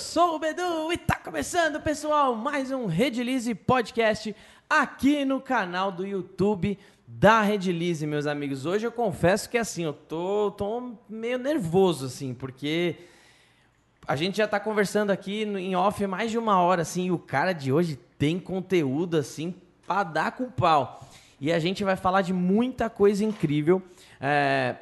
sou o Bedu e tá começando, pessoal, mais um Redilize Podcast aqui no canal do YouTube da Redilize, meus amigos. Hoje eu confesso que assim, eu tô, tô meio nervoso, assim, porque a gente já tá conversando aqui em off mais de uma hora, assim, e o cara de hoje tem conteúdo, assim, pra dar com pau. E a gente vai falar de muita coisa incrível. É,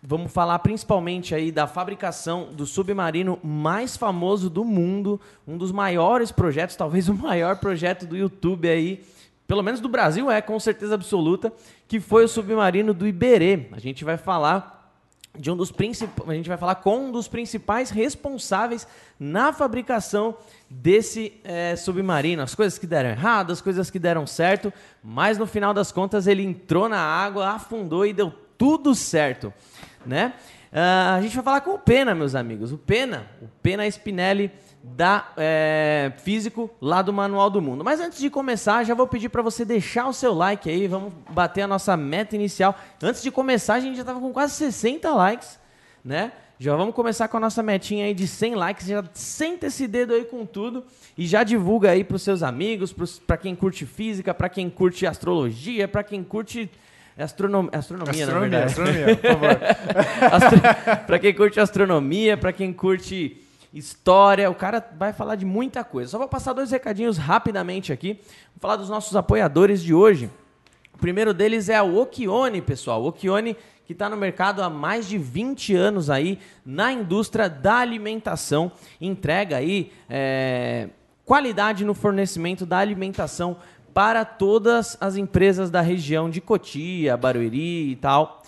Vamos falar principalmente aí da fabricação do submarino mais famoso do mundo, um dos maiores projetos, talvez o maior projeto do YouTube aí, pelo menos do Brasil é, com certeza absoluta, que foi o submarino do Iberê. A gente vai falar de um dos principais, a gente vai falar com um dos principais responsáveis na fabricação desse é, submarino, as coisas que deram errado, as coisas que deram certo, mas no final das contas ele entrou na água, afundou e deu tudo certo né? Uh, a gente vai falar com o Pena, meus amigos. O Pena, o Pena Spinelli da é, Físico lá do Manual do Mundo. Mas antes de começar, já vou pedir para você deixar o seu like aí, vamos bater a nossa meta inicial. Antes de começar, a gente já estava com quase 60 likes, né? Já vamos começar com a nossa metinha aí de 100 likes. Já senta esse dedo aí com tudo e já divulga aí para os seus amigos, para quem curte física, para quem curte astrologia, para quem curte é astronom... astronomia, astronomia, verdade. Astronomia, por favor. Astro... para quem curte astronomia, para quem curte história, o cara vai falar de muita coisa. Só vou passar dois recadinhos rapidamente aqui. Vou falar dos nossos apoiadores de hoje. O primeiro deles é o Okione, pessoal. O Okione que está no mercado há mais de 20 anos aí na indústria da alimentação, entrega aí é, qualidade no fornecimento da alimentação para todas as empresas da região de Cotia, Barueri e tal.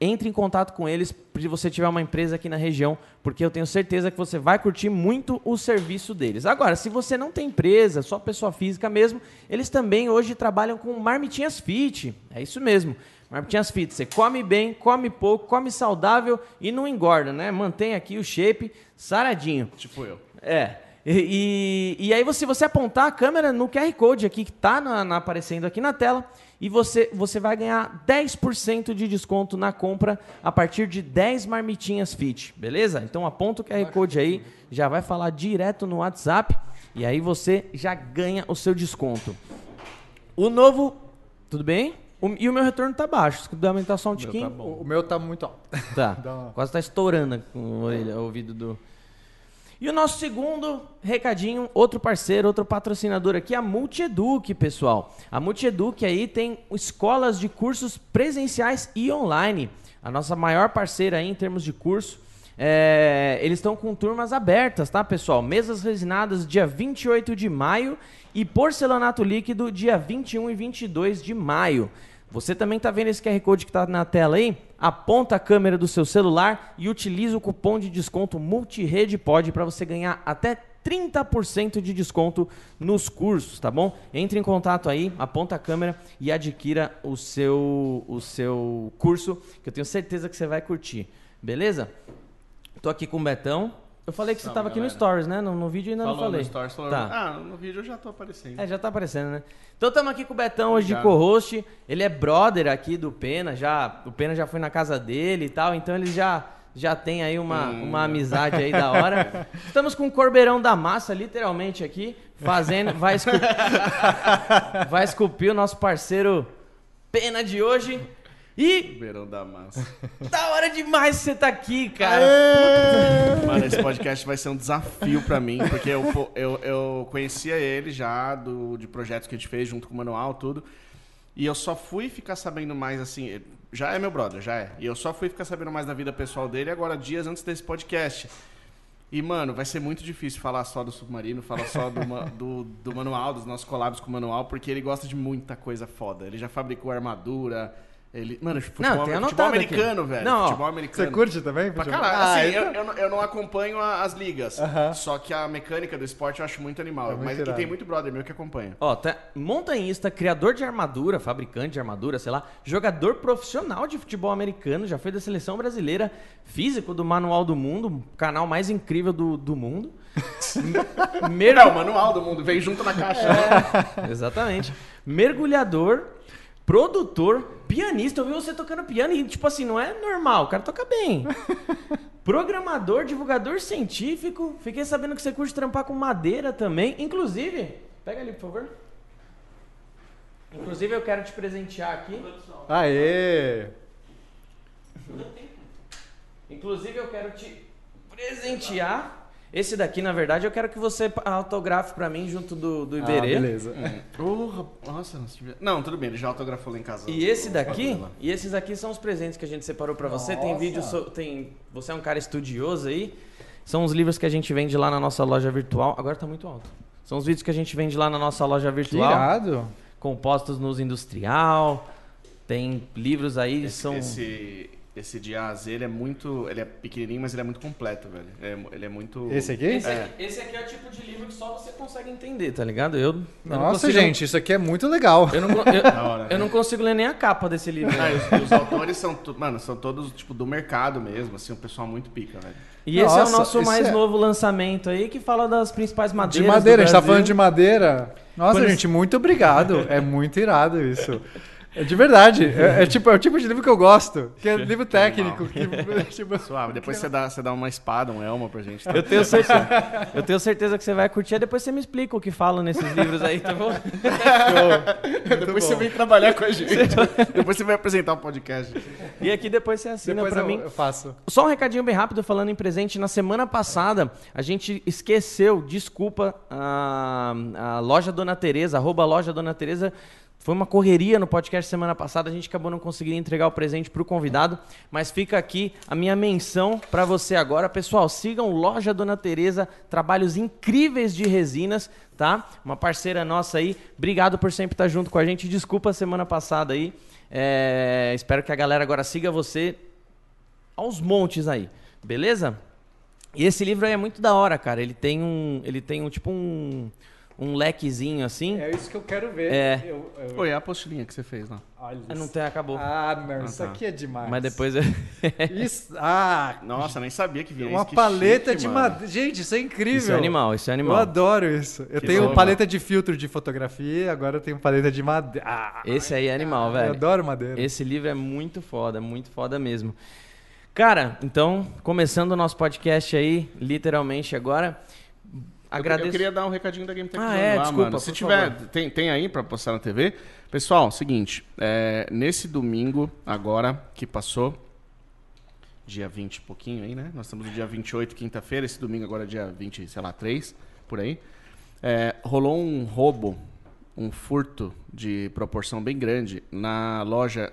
Entre em contato com eles se você tiver uma empresa aqui na região, porque eu tenho certeza que você vai curtir muito o serviço deles. Agora, se você não tem empresa, só pessoa física mesmo, eles também hoje trabalham com marmitinhas fit. É isso mesmo. Marmitinhas fit. Você come bem, come pouco, come saudável e não engorda, né? Mantém aqui o shape saradinho. Tipo eu. É. E, e, e, aí, você, você apontar a câmera no QR Code aqui que está aparecendo aqui na tela e você, você vai ganhar 10% de desconto na compra a partir de 10 marmitinhas fit, beleza? Então aponta o QR Code aí, já vai falar direto no WhatsApp e aí você já ganha o seu desconto. O novo. Tudo bem? O, e o meu retorno tá baixo. Se puder aumentar só um tiquinho. Tá o meu tá muito alto. Tá. Quase tá estourando com o ouvido do. E o nosso segundo recadinho, outro parceiro, outro patrocinador aqui, a Multieduc, pessoal. A Multieduc aí tem escolas de cursos presenciais e online. A nossa maior parceira aí em termos de curso. É, eles estão com turmas abertas, tá, pessoal? Mesas resinadas dia 28 de maio e porcelanato líquido dia 21 e 22 de maio. Você também está vendo esse QR Code que está na tela aí? Aponta a câmera do seu celular e utiliza o cupom de desconto MultiRedePod para você ganhar até 30% de desconto nos cursos, tá bom? Entre em contato aí, aponta a câmera e adquira o seu, o seu curso, que eu tenho certeza que você vai curtir. Beleza? Tô aqui com o Betão. Eu falei que você estava aqui no Stories, né? No, no vídeo ainda falou não falei. No stories, falou tá. Ah, no vídeo eu já tô aparecendo. É, já tá aparecendo, né? Então estamos aqui com o Betão hoje de co-host. Ele é brother aqui do Pena, já, o Pena já foi na casa dele e tal, então ele já já tem aí uma, hum. uma amizade aí da hora. Estamos com o Corbeirão da Massa, literalmente aqui, fazendo, vai esculpir, vai esculpir o nosso parceiro Pena de hoje. E. Verão da massa. Da hora demais você tá aqui, cara. Mano, esse podcast vai ser um desafio pra mim, porque eu, eu, eu conhecia ele já do, de projetos que a gente fez junto com o manual, tudo. E eu só fui ficar sabendo mais assim. Já é meu brother, já é. E eu só fui ficar sabendo mais da vida pessoal dele agora, dias antes desse podcast. E, mano, vai ser muito difícil falar só do submarino, falar só do, do, do manual, dos nossos collabs com o manual, porque ele gosta de muita coisa foda. Ele já fabricou armadura, ele, mano, futebol, não, tem futebol americano, aqui. velho. Não, futebol americano. Você curte também? Pra caralho. Ah, assim, eu, eu, eu, não acompanho as ligas. Uh -huh. Só que a mecânica do esporte eu acho muito animal. É muito mas, e tem muito brother meu que acompanha. Ó, tá, montanhista, criador de armadura, fabricante de armadura, sei lá, jogador profissional de futebol americano, já foi da seleção brasileira, físico do Manual do Mundo, canal mais incrível do, do mundo. Mer... É, o Manual do Mundo, veio junto na caixa. É, exatamente. Mergulhador produtor, pianista. Eu vi você tocando piano e, tipo assim, não é normal, o cara toca bem. Programador, divulgador científico. Fiquei sabendo que você curte trampar com madeira também. Inclusive, pega ali, por favor. Inclusive, eu quero te presentear aqui. Aê! Inclusive, eu quero te presentear. Esse daqui, na verdade, eu quero que você autografe pra mim junto do, do Ah, Iberê. beleza. Oh, rap- nossa, não, se tiver- não, tudo bem, ele já autografou lá em casa. E esse daqui, e esses aqui são os presentes que a gente separou pra você. Tem Nossa. vídeo, so- tem, você é um cara estudioso aí. São os livros que a gente vende lá na nossa loja virtual. Agora tá muito alto. São os vídeos que a gente vende lá na nossa loja Que virtual, irado. compostos no uso industrial. Tem livros aí, Esse, são esse, esse de A a Z, ele é muito. Ele é pequenininho, mas ele é muito completo, velho. Ele é, ele é muito. Esse aqui? Esse, aqui, esse aqui é o tipo de livro que só você consegue entender, tá ligado? Eu, eu não Nossa, consigo- gente, isso aqui é muito legal. Eu não, eu- hora. eu não consigo ler nem a capa desse livro. Ah, os, os autores são, mano, são todos, tipo, do mercado mesmo, assim, um pessoal muito pica, velho. E esse é o Nossa, nosso mais é- novo lançamento aí, que fala das principais De madeiras. madeira, do a gente tá falando de madeira. Nossa, Quando- gente, muito obrigado. É muito irado isso. É de verdade. É, é tipo, é o tipo de livro que eu gosto. Que é livro técnico. Que, tipo, Suave. Depois você dá, você dá uma espada, um elmo pra gente. tá? Eu tenho, certeza, eu tenho certeza que você vai curtir, depois você me explica o que fala nesses livros aí, tá bom? Depois você vem trabalhar com a gente. Depois você vai apresentar o podcast. E aqui depois você assina depois pra eu, mim. eu faço. Só um recadinho bem rápido falando em presente. Na semana passada, a gente esqueceu, desculpa, a, a loja Dona Tereza, arroba loja Dona Tereza. Foi uma correria no podcast semana passada, a gente acabou não conseguindo entregar o presente pro convidado, mas fica aqui a minha menção para você agora. Pessoal, sigam Loja Dona Tereza, trabalhos incríveis de resinas, tá? Uma parceira nossa aí. Obrigado por sempre estar junto com a gente. Desculpa a semana passada aí. É, espero que a galera agora siga você aos montes aí, beleza? E esse livro aí é muito da hora, cara. Ele tem um, ele tem um tipo um, um lequezinho assim. É isso que eu quero ver. É. Eu, eu- Oi, a apostilinha que você fez lá. Olha Ah, Não isso. tem, acabou. Ah, não, isso tá. aqui é demais. Mas depois é- Isso, ah, Nossa, nem sabia que vinha uma isso. que paleta chique, de mano. madeira. Gente, isso é incrível. isso é animal, isso é Eu animal. adoro isso. Eu Que tenho louco. paleta de filtro de fotografia, agora eu tenho paleta de madeira. Ah, Esse aí é animal, eu velho. adoro madeira. Esse livro é muito foda, muito foda mesmo. Cara, então, começando o nosso podcast aí, literalmente agora. Eu- Agradeço. Eu queria dar um recadinho da Game Tech Ah, Zone é, lá, desculpa, mano. Se tiver, favor. tem, tem aí pra postar na TV. Pessoal, seguinte, é, nesse domingo, agora, que passou, dia 20 e pouquinho aí, né? Nós estamos no dia 28, quinta-feira, esse domingo agora é dia 20, sei lá, 3, por aí. É, rolou um roubo, um furto de proporção bem grande na loja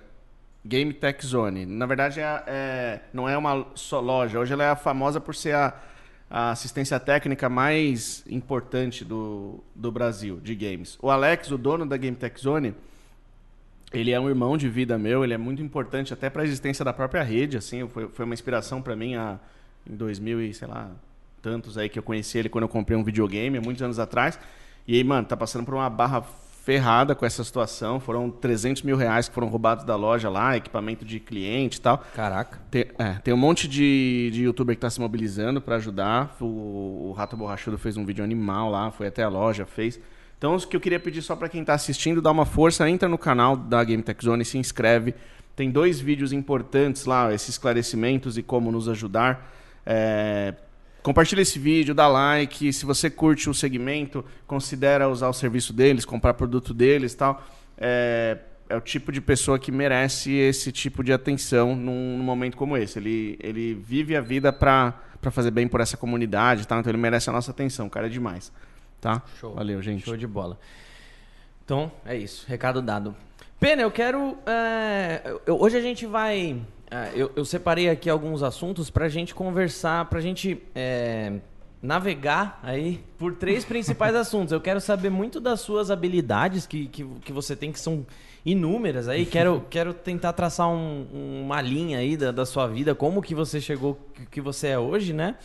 Game Tech Zone. Na verdade, é, é- não é uma só loja. Hoje ela é famosa por ser a, a assistência técnica mais importante do, do Brasil, de games. O Alex, o dono da Game Tech Zone, ele é um irmão de vida meu, ele é muito importante até para a existência da própria rede, assim, foi, foi uma inspiração para mim há, em 2000 e, sei lá, tantos aí que eu conheci ele quando eu comprei um videogame, muitos anos atrás. E aí, mano, tá passando por uma barra ferrada com essa situação. Foram 300 mil reais que foram roubados da loja lá, equipamento de cliente e tal. Caraca. Tem, é, tem um monte de, de youtuber que tá se mobilizando para ajudar. O, o Rato Borrachudo fez um vídeo animal lá, foi até a loja, fez. Então, o que eu queria pedir só para quem tá assistindo, dá uma força, entra no canal da Game Tech Zone, se inscreve. Tem dois vídeos importantes lá, esses esclarecimentos e como nos ajudar. É, compartilha esse vídeo, dá like. Se você curte o segmento, considera usar o serviço deles, comprar produto deles e tal. É, é o tipo de pessoa que merece esse tipo de atenção num, num momento como esse. Ele, ele vive a vida para fazer bem por essa comunidade, tá? então ele merece a nossa atenção. O cara é demais. Tá? Show. Valeu, gente. Show de bola. Então, é isso. Recado dado. Pena, eu quero. é, hoje a gente vai. É, eu, eu separei aqui alguns assuntos pra gente conversar, pra gente é, navegar aí por três principais assuntos. Eu quero saber muito das suas habilidades que, que, que você tem, que são inúmeras aí. Quero, quero tentar traçar um- uma linha aí da, da sua vida, como que você chegou, que, que você é hoje, né?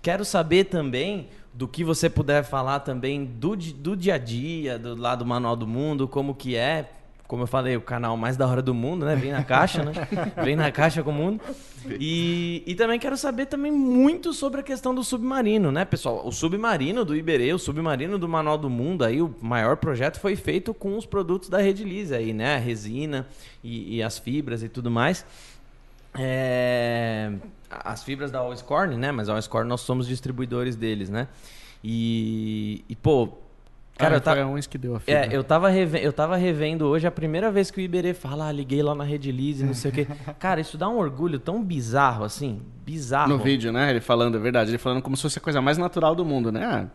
Quero saber também do que você puder falar também do, do dia a dia, do lado Manual do Mundo, como que é. Como eu falei, o canal mais da hora do mundo, né? Vem na caixa, né? Vem na caixa com o mundo. E, e também quero saber também muito sobre a questão do submarino, né, pessoal? O submarino do Iberê, o submarino do Manual do Mundo, aí o maior projeto foi feito com os produtos da Rede Lise aí, né? A resina e, e as fibras e tudo mais. é, as fibras da Allscorn, né? Mas a Allscorn nós somos distribuidores deles, né? E, e pô, cara, ah, eu tava, foi a Uns que deu a fibra. é, eu tava, reven- eu tava revendo hoje a primeira vez que o Iberê fala, ah, liguei lá na Rede Lise, não sei o quê. Cara, isso dá um orgulho tão bizarro, assim, bizarro. No vídeo, né? Ele falando, é verdade. Ele falando como se fosse a coisa mais natural do mundo, né? Ah,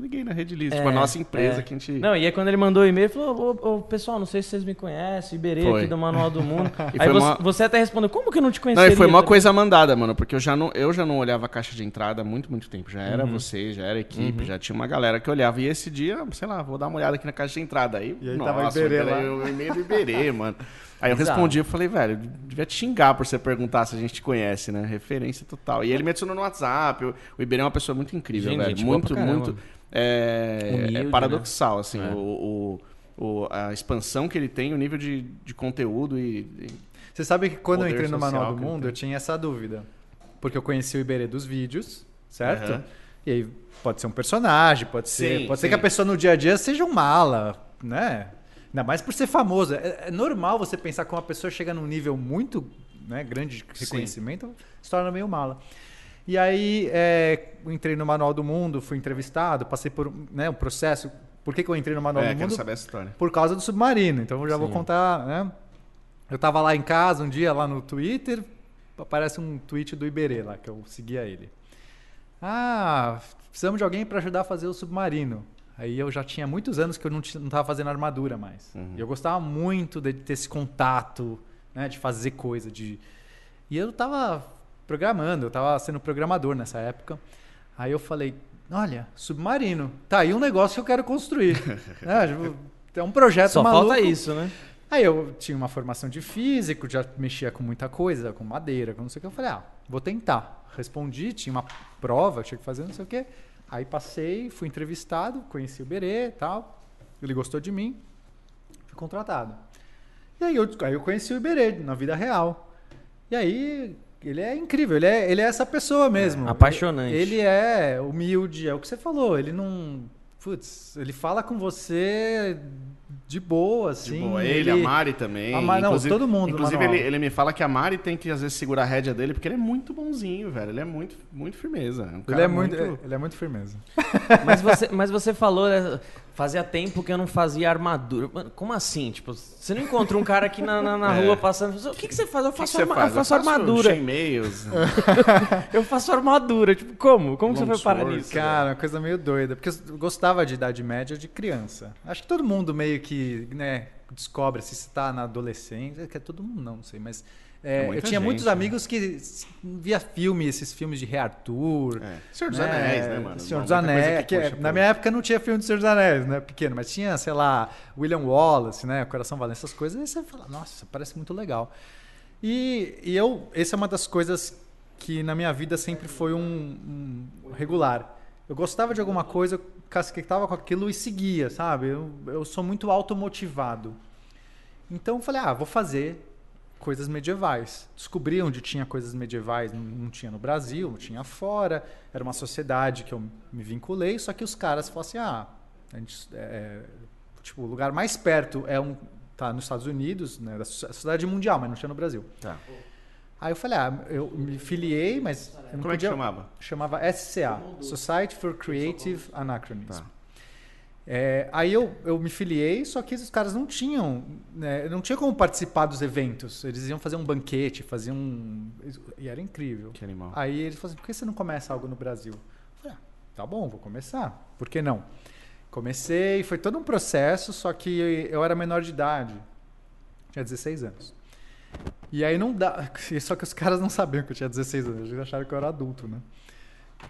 liguei na Rede Lise. tipo, a nossa empresa é. que a gente... Não, e aí quando ele mandou o e-mail, ele falou, ô, ô, pessoal, não sei se vocês me conhecem, Iberê Foi. aqui do Manual do Mundo. Aí você, uma- você até respondeu, como que eu não te Não, conhecia? e foi uma coisa mandada, mano, porque eu já não, eu já não olhava a caixa de entrada há muito, muito tempo. Já era Uhum. você, já era a equipe, já tinha uma galera que olhava. E esse dia, sei lá, vou dar uma olhada aqui na caixa de entrada. Aí, E aí nossa, tava Iberê lá. o e-mail do Iberê, mano. Aí eu respondi, eu falei, velho, devia te xingar por você perguntar se a gente te conhece, né? Referência total. E ele me adicionou no WhatsApp. O, o Iberê é uma pessoa muito incrível, Gente, velho. gente muito, muito. É, Humilde, é paradoxal, assim, É. o, o- o- a expansão que ele tem, o nível de, de conteúdo e. e- Você sabe que quando eu entrei no Manual do Mundo, eu tinha essa dúvida. Porque eu conheci o Iberê dos vídeos, certo? Aham. E aí pode ser um personagem, pode ser, Sim, pode ser sim. que a pessoa no dia a dia seja um mala, né? Ainda mais por ser famoso. É, é normal você pensar que uma pessoa chega num nível muito né, grande de Sim. reconhecimento, se torna meio mala. E aí é, entrei no Manual do Mundo, fui entrevistado, passei por né, um processo. Por que, que eu entrei no Manual É, do quero Mundo? saber essa história. por causa do submarino. Então eu já vou Sim. contar, né? Eu tava lá em casa um dia, lá no Twitter, aparece um tweet do Iberê lá, que eu seguia ele. Ah, precisamos de alguém para ajudar a fazer o submarino. Aí eu já tinha muitos anos que eu não, tinha- não tava fazendo armadura mais. Uhum. E eu gostava muito de ter esse contato, né? De fazer coisa, de... E eu tava programando, eu tava sendo programador nessa época. Aí eu falei, olha, submarino. Tá aí um negócio que eu quero construir. é, tipo, é um projeto Só maluco. falta isso, né? Aí eu tinha uma formação de físico, já mexia com muita coisa, com madeira, com não sei o que. Eu falei, ah, vou tentar. Respondi, tinha uma prova, tinha que fazer não sei o que. Aí passei, fui entrevistado, conheci o Berê e tal. Ele gostou de mim, fui contratado. E aí eu, aí eu conheci o Iberê na vida real. E aí ele é incrível, ele é, ele é essa pessoa mesmo. É, apaixonante. Ele, ele é humilde, é o que você falou. Ele não. Putz, ele fala com você de boa, De assim. boa, ele, a Mari também. A Mari- não, todo mundo Inclusive, ele, ele me fala que a Mari tem que, às vezes, segurar a rédea dele, porque ele é muito bonzinho, velho. Ele é muito, muito firmeza. É um Ele cara é muito, ele é muito firmeza. Mas você, mas você falou, né, fazia tempo que eu não fazia armadura. Mano, Como assim? Tipo, você não encontra um cara aqui na, na, na É. rua passando. O que, que você faz? Eu O que que faço, você arma- faz? eu faço armadura. e-mails. Eu faço armadura. Tipo, como? Como que você foi parar nisso? Cara, uma coisa meio doida. Porque eu gostava de idade média de criança. Acho que todo mundo meio que, né, descobre se está na adolescência. Que é todo mundo, não, não sei. Mas é, É eu tinha gente, muitos né? amigos que s- via filme, esses filmes de Rei Arthur. É. Senhor dos Anéis, né, mano? Senhor dos Anéis. que que, na minha época não tinha filme do Senhor dos Anéis, né? Pequeno, mas tinha, sei lá, William Wallace, né? Coração Valente, essas coisas. E você fala, nossa, parece muito legal. E, e eu, essa é uma das coisas que na minha vida sempre foi um, um regular. Eu gostava de alguma coisa, eu casquetava com aquilo e seguia, sabe? Eu, eu sou muito automotivado. Então eu falei, ah, vou fazer coisas medievais. Descobri onde tinha coisas medievais, não, não tinha no Brasil, tinha fora. Era uma sociedade que eu me vinculei, só que os caras falaram assim, ah, a gente, é, tipo, o lugar mais perto é um tá nos Estados Unidos, né, da so- sociedade mundial, mas não tinha no Brasil. Tá. Aí eu falei, ah, eu me filiei, mas eu não Como é que podia- chamava? chamava SCA, Society for Creative Anachronism. Tá. É, aí eu, eu me filiei, só que os caras não tinham, né, não tinha como participar dos eventos. Eles iam fazer um banquete, faziam um, e era incrível. Que animal. Aí eles falaram assim, por que você não começa algo no Brasil? Eu falei, ah, tá bom, vou começar. Por que não? Comecei, foi todo um processo, só que eu era menor de idade. Tinha 16 anos. E aí não dá. Só que os caras não sabiam que eu tinha 16 anos, eles acharam que eu era adulto, né?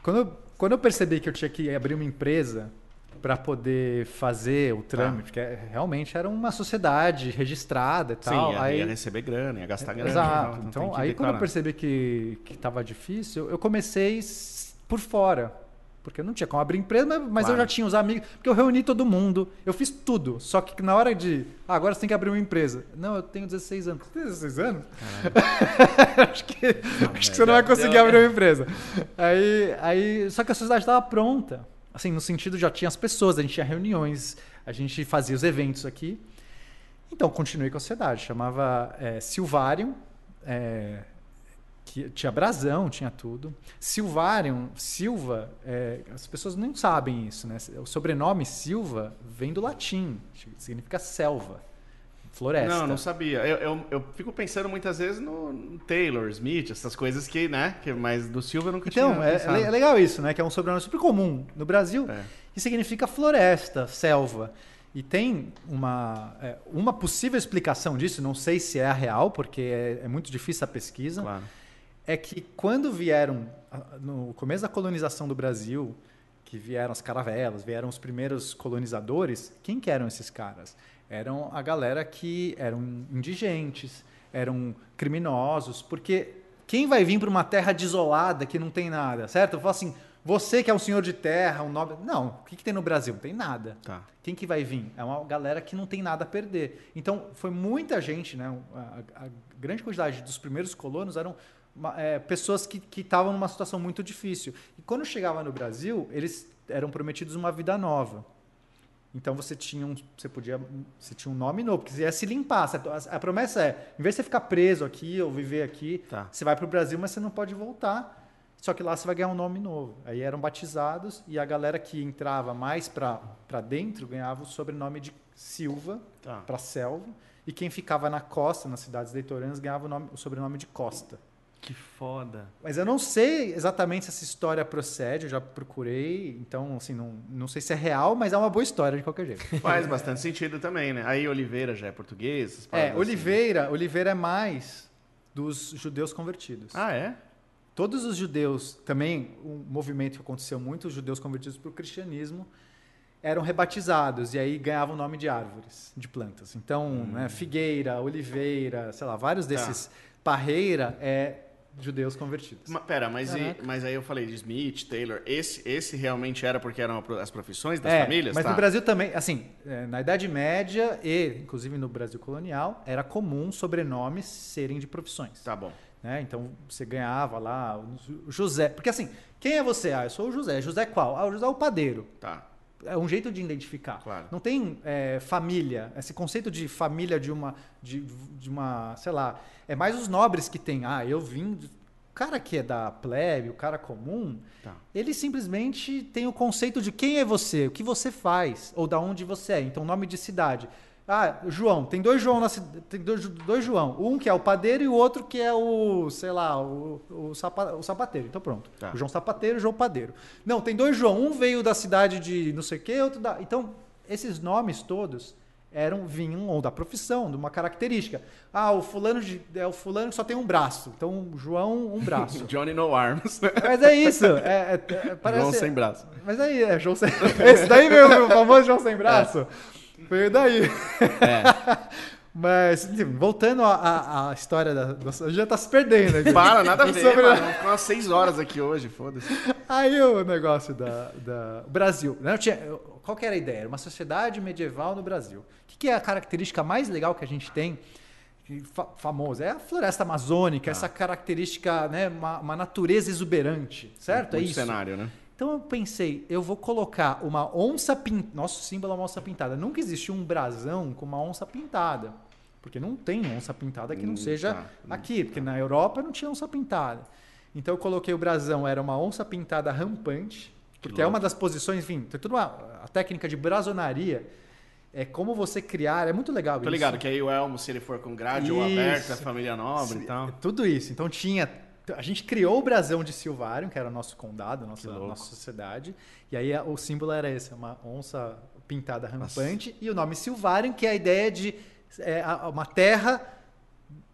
Quando eu, quando eu percebi que eu tinha que abrir uma empresa para poder fazer o trâmite, porque é- realmente era uma sociedade registrada e Sim, tal. ia, aí, ia receber grana, ia gastar grana. Exato. não Então, que aí quando eu percebi que, que tava difícil, eu comecei por fora. Porque eu não tinha como abrir empresa, mas, mas eu Claro. já tinha os amigos. Porque eu reuni todo mundo, eu fiz tudo. Só que na hora de. Ah, agora você tem que abrir uma empresa. Não, eu tenho 16 anos. Você tem 16 anos? acho que, acho que você não vai conseguir abrir uma empresa. Aí, aí, só que a sociedade estava pronta. Assim, no sentido já tinha as pessoas, a gente tinha reuniões, a gente fazia os eventos aqui. Então, continuei com a sociedade. Chamava é, Silvarium. é, que tinha brasão, tinha tudo. Silvarium, Silva, é, as pessoas não sabem isso, né? O sobrenome Silva vem do latim, significa selva, floresta. Não, não sabia. Eu, eu, eu fico pensando muitas vezes no Taylor, Smith, essas coisas que, né? Que, mas do Silva eu nunca então, tinha é, pensado. é legal isso, né? Que é um sobrenome super comum no Brasil É. e significa floresta, selva. E tem uma, é, uma possível explicação disso, não sei se é a real, porque é, é muito difícil a pesquisa. Claro. é que quando vieram, no começo da colonização do Brasil, que vieram as caravelas, vieram os primeiros colonizadores, quem que eram esses caras? Eram a galera que eram indigentes, eram criminosos, porque quem vai vir para uma terra desolada que não tem nada, certo? Eu falo assim, você que é um senhor de terra, um nobre... Não, o que, que tem no Brasil? Não tem nada. Tá. Quem que vai vir? É uma galera que não tem nada a perder. Então, foi muita gente, né? A, a grande quantidade dos primeiros colonos eram é, pessoas que que estavam numa situação muito difícil. E quando chegava no Brasil, eles eram prometidos uma vida nova. Então você tinha um, você podia, você tinha um nome novo, porque você ia se limpar. A, a promessa é, em vez de você ficar preso aqui ou viver aqui, Tá. você vai para o Brasil, mas você não pode voltar. Só que lá você vai ganhar um nome novo. Aí eram batizados e a galera que entrava mais para dentro ganhava o sobrenome de Silva, Tá. para selva. E quem ficava na costa, nas cidades litorâneas, ganhava o, nome- o sobrenome de Costa. Que foda. Mas eu não sei exatamente se essa história procede, eu já procurei, então, assim, não, não sei se é real, mas é uma boa história de qualquer jeito. Faz bastante sentido também, né? Aí Oliveira já é português. É, assim. Oliveira, Oliveira é mais dos judeus convertidos. Ah, é? Todos os judeus, também um movimento que aconteceu muito, os judeus convertidos para o cristianismo, eram rebatizados e aí ganhavam o nome de árvores, de plantas. Então, né, figueira, oliveira, sei lá, vários desses. Parreira é judeus convertidos. Ma- pera, mas, e- mas aí eu falei de Smith, Taylor. Esse, esse realmente era porque eram as profissões das É, famílias? Mas Tá. no Brasil também, assim, é, na Idade Média e, inclusive, no Brasil colonial, era comum sobrenomes serem de profissões. Tá bom. né? Então você ganhava lá o José. Porque assim, quem é você? Ah, eu sou o José. José qual? Ah, o José é o padeiro. Tá. É um jeito de identificar. Claro. Não tem é, família. Esse conceito de família de uma, de, de uma, sei lá, é mais os nobres que tem. Ah, eu vim. O cara que é da plebe, o cara comum, Tá. ele simplesmente tem o conceito de quem é você, o que você faz, ou da onde você é. Então, nome de cidade. Ah, João, tem dois João na cidade. Tem dois, dois João. Um que é o padeiro e o outro que é o, sei lá, o, o, sapa- o sapateiro. Então pronto. Tá. O João sapateiro e o João padeiro. Não, tem dois João. Um veio da cidade de não sei o quê, outro da. Então, esses nomes todos eram vinham ou da profissão, de uma característica. Ah, o fulano de, é o fulano que só tem um braço. Então, João, um braço. Johnny No Arms. Mas é isso. É, é- é- parece, João sem braço. Mas aí, é João sem... Esse daí veio o famoso João sem braço. Veio daí. É. Mas, enfim, voltando à- história da... da- Já tá se perdendo aqui. Para, nada a ver, sobre- mano. Umas seis horas aqui hoje, foda-se. Aí o negócio da, da Brasil. Né? Eu tinha- qual que era a ideia? Era uma sociedade medieval no Brasil. O que, que é a característica mais legal que a gente tem, famosa? É a floresta amazônica, essa característica, né? Uma, uma natureza exuberante, certo? é isso. cenário, né? Então eu pensei, eu vou colocar uma onça pintada. Nosso símbolo é uma onça pintada. Nunca existiu um brasão com uma onça pintada. Porque não tem onça pintada que não Hum, seja tá. aqui, porque na Europa não tinha onça pintada. Então eu coloquei o brasão, era uma onça pintada rampante, porque é louco. uma das posições, enfim, tem toda uma a técnica de brasonaria. É como você criar, é muito legal Tô isso. ligado que aí o Elmo, se ele for com grade ou Isso. aberta, família nobre e tal. Tudo isso. Então tinha. A gente criou o brasão de Silvário, que era o nosso condado, nossa, Que louco. nossa sociedade. E aí a- o símbolo era esse, uma onça pintada rampante. E o nome Silvário, que é a ideia de é, a- uma terra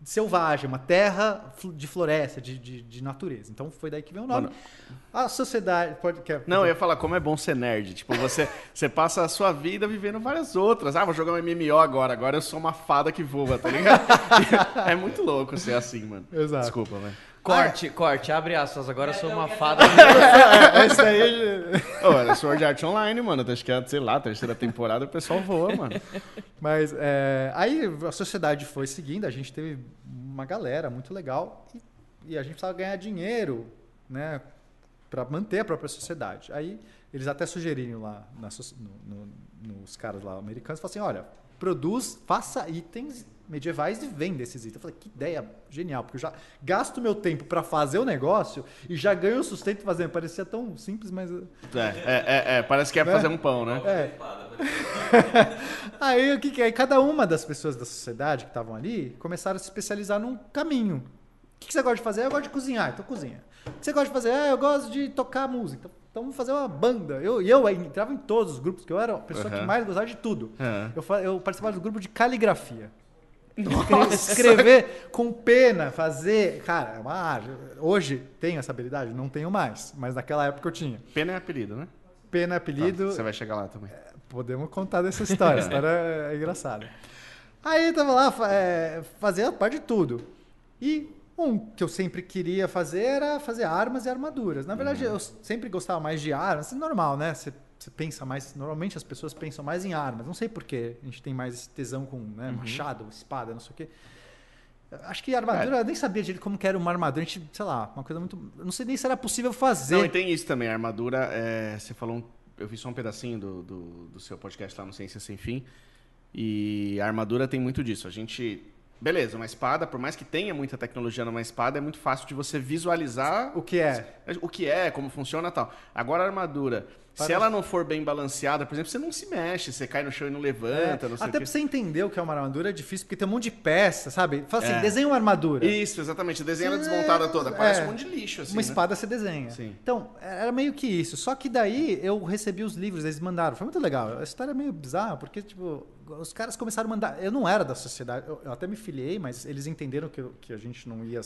selvagem, uma terra de floresta, de, de, de natureza. Então foi daí que veio o nome. Mano. A sociedade. Pode, quer, Não, eu ia falar como é bom ser nerd. Tipo, você, você passa a sua vida vivendo várias outras. Ah, vou jogar um MMO agora. Agora eu sou uma fada que voa, tá ligado? é muito louco ser assim, mano. Exato. Desculpa, velho. Corte, corte, abre aspas. Agora eu sou uma fada. É, esse daí. Era Sword Art Online, mano. Acho que é, sei lá, terceira temporada o pessoal voa, mano. Mas é, aí a sociedade foi seguindo, a gente teve uma galera muito legal e, e a gente precisava ganhar dinheiro, né, para manter a própria sociedade. Aí eles até sugeriram lá na no- no- nos caras lá americanos, falaram assim, olha, produz, faça itens medievais e vende esses itens. Eu falei, que ideia genial, porque eu já gasto meu tempo para fazer o negócio e já ganho o sustento fazendo. Parecia tão simples, mas. É, é, é, é, parece que é Né? fazer um pão, né? É. aí o que, que é? Cada uma das pessoas da sociedade que estavam ali começaram a se especializar num caminho. O que, que você gosta de fazer? Eu gosto de cozinhar, então cozinha. O que você gosta de fazer? Ah, eu gosto de tocar música. Então, então vamos fazer uma banda. Eu, e eu entrava em todos os grupos, que eu era a pessoa que Uhum. mais gostava de tudo. É. Eu, eu participava do grupo de caligrafia. Escre- Escrever com pena, fazer. Cara, é uma arte. Hoje tenho essa habilidade? Não tenho mais. Mas naquela época eu tinha. Pena é apelido, né? Pena é Tá, apelido. você vai chegar lá também. Podemos contar dessa história. Essa história é engraçada. Aí eu tava lá, é, fazendo parte de tudo. E um que eu sempre queria fazer era fazer armas e armaduras. Na verdade, eu sempre gostava mais de armas. É normal, né? Você, você pensa mais. Normalmente as pessoas pensam mais em armas. Não sei porquê. A gente tem mais esse tesão com né, machado, espada, não sei o quê. Acho que armadura, eu nem sabia direito como que era uma armadura. A gente, sei lá, uma coisa muito. Não sei nem se era possível fazer. Não, e tem isso também. A armadura, é, você falou. um- eu vi só um pedacinho do, do, do seu podcast lá no Ciência Sem Fim. E a armadura tem muito disso. A gente. Beleza, uma espada, por mais que tenha muita tecnologia numa espada, é muito fácil de você visualizar O que é? o que é, como funciona e tal. Agora a armadura, se Parece- ela não for bem balanceada, por exemplo, você não se mexe, você cai no chão e não levanta, É, não sei até pra você entender o que é uma armadura é difícil, porque tem um monte de peça, sabe? Fala assim, É. desenha uma armadura. Isso, exatamente. Desenha ela desmontada toda. Parece é. um monte de lixo, assim. uma né? espada você desenha. Sim. Então, era meio que isso. Só que daí eu recebi os livros, eles mandaram. Foi muito legal. A história é meio bizarra, porque, tipo, os caras começaram a mandar. Eu não era da sociedade, eu, até me filiei, mas eles entenderam que, que a gente não ia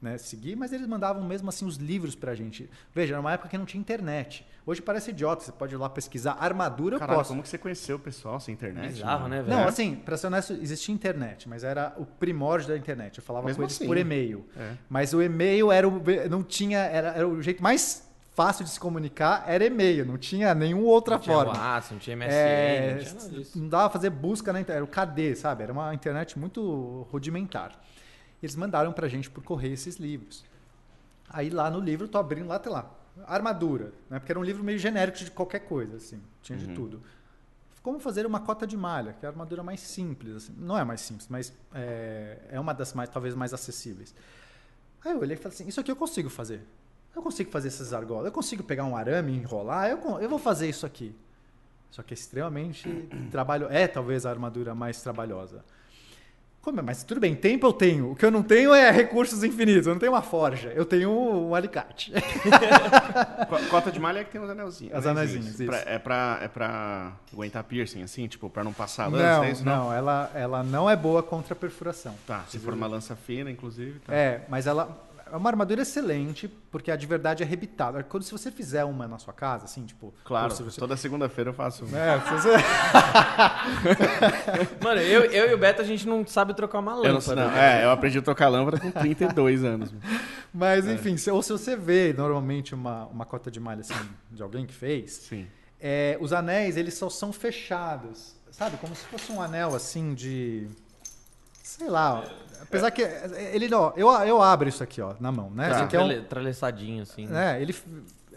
né, seguir, mas eles mandavam mesmo assim os livros pra gente. Veja, era uma época que não tinha internet. Hoje parece idiota, você pode ir lá pesquisar armadura, eu Caralho, posso. como que você conheceu o pessoal sem internet? Bizarro, né, velho? Não, assim, pra ser honesto, existia internet, mas era o primórdio da internet. Eu falava Mesmo com eles assim. por e-mail. É. Mas o e-mail era o, não tinha, era, era o jeito mais fácil de se comunicar, era e-mail, não tinha nenhuma outra Não tinha forma. WhatsApp, não tinha MSN, É, não tinha nada disso. não dava pra fazer busca na internet, era o KD, sabe? Era uma internet muito rudimentar. Eles mandaram pra gente por correio esses livros. Aí lá no livro, tô abrindo lá, tem lá, armadura, né? Porque era um livro meio genérico de qualquer coisa, assim, tinha de tudo. Como fazer uma cota de malha, que é a armadura mais simples, assim. Não é mais simples, mas é, é uma das mais, talvez mais acessíveis. Aí eu olhei e falei assim, isso aqui eu consigo fazer. Eu consigo fazer essas argolas, eu consigo pegar um arame, enrolar, eu, eu vou fazer isso aqui. Só que é extremamente trabalho. É talvez a armadura mais trabalhosa. Mas tudo bem, tempo eu tenho. O que eu não tenho é recursos infinitos. Eu não tenho uma forja. Eu tenho um alicate. Co- Cota de malha é que tem os anelzinhos. As anezinhos, Pra- isso. é, pra, é pra aguentar piercing, assim, tipo, pra não passar lança, não, é isso? não, ela, ela não é boa contra perfuração. Tá, se for uma lança fina, inclusive. Tá. É, mas ela é uma armadura excelente, porque a de verdade é rebitada. Quando se você fizer uma na sua casa, assim, tipo. Claro, se você... toda segunda-feira eu faço. É, se você... Mano, eu, eu e o Beto, a gente não sabe trocar uma Eu não sei, lâmpada. não. É, eu aprendi a tocar lâmpada com 32 anos. mano. Mas, É. enfim, se, ou se você vê normalmente uma, uma cota de malha assim, de alguém que fez, Sim. é, os anéis, eles só são fechados. Sabe? Como se fosse um anel assim de. Sei lá. ó. Apesar que. Ele, ó, eu, eu abro isso aqui, ó, na mão, né? Tá. Isso aqui é um. Assim. né? É, ele.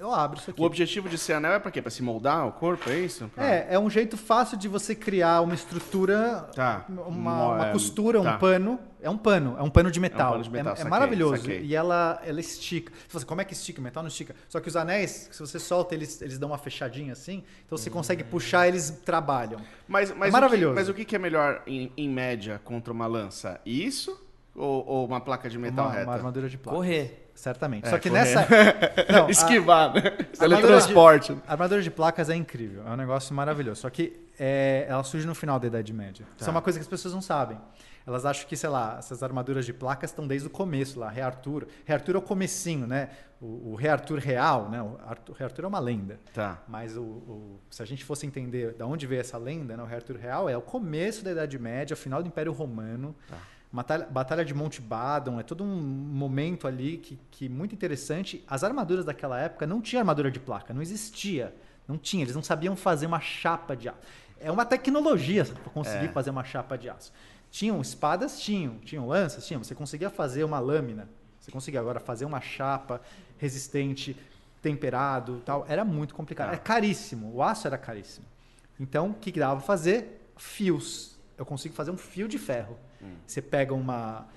Eu abro isso aqui. O objetivo de ser anel é pra quê? Pra se moldar o corpo, é isso? Pra- É, é um jeito fácil de você criar uma estrutura, Tá. uma, uma é, costura, um tá. pano. É um pano, é um pano de metal. pano de metal, é, saquei, maravilhoso. saquei. E ela, ela estica. Você fala assim, como é que estica? O metal não estica. Só que os anéis, se você solta, eles, eles dão uma fechadinha assim. Então você consegue puxar, eles trabalham. Mas, mas, É maravilhoso. O que, mas o que é melhor, em, em média, contra uma lança? Isso ou, ou uma placa de metal uma, reta? uma armadura de plástico. Correr. Certamente. É, Só que correr. nessa. Não, a- Esquivar, né? armadura Teletransporte. A armadura de placas é incrível, é um negócio maravilhoso. Só que é, ela surge no final da Idade Média. Isso é uma coisa que as pessoas não sabem. Elas acham que, sei lá, essas armaduras de placas estão desde o começo lá, Rei Arthur. Rei Arthur é o comecinho, né? O, o Rei Arthur real, né? O Arthur, Rei Arthur é uma lenda. Tá. Mas o, o- se a gente fosse entender de onde veio essa lenda, né? o Rei Arthur real é o começo da Idade Média, final do Império Romano. Tá. Batalha, Batalha de Monte Badon, é todo um momento ali que, que muito interessante. As armaduras daquela época não tinha armadura de placa, não existia. Não tinha, eles não sabiam fazer uma chapa de aço. É uma tecnologia para conseguir É. fazer uma chapa de aço. Tinham espadas? Tinham. Tinham lanças? Tinham. Você conseguia fazer uma lâmina. Você conseguia agora fazer uma chapa resistente, temperado tal. Era muito complicado. Tá. É caríssimo. O aço era caríssimo. Então, o que, dava pra fazer? Fios. eu consigo fazer um fio de ferro. Você pega uma.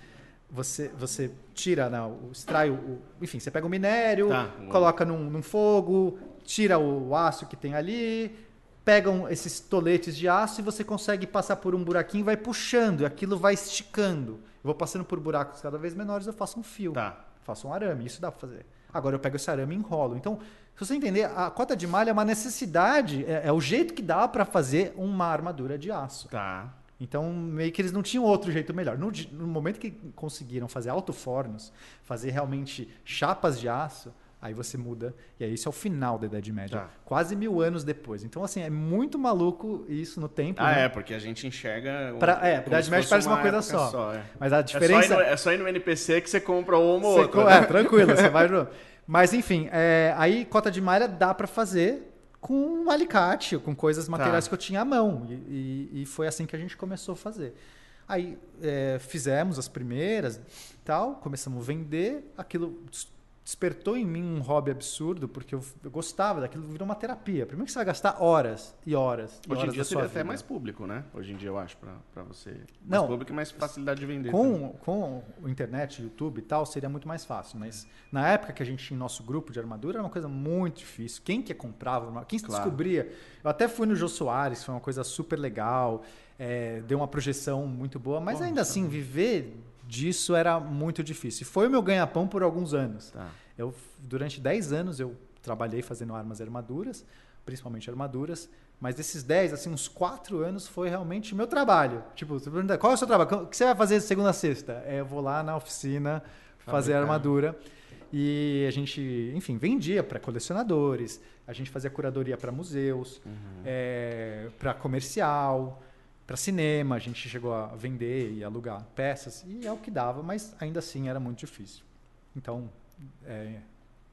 Você, você tira, né, o, extrai o, o- Enfim, você pega o minério, Tá. coloca num, num fogo, tira o aço que tem ali, pegam esses toletes de aço e você consegue passar por um buraquinho e vai puxando, e aquilo vai esticando. Eu vou passando por buracos cada vez menores, eu faço um fio. Tá. Faço um arame, isso dá pra fazer. Agora eu pego esse arame e enrolo. Então, se você entender, a cota de malha é uma necessidade, é, é o jeito que dá para fazer uma armadura de aço. Tá. Então, meio que eles não tinham outro jeito melhor. No, no momento que conseguiram fazer alto-fornos, fazer realmente chapas de aço, aí você muda. E aí isso é o final da Idade Média. Tá. Quase mil anos depois. Então, assim, é muito maluco isso no tempo. Ah, né? é, porque a gente enxerga. Pra- é, como Idade Média parece uma coisa época só. é. Mas a É só, diferença... no, é só ir no NPC que você compra uma ou outra. co- né? É, tranquilo, você vai. no- Mas enfim, é, aí cota de malha dá pra fazer com um alicate, com coisas materiais Tá. que eu tinha à mão. E, e- e foi assim que a gente começou a fazer. Aí é, fizemos as primeiras e tal, começamos a vender, aquilo despertou em mim um hobby absurdo, porque eu, eu gostava daquilo, virou uma terapia. Primeiro que você vai gastar horas e horas. E Hoje em horas dia da sua seria até vida. mais público, né? Hoje em dia eu acho, pra, pra você. Mais Não. público e mais facilidade de vender. também. Com, com o internet, YouTube e tal, seria muito mais fácil. Mas na época que a gente tinha nosso grupo de armadura, era uma coisa muito difícil. Quem que comprava, quem Claro. descobria. Eu até fui no Jô Soares, foi uma coisa super legal, é, deu uma projeção muito boa, mas ainda assim, viver disso era muito difícil. E foi o meu ganha-pão por alguns anos. Tá. Eu, durante 10 anos eu trabalhei fazendo armas e armaduras, principalmente armaduras, mas desses 10, assim, uns 4 anos foi realmente o meu trabalho. Tipo, você pergunta, qual é o seu trabalho? O que você vai fazer de segunda a sexta? É, eu vou lá na oficina fazer armadura. E a gente, enfim, vendia para colecionadores, a gente fazia curadoria para museus, para comercial, para cinema. A gente chegou a vender e alugar peças, e é o que dava, mas ainda assim era muito difícil. Então, é,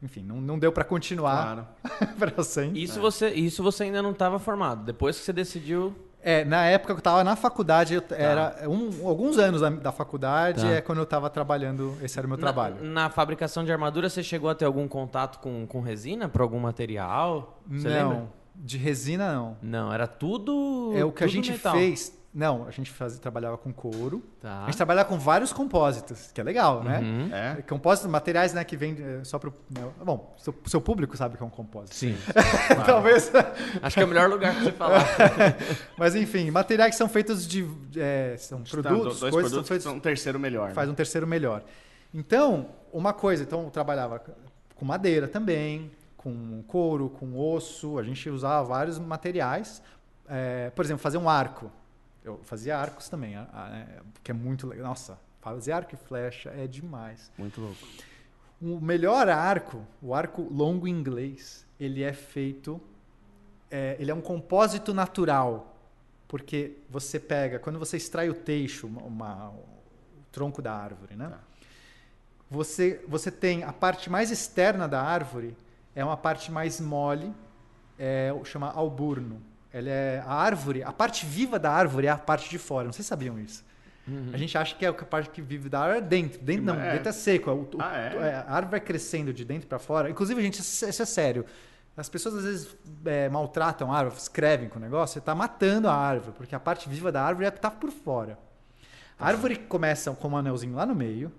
enfim, não, não deu para continuar Claro. para sempre. Isso, você, isso você ainda não estava formado. Depois que você decidiu. É, na época que eu estava na faculdade, eu t- era um- alguns anos da, da faculdade, Tá. é quando eu estava trabalhando, esse era o meu trabalho. Na, na fabricação de armadura, você chegou a ter algum contato com, com resina para algum material? Você não, lembra? De resina não. Não, era tudo. É o que a gente metal. fez. Não, a gente fazia, trabalhava com couro. Tá. A gente trabalhava com vários compósitos, que é legal, né? Uhum. É? Compósitos, materiais né, que vêm eh, só para Bom, seu, seu público sabe que é um compósito. Sim. Talvez. Acho que é o melhor lugar pra você falar. Mas enfim, materiais que são feitos de. eh, são Tá, produtos, dois coisas que produtos são que feitos são um terceiro melhor. né? faz um terceiro melhor. Então, uma coisa, então eu trabalhava com madeira também, com couro, com osso, a gente usava vários materiais. É, por exemplo, fazer um arco. Eu fazia arcos também, a- a- é, que é muito legal. Nossa, fazer arco e flecha é demais. Muito louco. O melhor arco, o arco longo inglês, ele é feito, é, ele é um compósito natural, porque você pega, quando você extrai o teixo, uma, uma- o tronco da árvore, né? Tá. Você, você tem a parte mais externa da árvore, é uma parte mais mole, é, chama alburno. Ela é a árvore, a parte viva da árvore é a parte de fora. Não sei se sabiam isso. A gente acha que é a parte que vive da árvore é dentro. Dentro não, É. dentro é seco. O- o- Ah, é? é, a árvore vai crescendo de dentro para fora. Inclusive, gente, isso, isso é sério. As pessoas às vezes é, maltratam a árvore, escrevem com o negócio, você está matando a árvore, porque a parte viva da árvore é a que está por fora. A árvore começa com um anelzinho lá no meio.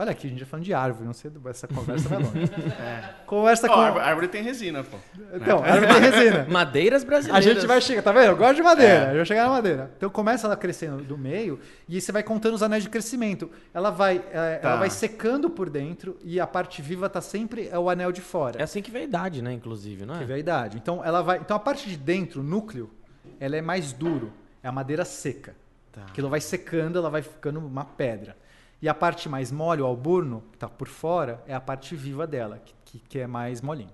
Olha aqui, a gente já falando de árvore, não sei, essa conversa vai longe. Conversa Ó, com. a árvore- a árvore tem resina, pô. Então, a árvore tem resina. Madeiras A brasileiras. gente vai chegar, tá vendo? Eu gosto de madeira, É. eu vou chegar na madeira. Então começa ela crescendo do meio e aí você vai contando os anéis de crescimento. Ela vai, é, Tá. ela vai secando por dentro e a parte viva tá sempre é o anel de fora. É assim que vem a idade, né? Inclusive, não Que é? vê a idade. Então ela vai, então a parte de dentro, o núcleo, ela é mais duro, é a madeira seca. Tá. Aquilo vai secando, ela vai ficando uma pedra. E a parte mais mole, o alburno, que está por fora, é a parte viva dela, que, que, que é mais molinho.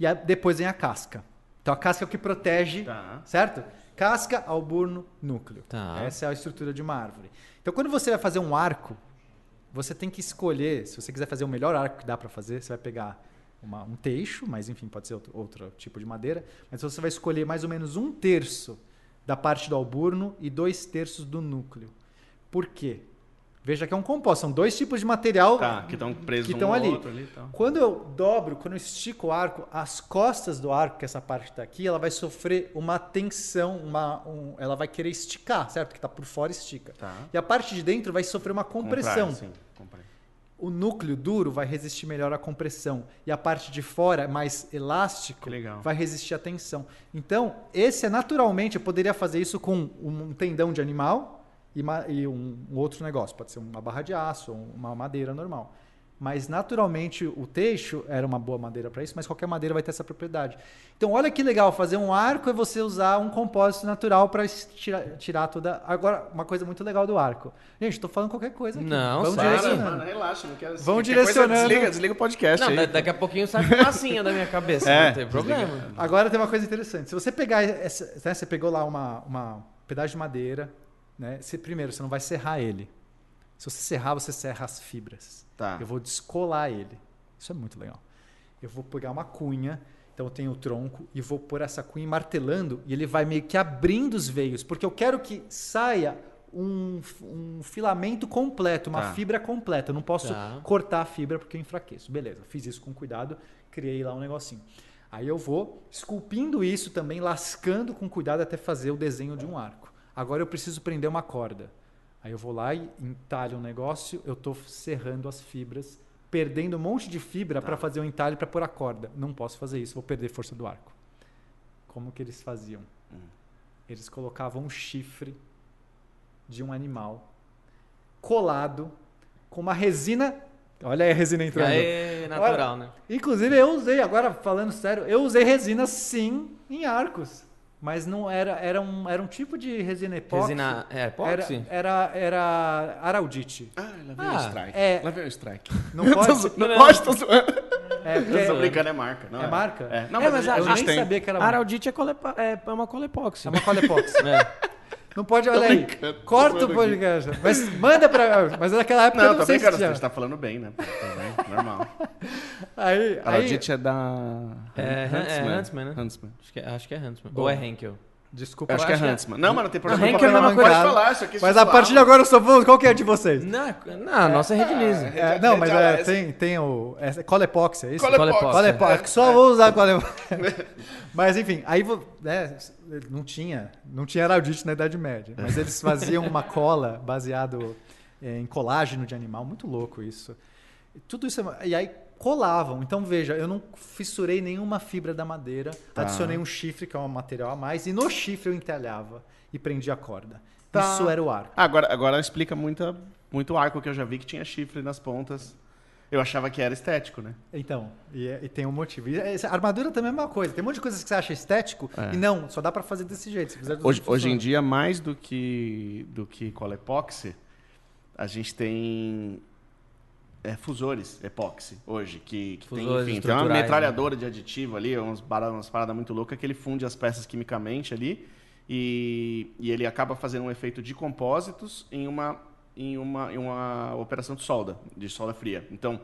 E a- depois vem a casca. Então a casca é o que protege, Tá. certo? Casca, alburno, núcleo. Tá. Essa é a estrutura de uma árvore. Então quando você vai fazer um arco, você tem que escolher, se você quiser fazer o melhor arco que dá para fazer, você vai pegar uma- um teixo, mas enfim, pode ser outro, outro tipo de madeira, mas você vai escolher mais ou menos um terço da parte do alburno e dois terços do núcleo. Por quê? Veja que é um composto, são dois tipos de material Tá, que estão presos que um ali. outro ali e tal. Quando eu dobro, quando eu estico o arco, as costas do arco, que é essa parte está aqui, ela vai sofrer uma tensão, uma, um- ela vai querer esticar, certo? Que está por fora estica. Tá. E a parte de dentro vai sofrer uma compressão. Comprar, sim. O núcleo duro vai resistir melhor à compressão. E a parte de fora, mais elástico, vai resistir à tensão. Então, esse é naturalmente, eu poderia fazer isso com um tendão de animal e, e um, um outro negócio. Pode ser uma barra de aço ou uma madeira normal. Mas naturalmente o teixo era uma boa madeira para isso, mas qualquer madeira vai ter essa propriedade. Então, olha que legal, fazer um arco é você usar um compósito natural para tirar, tirar toda. Agora, uma coisa muito legal do arco. Gente, estou falando qualquer coisa aqui. Não, Vamos. Para, direcionando. mano, relaxa, não quero Vamos direcionando. Coisa, desliga, desliga o podcast Não, aí. da- daqui a pouquinho sai fumacinha da minha cabeça, É, não tem problema. Agora tem uma coisa interessante. Se você pegar essa, né, você pegou lá uma, uma pedaço de madeira, né? Você, primeiro, você não vai serrar ele. Se você serrar, você serra as fibras. Tá. Eu vou descolar ele. Isso é muito legal. Eu vou pegar uma cunha, então eu tenho o tronco e vou pôr essa cunha martelando e ele vai meio que abrindo os veios, porque eu quero que saia um, um filamento completo, uma Tá. fibra completa. Eu não posso Tá. cortar a fibra porque eu enfraqueço. Beleza, fiz isso com cuidado, criei lá um negocinho. Aí eu vou esculpindo isso também, lascando com cuidado até fazer o desenho de um arco. Agora eu preciso prender uma corda. Aí eu vou lá e entalho um negócio, eu estou serrando as fibras, perdendo um monte de fibra para fazer um entalhe para pôr a corda. Não posso fazer isso, vou perder força do arco. Como que eles faziam? Eles colocavam um chifre de um animal colado com uma resina. Olha aí a resina entrando. Aí, natural, né? Inclusive eu usei, agora falando sério, eu usei resina sim em arcos. Mas não era, era um, era um tipo de resina epóxi. Resina é, era, epóxi? era, era araldite. Ah, lá vem Ah, o strike. é- Lá vem o strike. Não pode. Não, não não. pode, tô zoando. É, porque- Tô brincando, é marca. Não É marca? É. Não, É, mas, mas a, a eu gente nem tem. sabia que era Araldite é, colepa, é, é uma colepóxi. É uma cola epóxi. É. Não pode, olha aí. Corta o aqui. podcast. Mas manda pra. Mas naquela época eu Não, não tô sei se tinha. você tá falando bem, né? Tá bem, normal. Aí, A aí, Audit é da... É, é Huntsman, né? Huntsman. Acho que, é- acho que é Huntsman. Bom. Ou é Henkel? Desculpa. Acho que é Huntsman. Não, mas não tem problema. Henkel é a mesma Pode coisa. falar, isso aqui Mas a partir de agora eu só vou. Qual que é a de vocês? Não, não a nossa é Redilize. É, não, mas é, tem, tem o. É, cola epóxi, é isso? Cola Cola epóxi. Cola É. epóxi. Só vou usar cola epóxi. Mas enfim, aí né, não tinha, não tinha heraldite na Idade Média, mas eles faziam uma cola baseado em colágeno de animal, muito louco isso. Tudo isso é- e aí colavam. Então veja, eu não fissurei nenhuma fibra da madeira, Tá. adicionei um chifre que é um material a mais e no chifre eu entalhava e prendia a corda. Tá. Isso era o arco. Ah, Agora, agora explica muita, muito arco que eu já vi que tinha chifre nas pontas. Eu achava que era estético, né? Então, e, é- e tem um motivo. E essa armadura também é a mesma coisa. Tem um monte de coisas que você acha estético É. e não, só dá pra fazer desse jeito. Hoje, hoje em dia, mais do que, do que cola epóxi, a gente tem é, fusores epóxi hoje, que, que tem, enfim, tem uma estruturais, metralhadora de aditivo ali, umas paradas, umas paradas muito loucas, que ele funde as peças quimicamente ali e, e ele acaba fazendo um efeito de compósitos em uma, em uma, em uma operação de solda, de solda fria. Então,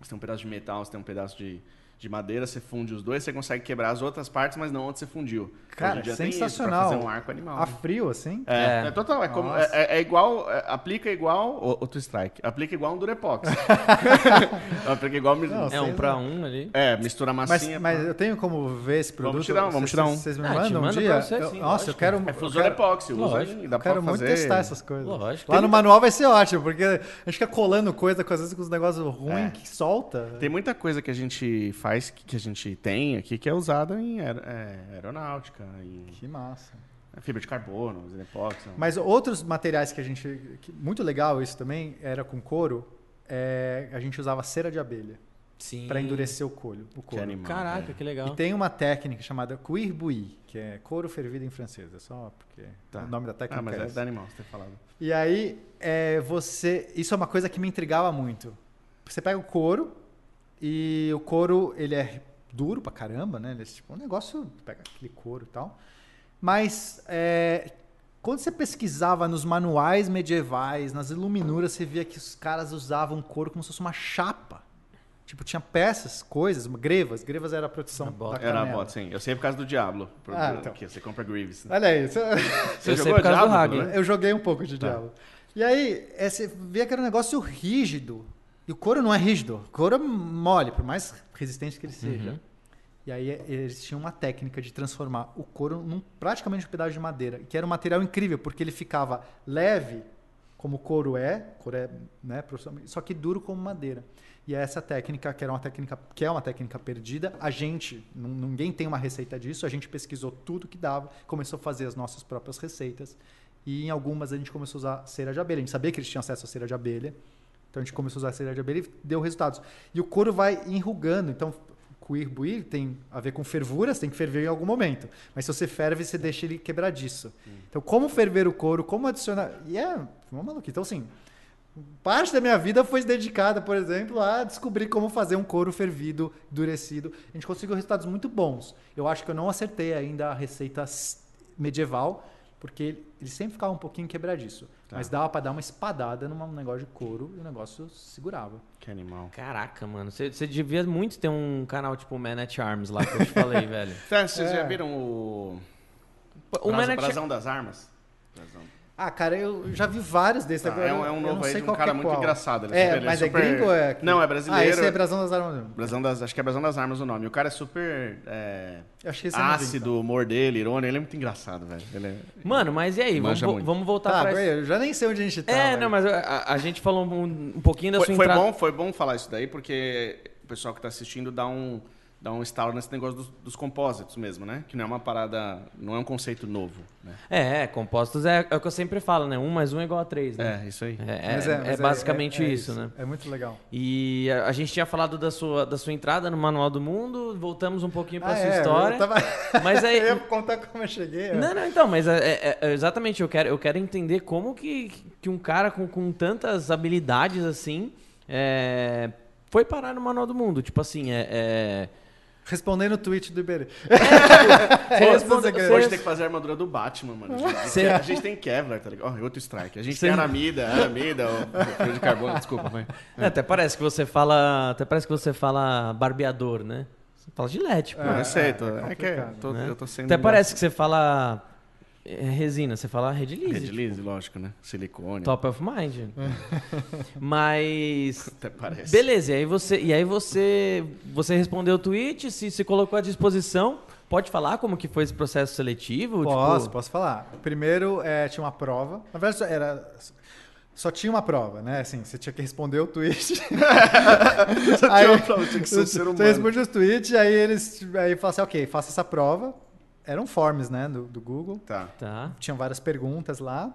você tem um pedaço de metal, você tem um pedaço de, de madeira, você funde os dois, você consegue quebrar as outras partes, mas não onde você fundiu. Cara, Hoje em dia tem isso, sensacional. Pra fazer um arco animal. A frio, assim? É, É. é total. É, como, é, é igual. é, aplica igual. o- Outro strike. Aplica igual um Durepox. aplica igual. Não, É um pra um ali. É, mistura Mas, massinha. mas pá. eu tenho como ver esse produto? Vamos tirar um, vamos Vocês- tirar um. Vocês me Ah, mandam um dia? pra você, Eu- sim, nossa, eu lógico. quero. é eu fusor quero- epóxi. Usa Lógico. e dá Eu quero muito fazer. testar essas coisas. Lógico. Lá Tem no manual vai ser ótimo, porque a gente fica colando coisa com, às vezes com os negócios ruins É. que solta. Tem muita coisa que a gente faz, que que a gente tem aqui, que é usada em aer- é, aeronáutica, em Que massa. fibra de carbono, epóxi. Mas outros materiais que a gente. que- muito legal isso também, era com couro. é, a gente usava cera de abelha Sim. para endurecer o couro. O que couro. animal. Caraca, é. que legal. E tem uma técnica chamada cuir bouilli, que é couro fervido em francês. É só porque Tá. o nome da técnica Ah, mas é é da animal, você tem falado. E aí, é, você. Isso é uma coisa que me intrigava muito. Você pega o couro e o couro ele é duro pra caramba, né? Ele é tipo um negócio. Pega aquele couro e tal. Mas é, quando você pesquisava nos manuais medievais, nas iluminuras, você via que os caras usavam couro como se fosse uma chapa. Tipo, tinha peças, coisas, grevas. Grevas era a proteção A bota. da Era a bota, sim. Eu sei por causa do Diablo. Por, Ah, então. que você compra Greaves. Olha aí, você- Você Eu jogou por causa do Diablo, Hag. né? eu joguei um pouco de Tá. Diablo. E aí, é, você vê aquele negócio rígido. E o couro não é rígido. O couro é mole, por mais resistente que ele seja. Uhum. E aí é, eles tinham uma técnica de transformar o couro num praticamente um pedaço de madeira, que era um material incrível, porque ele ficava leve, como o couro é, couro é né, só que duro como madeira. E essa técnica, que era uma técnica, que é uma técnica perdida, a gente, ninguém tem uma receita disso, a gente pesquisou tudo que dava, começou a fazer as nossas próprias receitas. E em algumas a gente começou a usar cera de abelha. A gente sabia que eles tinham acesso à cera de abelha. Então a gente começou a usar cera de abelha e deu resultados. E o couro vai enrugando. Então, cuir, buir tem a ver com fervura, você tem que ferver em algum momento. Mas se você ferve, você deixa ele quebradiço. Então, como ferver o couro, como adicionar. E é uma maluquice. Então, assim, parte da minha vida foi dedicada, por exemplo, a descobrir como fazer um couro fervido, endurecido. A gente conseguiu resultados muito bons. Eu acho que eu não acertei ainda a receita medieval, porque ele- sempre ficava um pouquinho quebradiço. Tá. Mas dava pra dar uma espadada num negócio de couro e o negócio segurava. Que animal. Caraca, mano. Você devia muito ter um canal tipo Man at Arms lá que eu te falei, velho. Tá, vocês É. já viram o. O Man Brasa- at Brasão das Armas? Brasão. Ah, cara, eu já vi vários desses. Tá, agora é um, é eu um não novo aí de um cara é muito qual. engraçado. Ele É, ele mas é super- gringo ou é... Não, é Ah, brasileiro. esse é Brasão das Armas. Brasão das, acho que é Brasão das Armas o nome. O cara é super é, Eu acho que esse eu não vi, ácido, o humor dele, irônico. Ele é muito engraçado, velho. Ele é... Mano, mas e aí? Vamos, vamos voltar Tá, pra. eu já nem sei onde a gente tá. É, velho. não, mas a, a gente falou um, um pouquinho da Foi, sua foi entrada. bom, foi bom falar isso daí, porque o pessoal que tá assistindo dá um, dá um estalo nesse negócio dos, dos compósitos mesmo, né? Que não é uma parada, não é um conceito novo, né? É, é, compostos é, é o que eu sempre falo, né? Um mais um é igual a três, né? É, isso aí. É, Mas é, mas é basicamente é- é isso, né? É muito legal. E a, a gente tinha falado da sua, da sua entrada no Manual do Mundo, voltamos um pouquinho pra Ah, sua é, história. Eu tava... Mas aí. eu ia contar como eu cheguei. é. Não, não, então, mas é, é- é exatamente, eu quero, eu quero entender como que, que um cara com, com tantas habilidades assim é, foi parar no Manual do Mundo. Tipo assim, é. É- Respondendo o tweet do Iberê. Você Pô, responde- você Hoje tem que fazer a armadura do Batman, mano. A gente, a gente tem Kevlar, tá ligado? Ó, outro strike. A gente Cê- tem Aramida, Aramida, o fio de carbono, desculpa, vai. é, até parece que você fala. Até parece que você fala barbeador, né? Você fala gilete, pô. É, eu sei, é, tô, é é, que tô- né? eu tô sendo... Até parece que você fala é, resina, você fala redilize. Redilize, lógico, né? Silicone. Top of mind. Mas. Até parece. Beleza, e aí você, e aí você, você respondeu o tweet, se, se colocou à disposição. Pode falar como que foi esse processo seletivo? Posso, Tipo, posso falar. Primeiro, é, tinha uma prova. Na verdade, só era... Só tinha uma prova, né? Assim, você tinha que responder o tweet. Só Aí- tinha uma prova, tinha que ser um ser humano. Você responde os tweets, aí eles aí falaram assim, ok, faça essa prova. Eram forms, né, do, do Google. Tá. Tá. Tinham várias perguntas lá.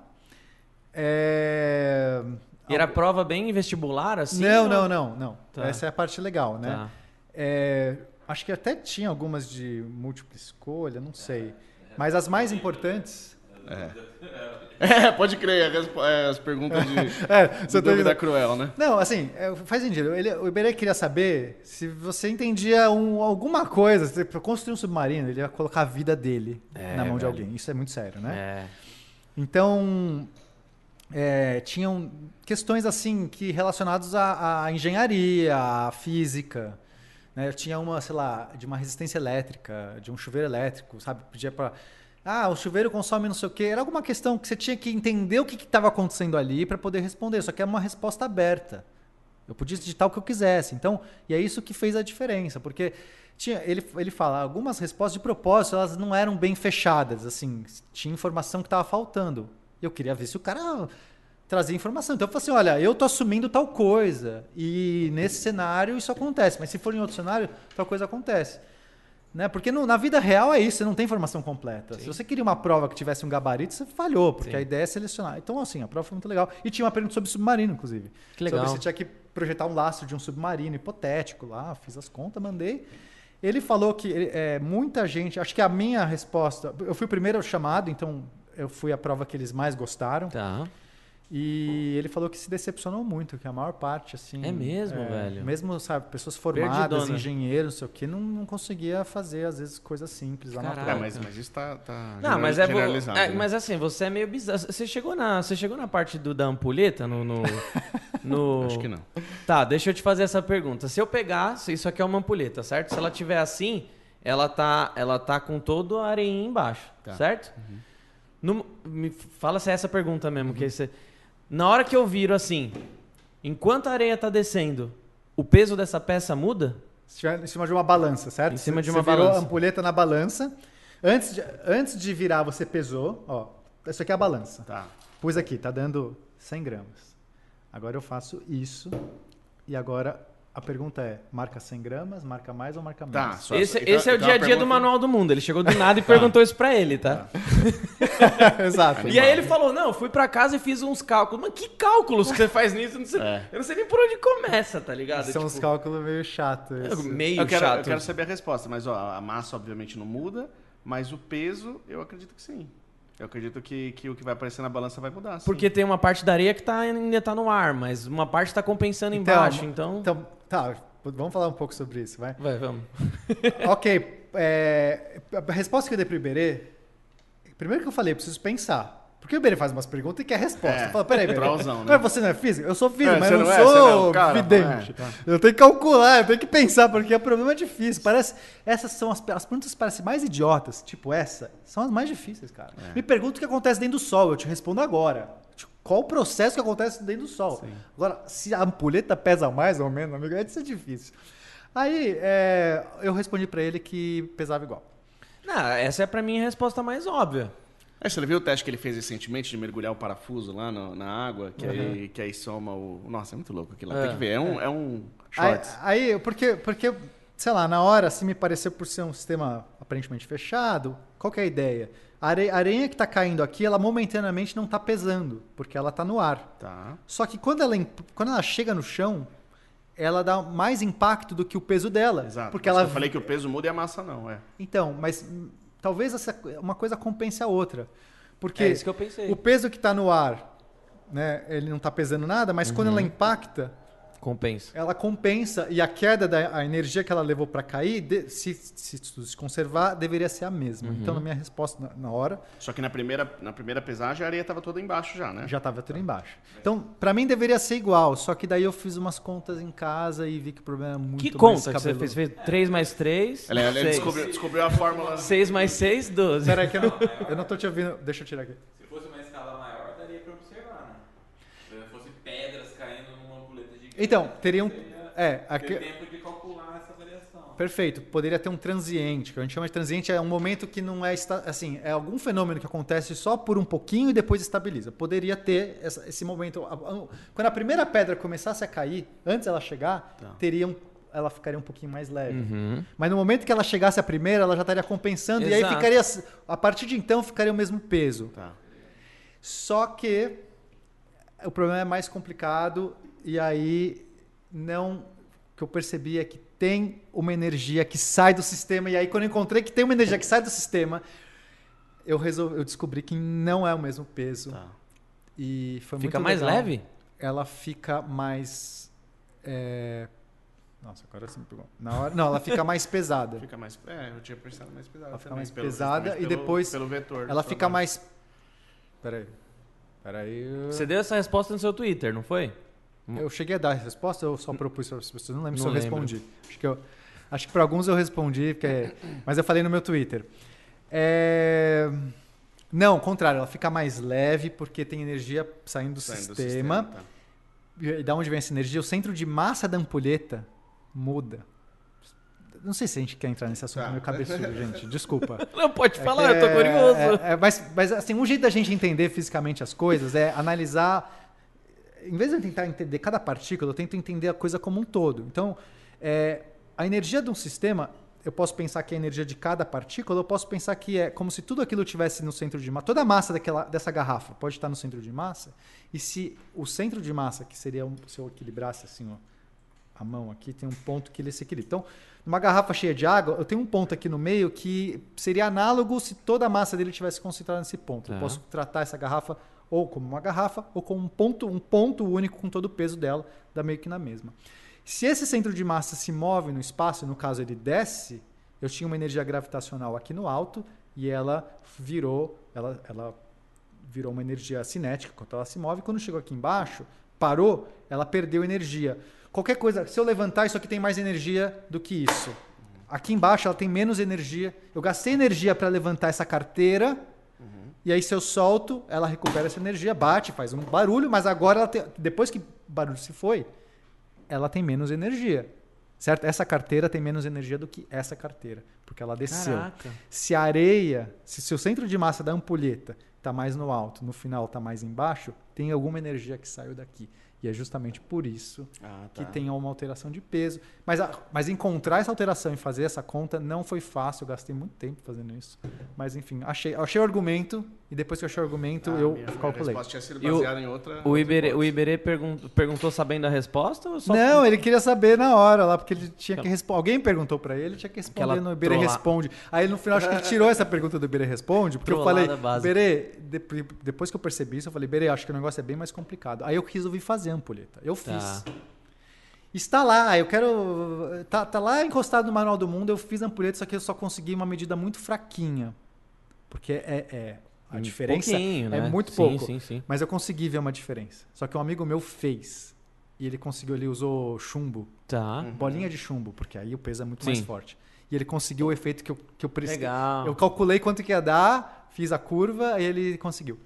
É... E era prova bem vestibular, assim? não, ou- não, não, não. Tá. Essa é a parte legal, né? Tá. É, acho que até tinha algumas de múltipla escolha, não sei. Mas as mais importantes. É, pode crer, as, é, as perguntas de, É, de você tá dúvida vendo? cruel, né? Não, assim, é, faz sentido. Ele, o Iberê queria saber se você entendia um- alguma coisa. Pra construir um submarino, ele ia colocar a vida dele É, na mão de velho. alguém. Isso é muito sério, né? É. Então, é, tinham questões assim que relacionadas à, à engenharia, à física. Né? Tinha uma, sei lá, de uma resistência elétrica, de um chuveiro elétrico, sabe? Pedia para ah, o chuveiro consome não sei o quê. Era alguma questão que você tinha que entender o que estava acontecendo ali para poder responder. Só que é uma resposta aberta. Eu podia digitar o que eu quisesse. Então, e é isso que fez a diferença, porque tinha, ele, ele fala, algumas respostas de propósito, elas não eram bem fechadas, assim, tinha informação que estava faltando. Eu queria ver se o cara trazia informação. Então eu falei assim, olha, eu tô assumindo tal coisa e nesse cenário isso acontece, mas se for em outro cenário, tal coisa acontece. Né? Porque no- na vida real é isso, você não tem informação completa. Se você queria uma prova que tivesse um gabarito, você falhou, porque Sim. a ideia é selecionar. Então, assim, a prova foi muito legal. E tinha uma pergunta sobre submarino, inclusive. Que legal. Sobre se tinha que projetar um lastro de um submarino hipotético lá, fiz as contas, mandei. Ele falou que é, muita gente, acho que a minha resposta, eu fui o primeiro chamado, então eu fui a prova que eles mais gostaram. Tá. E ele falou que se decepcionou muito, que a maior parte, assim. É mesmo, velho? Mesmo, sabe, pessoas formadas, Perdidona. engenheiros, não sei o quê, não, não conseguia fazer, às vezes, coisas simples lá Caraca. na É, prova. mas, mas isso tá, tá Não, mas é, generalizado. é, né? mas assim, você é meio bizarro. Você chegou na, você chegou na parte do, da ampulheta no, no, no- Acho que não. Tá, deixa eu te fazer essa pergunta. Se eu pegar, se isso aqui é uma ampulheta, certo? Se ela tiver assim, ela tá, ela tá com todo a areinha embaixo, Tá. certo? No- me fala se é essa pergunta mesmo, que você Na hora que eu viro assim, enquanto a areia tá descendo, o peso dessa peça muda? Em cima de uma balança, certo? Em cima de Você uma virou balança. a ampulheta na balança. Antes de, antes de virar, você pesou. Ó, isso aqui é a balança. Tá. Pus aqui, tá dando 100 gramas. Agora eu faço isso. E agora a pergunta é: marca 100 gramas, marca mais ou marca Tá. menos? só- Esse, então- esse é o então dia a dia do pergunta- Manual do Mundo. Ele chegou do nada e perguntou isso pra ele, tá? Exato. E aí ele falou: Não, eu fui pra casa e fiz uns cálculos. Mas que cálculos que você faz nisso? Eu não sei, É. eu não sei nem por onde começa, tá ligado? São uns Tipo, cálculos meio chatos. é meio Eu quero, eu chato. quero saber a resposta, mas ó, a massa obviamente não muda, mas o peso eu acredito que sim. Eu acredito que, que o que vai aparecer na balança vai mudar. sim. Porque tem uma parte da areia que tá, ainda tá no ar, mas uma parte tá compensando Então, embaixo, então... Então, tá, vamos falar um pouco sobre isso, vai. Vai, vamos. ok, é, a resposta que eu dei pro Iberê, primeiro que eu falei, eu preciso pensar. Porque o Iberê faz umas perguntas e quer resposta. É, eu falo, peraí, Iberê, né? mas você não é físico? Eu sou físico, É, mas eu não, não é, sou não, cara, vidente. é, tá. Eu tenho que calcular, eu tenho que pensar, porque o problema é difícil. Parece, essas são as, as perguntas que parecem mais idiotas, tipo essa, são as mais difíceis, cara. É. Me pergunta o que acontece dentro do Sol, eu te respondo agora. Qual o processo que acontece dentro do Sol? Agora, se a ampulheta pesa mais ou menos, amigo, isso é difícil. Aí, é, eu respondi pra ele que pesava igual. Não, essa é pra mim a resposta mais óbvia. É, você viu o teste que ele fez recentemente de mergulhar o parafuso lá no- na água, que, aí, que aí soma o. Nossa, é muito louco aquilo lá. É, Tem que ver. É um, é um Aí, shorts. aí, porque, porque, sei lá, na hora, assim, me pareceu por ser um sistema aparentemente fechado, qual que é a ideia? A are- a areia que tá caindo aqui, ela momentaneamente não tá pesando, porque ela tá no ar. Tá. Só que quando ela, quando ela chega no chão, ela dá mais impacto do que o peso dela. Exato. Porque ela Eu falei que o peso muda e a massa não, é. Então, mas hum, talvez essa, uma coisa compense a outra. Porque É isso que eu pensei. o peso que está no ar, né, ele não está pesando nada, mas quando Uhum. ela impacta, Compensa. ela compensa e a queda da a energia que ela levou para cair, de- se, se se conservar, deveria ser a mesma. Uhum. Então, na minha resposta na, na hora, Só que na primeira, na primeira pesagem a areia estava toda embaixo já, né? já estava tudo embaixo. Então, para mim deveria ser igual, só que daí eu fiz umas contas em casa e vi que o problema é muito Que mais conta que você fez? Fez 3 mais 3? Ele, ele descobriu, descobriu a fórmula. 6 mais 6, 12. Peraí que eu não, eu não tô te ouvindo. Deixa eu tirar aqui. Se fosse uma escala maior, daria pra observar, né? Se fosse pedras caindo numa ampulheta gigante. Então, teriam- É, aqui, tempo de calcular essa variação. Perfeito. Poderia ter um transiente, que a gente chama de transiente é um momento que não é esta- assim, é algum fenômeno que acontece só por um pouquinho e depois estabiliza. Poderia ter essa- esse momento. Quando a primeira pedra começasse a cair, antes ela chegar, Tá. teriam ela ficaria um pouquinho mais leve. Uhum. Mas no momento que ela chegasse a primeira, ela já estaria compensando e aí Exato. ficaria a partir de então ficaria o mesmo peso. Tá. Só que o problema é mais complicado e aí não o que eu percebi é que tem uma energia que sai do sistema e aí quando eu encontrei que tem uma energia que sai do sistema, eu resolvi, eu descobri que não é o mesmo peso Tá. e foi Fica muito mais legal. leve? Ela fica mais é, Nossa, agora você me pegou. Na hora, não, ela fica mais pesada. Fica mais. É, eu tinha pensado mais pesada. Ela fica também, mais pelo- pesada e pelo- depois Pelo vetor. Ela fica mais Peraí. Peraí. Você deu essa resposta no seu Twitter, não foi? Eu cheguei a dar a resposta ou eu só propus para as pessoas? Não lembro se Não eu lembro. respondi. Acho que, eu, acho que para alguns eu respondi, porque, mas eu falei no meu Twitter. É, Não, ao contrário, ela fica mais leve porque tem energia saindo do, Saindo do sistema. tá. E da onde vem essa energia? O centro de massa da ampulheta muda. Não sei se a gente quer entrar nesse assunto Tá. meio cabeçudo, gente. Desculpa. Não, pode É falar, que eu tô é- curioso. é- é, mas, mas assim, um jeito da gente entender fisicamente as coisas é analisar. Em vez de eu tentar entender cada partícula, eu tento entender a coisa como um todo. Então, é, a energia de um sistema, eu posso pensar que é a energia de cada partícula, eu posso pensar que é como se tudo aquilo tivesse no centro de massa. Toda a massa daquela, dessa garrafa pode estar no centro de massa. E se o centro de massa, que seria um, se eu equilibrasse assim, ó, a mão aqui, tem um ponto que ele se equilibra. Então, numa garrafa cheia de água, eu tenho um ponto aqui no meio que seria análogo se toda a massa dele tivesse concentrada nesse ponto. Eu Tá. posso tratar essa garrafa ou como uma garrafa ou como um ponto, um ponto único com todo o peso dela, dá meio que na mesma. Se esse centro de massa se move no espaço, no caso ele desce, eu tinha uma energia gravitacional aqui no alto e ela virou, ela, ela virou uma energia cinética quando ela se move. Quando chegou aqui embaixo, parou, ela perdeu energia. Qualquer coisa, se eu levantar, isso aqui tem mais energia do que isso. Aqui embaixo ela tem menos energia. Eu gastei energia para levantar essa carteira E aí, se eu solto, ela recupera essa energia, bate, faz um barulho, mas agora, ela tem- depois que o barulho se foi, ela tem menos energia. Certo? Essa carteira tem menos energia do que essa carteira, porque ela desceu. Caraca. Se a areia, se, se o centro de massa da ampulheta está mais no alto, no final está mais embaixo, tem alguma energia que saiu daqui. E é justamente por isso Ah, que tá. tem uma alteração de peso. Mas, a- mas encontrar essa alteração e fazer essa conta não foi fácil, eu gastei muito tempo fazendo isso. Mas enfim, achei, achei o argumento e depois que eu achei o argumento, Ah, eu minha- minha calculei. resposta tinha sido o- baseada em outra. O outra Iberê, o. Iberê pergun- perguntou sabendo a resposta ou só Não, ele queria saber na hora lá, porque ele tinha que responder. Alguém perguntou pra ele, ele tinha que Aquela responder no Iberê trolla- Responde. Aí no final acho que ele tirou essa pergunta do Iberê Responde, porque eu falei, básica. Iberê, de- depois que eu percebi isso, eu falei, Iberê, acho que o negócio é bem mais complicado. Aí eu resolvi fazer a ampulheta. Eu fiz. Tá. Está lá, eu quero. Tá, tá lá encostado no Manual do Mundo, eu fiz a ampulheta, só que eu só consegui uma medida muito fraquinha. Porque é. é- a Um diferença é né? muito Sim, pouco. Sim, sim. Mas eu consegui ver uma diferença. Só que um amigo meu fez. E ele conseguiu, ele usou chumbo, Tá. Uhum. bolinha de chumbo, porque aí o peso é muito mais Sim. forte. E ele conseguiu o efeito que eu, que eu precisei. Legal. Eu calculei quanto que ia dar, fiz a curva e ele conseguiu.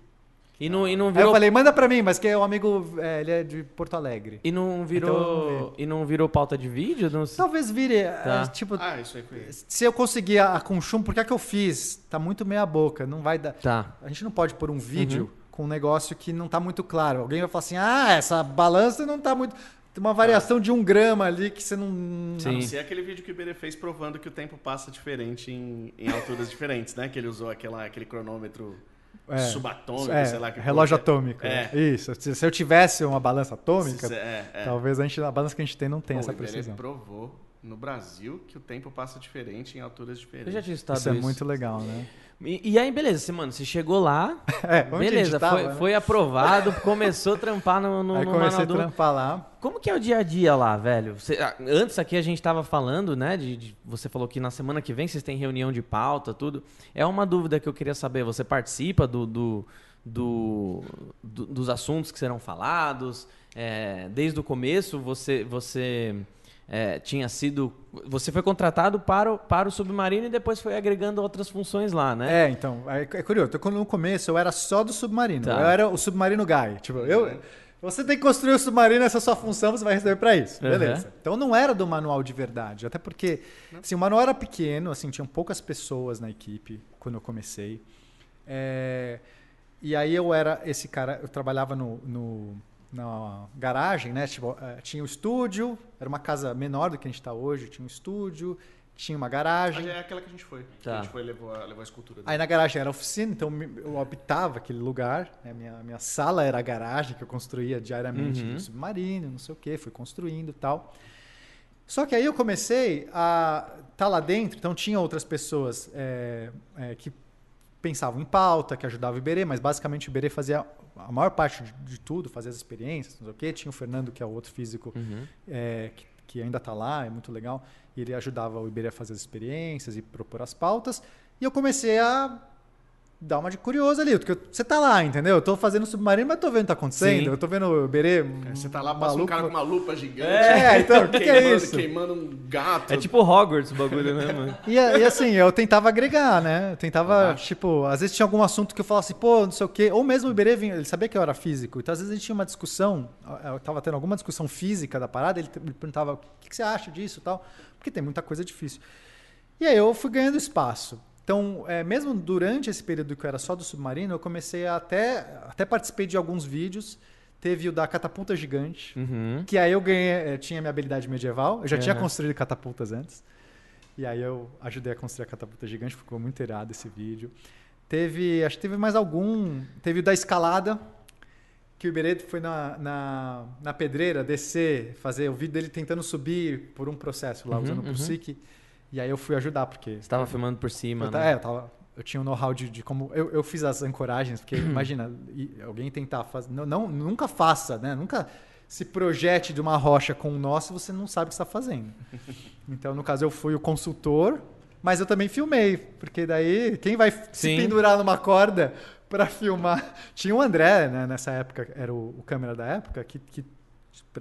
E não, e não Aí eu virou. falei, manda pra mim, mas que é um amigo, é, ele é de Porto Alegre. E não Então, virou. vamos e não virou pauta de vídeo? Não... Talvez vire, Tá. é, tipo, Ah, isso aí foi. se eu conseguir a, a com chumbo, por que é que eu fiz? Tá muito meia boca, não vai dar. Tá. A gente não pode pôr um vídeo Uhum. com um negócio que não tá muito claro. Alguém vai falar assim, ah, essa balança não tá muito... Tem uma variação de um grama ali que você não... Sim. A não ser aquele vídeo que o Iberê fez provando que o tempo passa diferente em, em alturas diferentes, né? Que ele usou aquela, aquele cronômetro É. subatômico, É, sei lá. Que relógio porra que atômico. É. Isso. Se, se eu tivesse uma balança é. atômica, Se- é, é. talvez a, gente, a balança que a gente tem não tenha essa precisão. provou no Brasil que o tempo passa diferente em alturas Eu diferentes. já tinha estudado Isso isso. é muito legal, né? E, e aí, beleza, você, mano, você chegou lá, É, beleza, tava, foi, né? foi aprovado, começou a trampar no, no, Aí no comecei manual a trampar lá. Como que é o dia a dia lá, velho? Você- ah, antes aqui a gente tava falando, né? De, de- você falou que na semana que vem vocês têm reunião de pauta, tudo. É uma dúvida que eu queria saber. Você participa do, do- do- do- dos assuntos que serão falados? É, desde o começo você você é, tinha sido, você foi contratado para o, para o submarino e depois foi agregando outras funções lá, né? É, então, é, é curioso. No começo eu era só do submarino. Tá. Eu era o submarino guy. Tipo, eu. Você tem que construir o submarino, essa é a sua função, você vai receber pra isso. Uhum. Beleza. Então não era do manual de verdade. Até porque assim, o manual era pequeno, assim, tinham poucas pessoas na equipe quando eu comecei. É, e aí eu era esse cara, eu trabalhava no, no- na garagem, né? Tipo, eh, tinha o estúdio, era uma casa menor do que a gente está hoje, tinha um estúdio, tinha uma garagem. é aquela que a gente foi. Que Tá. a gente foi levou a, levou a escultura Aí na garagem era a oficina, então eu habitava aquele lugar. né? Minha, minha sala era a garagem que eu construía diariamente Uhum. no submarino, não sei o que, fui construindo e tal. Só que aí eu comecei a estar lá dentro, então tinha outras pessoas é, é, que pensavam em pauta, que ajudavam o Iberê, mas basicamente o Iberê fazia a maior parte de, tudo, fazia as experiências, não sei o quê. Tinha o Fernando, que é o outro físico Uhum. é, que, que ainda está lá, é muito legal. E ele ajudava o Iberê a fazer as experiências e propor as pautas. E eu comecei a dar uma de curioso ali, porque você tá lá, entendeu? Eu tô fazendo submarino, mas tô vendo o que tá acontecendo. Sim. Eu tô vendo o Iberê. Você tá lá, passa um maluco. cara com uma lupa gigante. É, então, o que, que é queimando- isso? Queimando um gato. É tipo Hogwarts o bagulho, né, mano? E, e assim, eu tentava agregar, né? Eu tentava, Acho. tipo, às vezes tinha algum assunto que eu falava assim, pô, não sei o quê. Ou mesmo o Iberê, vinha- ele sabia que eu era físico. Então, às vezes a gente tinha uma discussão, eu tava tendo alguma discussão física da parada, ele me perguntava, o que, que você acha disso e tal? Porque tem muita coisa difícil. E aí eu fui ganhando espaço. Então, é, mesmo durante esse período que eu era só do submarino, eu comecei a até, até participei de alguns vídeos. Teve o da catapulta gigante, Uhum. que aí eu ganhei, eh, tinha minha habilidade medieval. Eu já tinha Aham. construído catapultas antes. E aí eu ajudei a construir a catapulta gigante, ficou muito irado esse vídeo. Teve, acho que teve mais algum. Teve o da escalada, que o Iberê foi na, na, na pedreira descer, fazer o vídeo dele tentando subir por um processo lá, Uhum, usando o uhum. E aí eu fui ajudar, porque. Você tava filmando por cima, eu, né? é, eu, tava, eu tinha um know-how de, de como. Eu, eu fiz as ancoragens, porque imagina, alguém tentar fazer. Não, não, nunca faça, né? Nunca se projete de uma rocha com um nó se você não sabe o que está fazendo. Então, no caso, eu fui o consultor, mas eu também filmei, porque daí quem vai se Sim. pendurar numa corda para filmar? Tinha o André, né, nessa época, era o, o câmera da época, que. que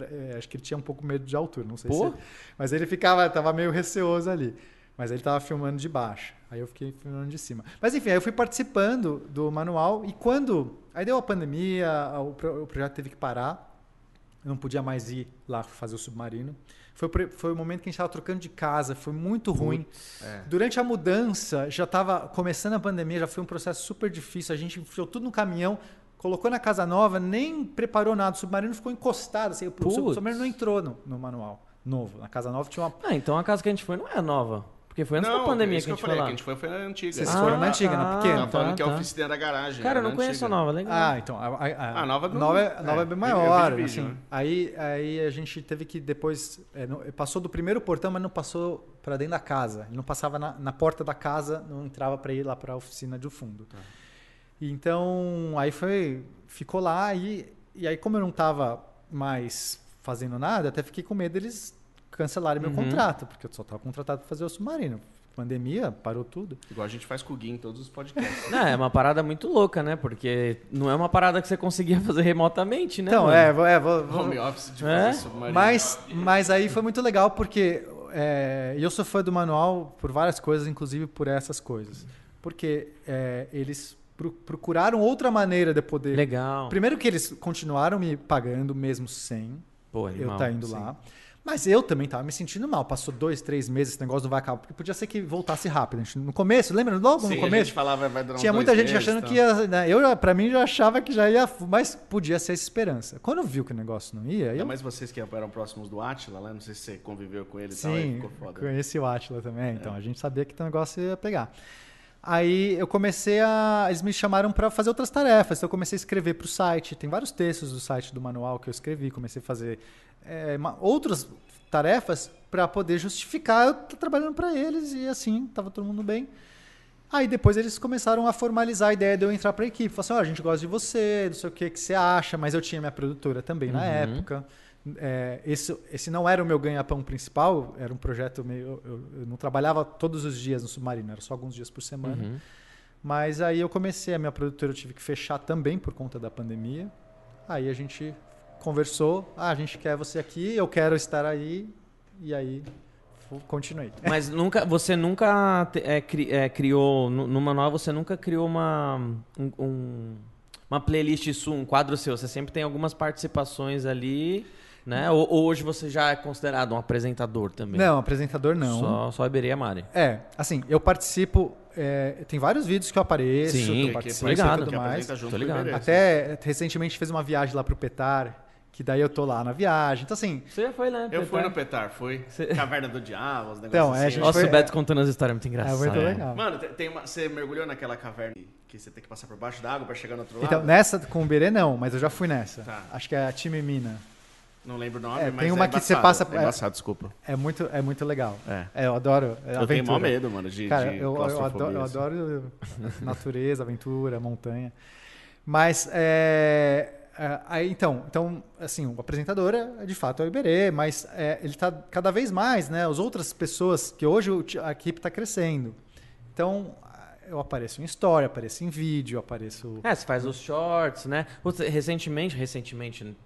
é, acho que ele tinha um pouco medo de altura, não sei Pô. se. Mas ele ficava, tava meio receoso ali. Mas ele tava filmando de baixo. Aí eu fiquei filmando de cima. Mas enfim, aí eu fui participando do manual e quando. Aí deu a pandemia, o, o projeto teve que parar. Eu não podia mais ir lá fazer o submarino. Foi, foi o momento que a gente estava trocando de casa, foi muito ruim. É. Durante a mudança, já estava começando a pandemia, já foi um processo super difícil. A gente enfiou tudo no caminhão, colocou na casa nova, nem preparou nada. O submarino ficou encostado. Assim, o submarino não entrou no, no manual novo. Na casa nova tinha uma. Ah, então a casa que a gente foi não é nova. Porque foi antes da pandemia isso que a gente foi lá. que a gente foi, foi na antiga. Vocês Ah, foram na antiga, na pequena. Tava falando tá, que é a tá. oficina da garagem. Cara, eu não conheço a antiga. nova, legal. Ah, então. A, a- a- Ah, a nova do- nova é, nova é é, bem eu- eu maior. vídeo, assim. né? aí, aí a gente teve que depois. é, não- passou do primeiro portão, mas não passou para dentro da casa. Ele não passava na, na porta da casa, não entrava para ir lá para a oficina do fundo. Tá. Então, aí foi. Ficou lá e, e aí, como eu não estava mais fazendo nada, até fiquei com medo deles cancelarem meu Uhum. contrato, porque eu só estava contratado para fazer o submarino. Pandemia, parou tudo. Igual a gente faz com o Gui em todos os podcasts. Não, é uma parada muito louca, né? Porque não é uma parada que você conseguia fazer remotamente, né? então, mano? é, vou- é, vou, vou, Home office de É? fazer submarino. Mas, mas aí foi muito legal porque é, e eu sou fã do manual por várias coisas, inclusive por essas coisas. Porque é, eles procuraram outra maneira de poder. Legal. Primeiro que eles continuaram me pagando mesmo sem Pô, eu animal, estar indo sim. lá. Mas eu também tava me sentindo mal. Passou dois, três meses, esse negócio não vai acabar. Porque podia ser que voltasse rápido. A gente- No começo, lembra? Logo Sim, no a começo? gente falava, vai durar Tinha muita gente meses, achando tá? que ia. Né? Eu, já- pra mim, já achava que já ia. Mas podia ser essa esperança. Quando eu vi que o negócio não ia, Ainda eu. mais vocês que eram próximos do Atila, lá, não sei se você conviveu com ele e tal, aí Sim, ficou foda. conheci o Atila também, então a gente sabia que o negócio ia pegar. Aí eu comecei a. Eles me chamaram para fazer outras tarefas. Então eu comecei a escrever para o site. Tem vários textos do site do manual que eu escrevi. Comecei a fazer é, ma- outras tarefas para poder justificar eu estar trabalhando para eles e assim, tava todo mundo bem. Aí depois eles começaram a formalizar a ideia de eu entrar para a equipe. Falaram assim: ó, a gente gosta de você, não sei o que, que você acha, mas eu tinha minha produtora também na Uhum. época. É, esse, esse não era o meu ganha-pão principal, era um projeto meio. Eu, eu não trabalhava todos os dias no submarino, era só alguns dias por semana. Uhum. Mas aí eu comecei, a minha produtora eu tive que fechar também por conta da pandemia. Aí a gente conversou: ah, a gente quer você aqui, eu quero estar aí, e aí continuei. Mas nunca, você nunca é, cri- é, criou, no, manual você nunca criou uma, um- um- uma playlist sua, um quadro seu. Você sempre tem algumas participações ali, né? Ou, ou hoje você já é considerado um apresentador também? Não, apresentador não. Só, só Iberê e a Mari. É, assim, eu participo. é, tem vários vídeos que eu apareço, Sim, que que- eu que- participo tô e ligado. tudo que mais. junto Tô ligado. Iberê, Até recentemente fez uma viagem lá pro Petar, que daí eu tô lá na viagem. Então, assim, Você já foi, né? Eu fui no Petar? Fui. Você- Caverna do Diabo, os negócios Então, é, assim. a gente Nossa, foi- o Beto contando as histórias, muito é engraçado. muito legal. Mano, tem- uma, você mergulhou naquela caverna que você tem que passar por baixo da água pra chegar no outro lado? Então, nessa com o Berê não, mas eu já fui nessa. Tá. Acho que é a Time Mina. Não lembro o nome, É, mas tem uma é que você passa- É embaçado, desculpa. É muito, é muito legal. É. É, eu adoro. é Eu tenho maior medo, mano, de, Cara, de eu, eu adoro, eu assim. adoro natureza, aventura, montanha. Mas, é, é, aí, então, então, assim, o apresentador é de fato é o Iberê, mas é, ele está cada vez mais, né? As outras pessoas, que hoje a equipe está crescendo. Então, eu apareço em história, apareço em vídeo, apareço... É, você faz os shorts, né? Recentemente, recentemente,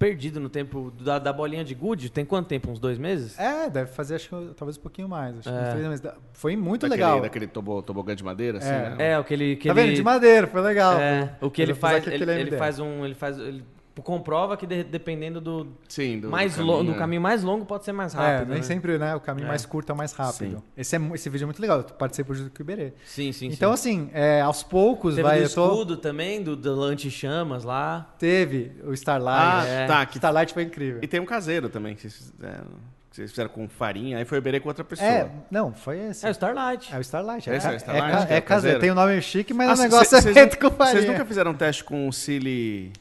perdido no tempo da, da bolinha de gude, tem quanto tempo? Uns dois meses? É, deve fazer, acho que talvez um pouquinho mais. Acho É. uns três meses. Foi muito daquele, legal. Daquele tobo, tobogã de madeira, assim, É. né? É, o que ele... Que Tá ele vendo? De madeira, foi legal. É, o que ele usar faz, ele, ele faz um, ele faz, ele comprova que de- dependendo do Sim, do mais caminho, longo, do é. caminho mais longo pode ser mais É, rápido. nem né? sempre, né? O caminho É. mais curto é o mais rápido. Sim. Esse, é, esse vídeo é muito legal. Eu participo junto com o Iberê. Sim, sim, Então, sim. assim, é, aos poucos, Teve vai. do Eu tô, escudo também, do, do lanche-chamas lá. teve o Ah, Starlight. é. tá. Que... Starlight foi incrível. E tem um caseiro também, que vocês fizeram, que vocês fizeram com farinha, aí foi o Iberê com outra pessoa. É, não, foi esse. É o Starlight. É o Starlight. Esse é o ca- Starlight, ca- que é é o caseiro. Tem o nome chique, mas Ah, o negócio cê- é feito com farinha. Vocês nunca fizeram um teste com o Cili...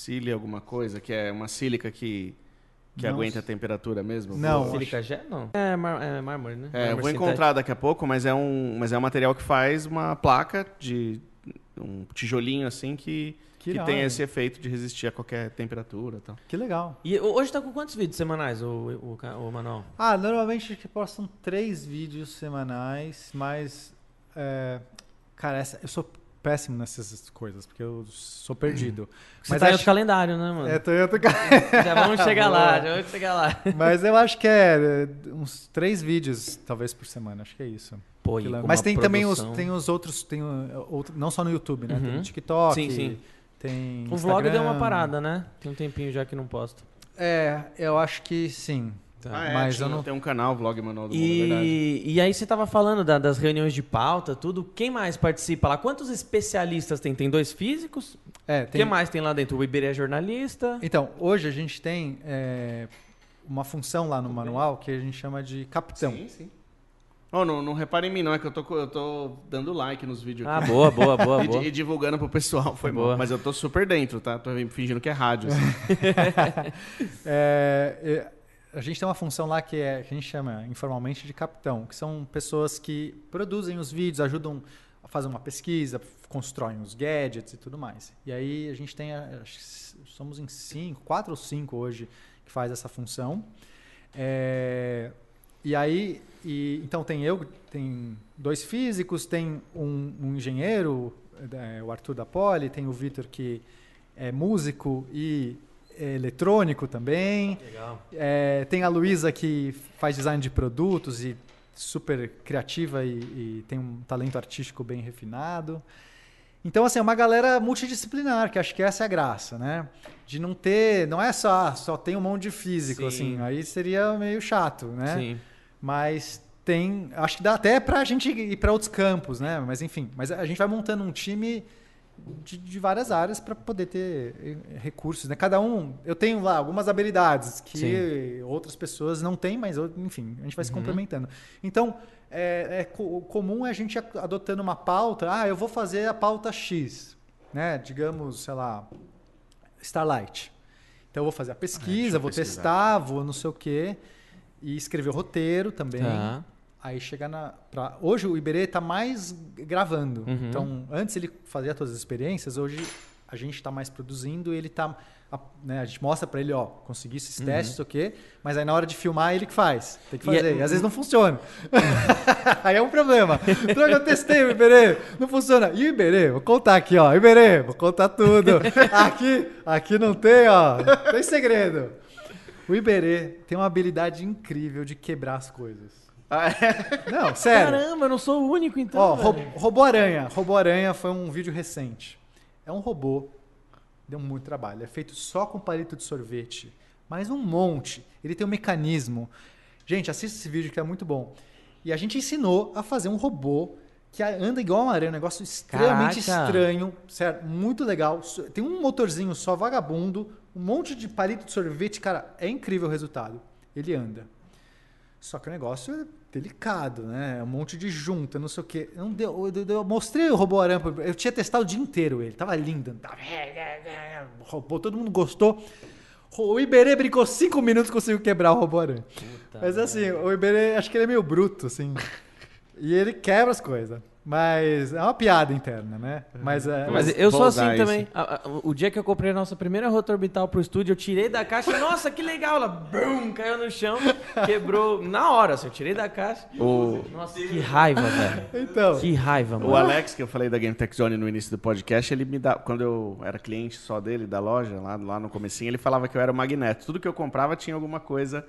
Cili alguma coisa, que é uma sílica que, que aguenta a temperatura mesmo? Não. Silica gel? Não. É, mar, é mármore, né? É, eu vou encontrar daqui a pouco, mas é um, mas é um material que faz uma placa de um tijolinho assim que, Que que, tem esse efeito de resistir a qualquer temperatura e tal. Que legal. E ho- hoje tá com quantos vídeos semanais o, o, o Manual? Ah, normalmente que postam três vídeos semanais, mas. é, cara, essa- eu sou péssimo nessas coisas, porque eu sou perdido. Você Mas tá em acho- outro calendário, né, mano? É, tô, eu tô... Já vamos chegar lá, já vamos chegar lá. Mas eu acho que é é, uns três vídeos, talvez, por semana. Acho que é isso. Pô, Mas tem também os, tem os outros, tem uh, outro, não só no YouTube, né? Tem Uhum. o TikTok, Sim, sim. tem O vlog deu uma Instagram. parada, né? Tem um tempinho já que não posto. É, eu acho que sim. Ah, é, Mas tinha- eu não- tem um canal, Vlog Manual do Mundo, é verdade. E, e aí você tava falando da- das reuniões de pauta, tudo. Quem mais participa lá? Quantos especialistas tem? Tem dois físicos? É, O tem... que mais tem lá dentro? O Iberê é jornalista. Então, hoje a gente tem é, uma função lá no manual que a gente chama de capitão. Sim, sim. Oh, não, não repara em mim, não. É que eu tô, eu tô dando like nos vídeos Ah, aqui. boa, boa, boa, E, boa. e divulgando pro pessoal, foi Boa. bom. Mas eu tô super dentro, tá? Tô fingindo que é rádio. assim. É, é, a gente tem uma função lá que, é, a gente chama informalmente de capitão, que são pessoas que produzem os vídeos, ajudam a fazer uma pesquisa, constroem os gadgets e tudo mais. E aí a gente tem, somos em cinco, quatro ou cinco hoje que faz essa função. É, e aí, e- então tem eu, tem dois físicos, tem um, um engenheiro, é, o Arthur da Poli, tem o Vitor que é músico e eletrônico também. Legal. É, tem a Luísa que faz design de produtos e super criativa e, e tem um talento artístico bem refinado. Então, assim, é uma galera multidisciplinar, que acho que essa é a graça, né? De não ter, não é só, ah, só tem um monte de físico, Sim. assim, aí seria meio chato, né? Sim. Mas tem, acho que dá até pra gente ir para outros campos, né? Mas enfim, mas a gente vai montando um time de, de várias áreas para poder ter eh, recursos, né? Cada um, eu tenho lá algumas habilidades que outras pessoas não têm, mas enfim, a gente vai se complementando. Então, é, é co- comum a gente adotando uma pauta, ah, eu vou fazer a pauta X, né? Digamos, sei lá, Starlight. Então eu vou fazer a deixa pesquisa, eu vou pesquisar. testar, vou não sei o quê e escrever o roteiro também. Tá. Aí chegar na. Pra... Hoje o Iberê tá mais gravando. Uhum. Então, antes ele fazia todas as experiências, hoje a gente tá mais produzindo e ele tá. a- né, a gente mostra pra ele, ó, consegui esses testes, sei o quê, mas aí na hora de filmar ele que faz. Tem que Uhum. E fazer. é- E às vezes não funciona. aí é um problema. Então eu testei o Iberê, não funciona. E o Iberê? Vou contar aqui, ó. Iberê, vou contar tudo. Aqui, aqui não tem, ó. Tem segredo. O Iberê tem uma habilidade incrível de quebrar as coisas. Ah, é? Não, sério. Caramba, eu não sou o único então. Ó, ro-. Robô Aranha. Robô Aranha foi um vídeo recente. É um robô. Deu muito trabalho. É feito só com palito de sorvete. Mas um monte. Ele tem um mecanismo. Gente, assista esse vídeo que é muito bom. E a gente ensinou a fazer um robô que anda igual uma aranha. Um negócio extremamente Caraca. estranho. Certo? Muito legal. Tem um motorzinho só vagabundo. Um monte de palito de sorvete. Cara, é incrível o resultado. Ele anda. Só que o negócio é delicado, né? É um monte de junta, não sei o quê. Não deu, eu, eu- eu mostrei o robô pro- eu tinha testado o dia inteiro ele, tava lindo. Tava... Robô, todo mundo gostou. O Iberê brincou cinco minutos e conseguiu quebrar o robô aranha. Puta Mas assim, o Iberê, acho que ele é meio bruto, assim. e ele quebra as coisas. Mas é uma piada interna, né? Mas, é, Mas eu sou assim também. A- O dia que eu comprei a nossa primeira rota orbital pro estúdio, eu tirei da caixa. Nossa, que legal! Ela brum, caiu no chão, quebrou na hora. Assim, eu tirei da caixa. O, Nossa, que raiva, velho. Então, Que raiva, mano. o Alex, que eu falei da Game Tech Zone no início do podcast, ele me dá. Quando eu era cliente só dele, da loja, lá, lá no comecinho, ele falava que eu era o magneto. Tudo que eu comprava tinha alguma coisa.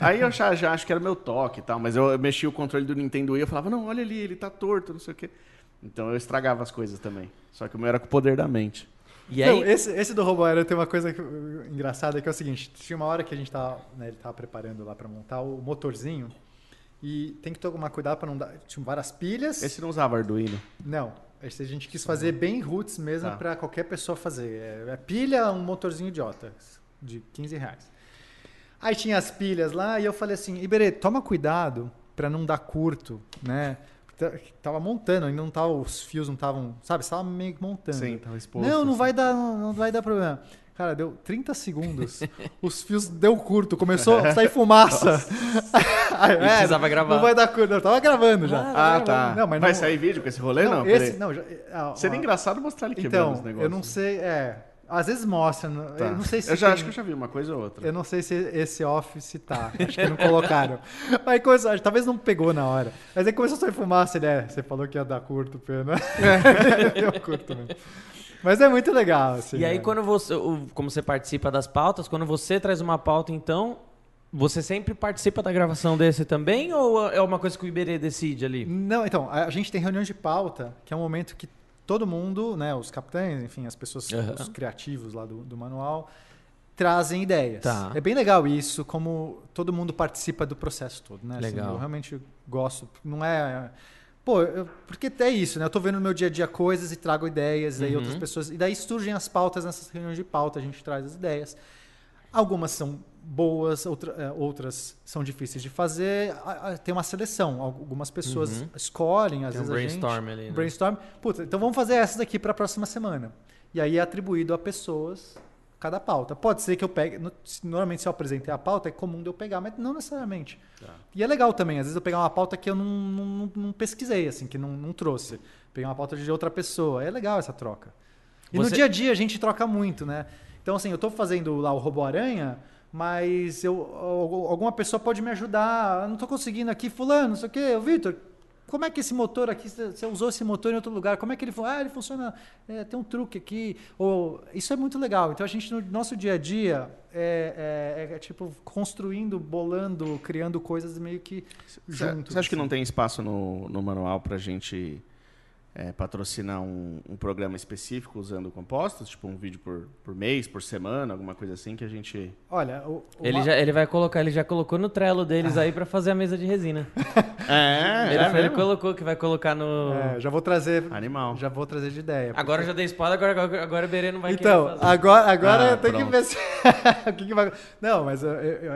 Aí eu já, já acho que era meu toque e tal, mas eu, mexia o controle do Nintendo e eu falava, não, olha ali, ele tá torto, não sei o quê. Então eu estragava as coisas também. Só que o meu era com o poder da mente. E aí, Não, esse, esse do robô aranha tem uma coisa que- engraçada que é o seguinte: tinha uma hora que a gente tava, né, ele tava preparando lá para montar o motorzinho e tem que tomar cuidado para não dar. Tinha várias pilhas. Esse não usava Arduino. Não, esse a gente quis fazer bem roots mesmo Tá. para qualquer pessoa fazer. É, é pilha, um motorzinho idiota de 15 reais. Aí tinha as pilhas lá e eu falei assim: Iberê, toma cuidado para não dar curto, né? Tava montando, ainda não tava, os fios não estavam, sabe? Você tava meio que montando. Sim, tava exposto. Não, não assim. vai dar, não, não vai dar problema. Cara, deu 30 segundos, os fios deu curto, começou a sair fumaça. Aí, E precisava gravar. Não vai dar curto, eu tava gravando já. Ah, tá. Não, mas vai não- sair vídeo com esse rolê? Não, esse, peraí. não, já, ah, Seria ah, engraçado mostrar ele quebrando Então, os negócios. eu não sei, é, Às vezes mostra. no- Tá. Eu não sei se eu já tem- acho que eu já vi uma coisa ou outra. Eu não sei se esse off se tá. Acho que não colocaram. Aí começou, talvez não pegou na hora. Mas aí começou a sair fumaça. Ele é, você falou que ia dar curto, pena. Deu curto mesmo. Mas é muito legal. Assim, E aí, né? quando você, como você participa das pautas, quando você traz uma pauta, então, você sempre participa da gravação desse também? Ou é uma coisa que o Iberê decide ali? Não, então, a a gente tem reuniões de pauta, que é um momento que todo mundo, né, os capitães, enfim, as pessoas, Aham. os criativos lá do, do manual, trazem ideias. Tá. É bem legal isso, como todo mundo participa do processo todo, né? Assim, Legal. eu realmente gosto. Não é. Pô, eu- porque é isso, né? Eu tô vendo no meu dia a dia coisas e trago ideias, e aí Uhum. outras pessoas. E daí surgem as pautas nessas reuniões de pauta, a gente traz as ideias. Algumas são boas, outra- é, outras são difíceis de fazer. Tem uma seleção. Algumas pessoas Uhum. escolhem, às Tem um vezes a gente brainstorm ali, né? brainstorm. Puta, então vamos fazer essa daqui para a próxima semana. E aí é atribuído a pessoas cada pauta. Pode ser que eu pegue. Normalmente, se eu apresentei a pauta, é comum de eu pegar, mas não necessariamente. Tá. E é legal também, às vezes eu pegar uma pauta que eu não, não, não- pesquisei, assim, que não, não trouxe. Pegar uma pauta de outra pessoa. É legal essa troca. E Você- no dia a dia a gente troca muito, né? Então, assim, eu tô fazendo lá o Robô Aranha, mas eu, al- alguma pessoa pode me ajudar. Eu não tô conseguindo aqui, fulano, não sei o quê. Vitor, como é que esse motor aqui, você usou esse motor em outro lugar, como é que ele funciona? Ah, ele funciona, é, tem um truque aqui. Ou, isso é muito legal. Então, a gente, no nosso dia a dia, é, é- é, tipo, construindo, bolando, criando coisas meio que juntos. você acha que assim. não tem espaço no, no manual pra gente é, patrocinar um, um programa específico usando compostos? Tipo um vídeo por, por mês, por semana, alguma coisa assim que a gente. Olha, o, o Ele ma- já, ele vai colocar, ele já colocou no Trello deles aí pra fazer a mesa de resina. É, ele, é ele colocou que vai colocar no. é, já vou trazer, Animal. já vou trazer de ideia. Agora eu já dei spoiler, agora, agora, agora o Iberê não vai Então, querer fazer. agora, agora Ah, eu tenho pronto. que ver se- o que, que vai. Não, mas eu, eu- eu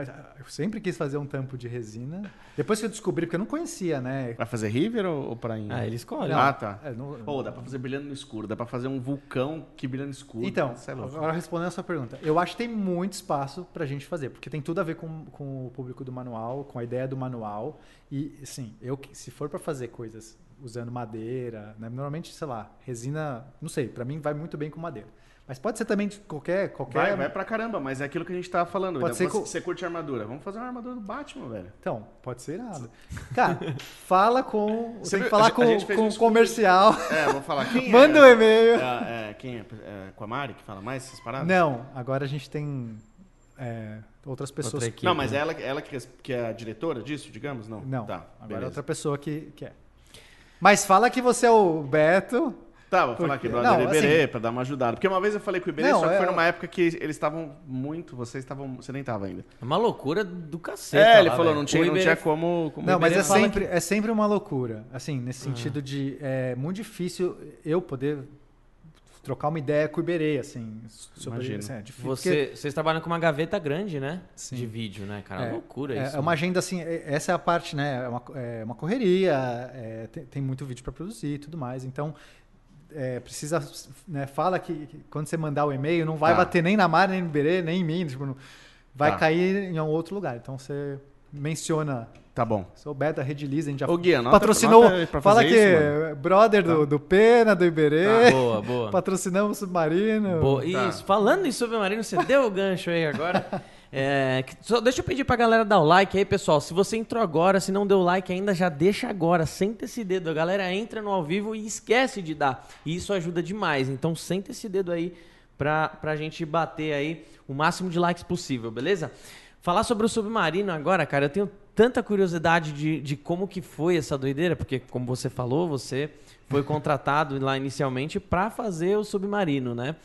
sempre quis fazer um tampo de resina. Depois que eu descobri, porque eu não conhecia, né? Vai fazer river ou, ou prainha? Ah, ele escolhe. Não. Ah, tá. É, não- Pô, dá pra fazer brilhando no escuro, dá pra fazer um vulcão que brilha no escuro. Então, é agora respondendo a sua pergunta, eu acho que tem muito espaço pra gente fazer, porque tem tudo a ver com, com o público do manual, com a ideia do manual. E, sim, eu se for pra fazer coisas usando madeira, né, normalmente, sei lá, resina, não sei, pra mim vai muito bem com madeira. Mas pode ser também de qualquer. qualquer Vai, vai pra caramba, mas é aquilo que a gente tava falando. Pode né? ser você, co- você curte armadura. Vamos fazer uma armadura do Batman, velho. Então, pode ser nada. Cara, fala com. Você tem que falar a com, com o comercial. É, vamos falar. Quem Manda é? um e-mail. É, é, quem é? É, Com a Mari que fala mais essas paradas? Não, agora a gente tem é, outras pessoas. Outra equipe. Não, mas é ela, ela que, que é a diretora disso, digamos? Não. Não, Tá, agora é beleza. outra pessoa que, que é. Mas fala que você é o Beto. Tá, vou falar Porque- aqui, brother não, Iberê, assim- pra dar uma ajudada. Porque uma vez eu falei com o Iberê, Não, só que é- foi numa época que eles estavam muito. Vocês estavam. Você nem tava ainda. É uma loucura do cacete. É, ele lá, falou, velho. não tinha, O não Iberê- tinha como. como Não, mas Iberê é sempre, é sempre uma loucura. Assim, Ah. nesse sentido de. É muito difícil eu poder trocar uma ideia com o Iberê, assim. Sobre, Imagino. assim, é difícil, porque- Você, vocês trabalham com uma gaveta grande, né? Sim. De vídeo, né, cara? É, loucura É, isso. é uma agenda assim, é- essa é a parte, né? É uma, é uma correria, é, tem, tem muito vídeo para produzir e tudo mais. Então, é, precisa, né? Fala que, que quando você mandar o e-mail, não vai Tá. bater nem na Mari, nem no Berê, nem em mim. Tipo, não- vai Tá. cair em um outro lugar. Então, você menciona. Tá bom. Sou Beto, a Red Lease, a gente já Ô, Gui, anota- patrocinou. anota pra fala fazer que isso, mano. é brother do, do Pena, do Iberê. Boa, boa. Patrocinamos o Submarino. Boa. Tá. Isso, falando em submarino, você deu o gancho aí agora. É, só deixa eu pedir pra galera dar o like aí, pessoal. Se você entrou agora, se não deu like ainda, já deixa agora. Senta esse dedo. A galera entra no ao vivo e esquece de dar. E isso ajuda demais. Então senta esse dedo aí pra, pra gente bater aí o máximo de likes possível, beleza? Falar sobre o submarino agora, cara, eu tenho tanta curiosidade de, de como que foi essa doideira, porque como você falou, você foi contratado lá inicialmente pra fazer o submarino, né?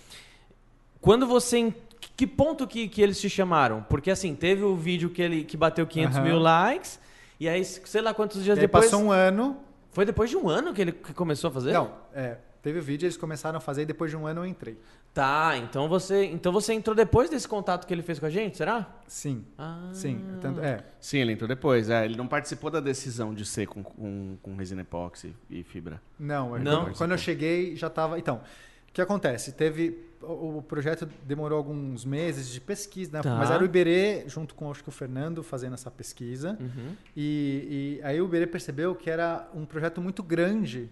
Quando você. Que ponto que, que eles te chamaram? Porque assim, teve o vídeo que ele que bateu 500 Aham. mil likes, e aí, sei lá quantos dias E aí depois. passou um ano. Foi depois de um ano que ele começou a fazer? Não, é, teve o vídeo, eles começaram a fazer e depois de um ano eu entrei. Tá, então você, então você entrou depois desse contato que ele fez com a gente, será? Sim, Ah. sim. Tanto, é, Sim, ele entrou depois. É, ele não participou da decisão de ser com, com, com resina epóxi e fibra. Não, é Não? quando- quando eu cheguei já estava. Então, o que acontece? Teve. O, projeto demorou alguns meses de pesquisa, né? Tá. mas era o Iberê, junto com acho que o Fernando, fazendo essa pesquisa. Uhum. E, e aí o Iberê percebeu que era um projeto muito grande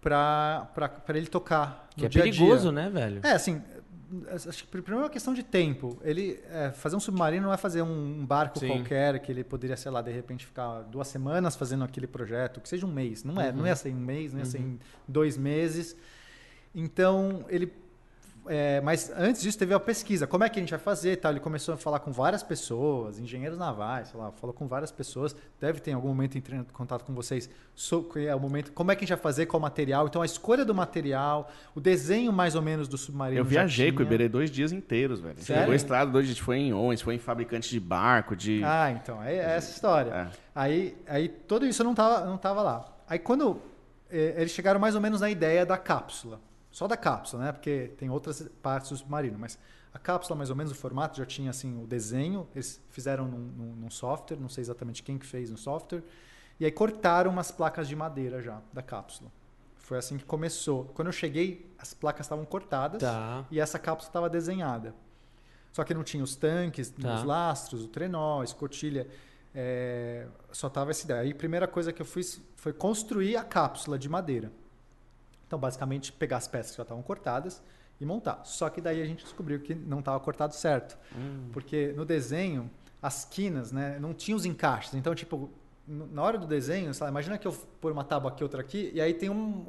para ele tocar. Que no é dia a dia. perigoso, né, velho? É, assim, Acho que primeiro é uma questão de tempo. Ele é, fazer um submarino não é fazer um, barco Sim. qualquer que ele poderia, sei lá, de repente ficar duas semanas fazendo aquele projeto, que seja um mês. Não é, não ia ser em um mês, não ia ser em dois meses. Então ele é, mas antes disso teve a pesquisa. Como é que a gente vai fazer? Tal. Ele começou a falar com várias pessoas, engenheiros navais, sei lá, falou com várias pessoas. Deve ter em algum momento entrar em contato com vocês sobre é o momento, como é que a gente vai fazer, qual material. Então a escolha do material, o desenho mais ou menos do submarino. Eu viajei com o. Iberê dois dias inteiros, velho. Sério? pegou a estrada dois dias, a gente foi em ônibus, foi em fabricante de barco, de... Ah, então, é é essa história. É. Aí, aí tudo isso não tava, não tava lá. Aí quando eh, eles chegaram mais ou menos na ideia da cápsula. Só da cápsula, né? Porque tem outras partes do submarino, mas a cápsula, mais ou menos, o formato já tinha assim o desenho. Eles fizeram num, num- num software, não sei exatamente quem que fez no software. E aí cortaram umas placas de madeira já da cápsula. Foi assim que começou. Quando eu cheguei, as placas estavam cortadas Tá. e essa cápsula estava desenhada. Só que não tinha os tanques, Tá. os lastros, o trenó, a escotilha. é, só tava essa ideia. Aí a primeira coisa que eu fiz foi construir a cápsula de madeira. Então, basicamente, pegar as peças que já estavam cortadas e montar. Só que daí a gente descobriu que não estava cortado certo. Porque no desenho, as quinas né, não tinham os encaixes. Então, tipo, na hora do desenho, sei lá, imagina que eu pôr uma tábua aqui, outra aqui, e aí tem um...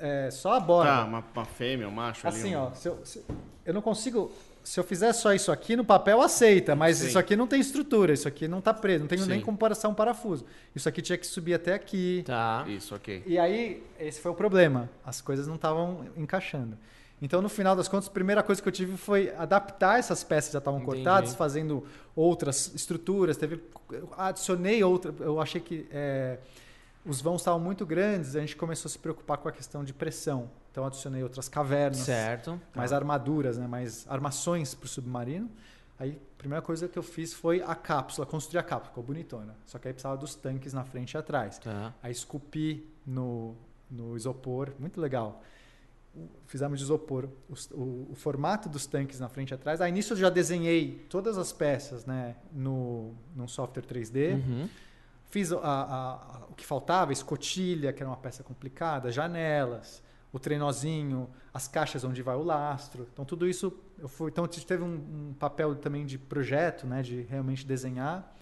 é, só a borda. Tá, uma, uma fêmea, um macho ali. Assim, um- ó, se eu, se- eu não consigo. Se eu fizer só isso aqui, no papel aceita, mas Sim. isso aqui não tem estrutura, isso aqui não tá preso, não tenho Sim. nem como passar um parafuso. Isso aqui tinha que subir até aqui. Tá. Isso, ok. E aí, esse foi o problema. As coisas não estavam encaixando. Então, no final das contas, a primeira coisa que eu tive foi adaptar essas peças que já estavam Entendi. cortadas, fazendo outras estruturas. Teve, adicionei outra. Eu achei que é, os vãos estavam muito grandes, a gente começou a se preocupar com a questão de pressão. Então, adicionei outras cavernas Certo. mais armaduras, né? mais armações para o submarino. Aí, a primeira coisa que eu fiz foi a cápsula, construir a cápsula, ficou bonitona. Só que aí precisava dos tanques na frente e atrás. Tá. Aí esculpi no, no isopor, muito legal. O- Fizemos de isopor os- o, o formato dos tanques na frente e atrás. Aí nisso eu já desenhei todas as peças né, no, num software 3D. Uhum. Fiz a- a- a- o que faltava, escotilha, que era uma peça complicada, janelas, o trenozinho, as caixas onde vai o lastro. Então tudo isso eu fui. Então teve um, um papel também de projeto, né, de realmente desenhar.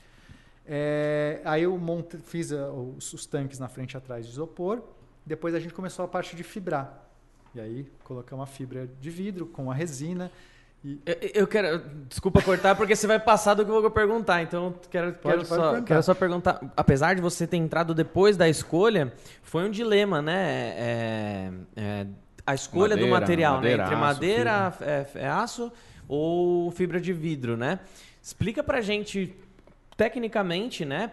É, aí eu monte, fiz a- os, os tanques na frente e atrás de isopor. Depois a gente começou a parte de fibrar. E aí colocamos a fibra de vidro com a resina. E Eu, eu quero. Desculpa cortar, porque você vai passar do que eu vou perguntar. Então, eu quero, Pode- quero, pode só, perguntar. quero só perguntar. Apesar de você ter entrado depois da escolha, foi um dilema, né? É, é, a escolha do Madeira, material, madeira, né? Entre aço, madeira, é, é aço ou fibra de vidro, né? Explica pra gente, tecnicamente, né?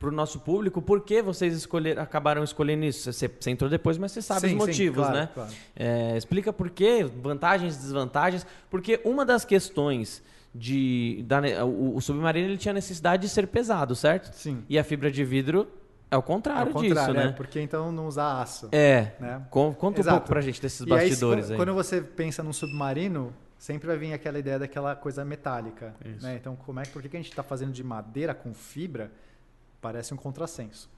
Pro nosso público, por que vocês escolheram, acabaram escolhendo isso? Você, você entrou depois, mas você sabe Sim, os sim, motivos, claro, né? claro. É, explica por quê, vantagens e desvantagens. Porque uma das questões de. Da, o, o submarino ele tinha necessidade de ser pesado, certo? Sim. E a fibra de vidro é o contrário, Ao contrário, disso, é, né? porque então não usar aço. É. Né? Con- Conta um Exato. pouco pra gente desses E aí, bastidores se- aí. quando você pensa num submarino, sempre vai vir aquela ideia daquela coisa metálica. Né? Então, como é, por que que a gente está fazendo de madeira com fibra? Parece um contrassenso.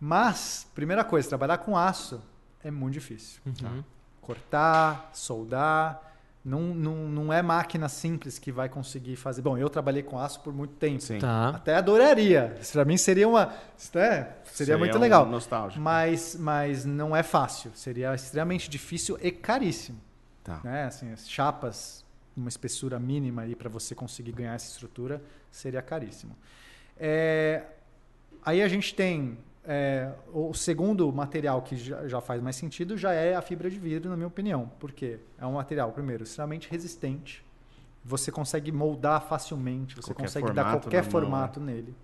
Mas, primeira coisa, trabalhar com aço é muito difícil. Uhum. Cortar, soldar, não, não, não é máquina simples que vai conseguir fazer. Bom, eu trabalhei com aço por muito tempo. Sim. Tá. Até adoraria. Isso pra mim seria uma. né? Seria, muito um legal. nostálgico. Mas, mas não é fácil. Seria extremamente difícil e caríssimo. Tá. Né? Assim, as chapas, uma espessura mínima aí para você conseguir ganhar essa estrutura, seria caríssimo. É, aí a gente tem é, o segundo material que já, já faz mais sentido já é a fibra de vidro, na minha opinião. Por quê? É um material, primeiro, extremamente resistente. Você consegue moldar facilmente, você Qualquer consegue dar formato qualquer na mão, formato nele.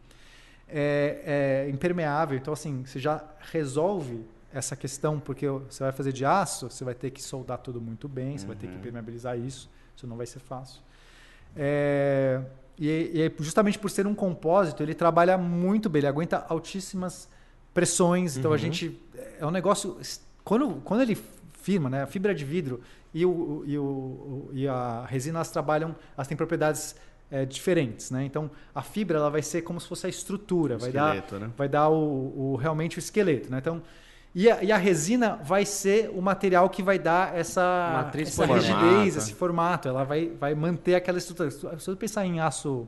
É, é impermeável, então assim, você já resolve essa questão, porque você vai fazer de aço, você vai ter que soldar tudo muito bem, você vai ter que Uhum. impermeabilizar isso, isso não vai ser fácil. É, e, e justamente por ser um compósito, ele trabalha muito bem, ele aguenta altíssimas pressões, então a Uhum. gente. É um negócio. Quando, quando ele firma, né, a fibra de vidro e, o, e, o, o- e a resina, elas trabalham, elas têm propriedades é, diferentes, né? Então a fibra ela vai ser como se fosse a estrutura, vai dar né? vai dar o, o- realmente o esqueleto, né? Então, E a, e a resina vai ser o material que vai dar essa, Matriz essa rigidez, Formato. esse formato. Ela vai, vai manter aquela estrutura. Se você pensar em aço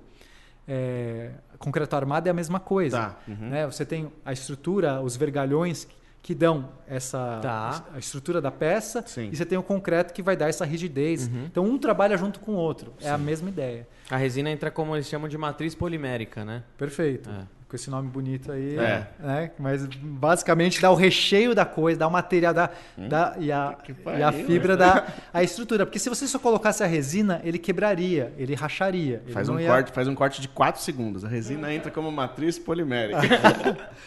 é, concreto armado, é a mesma coisa. Tá. Uhum. né? Você tem a estrutura, os vergalhões que dão essa Tá. a estrutura da peça Sim. e você tem o concreto que vai dar essa rigidez. Então um trabalha junto com o outro. É a mesma ideia. A resina entra como eles chamam de matriz polimérica, né? Perfeito. É. Com esse nome bonito aí. É. Né? Mas basicamente dá o recheio da coisa, dá o material da, da, e, a, que e a pariu, fibra da a estrutura. Porque se você só colocasse a resina, ele quebraria, ele racharia. Ele Faz um, ia- corte, faz um corte de 4 segundos. A resina entra como matriz polimérica.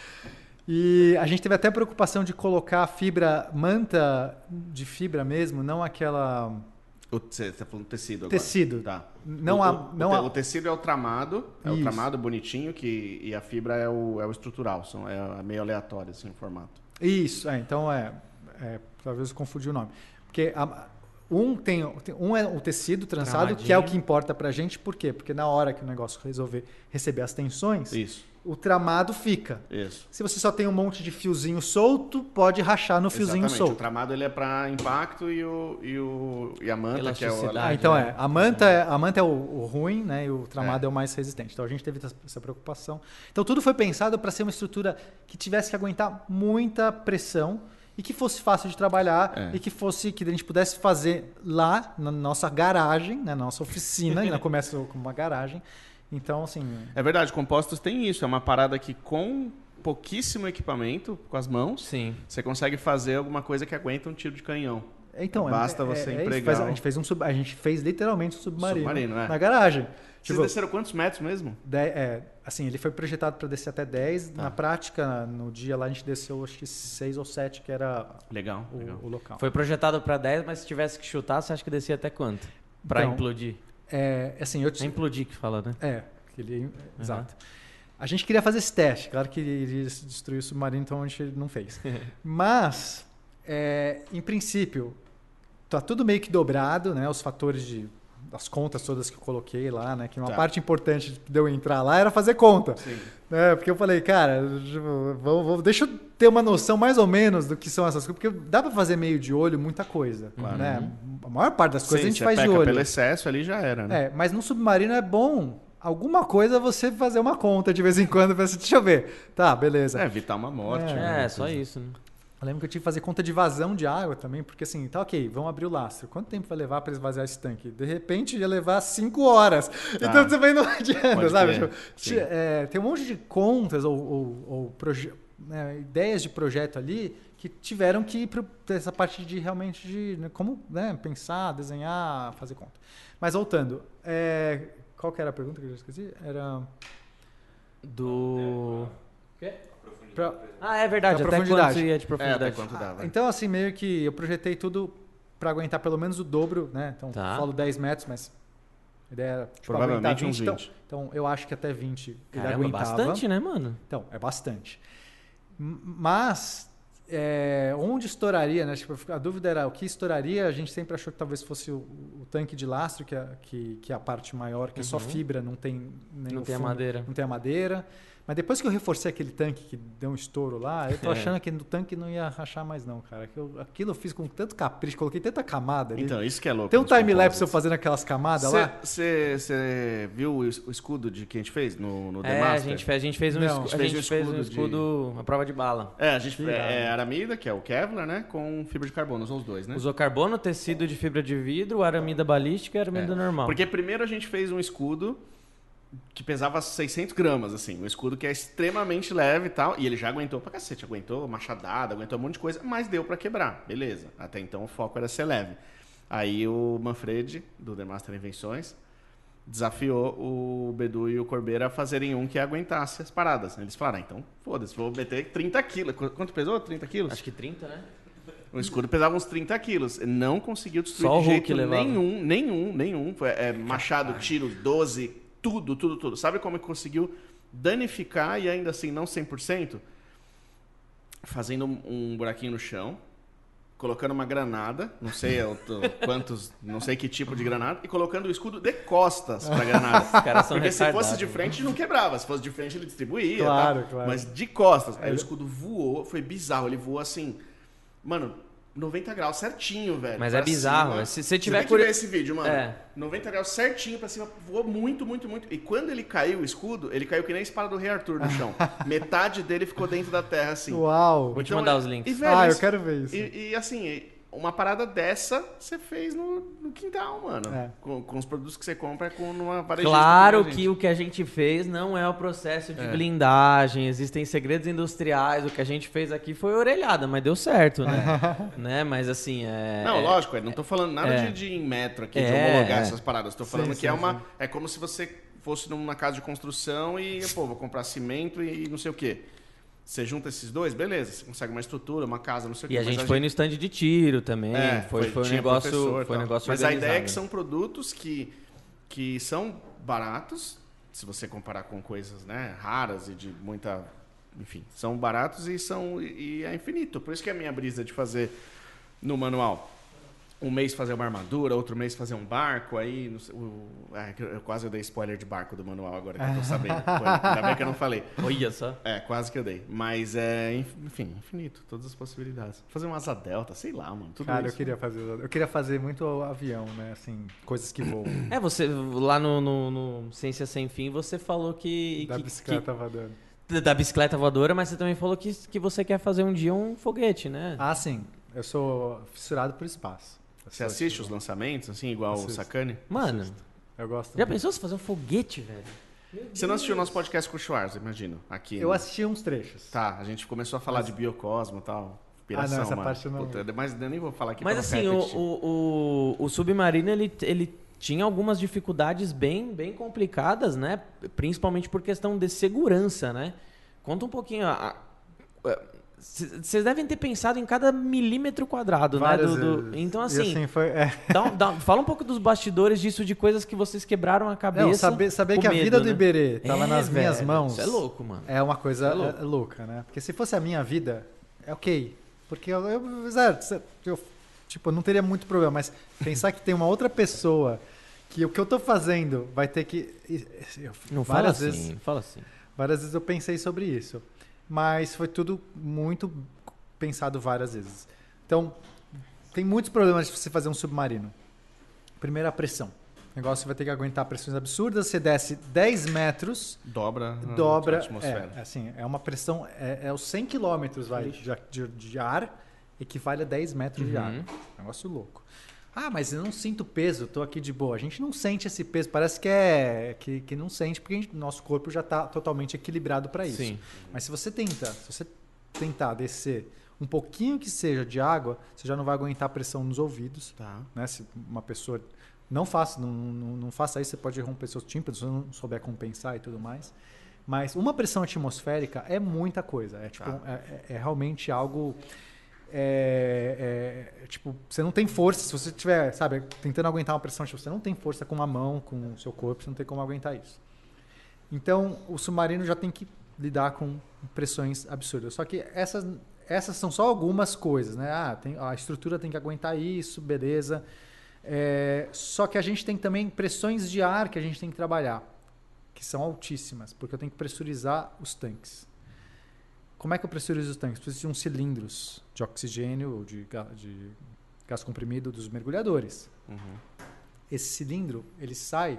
E a gente teve até a preocupação de colocar a fibra, manta de fibra mesmo, não aquela. O- Você está falando tecido agora. Tecido. Tá. Não o, há- o- não o, te- há- o tecido é o tramado, é o Isso. tramado bonitinho que, e a fibra é o, é o estrutural. São, é meio aleatório assim, o formato. Isso, é, então é, é. Talvez eu confundi o nome. Porque a- um tem. Um é o tecido trançado, que é o que importa pra gente, por quê? Porque na hora que o negócio resolver receber as tensões, Isso, o tramado fica. isso. Se você só tem um monte de fiozinho solto, pode rachar no fiozinho Exatamente. O solto. tramado ele é para impacto e, o, e, o, e a manta, que é o... Elasticidade. Ah, então né? é. A manta é, a manta é o, o ruim, né? E o tramado é. o mais resistente. Então a gente teve essa- preocupação. Então tudo foi pensado para ser uma estrutura que tivesse que aguentar muita pressão e que fosse fácil de trabalhar É. e que fosse que a gente pudesse fazer lá na nossa garagem, né, na nossa oficina, ainda começa com uma garagem. Então assim, É verdade, compostos tem isso. É uma parada que com pouquíssimo equipamento, com as mãos, Sim. você consegue fazer alguma coisa que aguenta um tiro de canhão. então Basta é- você é- é isso. empregar Faz- a o- gente fez um sub- a gente fez literalmente um submarino, Submarino, é. na garagem. Vocês Tipo, desceram quantos metros mesmo? De- é, assim, ele foi projetado para descer até 10. Tá. Na prática, no dia lá a gente desceu acho que 6 ou 7, que era Legal, legal. o, o local. Foi projetado pra 10, mas se tivesse que chutar, você acha que descia até quanto? Pra Então, implodir. É, assim, eu É te, implodir que fala, né? é, ele, exato. A gente queria fazer esse teste, claro que iria destruir o submarino, então a gente não fez. Mas, é, em princípio, tá tudo meio que dobrado, né? Os fatores de as contas todas que eu coloquei lá, né? Que uma Tá. parte importante de eu entrar lá era fazer conta. Sim. É, porque eu falei, cara, tipo, vou- vou- deixa eu ter uma noção mais ou menos do que são essas coisas, porque dá pra fazer meio de olho muita coisa, né? A maior parte das coisas Sim, a gente faz de olho. pelo excesso ali já era, né? É, mas no submarino é bom alguma coisa você fazer uma conta de vez em quando, pra você, deixa eu ver. Tá, beleza. É, evitar uma morte. É, né? É, só isso, né? Eu lembro que eu tive que fazer conta de vazão de água também, porque assim, tá ok, vamos abrir o lastro. Quanto tempo vai levar para esvaziar esse tanque? De repente ia levar cinco horas. Então também não adianta, Pode sabe? Tipo, é, tem um monte de contas ou, ou- ou né, ideias de projeto ali que tiveram que ir para essa parte de realmente de né, como né, pensar, desenhar, fazer conta. Mas voltando, é, qual que era a pergunta que eu já esqueci? Era Do. Pra- Ah, é verdade, Da até profundidade. quanto ia de É, até profundidade. quanto dá, vai. Então, assim, meio que eu projetei tudo para aguentar pelo menos o dobro, né? Então, Tá. eu falo 10 metros, mas a ideia era tipo, Provavelmente aguentar uns 20. Então, 20. então, eu acho que até 20 ele Caramba, aguentava. bastante, né, mano? Então, é bastante. Mas, é, onde estouraria, né? Tipo, a dúvida era o que estouraria. A gente sempre achou que talvez fosse o, o tanque de lastro, que é, que, que é a parte maior, que é só Uhum. fibra, não tem nem Não o tem a fundo, madeira. Não tem a madeira. Mas depois que eu reforcei aquele tanque que deu um estouro lá, eu tô É. achando que no tanque não ia rachar mais não, cara. Eu- aquilo eu fiz com tanto capricho, coloquei tanta camada ali. Então, isso que é louco. tem um time-lapse eu fazendo aquelas camadas lá. Você viu o es- o escudo de que a gente fez no, no The É, a Master? gente, fez, a gente fez um, Não, escu- a gente a fez um fez um escudo de- escudo, uma prova de bala. É, a gente é, irado. é aramida, que é o Kevlar, né? Com fibra de carbono, usou os dois, né? Usou carbono, tecido de fibra de vidro, aramida balística e aramida É, normal. Porque primeiro a gente fez um escudo que pesava 600 gramas, assim. Um escudo que é extremamente leve e tal. E ele já aguentou pra cacete. Aguentou machadada, aguentou um monte de coisa. Mas deu pra quebrar. Beleza. Até então o foco era ser leve. Aí o Manfred, do The Master Invenções, desafiou o Bedu e o Corbeira a fazerem um que aguentasse as paradas. Eles falaram, ah, então foda-se, vou meter 30 quilos. Qu- Quanto pesou? 30 quilos? Acho que 30, né? O escudo pesava uns 30 quilos. Não conseguiu destruir Só de jeito nenhum, nenhum, nenhum. Foi, é, machado, tiro, 12, tudo, tudo, tudo. Sabe como ele conseguiu danificar e ainda assim não 100%? Fazendo um, buraquinho no chão, colocando uma granada, não sei quantos, não sei que tipo de granada, e colocando o escudo de costas pra granada. Os caras são Porque se fosse de né? frente, não quebrava. Se fosse de frente, ele distribuía. Claro, tá? claro. Mas de costas. Aí o escudo voou, foi bizarro. Ele voou assim, mano, 90 graus certinho, velho. Mas é bizarro, cima. se você tiver tem que ver esse vídeo, mano. É. 90 graus certinho pra cima, voou muito, muito, muito. E quando ele caiu, o escudo, ele caiu que nem a espada do Rei Arthur no chão. Metade dele ficou dentro da terra, assim. Uau! Vou te Então, mandar é- os links. E, velho, ah, eu isso- quero ver isso. e, e, assim, uma parada dessa você fez no, no quintal, mano. É. Com, com os produtos que você compra com numa varejista. Claro que o que a gente fez não é o processo de É. blindagem, existem segredos industriais, o que a gente fez aqui foi orelhada, mas deu certo, né? né? Mas assim, é... Não, é- lógico, eu não tô falando nada É. de, de em metro aqui, de É, homologar é. essas paradas. Tô falando Sim, que é sim, uma. sim. É como se você fosse numa casa de construção e, pô, vou comprar cimento e não sei o quê. Você junta esses dois, beleza, você consegue uma estrutura, uma casa, não sei o quê. E a gente foi no stand de tiro também, É, foi, foi, um tinha negócio, foi um negócio Mas a ideia é que são produtos que, que são baratos, se você comparar com coisas né, raras e de muita. Enfim, são baratos e são e é infinito. Por isso que é a minha brisa de fazer no manual. Um mês fazer uma armadura, outro mês fazer um barco, aí. não sei, o- é, eu quase dei spoiler de barco do manual agora que eu tô sabendo. Pô, Ainda bem que eu não falei. Olha só. É, quase que eu dei. Mas é, enf- enfim, infinito, todas as possibilidades. Fazer uma asa delta, sei lá, mano. Tudo Cara, eu isso. queria fazer. Eu queria fazer muito avião, né? Assim, coisas que voam. É, você, lá no, no, no Ciência Sem Fim, você falou que... da que- bicicleta voadora. que- da bicicleta voadora, mas você também falou que, que você quer fazer um dia um foguete, né? Ah, sim. Eu sou fissurado por espaço. Você assiste os lançamentos, assim, igual o Assisto. Sakane? Mano, Eu gosto. já muito. pensou se fazer um foguete, velho? Você não assistiu o nosso podcast com o Schwarz, imagino, aqui. Eu no- assisti uns trechos. Tá, a gente começou a falar de biocosmo e tal. Ah, não, essa mano. parte eu não- Puta, mas eu nem vou falar aqui Mas assim, o, o, o, o Submarino, ele, ele tinha algumas dificuldades bem, bem complicadas, né? Principalmente por questão de segurança, né? Conta um pouquinho. a- a- Vocês devem ter pensado em cada milímetro quadrado, né? Várias do- do- vezes. Então, E, assim, foi. é. dá dá fala um pouco dos bastidores disso, de coisas que vocês quebraram a cabeça. Não, saber, saber que a medo, vida do né? Iberê tava É, nas minhas velho, mãos. Isso é louco, mano. É uma coisa É é, louca, né? Porque se fosse a minha vida, é ok. Porque eu, eu, zero, eu, tipo, eu não teria muito problema, mas pensar que tem uma outra pessoa que o que eu tô fazendo vai ter que. eu- Não fala assim, vezes, fala assim. várias vezes eu pensei sobre isso. Mas foi tudo muito pensado várias vezes. Então, tem muitos problemas de você fazer um submarino. Primeiro, a pressão. O negócio vai ter que aguentar pressões absurdas. Você desce 10 metros, Dobra, a dobra. atmosfera. É, assim, é uma pressão. É, é os 100 km vai, de, de, de ar, equivale a 10 metros de Uhum. ar. Negócio louco. Ah, mas eu não sinto peso, tô aqui de boa. A gente não sente esse peso, parece que é que, que não sente, porque gente- nosso corpo já está totalmente equilibrado para isso. Sim. Mas se você tenta, se você tentar descer um pouquinho que seja de água, você já não vai aguentar a pressão nos ouvidos Tá. né? Se uma pessoa não faça, não, não, não faça isso, você pode romper seus tímpanos se você não souber compensar e tudo mais. Mas uma pressão atmosférica é muita coisa. É, tipo, Tá. é, é- é realmente algo. É- é- tipo, você não tem força. Se você estiver, sabe, tentando aguentar uma pressão, tipo, você não tem força com a mão, com o seu corpo, você não tem como aguentar isso. Então, o submarino já tem que lidar com pressões absurdas. Só que essas, essas são só algumas coisas, né? Ah, tem, a estrutura tem que aguentar isso, beleza. É, só que a gente tem também pressões de ar que a gente tem que trabalhar, que são altíssimas, porque eu tenho que pressurizar os tanques. Como é que eu pressurizo os tanques? Preciso de uns cilindros de oxigênio ou de, de gás comprimido dos mergulhadores. Uhum. Esse cilindro, ele sai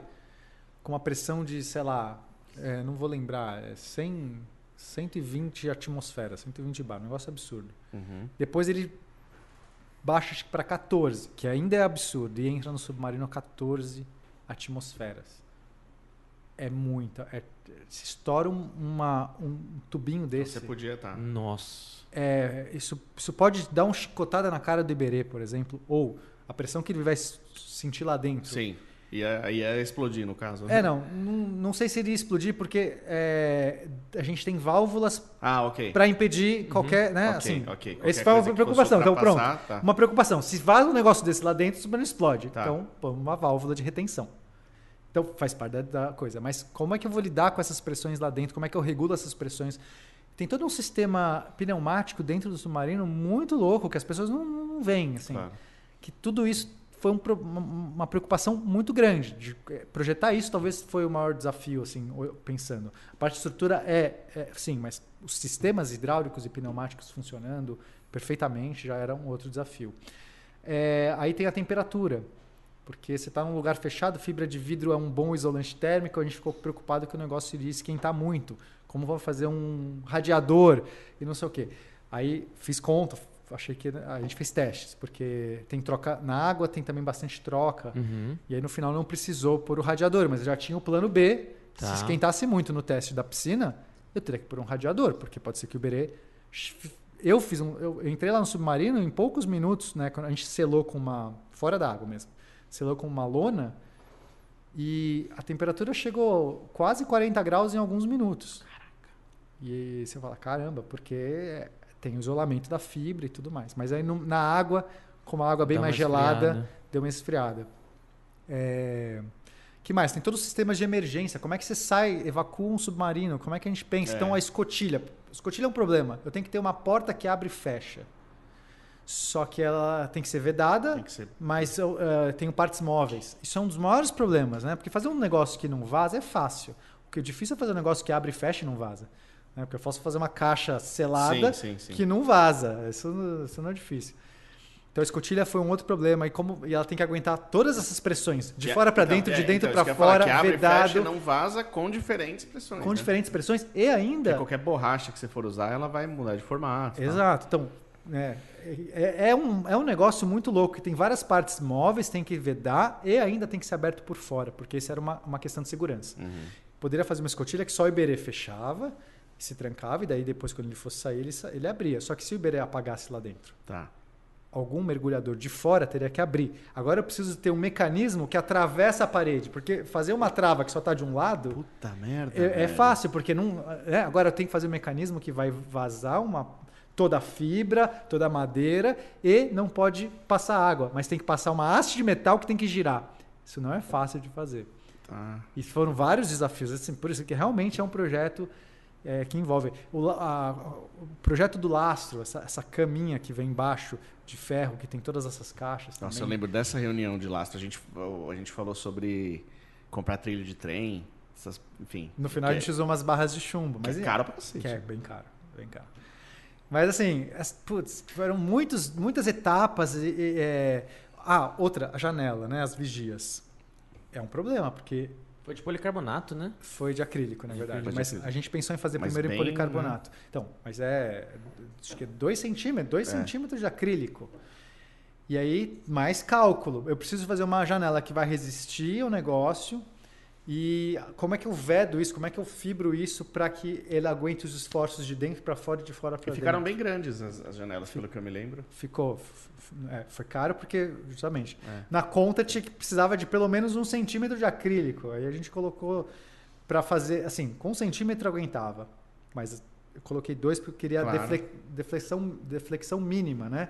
com uma pressão de, sei lá, é, não vou lembrar, é 100, 120 atmosferas, 120 bar, um negócio absurdo. Uhum. Depois ele baixa para 14, que ainda é absurdo, e entra no submarino a 14 atmosferas. É muita. É, se estoura um, uma- um tubinho desse. Você podia estar. Nossa. É, isso, isso pode dar uma chicotada na cara do Iberê, por exemplo, ou a pressão que ele vai sentir lá dentro. Sim. Ia, ia explodir, no caso. É, não, não, não sei se iria explodir, porque é, a gente tem válvulas Ah, ok. para impedir qualquer, né? Ok, assim, ok. Esse Qualquer foi uma que preocupação. Então, pronto. tá. Uma preocupação. Se vaza um negócio desse lá dentro, o submarino explode. Tá. Então, uma válvula de retenção. Então, faz parte da, coisa. Mas como é que eu vou lidar com essas pressões lá dentro? Como é que eu regulo essas pressões? Tem todo um sistema pneumático dentro do submarino muito louco que as pessoas não, não veem. Assim, Claro. Que tudo isso foi um uma, preocupação muito grande. De eh, projetar isso talvez foi o maior desafio, assim, pensando. A parte de estrutura é, é, sim, mas os sistemas hidráulicos e pneumáticos funcionando perfeitamente já era um outro desafio. É, aí tem a temperatura. Porque você está num lugar fechado, fibra de vidro é um bom isolante térmico, a gente ficou preocupado que o negócio iria esquentar muito. Como vou fazer um radiador e não sei o quê. Aí fiz conta, achei que a gente fez testes, porque tem troca na água, tem também bastante troca. Uhum. E aí no final não precisou pôr o radiador, mas já tinha o plano B. Tá. Se esquentasse muito no teste da piscina, eu teria que pôr um radiador, porque pode ser que o berê. Eu fiz um. Eu entrei lá no submarino em poucos minutos, né? Quando a gente selou com uma. Fora da água mesmo. Selou com uma lona e a temperatura chegou quase 40 graus em alguns minutos. E você fala, caramba, porque tem o isolamento da fibra e tudo mais. Mas aí no- na água, como a água é bem mais gelada, esfriada. deu uma esfriada. É... que mais? Tem todos os sistemas de emergência. Como é que você sai, evacua um submarino? Como é que a gente pensa? É. Então, a escotilha. Escotilha é um problema. Eu tenho que ter uma porta que abre e fecha. Só que ela tem que ser vedada, Tem que ser. mas eu eh, tenho partes móveis. Isso é um dos maiores problemas, né? Porque fazer um negócio que não vaza é fácil. O que é difícil é fazer um negócio que abre e fecha e não vaza. Né? Porque eu posso fazer uma caixa selada Sim, sim, sim. que não vaza. Isso, não- isso não é difícil. Então a escotilha foi um outro problema. E, como, e ela tem que aguentar todas essas pressões. De fora para então, dentro, é, de dentro então, para falar, fora, que abre e vedado, fecha não vaza com diferentes pressões. com né? diferentes pressões. E ainda. Porque qualquer borracha que você for usar, ela vai mudar de formato. tá? Exato. Então, é, é, é um, é um negócio muito louco que tem várias partes móveis, tem que vedar e ainda tem que ser aberto por fora, porque isso era uma, uma questão de segurança. Uhum. Poderia fazer uma escotilha que só o Iberê fechava, se trancava, e daí depois, quando ele fosse sair, ele, ele abria. Só que se o Iberê apagasse lá dentro, Tá. algum mergulhador de fora teria que abrir. Agora eu preciso ter um mecanismo que atravessa a parede, porque fazer uma trava que só está de um lado. Puta merda. É, é fácil, porque não. é, agora eu tenho que fazer um mecanismo que vai vazar uma, toda a fibra, toda a madeira e não pode passar água, mas tem que passar uma haste de metal que tem que girar. Isso não é fácil de fazer. Tá. E foram vários desafios. Assim, por isso que realmente é um projeto é, que envolve. O, a- o projeto do lastro, essa, essa caminha que vem embaixo de ferro, que tem todas essas caixas. Nossa, eu também. lembro dessa reunião de lastro. A gente, a gente falou sobre comprar trilho de trem, essas, enfim. No final a gente usou umas barras de chumbo. Mas é caro pra cacete. Que é bem caro, bem caro. Mas assim, as- putz, foram muitos, muitas etapas. E, e, é... Ah, outra, a janela, né? As vigias. É um problema, porque Foi de policarbonato, né? foi de acrílico, na verdade. De Mas acrílico. a gente pensou em fazer Mas primeiro em bem, policarbonato. Então, mas é. Acho que é 2 centímetros, 2 É. centímetros de acrílico. E aí, mais cálculo. Eu preciso fazer uma janela que vai resistir ao negócio. E como é que eu vedo isso? Como é que eu fibro isso para que ele aguente os esforços de dentro para fora e de fora para ficaram dentro? bem grandes as, as janelas, pelo que eu me lembro. Ficou. é, foi caro porque, justamente, É. na conta tinha que precisava de pelo menos um centímetro de acrílico. Aí a gente colocou para fazer, assim, com um centímetro aguentava. Mas eu coloquei dois porque eu queria Claro. defle- deflexão, deflexão mínima, né?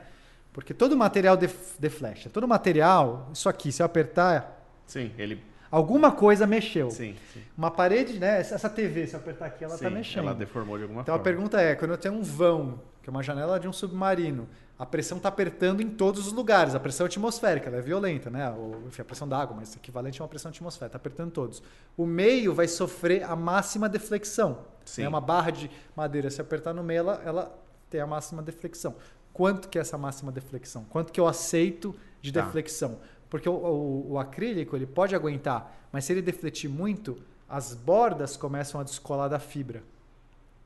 Porque todo material def, deflecha. Todo material, isso aqui, se eu apertar, Sim, ele. Alguma coisa mexeu. Sim, sim. Uma parede, né? Essa TV, se eu apertar aqui, ela sim, está mexendo. Ela deformou de alguma Então a forma. pergunta é, quando eu tenho um vão, que é uma janela de um submarino, a pressão está apertando em todos os lugares. A pressão atmosférica, ela é violenta, né? Ou, enfim, a pressão da água, mas equivalente a uma pressão atmosférica, está apertando todos. O meio vai sofrer a máxima deflexão. Sim. É uma barra de madeira, se apertar no meio, ela, ela tem a máxima deflexão. Quanto que é essa máxima deflexão? Quanto que eu aceito de Tá. deflexão? Porque o, o- o acrílico ele pode aguentar, mas se ele defletir muito, as bordas começam a descolar da fibra.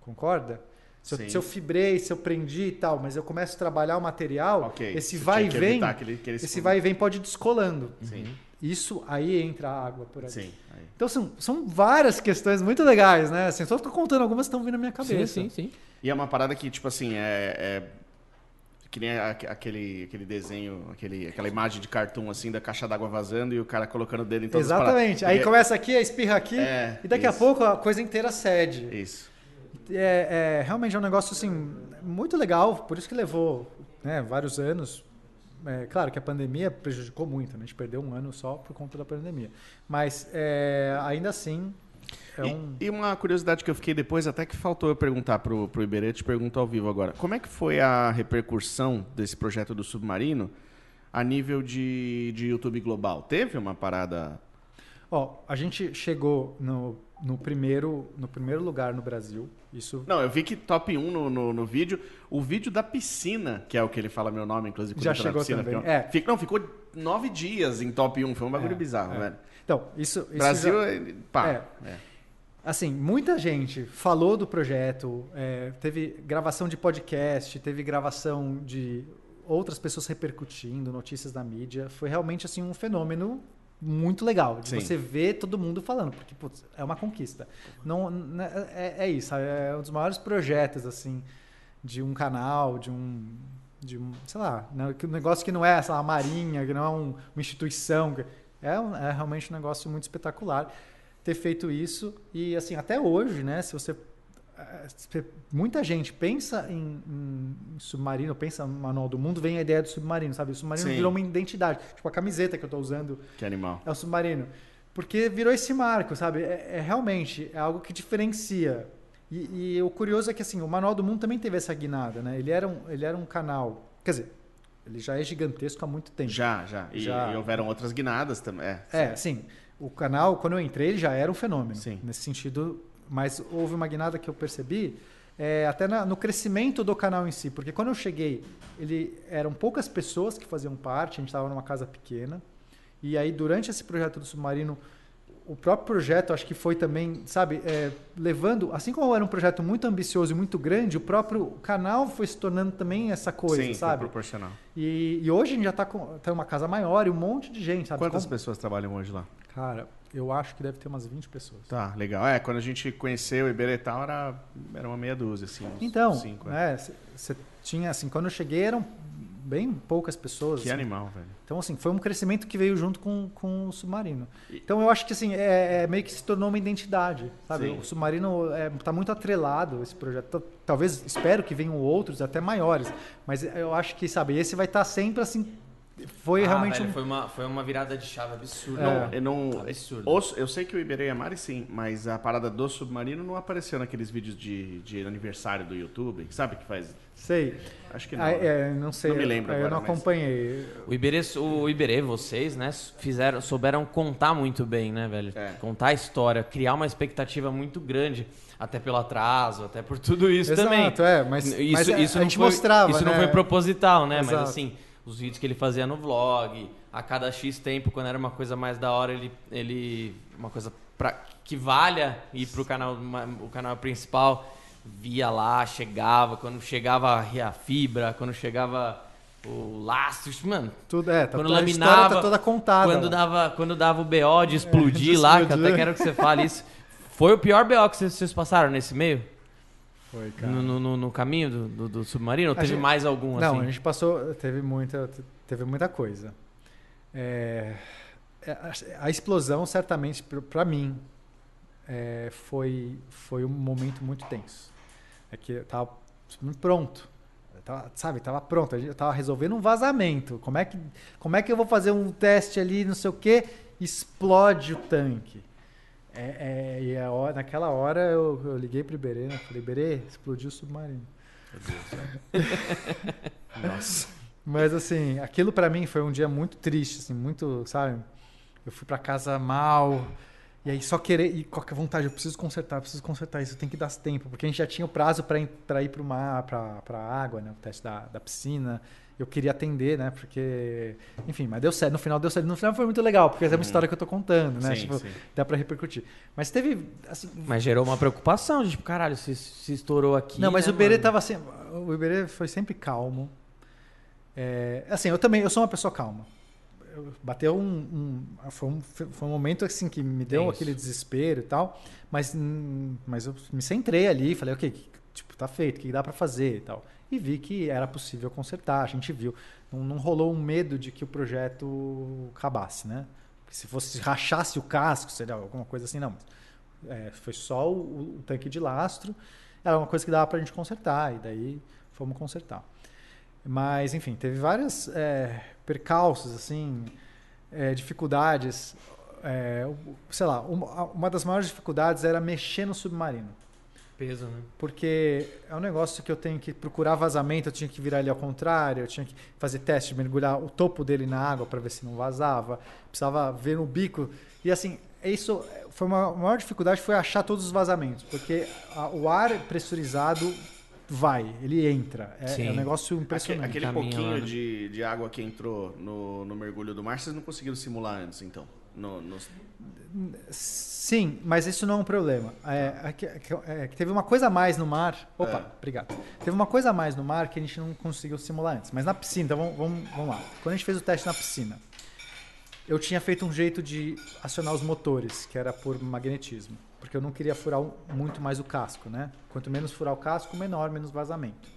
Concorda? Se eu, se eu fibrei, se eu prendi e tal, mas eu começo a trabalhar o material, Ok. esse Você vai e vem, que ele- que ele esse se- vai e vem pode ir descolando. Sim, Isso aí entra a água por ali. sim. Aí. Então são, são várias questões muito legais, né? Assim, só tô contando algumas que estão vindo na minha cabeça. Sim, sim, sim. E é uma parada que, tipo assim, é. é que nem a- aquele, aquele desenho, aquele, aquela imagem de cartoon assim da caixa d'água vazando e o cara colocando o dedo em todas as Exatamente. Aí começa aqui, aí espirra aqui, É, e daqui a isso. pouco a coisa inteira cede. Isso. É, é, realmente é um negócio assim muito legal, por isso que levou né, vários anos. É, claro que a pandemia prejudicou muito, né? a gente perdeu um ano só por conta da pandemia. Mas é, ainda assim é E- um... e, uma curiosidade que eu fiquei depois, até que faltou eu perguntar pro, pro Iberê, te pergunto ao vivo agora. Como é que foi a repercussão desse projeto do Submarino a nível de, de YouTube global? Teve uma parada... Ó, a gente chegou no, no, primeiro, no primeiro lugar no Brasil. Isso Não, eu vi que top 1 no, no, no vídeo. O vídeo da piscina, que é o que ele fala meu nome, inclusive. Já chegou piscina, também, ficou- é. fica- não, ficou nove dias em top 1. Foi um bagulho É, bizarro, é. velho. Então, isso, isso Brasil, já- é- pá. É. é. Assim, muita gente falou do projeto, é, teve gravação de podcast, teve gravação de outras pessoas repercutindo, notícias da mídia. Foi realmente assim um fenômeno muito legal de Sim. você ver todo mundo falando, porque putz, é uma conquista. Não, não- é, é isso, é um dos maiores projetos assim de um canal, de um de um, sei lá, né, um negócio que não é essa marinha, que não é um- uma instituição, que- é, um- é realmente um negócio muito espetacular ter feito isso e assim até hoje, né? Se você eh, se muita gente pensa em, em submarino, pensa no manual do mundo, vem a ideia do submarino, sabe? O submarino Sim. virou uma identidade. Tipo a camiseta que eu estou usando Que animal. é o submarino, porque virou esse marco, sabe? É, é realmente é algo que diferencia. E, e o curioso é que assim o manual do mundo também teve essa guinada, né? Ele era um, ele era um canal, quer dizer, ele já é gigantesco há muito tempo. Já, já. E, Já. e houveram outras guinadas também. É, É, sim. O canal, quando eu entrei, ele já era um fenômeno. Sim. Nesse sentido, mas houve uma guinada que eu percebi, é, até na- no crescimento do canal em si. Porque quando eu cheguei, ele eram poucas pessoas que faziam parte, a gente estava numa casa pequena. E aí, durante esse projeto do Submarino, o próprio projeto, acho que foi também, sabe, é, levando, assim como era um projeto muito ambicioso e muito grande, o próprio canal foi se tornando também essa coisa, Sim, sabe? proporcional. E, e hoje a gente já está com tá uma casa maior e um monte de gente, sabe? Quantas Como- pessoas trabalham hoje lá? Cara, eu acho que deve ter umas 20 pessoas. Tá, legal. É, quando a gente conheceu o Iberê e tal, era, era uma meia dúzia, assim. Então, cinco, é. né, você tinha assim, quando eu cheguei eram bem poucas pessoas. Que assim. animal, velho. Então, assim, foi um crescimento que veio junto com, com o submarino. Então, eu acho que assim, é, é meio que se tornou uma identidade, sabe? Sim. O submarino está muito atrelado esse projeto. Tal- Talvez, espero que venham outros, até maiores. Mas eu acho que, sabe, esse vai estar sempre assim. Foi Ah, realmente velho, um. foi, uma, foi uma virada de chave absurda. É. Eu não, Absurdo. Os- eu sei que o Iberê e a Mari sim, mas a parada do submarino não apareceu naqueles vídeos de, de aniversário do YouTube, sabe que faz? Sei. Acho que não. Ah, né? é, não sei. Não me lembro eu agora, não mas- acompanhei. O Iberê, o Iberê, vocês, né, fizeram, souberam contar muito bem, né, velho? É. Contar a história, criar uma expectativa muito grande, até pelo atraso, até por tudo isso também. Exato, é, mas, Isso, mas a, isso a não gente foi, mostrava, Isso não né? foi proposital, né? Exato. Mas assim, os vídeos que ele fazia no vlog, a cada X tempo, quando era uma coisa mais da hora, ele. ele uma coisa pra, que valha ir pro canal, o canal principal, via lá, chegava, quando chegava a fibra, quando chegava o lastro, mano. Tudo, é, tá, Quando laminava, tá toda contada. Quando lá. dava, quando dava o BO de explodir de lá, que até quero que você fale isso. Foi o pior BO que vocês, passaram nesse meio? Foi, cara. No, no- no- caminho do, do- do submarino? Ou teve gente- mais algum Não, assim? a gente passou, teve muita, teve muita coisa. É, é, a, a explosão, certamente, para mim, é, foi, foi um momento muito tenso. É que eu tava pronto. Eu tava, sabe, tava pronto. Eu tava resolvendo um vazamento. Como é, que, como é que eu vou fazer um teste ali, não sei o quê? Explode o tanque. É, é, e a hora- naquela hora eu, eu liguei pro Iberê, né? Falei, Iberê, explodiu o submarino. Nossa. Mas assim, aquilo pra mim foi um dia muito triste, assim, muito, sabe? Eu fui pra casa mal, e aí só querer, e qualquer vontade, eu preciso consertar, eu preciso consertar isso, tem que dar tempo, porque a gente já tinha o prazo pra ir, pra ir pro mar, pra, pra água, né? O teste da, da piscina. Eu queria atender, né? Porque, enfim, mas deu certo. No final deu certo. No final foi muito legal, porque é uma história que eu tô contando, né? Sim, tipo, sim. dá pra repercutir. Mas teve, assim, Mas gerou uma preocupação, de, tipo, caralho, se, se estourou aqui. não, mas né, o Iberê mano? tava sempre. O Iberê foi sempre calmo. É, assim, eu também, eu sou uma pessoa calma. Eu- bateu um, um- foi um. Foi um momento assim que me deu aquele desespero e tal. Mas, hum, mas eu me centrei ali, falei, ok, tipo, tá feito, o que dá pra fazer e tal. E vi que era possível consertar, a gente viu. Não, não rolou um medo de que o projeto acabasse, né? Porque se fosse se rachasse o casco, seria alguma coisa assim, não. É, foi só o, o tanque de lastro, era uma coisa que dava pra gente consertar, e daí fomos consertar. Mas, enfim, teve vários é, percalços, assim, é, dificuldades. é, sei lá, uma, uma das maiores dificuldades era mexer no submarino. Peso, né? Porque é um negócio que eu tenho que procurar vazamento, eu tinha que virar ele ao contrário, eu tinha que fazer teste, mergulhar o topo dele na água para ver se não vazava, precisava ver no bico. E assim, isso foi uma a maior dificuldade foi achar todos os vazamentos, porque a- o ar pressurizado vai, ele entra. É, é um negócio impressionante. Aquele Caminha pouquinho né? de, de água que entrou no, no mergulho do mar, vocês não conseguiram simular antes, então? No, nos- Sim, mas isso não é um problema. É, é que, é é que teve uma coisa a mais no mar. Opa, É. obrigado. Teve uma coisa a mais no mar que a gente não conseguiu simular antes. Mas na piscina, então vamos, vamos, vamos lá. Quando a gente fez o teste na piscina, eu tinha feito um jeito de acionar os motores, que era por magnetismo. Porque eu não queria furar muito mais o casco, né? Quanto menos furar o casco, menor, menos vazamento.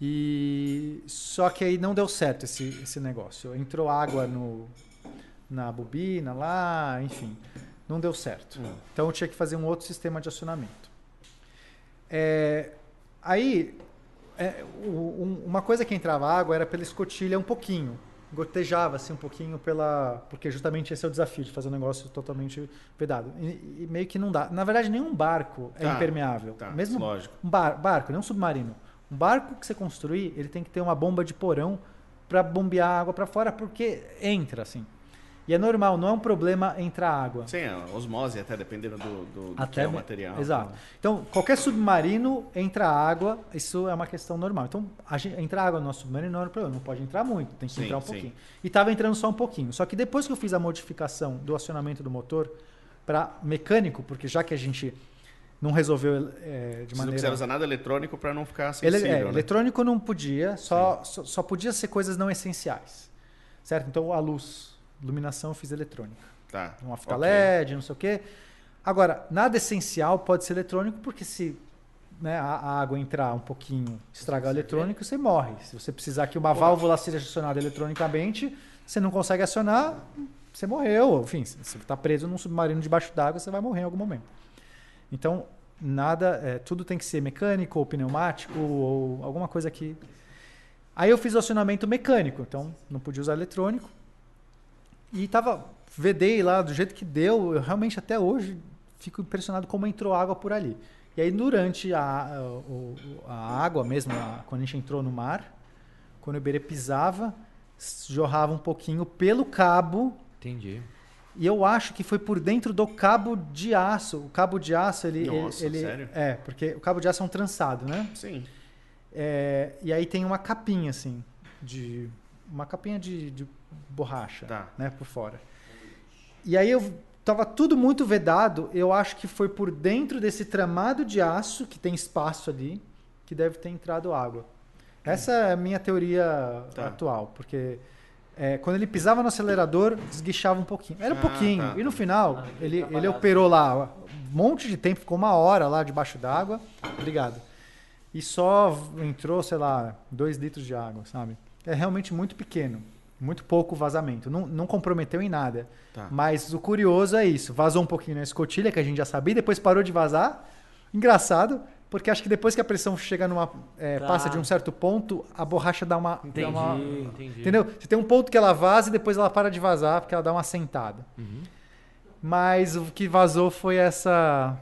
E só que aí não deu certo esse, esse negócio. Entrou água no, na bobina lá, enfim, não deu certo. Hum. Então eu tinha que fazer um outro sistema de acionamento. É, aí, é, o- um- uma coisa que entrava água era pela escotilha um pouquinho. Gotejava assim um pouquinho pela. Porque justamente esse é o desafio de fazer um negócio totalmente vedado. E, e meio que não dá. Na verdade, nenhum barco é Tá, impermeável. tá, Mesmo lógico. um bar- barco, não um submarino. Um barco que você construir, ele tem que ter uma bomba de porão para bombear a água para fora, porque entra assim. E é normal, não é um problema entrar água. Sim, a osmose, até dependendo do, do, do Até é o material. Exato. Então, qualquer submarino entra água, isso é uma questão normal. Então, a gente, entrar água no nosso submarino não é um problema, não pode entrar muito, tem que Sim, entrar um sim. pouquinho. E estava entrando só um pouquinho. Só que depois que eu fiz a modificação do acionamento do motor para mecânico, porque já que a gente não resolveu é, de Vocês não maneira quiseram usar nada eletrônico para não ficar ele, sensível, é, né? eletrônico não podia, só, só, só podia ser coisas não essenciais. Certo? Então a luz, iluminação eu fiz eletrônica. Tá. Uma fita ok. LED, não sei o quê. Agora, nada essencial pode ser eletrônico, porque se né, a, a água entrar um pouquinho, estragar o eletrônico, você morre. Se você precisar que uma válvula seja acionada eletronicamente, você não consegue acionar, você morreu. Enfim, se você está preso num submarino debaixo d'água, você vai morrer em algum momento. Então, nada, é, tudo tem que ser mecânico ou pneumático ou alguma coisa que. Aí eu fiz o acionamento mecânico, então não podia usar eletrônico. E tava, vedei lá do jeito que deu, eu realmente até hoje fico impressionado como entrou água por ali. E aí durante a, o- a água mesmo, a- quando a gente entrou no mar, quando o Iberê pisava, jorrava um pouquinho pelo cabo Entendi. e eu acho que foi por dentro do cabo de aço. O cabo de aço, ele. Nossa, ele- sério? É, porque o cabo de aço é um trançado, né? Sim. É, e aí tem uma capinha, assim, de. Uma capinha de, de borracha, Tá. né, por fora. E aí eu. Tava tudo muito vedado. Eu acho que foi por dentro desse tramado de aço, que tem espaço ali, que deve ter entrado água. Essa é a minha teoria Tá. atual, porque é, quando ele pisava no acelerador, desguichava um pouquinho. Era um Ah, pouquinho. tá. E no final, Ah, ele, ele operou lá um monte de tempo, ficou uma hora lá debaixo d'água. Obrigado. E só entrou, sei lá, dois litros de água, sabe? É realmente muito pequeno. Muito pouco vazamento. Não, não comprometeu em nada. Tá. Mas o curioso é isso. Vazou um pouquinho na escotilha, que a gente já sabia, depois parou de vazar. Engraçado, porque acho que depois que a pressão chega numa. é, Tá. passa de um certo ponto, a borracha dá uma. Entendi, dá uma- entendi. Entendeu? Você tem um ponto que ela vaza e depois ela para de vazar, porque ela dá uma sentada. Uhum. Mas o que vazou foi essa.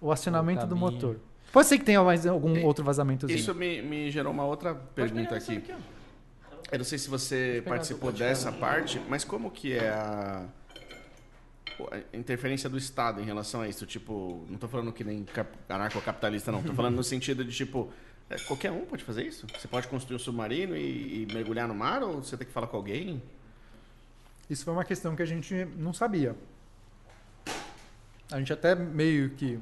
O acionamento do motor. Pode ser que tenha mais algum E- outro vazamentozinho. Isso me, me gerou uma outra pergunta aqui. Eu não sei se você participou dessa parte, mas como que é a, interferência do Estado em relação a isso? Tipo, não tô falando que nem cap- anarcocapitalista, não. Tô falando no sentido de, tipo, é, qualquer um pode fazer isso? Você pode construir um submarino e, e mergulhar no mar ou você tem que falar com alguém? Isso foi uma questão que a gente não sabia. A gente até meio que.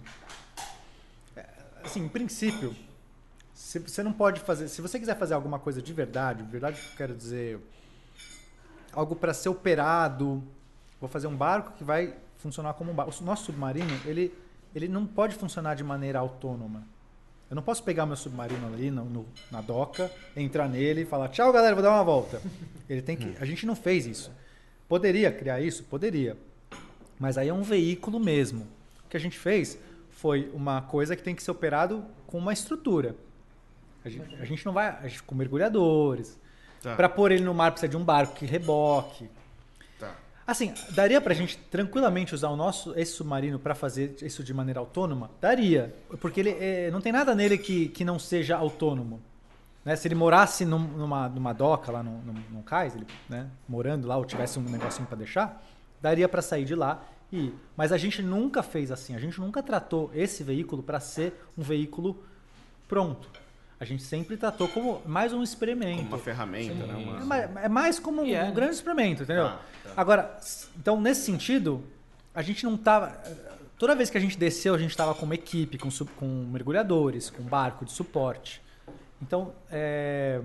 é, Assim, em princípio, se você não pode fazer. Se você quiser fazer alguma coisa de verdade, de verdade que eu quero dizer. Algo para ser operado. Vou fazer um barco que vai funcionar como um barco. O nosso submarino, ele, ele não pode funcionar de maneira autônoma. Eu não posso pegar meu submarino ali no, no- na doca, entrar nele e falar, tchau galera, vou dar uma volta. Ele tem que. A gente não fez isso. Poderia criar isso? Poderia. Mas aí é um veículo mesmo. O que a gente fez foi uma coisa que tem que ser operado com uma estrutura. A gente, a gente não vai. A gente, com mergulhadores. Tá. Para pôr ele no mar precisa de um barco que reboque. Tá. Assim, daria pra gente tranquilamente usar o nosso esse submarino pra fazer isso de maneira autônoma? Daria, porque ele é, não tem nada nele que, que não seja autônomo. Né? Se ele morasse num- numa, numa doca lá num, num, num cais, ele, né, morando lá ou tivesse um negocinho pra deixar, daria pra sair de lá e ir. Mas a gente nunca fez assim, a gente nunca tratou esse veículo pra ser um veículo pronto. A gente sempre tratou como mais um experimento. Uma ferramenta, né? É Uma... mais, é mais como E é, um né? grande experimento, entendeu? Tá, tá. Agora, então nesse sentido, a gente não tava. Toda vez que a gente desceu, a gente tava com uma equipe, com, su- com mergulhadores, com barco de suporte. Então, é,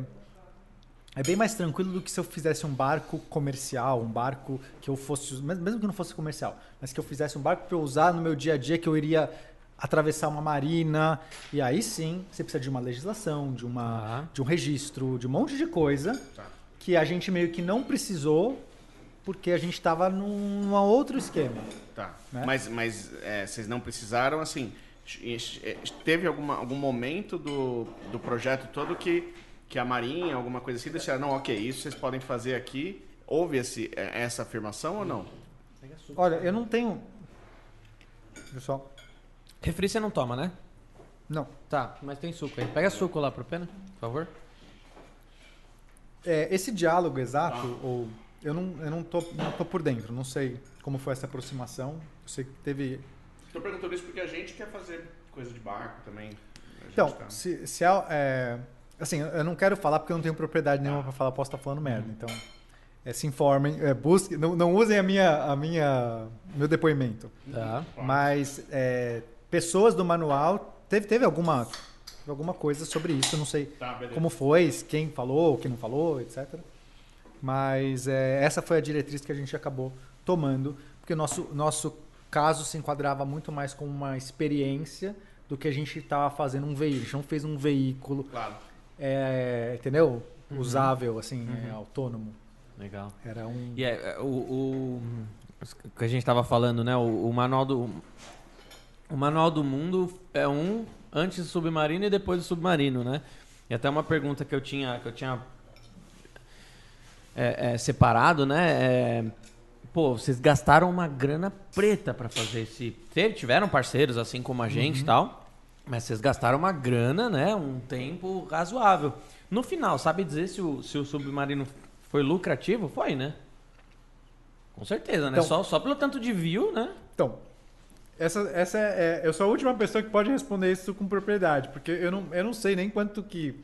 é bem mais tranquilo do que se eu fizesse um barco comercial, um barco que eu fosse, mes- mesmo que não fosse comercial, mas que eu fizesse um barco para eu usar no meu dia a dia, que eu iria atravessar uma marina, e aí sim, você precisa de uma legislação, de, uma, Tá. de um registro, de um monte de coisa Tá. que a gente meio que não precisou porque a gente estava num outro esquema. Tá. Né? Mas, mas é, vocês não precisaram, assim. Teve alguma, algum momento do, do projeto todo que, que a Marinha, alguma coisa assim, deixaram, não, ok, isso vocês podem fazer aqui. Houve esse, eh, essa afirmação ou não? Olha, eu não tenho. Pessoal, Refri você não toma, né? não. Tá, mas tem suco aí. Pega suco lá pro pena, por favor. É, esse diálogo exato, ou eu não, eu não tô, não tô por dentro, não sei como foi essa aproximação. Eu sei que teve. Estou perguntando isso porque a gente quer fazer coisa de barco também. Então, tá- se, se é, é, Assim, eu não quero falar porque eu não tenho propriedade nenhuma para falar, posso estar falando merda. Então, é, se informem, é, busquem, não, não usem a minha, a minha, meu depoimento. Tá. Mas é, pessoas do manual teve, teve alguma alguma coisa sobre isso, eu não sei Tá, como foi, quem falou, quem não falou, etc. Mas é, essa foi a diretriz que a gente acabou tomando, porque o nosso nosso caso se enquadrava muito mais com uma experiência do que a gente estava fazendo um veículo. A gente não fez um veículo, Claro. é, entendeu? Uhum. Usável, assim, é, autônomo. Legal. Era um. E é, é, o, o o que a gente tava falando, né? O, o manual do o manual do mundo é um antes do submarino e depois do submarino, né? E até uma pergunta que eu tinha que eu tinha é, é, separado, né? É, pô, vocês gastaram uma grana preta para fazer esse. Tiveram parceiros assim como a gente e tal, mas vocês gastaram uma grana, né? Um tempo razoável. No final, sabe dizer se o, se o submarino foi lucrativo? Foi, né? Com certeza, né? Então- só, só pelo tanto de view, né? Então, essa, essa é, é- eu sou a última pessoa que pode responder isso com propriedade, porque eu não, eu não sei nem quanto que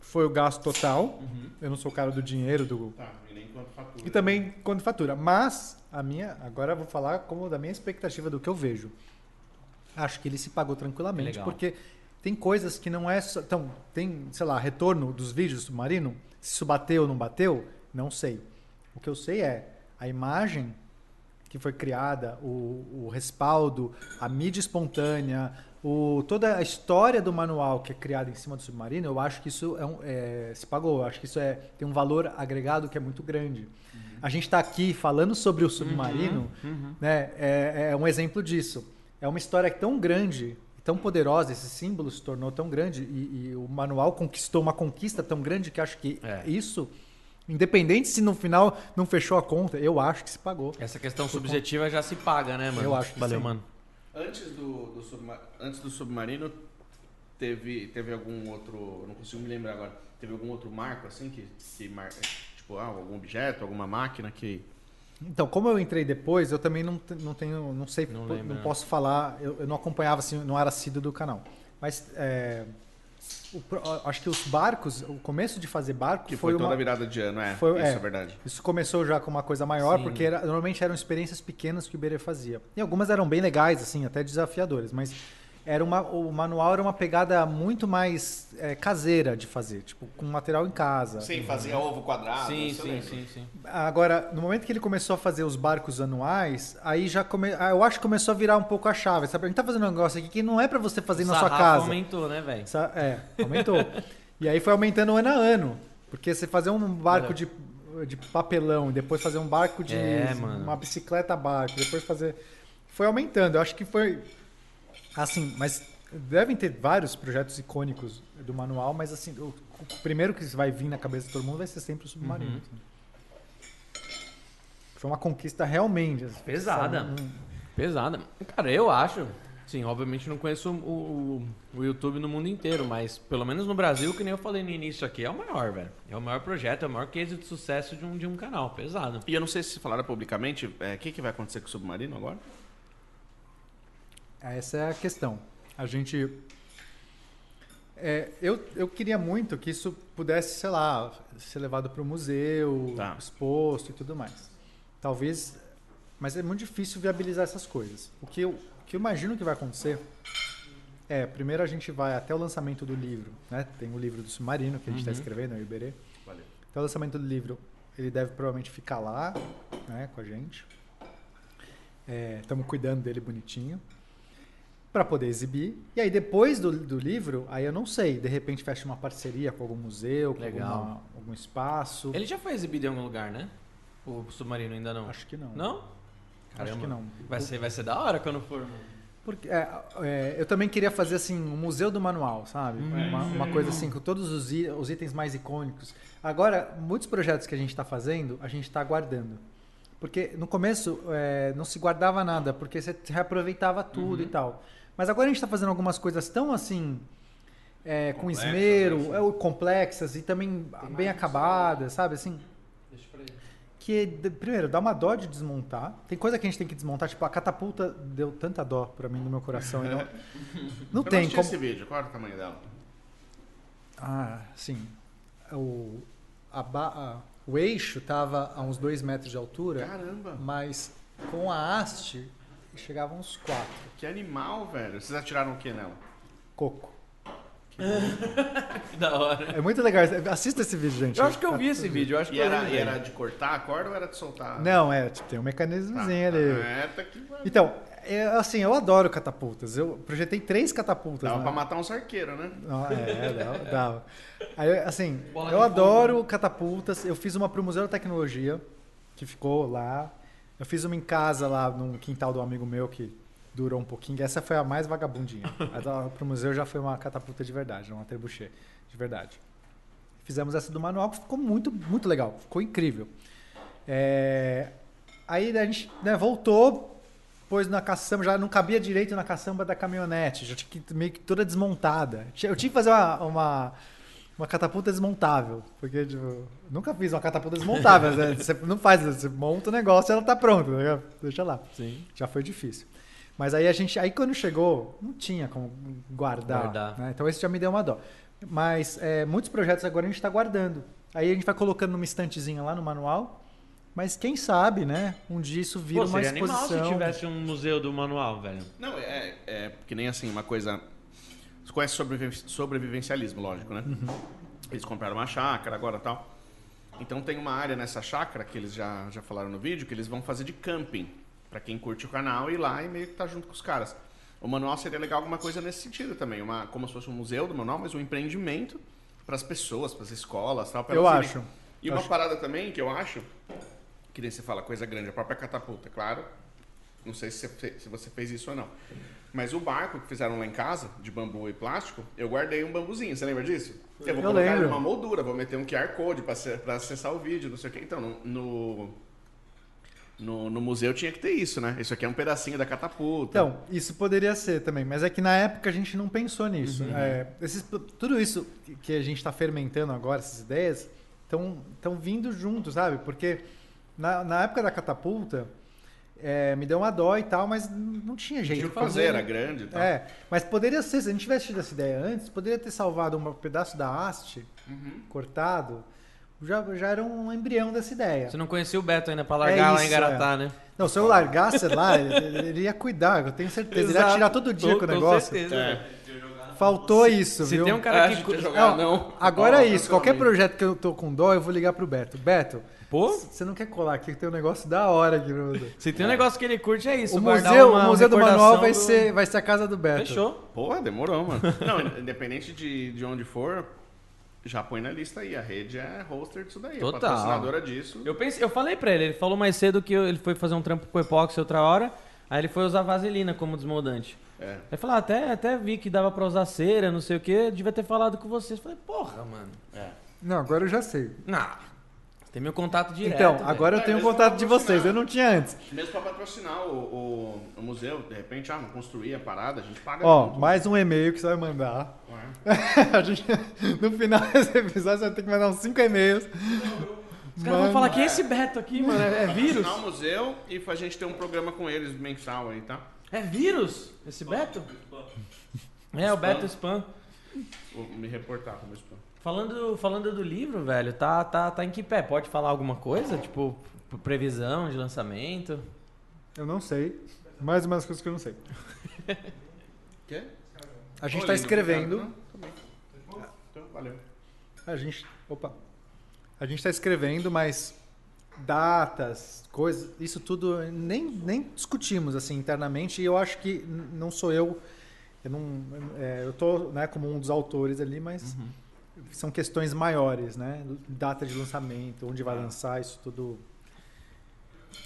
foi o gasto total. Eu não sou o cara do dinheiro do Tá, e nem quanto fatura. e também quanto fatura. Mas a minha, agora eu vou falar como da minha expectativa do que eu vejo. Acho que ele se pagou tranquilamente, Legal. porque tem coisas que não é só, então, tem, sei lá, retorno dos vídeos do submarino, se isso bateu ou não bateu, não sei. O que eu sei é a imagem que foi criada, o, o respaldo, a mídia espontânea, o, toda a história do manual que é criada em cima do submarino, eu acho que isso é um- é, se pagou. Eu acho que isso é, tem um valor agregado que é muito grande. A gente está aqui falando sobre o submarino, né, é, é um exemplo disso. É uma história tão grande, tão poderosa, esse símbolo se tornou tão grande e, e o manual conquistou uma conquista tão grande que acho que É. isso, independente se no final não fechou a conta, eu acho que se pagou. Essa questão subjetiva já se paga, né, mano? Eu acho que Valeu, sim. mano. Antes do, do, subma- antes do submarino, teve, teve algum outro. Não consigo me lembrar agora. Teve algum outro marco assim que. que mar, tipo, ah, algum objeto, alguma máquina que. Então, como eu entrei depois, eu também não, não tenho, não sei, Não não, lembra. posso falar, eu, eu não acompanhava, assim, não era assíduo do canal. Mas é, o acho que os barcos, o começo de fazer barco Que foi, foi, toda uma, a virada de ano, é. foi- isso é, é. verdade. Isso começou já com uma coisa maior, Sim. porque era- normalmente eram experiências pequenas que o Iberê fazia. E algumas eram bem legais, assim, até desafiadoras, mas era uma, o manual era uma pegada muito mais é, caseira de fazer, tipo, com material em casa. Sim, fazia ovo quadrado. sim, sim, sim, sim. Agora, no momento que ele começou a fazer os barcos anuais, aí já come... ah, eu acho que começou a virar um pouco a chave. Sabe? A gente tá fazendo um negócio aqui que não é para você fazer O na sua casa. aumentou, né, velho? É, aumentou. e aí foi aumentando ano a ano. Porque você fazer um barco de, de papelão, e depois fazer um barco de É, mano. uma bicicleta barco, depois fazer. Foi aumentando. Eu acho que foi. Assim, mas devem ter vários projetos icônicos do manual, mas assim, o, o primeiro que vai vir na cabeça de todo mundo vai ser sempre o submarino. Uhum. assim. Foi uma conquista realmente. Pesada. Sabe, um- Pesada. Cara, eu acho. Sim, obviamente não conheço o, o, o YouTube no mundo inteiro, mas pelo menos no Brasil, que nem eu falei no início aqui, é o maior, velho. É o maior projeto, é o maior case de sucesso de um, de um canal. Pesado. E eu não sei se falaram publicamente, é, o que, que vai acontecer com o Submarino agora? Essa é a questão. A gente. É, eu, eu queria muito que isso pudesse, sei lá, ser levado para o museu, Tá. exposto e tudo mais. Talvez. Mas é muito difícil viabilizar essas coisas. O que eu, o que eu imagino que vai acontecer é: primeiro a gente vai até o lançamento do livro. Né? Tem o livro do Submarino que a gente está Uhum. escrevendo, o Iberê. Valeu. Até o lançamento do livro, ele deve provavelmente ficar lá né, com a gente. Estamos cuidando dele bonitinho para poder exibir. E aí depois do, do livro, aí eu não sei, de repente fecha uma parceria com algum museu, com alguma- algum espaço. Ele já foi exibido em algum lugar, né? O submarino ainda não. Acho que não. Não? Acho Caramba. que não. Vai ser, vai ser da hora quando for. Porque, é, é, eu também queria fazer assim um museu do manual, sabe? Uma, uma coisa assim com todos os, os itens mais icônicos. Agora, muitos projetos que a gente está fazendo, a gente está guardando. Porque no começo é, não se guardava nada, porque você reaproveitava tudo e tal. Mas agora a gente está fazendo algumas coisas tão assim é, com esmero, né? é, complexas e também bem acabadas, sabe? Assim, Deixa pra ele. que de- primeiro dá uma dó de desmontar. Tem coisa que a gente tem que desmontar, tipo a catapulta deu tanta dó pra mim no meu coração. e não, não eu tem como. esse vídeo, qual era o tamanho dela? Ah, sim. O, a ba- o eixo tava a uns 2 metros de altura, Caramba, mas com a haste chegava a uns 4. que animal, velho. Vocês atiraram o que nela? Coco. Que da hora. É muito legal. Assista esse vídeo, gente. Eu acho que eu vi esse vídeo, eu acho que E eu era, lembro e dele. era de cortar a corda ou era de soltar? Não, é, tipo, tem um mecanismozinho ali. É, tá aqui, vai. Então, é, assim, eu adoro catapultas. Eu projetei três catapultas. Dava né? pra matar uns arqueiros, né? Ah, é, dava. dava. Aí, assim, Bola eu de adoro catapultas. Eu fiz uma pro Museu da Tecnologia, que ficou lá. Eu fiz uma em casa lá, num quintal do amigo meu, que durou um pouquinho. Essa foi a mais vagabundinha. A da, pro museu já foi uma catapulta de verdade, uma trebuchet de verdade. Fizemos essa do manual, que ficou muito, muito legal. Ficou incrível. É, Aí a gente né, voltou, pôs na caçamba, já não cabia direito na caçamba da caminhonete, já tinha que meio que toda desmontada. Eu tinha que fazer uma, uma, uma catapulta desmontável, porque tipo, nunca fiz uma catapulta desmontável. né? Você não faz, você monta o negócio e ela tá pronta, né? deixa lá. Sim. Já foi difícil. Mas aí a gente, aí quando chegou, não tinha como guardar. Guardar. né? Então esse já me deu uma dó. Mas é, muitos projetos agora a gente está guardando. Aí a gente vai colocando numa estantezinha lá no manual. Mas quem sabe, né? Um dia isso vira Pô, uma seria animal exposição. se tivesse um museu do manual, velho. Não, é, é que nem assim, uma coisa. Conhece sobreviven- sobrevivencialismo, lógico, né? Eles compraram uma chácara agora tal. Então tem uma área nessa chácara que eles já, já falaram no vídeo que eles vão fazer de camping. Pra quem curte o canal ir lá e meio que tá junto com os caras. O manual seria legal alguma coisa nesse sentido também. Uma, como se fosse um museu do manual, mas um empreendimento para as pessoas, para as escolas tal. pra Eu acho. E Eu uma acho. parada também que eu acho, que nem você fala coisa grande, a própria catapulta, claro. Não sei se você, fe- se você fez isso ou não. Mas o barco que fizeram lá em casa, de bambu e plástico, eu guardei um bambuzinho. Você lembra disso? Eu vou Eu colocar lembro. numa moldura, vou meter um QR Code pra, acessar- o vídeo, não sei o quê. Então, no, no, no, museu tinha que ter isso, né? Isso aqui é um pedacinho da catapulta. Então, isso poderia ser também, mas é que na época a gente não pensou nisso. É, esses- tudo isso que a gente está fermentando agora, essas ideias, estão vindo juntos, sabe? Porque na, na época da catapulta, é, me deu uma dó e tal, mas não tinha jeito tinha de que fazer, era grande e tal. É, mas poderia ser, se a gente tivesse tido essa ideia antes, poderia ter salvado um pedaço da haste, Uhum. cortado, já, já era um embrião dessa ideia. Você não conhecia o Beto ainda pra largar lá em Garatá, né? Não, se eu largasse lá, ele, ele ia cuidar, eu tenho certeza. Ele ia Exato. tirar todo dia Com- com o com negócio. certeza, É. Faltou isso, Se viu? tem um cara É, que. jogar, Não, não. Agora é isso. Qualquer projeto que eu tô com dó, eu vou ligar pro Beto. Beto, Pô, você não quer colar aqui que tem um negócio da hora aqui pra você. se tem um negócio que ele curte, é isso. O museu, uma o museu do manual vai, do- ser, vai ser a casa do Beto. Fechou. Porra, demorou, mano. Não, independente de, de onde for, já põe na lista aí. A rede é hoster disso daí, Total. é patrocinadora disso. Eu, pensei, eu falei pra ele, ele falou mais cedo que ele foi fazer um trampo com epóxi outra hora, aí ele foi usar vaselina como desmoldante. É. Aí falou, ah, até, até vi que dava pra usar cera, não sei o que, devia ter falado com vocês. Falei, porra, mano. É. Não, agora eu já sei. Não, Tem meu contato direto. Então, velho. agora eu É, tenho mesmo contato de vocês, eu não tinha antes. Mesmo pra patrocinar o, o, o museu, de repente, ah, construir a parada, a gente paga Ó, mais um e-mail que você vai mandar. Ué. A gente, no final desse episódio, você vai ter que mandar uns 5 e-mails. Os caras vão falar que é esse Beto aqui, mano. É, é vírus? Patrocinar o museu e a gente ter um programa com eles mensal aí, tá? É vírus? Esse Beto? É, o Beto Spam. Vou me reportar como spam. Falando, falando do livro, velho, tá, tá, tá em que pé? Pode falar alguma coisa? Tipo, previsão de lançamento? Eu não sei. Mais umas coisas que eu não sei. Quê? A gente tá lindo, escrevendo. obrigado. Tá. Então, valeu. A gente. Opa. A gente tá escrevendo, mas datas, coisas, isso tudo nem, nem discutimos assim internamente. E eu acho que não sou eu. Eu não. é, eu tô né, como um dos autores ali, mas são questões maiores, né? Data de lançamento, onde vai lançar, isso tudo.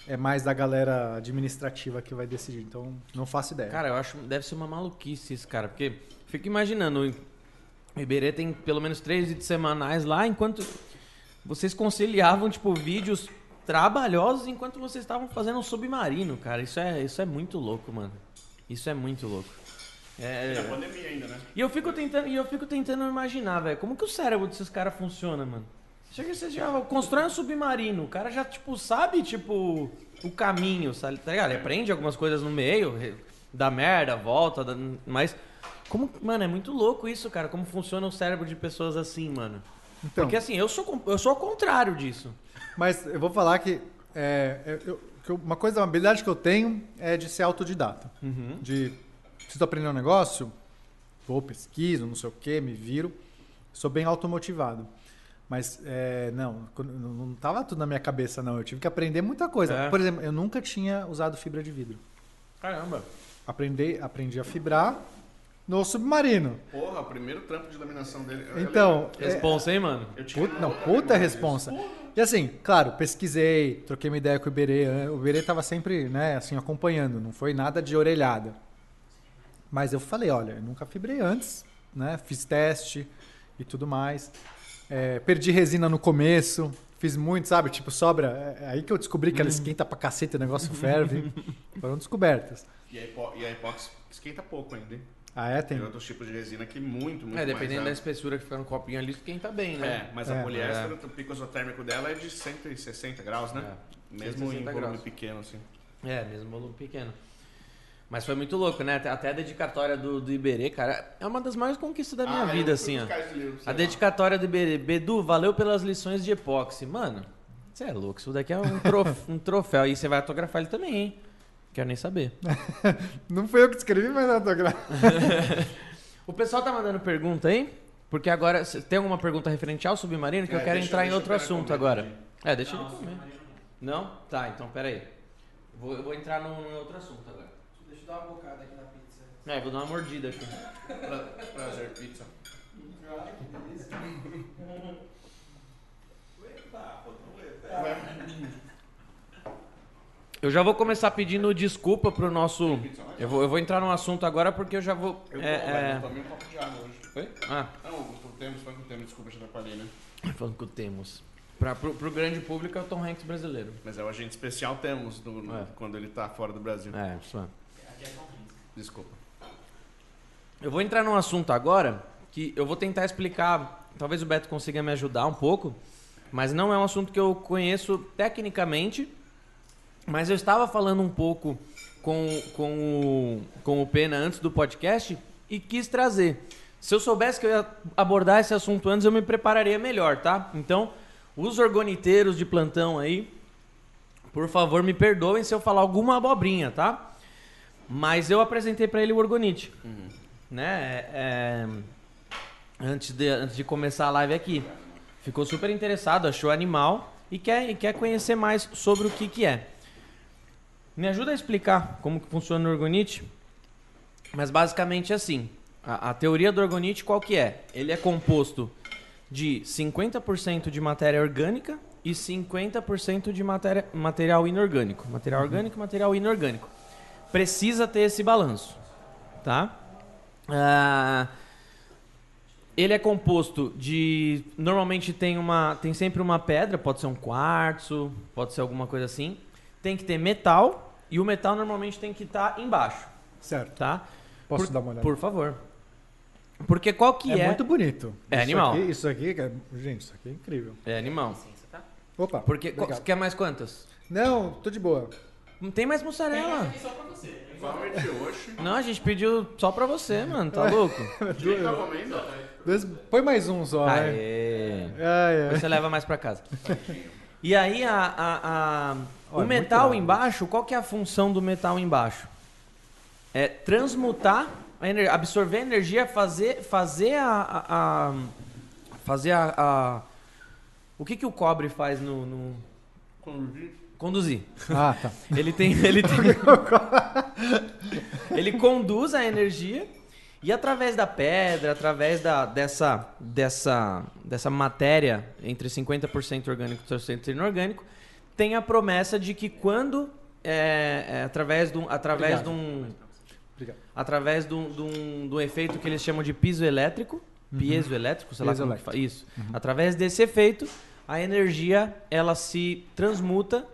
É mais da galera administrativa que vai decidir. Então, não faço ideia. Cara, eu acho deve ser uma maluquice isso, cara. Porque fico imaginando, o Iberê tem pelo menos três vídeos semanais lá, enquanto vocês conciliavam, tipo, vídeos trabalhosos enquanto vocês estavam fazendo um submarino, cara. Isso é, isso é muito louco, mano. Isso é muito louco. É, E a pandemia ainda, né? E eu fico tentando, e eu fico tentando imaginar, velho, como que o cérebro desses caras funciona, mano? Chega você já constrói um submarino, o cara já tipo sabe tipo o caminho, sabe? Tá ligado? Ele aprende algumas coisas no meio, dá merda, volta, dá- mas como, mano, é muito louco isso, cara, como funciona o cérebro de pessoas assim, mano. Então, Porque assim, eu sou eu sou ao contrário disso. Mas eu vou falar que, é, eu- que eu- uma coisa, uma habilidade que eu tenho é de ser autodidata. De preciso aprender um negócio, vou, pesquiso, não sei o que, me viro. Sou bem automotivado. Mas, é, não, não, não tava tudo na minha cabeça, não. Eu tive que aprender muita coisa. É. Por exemplo, eu nunca tinha usado fibra de vidro. Caramba. Aprendi, aprendi a fibrar no submarino. Porra, o primeiro trampo de laminação dele. Então, é, Responsa, hein, mano? eu tinha Puta, não, puta responsa. E assim, claro, pesquisei, troquei uma ideia com o Iberê. O Iberê tava sempre, né, assim, acompanhando, não foi nada de orelhada. Mas eu falei, olha, eu nunca fibrei antes, né? Fiz teste e tudo mais. É, perdi resina no começo, fiz muito, sabe? Tipo, sobra. É aí que eu descobri que ela esquenta pra cacete, o negócio ferve. Foram descobertas. E a, hipo, e a epóxi esquenta pouco ainda, hein? Ah, é? Tem. Tem outros tipos de resina que muito, muito É, dependendo da mais, espessura que fica no copinho ali, esquenta bem, né? né? É, mas É. a poliéster, o pico isotérmico dela é de 160 graus, né? Mesmo em 160 volume graus. pequeno, assim. É, mesmo volume pequeno. Mas foi muito louco, né? Até- a dedicatória do, do Iberê, cara, é uma das maiores conquistas da minha Ah, vida, assim, ó. livro A lá. dedicatória do Iberê. Bedu, valeu pelas lições de epóxi. Mano, você é louco, isso daqui é um, trof- um troféu. E você vai autografar ele também, hein? Quero nem saber. Não foi eu que escrevi, mas gra- O pessoal tá mandando pergunta aí? Porque agora, tem alguma pergunta referente ao submarino? Que É, eu quero entrar em outro assunto agora. também. É, deixa ele comer. Não? Tá, então pera aí. Vou, eu vou entrar num, num outro assunto agora. Dar uma bocada aqui na pizza. É, vou dar uma mordida aqui. Pra- Prazer, pizza. Ai, que delícia. Eu já vou começar pedindo desculpa pro nosso. Eu vou, eu vou entrar num assunto agora porque eu já vou. Eu, é, tô, é... um copo de água hoje. Oi? Ah, Não, o Temos, foi com o Temos, desculpa, te atrapalhei, né? falando que o temos. Pra, pro, pro grande público é o Tom Hanks brasileiro. Mas é o agente especial Temos do- no- É. quando ele tá fora do Brasil. É, isso é. Desculpa. Eu vou entrar num assunto agora que eu vou tentar explicar. Talvez o Beto consiga me ajudar um pouco, mas não é um assunto que eu conheço tecnicamente. Mas eu estava falando um pouco com, com, o, com o Pena antes do podcast e quis trazer. Se eu soubesse que eu ia abordar esse assunto antes, eu me prepararia melhor, tá? Então, os orgoniteiros de plantão aí, por favor, me perdoem se eu falar alguma abobrinha, tá? Mas eu apresentei para ele o orgonite, né? É, é, antes, de, antes de começar a live aqui. Ficou super interessado, achou animal e quer, e quer conhecer mais sobre o que, que é. Me ajuda a explicar como que funciona o orgonite? Mas basicamente é assim. A, a teoria do orgonite qual que é? Ele é composto de 50% de matéria orgânica e 50% de matéria, material inorgânico. Material orgânico material inorgânico. Precisa ter esse balanço, tá? Ah, Ele é composto de. Normalmente tem uma. Tem sempre uma pedra, pode ser um quartzo, pode ser alguma coisa assim. Tem que ter metal, e o metal normalmente tem que estar embaixo, Certo. tá? Posso por, dar uma olhada? Por favor. Porque qual que é, é? muito bonito. É Isso animal. aqui- isso aqui, cara, gente, isso aqui é incrível. É animal. Opa. Porque. qual- quer mais quantas? Não, tô de boa. Não tem mais mussarela. Valmir de hoje. Não, a gente pediu só pra você, mano. Tá louco? Quem tá comendo? Dois- Põe mais um só, né? Aê. Ai, ai. Você leva mais pra casa. E aí, a, a- a- o Olha, metal muito irado. embaixo, qual que é a função do metal embaixo? É transmutar, absorver energia, fazer, fazer a, a- a- fazer a, a- o que que o cobre faz no, no- conduzir? Ah, tá. Ele tem, ele tem, ele conduz a energia e através da pedra, através da, dessa, dessa, dessa matéria entre 50% orgânico e 30% inorgânico, tem a promessa de que quando é, é, através de um, através de um, Obrigado. através de um, de um- de um efeito que eles chamam de piso elétrico, piezoelétrico, sei lá como que Piezoelétrico. fa- isso. Através desse efeito, a energia ela se transmuta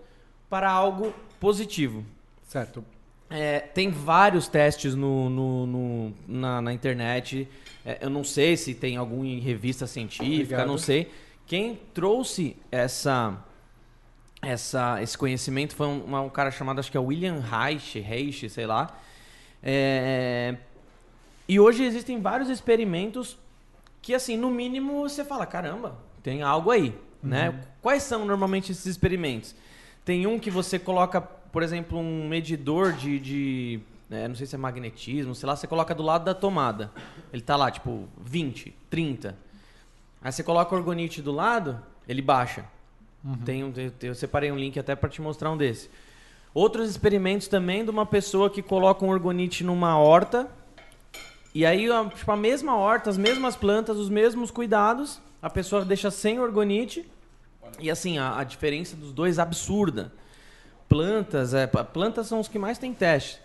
para algo positivo. Certo. É, tem vários testes no, no- no- na, na internet. É, eu não sei se tem algum em revista científica, Obrigado. não sei. Quem trouxe essa, essa, esse conhecimento foi um, um cara chamado, acho que é William Reich, Reich sei lá. É, e hoje existem vários experimentos que, assim, no mínimo você fala, caramba, tem algo aí, né? Quais são normalmente esses experimentos? Tem um que você coloca, por exemplo, um medidor de, de é, não sei se é magnetismo, sei lá, você coloca do lado da tomada. Ele tá lá, tipo, 20, 30. Aí você coloca o orgonite do lado, ele baixa. Tem um, eu, separei um link até para te mostrar um desse. Outros experimentos também de uma pessoa que coloca um orgonite numa horta. E aí, tipo, a mesma horta, as mesmas plantas, os mesmos cuidados, a pessoa deixa sem orgonite. E assim, a, a diferença dos dois é absurda. Plantas, é, plantas são os que mais tem teste.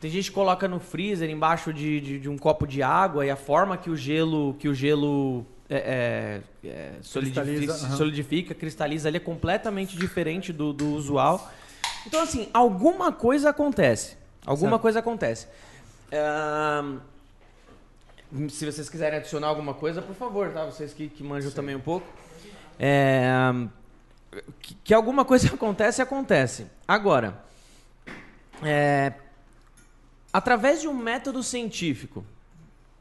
Tem gente que coloca no freezer embaixo de, de, de um copo de água e a forma que o gelo, que o gelo é, é, é, solidifica, solidifica, cristaliza, ele é completamente diferente do, do usual. Então, assim, alguma coisa acontece. Alguma Certo. coisa acontece. Ahn, se vocês quiserem adicionar alguma coisa, por favor, tá? Vocês que, que manjam também um pouco. É, que, que alguma coisa acontece, acontece. Agora, é, através de um método científico,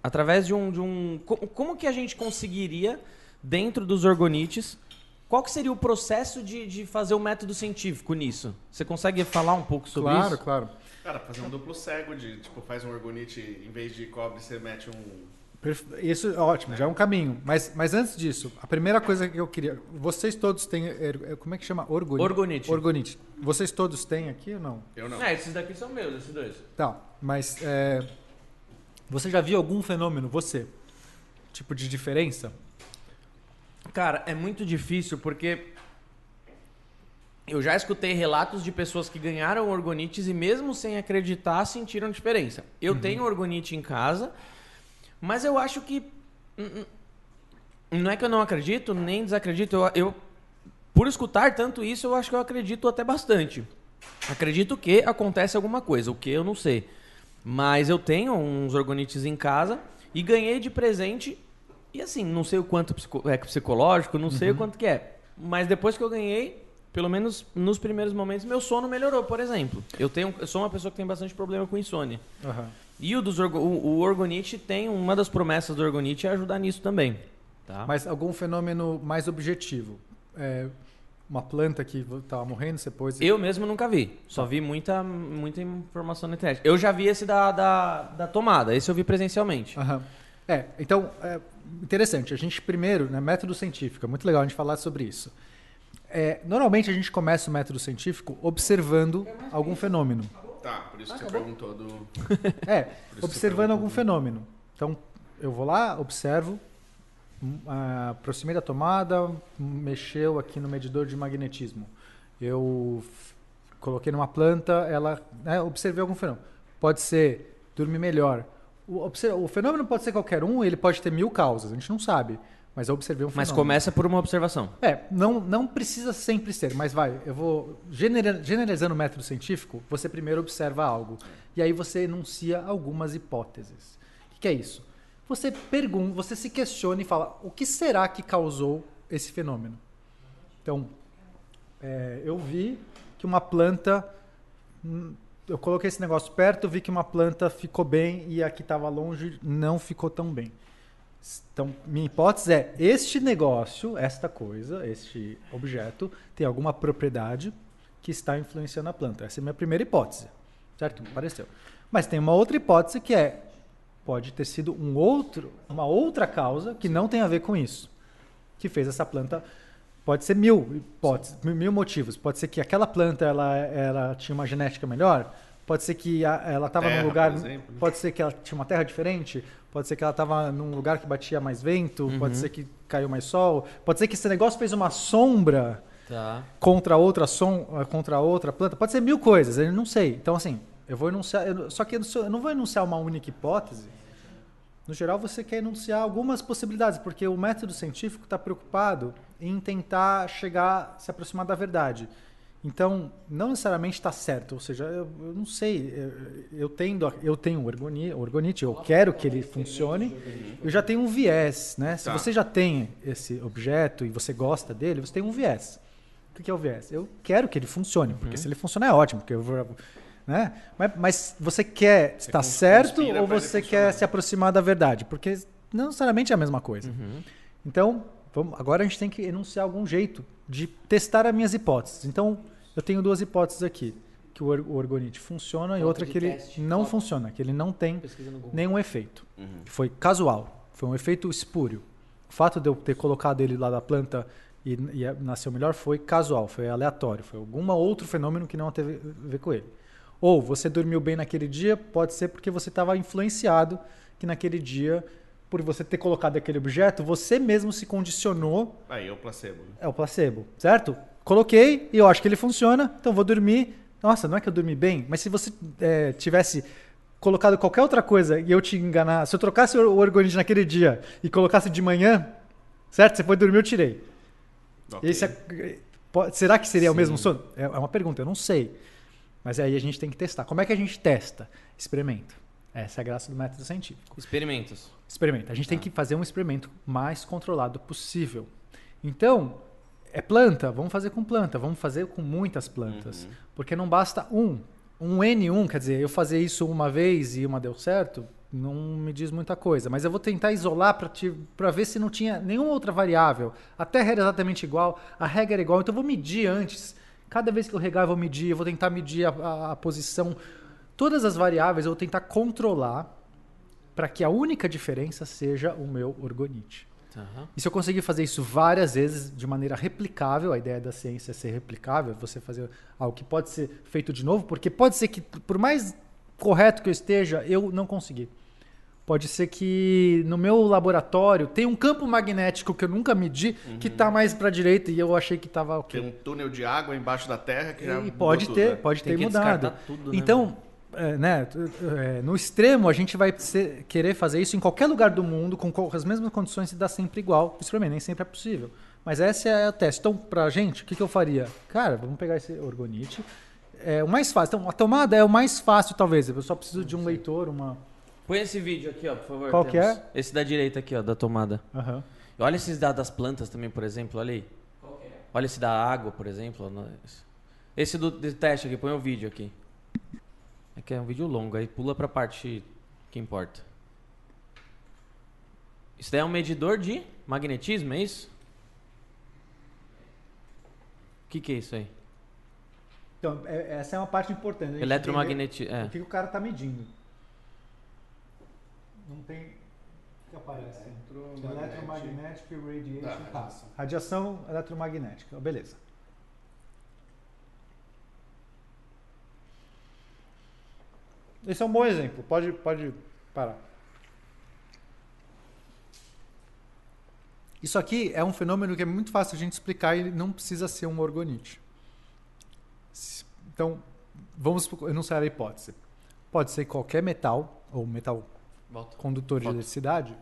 através de um, de um co- como que a gente conseguiria dentro dos orgonites qual que seria o processo de, de fazer o método científico nisso? Você consegue falar um pouco sobre claro, isso? claro. Cara, fazer um duplo cego de, tipo, faz um orgonite, em vez de cobre, você mete um... Isso é ótimo, já é um caminho. Mas, mas antes disso, a primeira coisa que eu queria. Vocês todos têm. er- Como é que chama? Orgonite. Orgonite. Orgonite. Vocês todos têm aqui ou não? Eu não. É, esses daqui são meus, esses dois. Tá, mas é, você já viu algum fenômeno, você? Tipo de diferença? Cara, é muito difícil porque eu já escutei relatos de pessoas que ganharam orgonites e mesmo sem acreditar sentiram diferença. Eu tenho orgonite em casa, mas eu acho que hum, hum, não é que eu não acredito, nem desacredito, eu, eu por escutar tanto isso, eu acho que eu acredito até bastante. Acredito que acontece alguma coisa, o que eu não sei. Mas eu tenho uns orgonites em casa e ganhei de presente. E assim, não sei o quanto é psicológico, não sei o quanto que é. Mas depois que eu ganhei, pelo menos nos primeiros momentos, meu sono melhorou, por exemplo. Eu, tenho, eu sou uma pessoa que tem bastante problema com insônia. Aham. E o, dos orgo- o, o orgonite tem, uma das promessas do orgonite é ajudar nisso também. Tá? Mas algum fenômeno mais objetivo? É, uma planta que estava morrendo, você pôs. Eu mesmo nunca vi. Só vi muita, muita informação na internet. Eu já vi esse da, da, da tomada. Esse eu vi presencialmente. Aham. É, então, é interessante. A gente primeiro, né, método científico, é muito legal a gente falar sobre isso. É, normalmente a gente começa o método científico observando algum fenômeno. Tá, por isso que você perguntou do... É, observando algum fenômeno. Então, eu vou lá, observo, ah, aproximei da tomada, mexeu aqui no medidor de magnetismo. Eu coloquei numa planta, ela, né, observei algum fenômeno. Pode ser dormir melhor, o, o fenômeno pode ser qualquer um, ele pode ter mil causas, a gente não sabe. Mas eu observei um Mas fenômeno. começa por uma observação. É, não, não precisa sempre ser, mas vai, eu vou genera- generalizando o método científico, você primeiro observa algo e aí você enuncia algumas hipóteses. O que, que é isso? Você pergunta, você se questiona e fala, o que será que causou esse fenômeno? Então, é, eu vi que uma planta, hum, eu coloquei esse negócio perto, vi que uma planta ficou bem e a que estava longe não ficou tão bem. Então, minha hipótese é: este negócio, esta coisa, este objeto, tem alguma propriedade que está influenciando a planta. Essa é a minha primeira hipótese. Certo? Pareceu. Mas tem uma outra hipótese que é: pode ter sido um outro, uma outra causa que não tem a ver com isso, que fez essa planta. Pode ser mil hipóteses, mil- mil motivos. Pode ser que aquela planta ela, ela tinha uma genética melhor. Pode ser que ela estava num lugar. exemplo. Pode ser que ela tinha uma terra diferente. Pode ser que ela estava num lugar que batia mais vento. Pode ser que caiu mais sol. Pode ser que esse negócio fez uma sombra Tá. contra outra som, eh, contra outra planta. Pode ser mil coisas, eu não sei. Então, assim, eu vou enunciar. eu- só que eu não vou enunciar uma única hipótese. No geral, você quer enunciar algumas possibilidades, porque o método científico está preocupado em tentar chegar, se aproximar da verdade. Então, não necessariamente está certo, ou seja, eu, eu não sei, eu, eu tendo, eu tenho o ergoni- o orgonite, eu quero que ele funcione, eu já tenho um viés, né? Se Tá. você já tem esse objeto e você gosta dele, você tem um viés. O que é o viés? Eu quero que ele funcione, porque se ele funcionar é ótimo, porque eu vou, né? Mas, mas você quer estar cons- certo conspira ou você quer se aproximar da verdade? Porque não necessariamente é a mesma coisa. Então, vamos, agora a gente tem que enunciar algum jeito de testar as minhas hipóteses. Então, eu tenho duas hipóteses aqui. Que o, o orgonite funciona e outra que ele teste. não Foto. funciona, que ele não tem nenhum efeito. Uhum. Foi casual. Foi um efeito espúrio. O fato de eu ter colocado ele lá da planta e, e nasceu melhor foi casual, foi aleatório. Foi algum outro fenômeno que não teve a ver com ele. Ou você dormiu bem naquele dia, pode ser porque você estava influenciado que naquele dia, por você ter colocado aquele objeto, você mesmo se condicionou Aí, é o placebo. né? é o placebo, certo? Coloquei e eu acho que ele funciona, então vou dormir. Nossa, não é que eu dormi bem, mas se você é, tivesse colocado qualquer outra coisa e eu te enganar, se eu trocasse o orgonite naquele dia e colocasse de manhã, certo? Você foi dormir, eu tirei. Ok. Esse é- pode- será que seria o mesmo sono? É é uma pergunta, eu não sei. Mas aí a gente tem que testar. Como é que a gente testa? Experimento. Essa é a graça do método científico. Experimentos. Experimento. A gente tem que fazer um experimento mais controlado possível. Então, é planta, vamos fazer com planta, vamos fazer com muitas plantas. Porque não basta um. Um N1, quer dizer, eu fazer isso uma vez e uma deu certo, não me diz muita coisa. Mas eu vou tentar isolar para ver se não tinha nenhuma outra variável. A terra era exatamente igual, a regra era igual, então eu vou medir antes. Cada vez que eu regar, eu vou medir, eu vou tentar medir a, a- a posição. Todas as variáveis eu vou tentar controlar para que a única diferença seja o meu orgonite. Tá. E se eu conseguir fazer isso várias vezes de maneira replicável, a ideia da ciência é ser replicável, você fazer algo que pode ser feito de novo, porque pode ser que, por mais correto que eu esteja, eu não consegui. Pode ser que no meu laboratório tem um campo magnético que eu nunca medi, que está mais para a direita e eu achei que estava ok. Tem um túnel de água embaixo da terra que já E mudou pode tudo, ter, né? pode Tem ter mudado. tudo, né, então, né, t- é, no extremo, a gente vai ser- querer fazer isso em qualquer lugar do mundo, com co- as mesmas condições e dar sempre igual. Isso pra mim nem sempre é possível. Mas esse é o teste. Então, pra gente, o que, que eu faria? Cara, vamos pegar esse orgonite. É o mais fácil. Então, a tomada é o mais fácil, talvez. Eu só preciso de um leitor, uma. Põe esse vídeo aqui, ó, por favor. Qual que é? Esse da direita aqui, ó, da tomada. Aham. Olha esses dados das plantas também, por exemplo, olha aí. Olha esse da água, por exemplo. Esse do, do teste aqui, põe o vídeo aqui. É que é um vídeo longo, aí pula pra parte que importa. Isso daí é um medidor de magnetismo, é isso? O que, que é isso aí? Então, é- essa é uma parte importante. gente Eletromagnetismo. É. O que, o cara tá medindo? Não tem. O que aparece? Electromagnetic Radiation. Tá, Tá. radiação. Radiação eletromagnética. Beleza. Esse é um bom exemplo. Pode, pode parar. Isso aqui é um fenômeno que é muito fácil a gente explicar e não precisa ser um orgonite. Então, vamos enunciar a hipótese. Pode ser qualquer metal, ou metal Volta. condutor de Foto. eletricidade,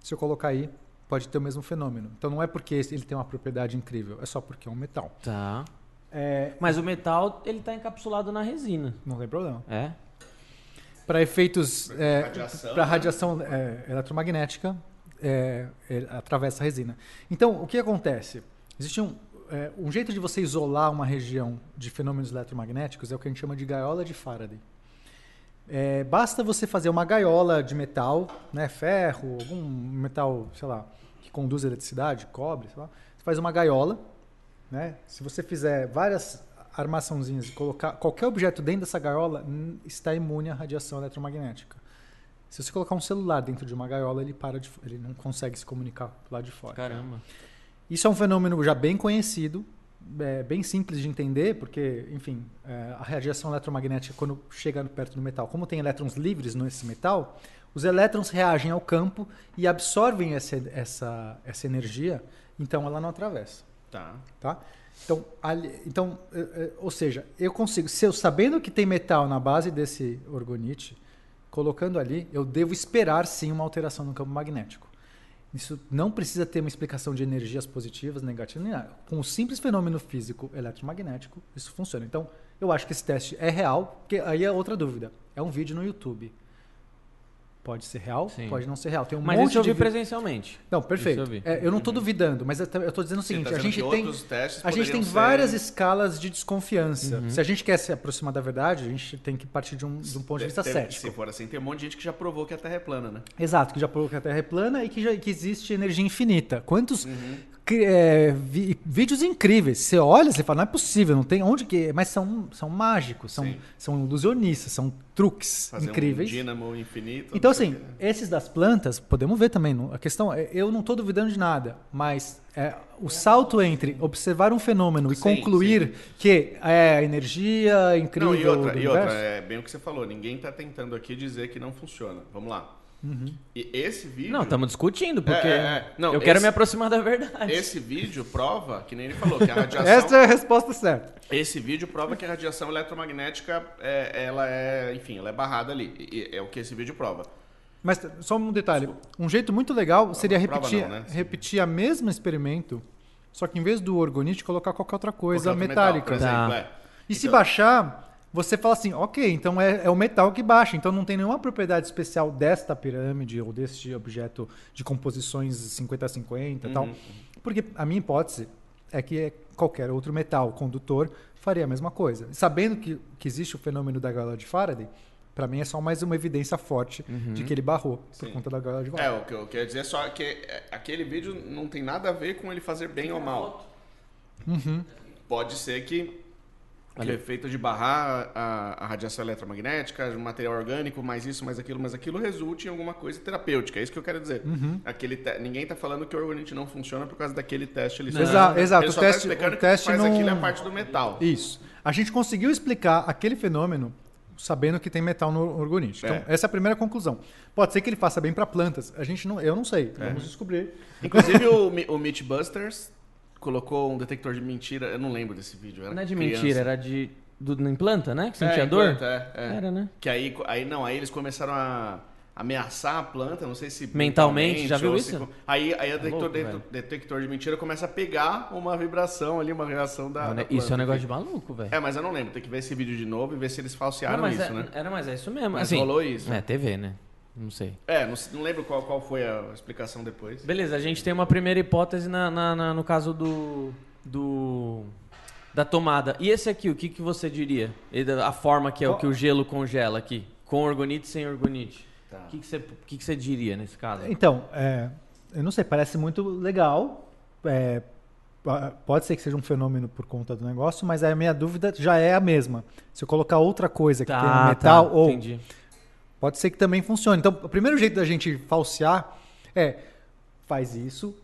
se eu colocar aí, pode ter o mesmo fenômeno. Então não é porque ele tem uma propriedade incrível, é só porque é um metal. Tá. É, Mas o metal, ele tá encapsulado na resina. não tem problema. É? Para efeitos é, Radiação, para né? radiação é, eletromagnética, é, é, atravessa a resina. Então, o que acontece? Existe um, é, um jeito de você isolar uma região de fenômenos eletromagnéticos é o que a gente chama de gaiola de Faraday. É, basta você fazer uma gaiola de metal, né, ferro, algum metal, sei lá, que conduz eletricidade, cobre, sei lá. Você faz uma gaiola, né? Se você fizer várias armaçãozinhas e colocar qualquer objeto dentro dessa gaiola, está imune à radiação eletromagnética. Se você colocar um celular dentro de uma gaiola, ele para de, ele não consegue se comunicar lá de fora. Caramba. Isso é um fenômeno já bem conhecido, é, bem simples de entender, porque, enfim, é, a radiação eletromagnética, quando chega perto do metal, como tem elétrons livres nesse metal, os elétrons reagem ao campo e absorvem essa, essa, essa energia, então ela não atravessa. Tá. Tá? Então, ali- então eh, eh, ou seja, eu consigo, se eu sabendo que tem metal na base desse orgonite, colocando ali, eu devo esperar sim uma alteração no campo magnético. Isso não precisa ter uma explicação de energias positivas, negativas, nem nada. Com o simples fenômeno físico eletromagnético, isso funciona. Então, eu acho que esse teste é real, porque aí é outra dúvida. É um vídeo no YouTube. Pode ser real, Sim. pode não ser real. Tem um Mas monte eu de vi vi- presencialmente. Não, perfeito. Eu. É, eu não estou duvidando, mas eu estou dizendo o seguinte: tá a gente que tem a gente tem ser- várias escalas de desconfiança. Uhum. Se a gente quer se aproximar da verdade, a gente tem que partir de um, de um ponto de vista cético. Se for assim, tem um monte de gente que já provou que a Terra é plana, né? Exato, que já provou que a Terra é plana e que, já, que existe energia infinita. Quantos Uhum. É, vi- vídeos incríveis? Você olha, você fala, não é possível, não tem onde que. Mas são, são mágicos, são, Sim. são ilusionistas, são truques Fazer incríveis. um dínamo infinito. Então, assim, né? esses das plantas, podemos ver também. A questão é, eu não estou duvidando de nada, mas é, o salto entre observar um fenômeno e Sim, concluir que é a energia incrível Não, e outra, e outra, é bem o que você falou. Ninguém tá tentando aqui dizer que não funciona. Vamos lá. Uhum. E esse vídeo. Não, estamos discutindo, porque É, é, é. Não, eu quero esse- me aproximar da verdade. Esse vídeo prova, que nem ele falou, que a radiação. Essa é a resposta certa. Esse vídeo prova que a radiação eletromagnética, é, ela é, enfim, ela é barrada ali. É o que esse vídeo prova. Mas só um detalhe. Um jeito muito legal seria prova repetir, não, né? Repetir a mesma experimento, só que em vez do orgonite, colocar qualquer outra coisa Qualquer outro metal, metálica. por exemplo, Tá. é. E se Então- baixar, você fala assim, ok, então é, é o metal que baixa, então não tem nenhuma propriedade especial desta pirâmide ou deste objeto de composições 50-50 e tal. Uhum. Porque a minha hipótese é que é qualquer outro metal condutor faria a mesma coisa. Sabendo que, que existe o fenômeno da gaiola de Faraday, para mim é só mais uma evidência forte de que ele barrou por Sim. conta da gaiola de É, Faraday. o que eu quero dizer é só que é, aquele vídeo não tem nada a ver com ele fazer bem ou mal. Uhum. Pode ser que, que o Valeu. efeito de barrar a, a radiação eletromagnética, material orgânico, mais isso, mais aquilo, mais aquilo, resulte em alguma coisa terapêutica. É isso que eu quero dizer. Uhum. Aquele te- Ninguém está falando que o orgonite não funciona por causa daquele teste ali. Exato, Ele o só teste- tá o que teste faz não- aquilo é a parte do metal. Isso. A gente conseguiu explicar aquele fenômeno sabendo que tem metal no orgonite. Então, É. essa é a primeira conclusão. Pode ser que ele faça bem para plantas. A gente não, eu não sei. É. Vamos descobrir. Inclusive o, o Mythbusters colocou um detector de mentira. Eu não lembro desse vídeo. Era Não é de criança. mentira, era de. Do, na implanta, né? Que É, sentia dor? implanta, é, é. Era, né? Que aí, aí não, aí eles começaram a ameaçar a planta, não sei se Mentalmente, já viu isso? se- aí aí o detector, louco, detector de mentira começa a pegar uma vibração ali, uma reação da, da Isso é um negócio de maluco, velho. É, mas eu não lembro, tem que ver esse vídeo de novo e ver se eles falsearam Não, isso, é, né? Era, mas é isso mesmo. Mas assim, rolou isso. É, TV, né? Não sei. É, não, não lembro qual, qual foi a explicação depois. Beleza, a gente tem uma primeira hipótese na, na- na- no caso do, do. da tomada. E esse aqui, o que, que você diria? E da- A forma que é o que o gelo congela aqui. Com orgonite e sem orgonite. Tá. O que, que, você, o que, que você diria nesse caso? Então, é, eu não sei, parece muito legal. É, pode ser que seja um fenômeno por conta do negócio, mas a minha dúvida já é a mesma. Se eu colocar outra coisa que tenha metal tá, ou Entendi. Pode ser que também funcione. Então, o primeiro jeito da gente falsear é faz isso,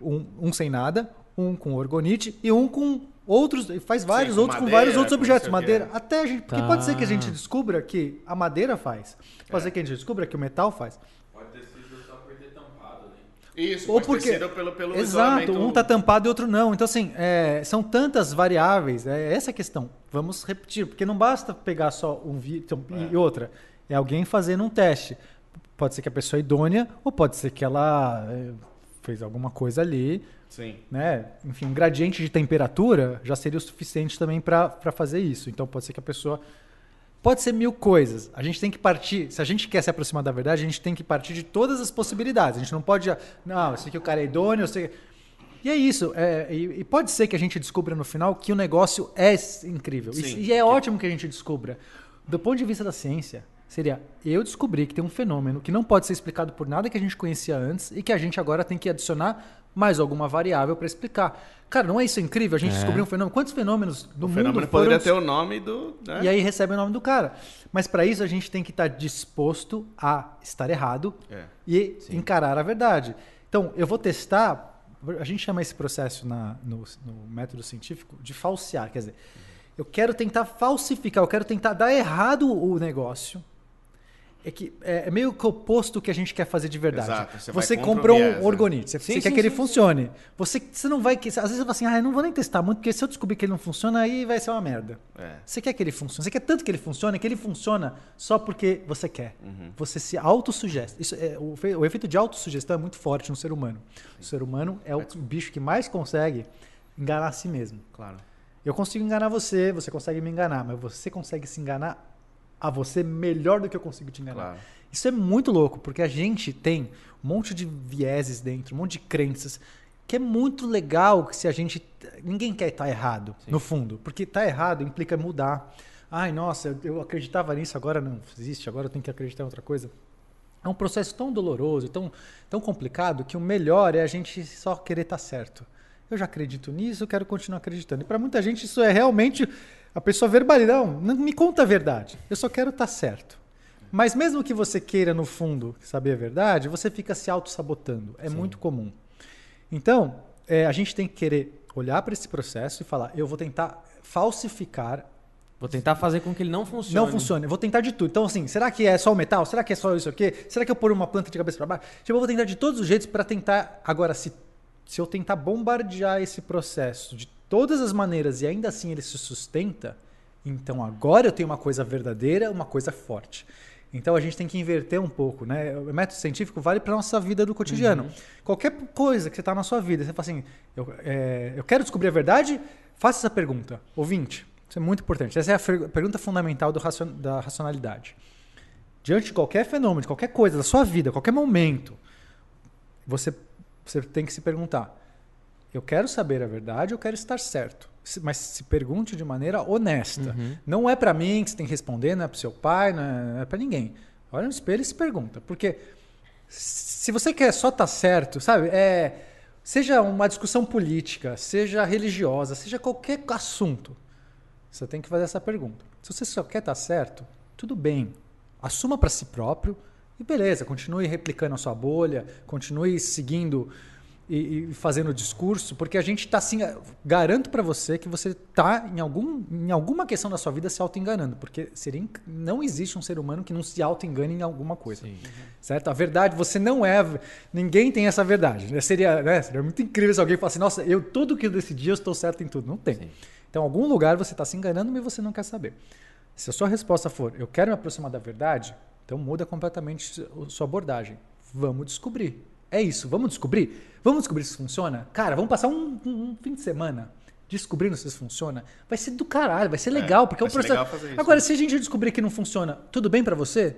um, um sem nada, um com orgonite e um com outros, faz vários com outros com madeira, vários outros com objetos, madeira, até a gente, porque Tá. pode ser que a gente descubra que a madeira faz. Pode ser que a gente descubra que o metal faz. Pode ter sido só por ter tampado, né? Isso, Ou pode ter porque- sido pelo, pelo Exato, isolamento- um está tampado e outro não. Então, assim, é, são tantas variáveis, é essa a questão. Vamos repetir, porque não basta pegar só um vídeo e outra, é alguém fazendo um teste. Pode ser que a pessoa é idônea, ou pode ser que ela eh, fez alguma coisa ali, Sim. né? Enfim, um gradiente de temperatura já seria o suficiente também para fazer isso. Então pode ser que a pessoa. Pode ser mil coisas. A gente tem que partir. Se a gente quer se aproximar da verdade, a gente tem que partir de todas as possibilidades. A gente não pode. Não, eu sei que o cara é idôneo, eu sei. que-" E é isso. é, e, e pode ser que a gente descubra no final que o negócio é incrível. E, Sim. e é ótimo que a gente descubra. Do ponto de vista da ciência, seria eu descobri que tem um fenômeno que não pode ser explicado por nada que a gente conhecia antes e que a gente agora tem que adicionar mais alguma variável para explicar. Cara, não é isso incrível? A gente É. descobriu um fenômeno. Quantos fenômenos do O mundo fenômeno foram poderia ter o nome do. né? e aí recebe o nome do cara. Mas para isso a gente tem que estar disposto a estar errado É. e encarar a verdade. Então, eu vou testar. A gente chama esse processo na- no, no método científico de falsear. Quer dizer, eu quero tentar falsificar, eu quero tentar dar errado o negócio. É que é, é meio que o oposto do que a gente quer fazer de verdade. Exato, você você viés, um né? orgonite, você, Sim, você quer sim, que ele sim, funcione. Você, você não vai. Às vezes você fala assim, ah, eu não vou nem testar muito, porque se eu descobrir que ele não funciona, aí vai ser uma merda. É. Você quer que ele funcione. Você quer tanto que ele funcione que ele funciona só porque você quer. Uhum. Você se autossugesta. Isso é, o, o efeito de autossugestão é muito forte no ser humano. O ser humano é o bicho que mais consegue enganar a si mesmo. Claro. Eu consigo enganar você, você consegue me enganar, mas você consegue se enganar a você melhor do que eu consigo te enganar. Claro. Isso é muito louco, porque a gente tem um monte de vieses dentro, um monte de crenças, que é muito legal que se a gente. Ninguém quer estar errado, no fundo, porque estar errado implica mudar. Ai, nossa, eu- eu acreditava nisso, agora não existe, agora eu tenho que acreditar em outra coisa. É um processo tão doloroso, tão, tão complicado, que o melhor é a gente só querer estar certo. Eu já acredito nisso, eu quero continuar acreditando. E para muita gente isso é realmente a pessoa verbaliza, não, não me conta a verdade. Eu só quero estar certo. Mas mesmo que você queira no fundo saber a verdade, você fica se auto-sabotando. É muito comum. Então, é, a gente tem que querer olhar para esse processo e falar, eu vou tentar falsificar Vou tentar fazer com que ele não funcione. não funciona. Eu vou tentar de tudo. Então, assim, será que é só o metal? Será que é só isso aqui? Será que eu pôr uma planta de cabeça para baixo? Tipo, eu vou tentar de todos os jeitos para tentar. Agora, se, se eu tentar bombardear esse processo de todas as maneiras e ainda assim ele se sustenta, então agora eu tenho uma coisa verdadeira, uma coisa forte. Então a gente tem que inverter um pouco, né? O método científico vale para nossa vida do cotidiano. Qualquer coisa que você está na sua vida, você fala assim: eu, é, eu quero descobrir a verdade, faça essa pergunta. Ouvinte, isso é muito importante. Essa é a pergunta fundamental racion- da racionalidade. Diante de qualquer fenômeno, de qualquer coisa da sua vida, qualquer momento, você, você tem que se perguntar: eu quero saber a verdade, eu quero estar certo. Mas se pergunte de maneira honesta. Não é para mim que você tem que responder, não é para seu pai, não é, é para ninguém. Olha no espelho e se pergunta. Porque se você quer só estar certo, sabe? É, seja uma discussão política, seja religiosa, seja qualquer assunto, você tem que fazer essa pergunta. Se você só quer estar certo, tudo bem. Assuma para si próprio e beleza, continue replicando a sua bolha, continue seguindo e, e fazendo o discurso, porque a gente está assim, garanto para você que você está em, algum, em alguma questão da sua vida se auto-enganando, porque seria, não existe um ser humano que não se auto-engane em alguma coisa. Certo? A verdade, você não é. Ninguém tem essa verdade. né? Seria, né? Seria muito incrível se alguém falasse, nossa, eu tudo que eu decidi, eu estou certo em tudo. Não tem. Então, em algum lugar você está se enganando, mas você não quer saber. Se a sua resposta for, eu quero me aproximar da verdade, então muda completamente a sua abordagem. Vamos descobrir. É isso, vamos descobrir? Vamos descobrir se funciona? Cara, vamos passar um, um- um fim de semana descobrindo se isso funciona. Vai ser do caralho, vai ser legal, porque é um processo. Agora, né? se a gente descobrir que não funciona, tudo bem pra você?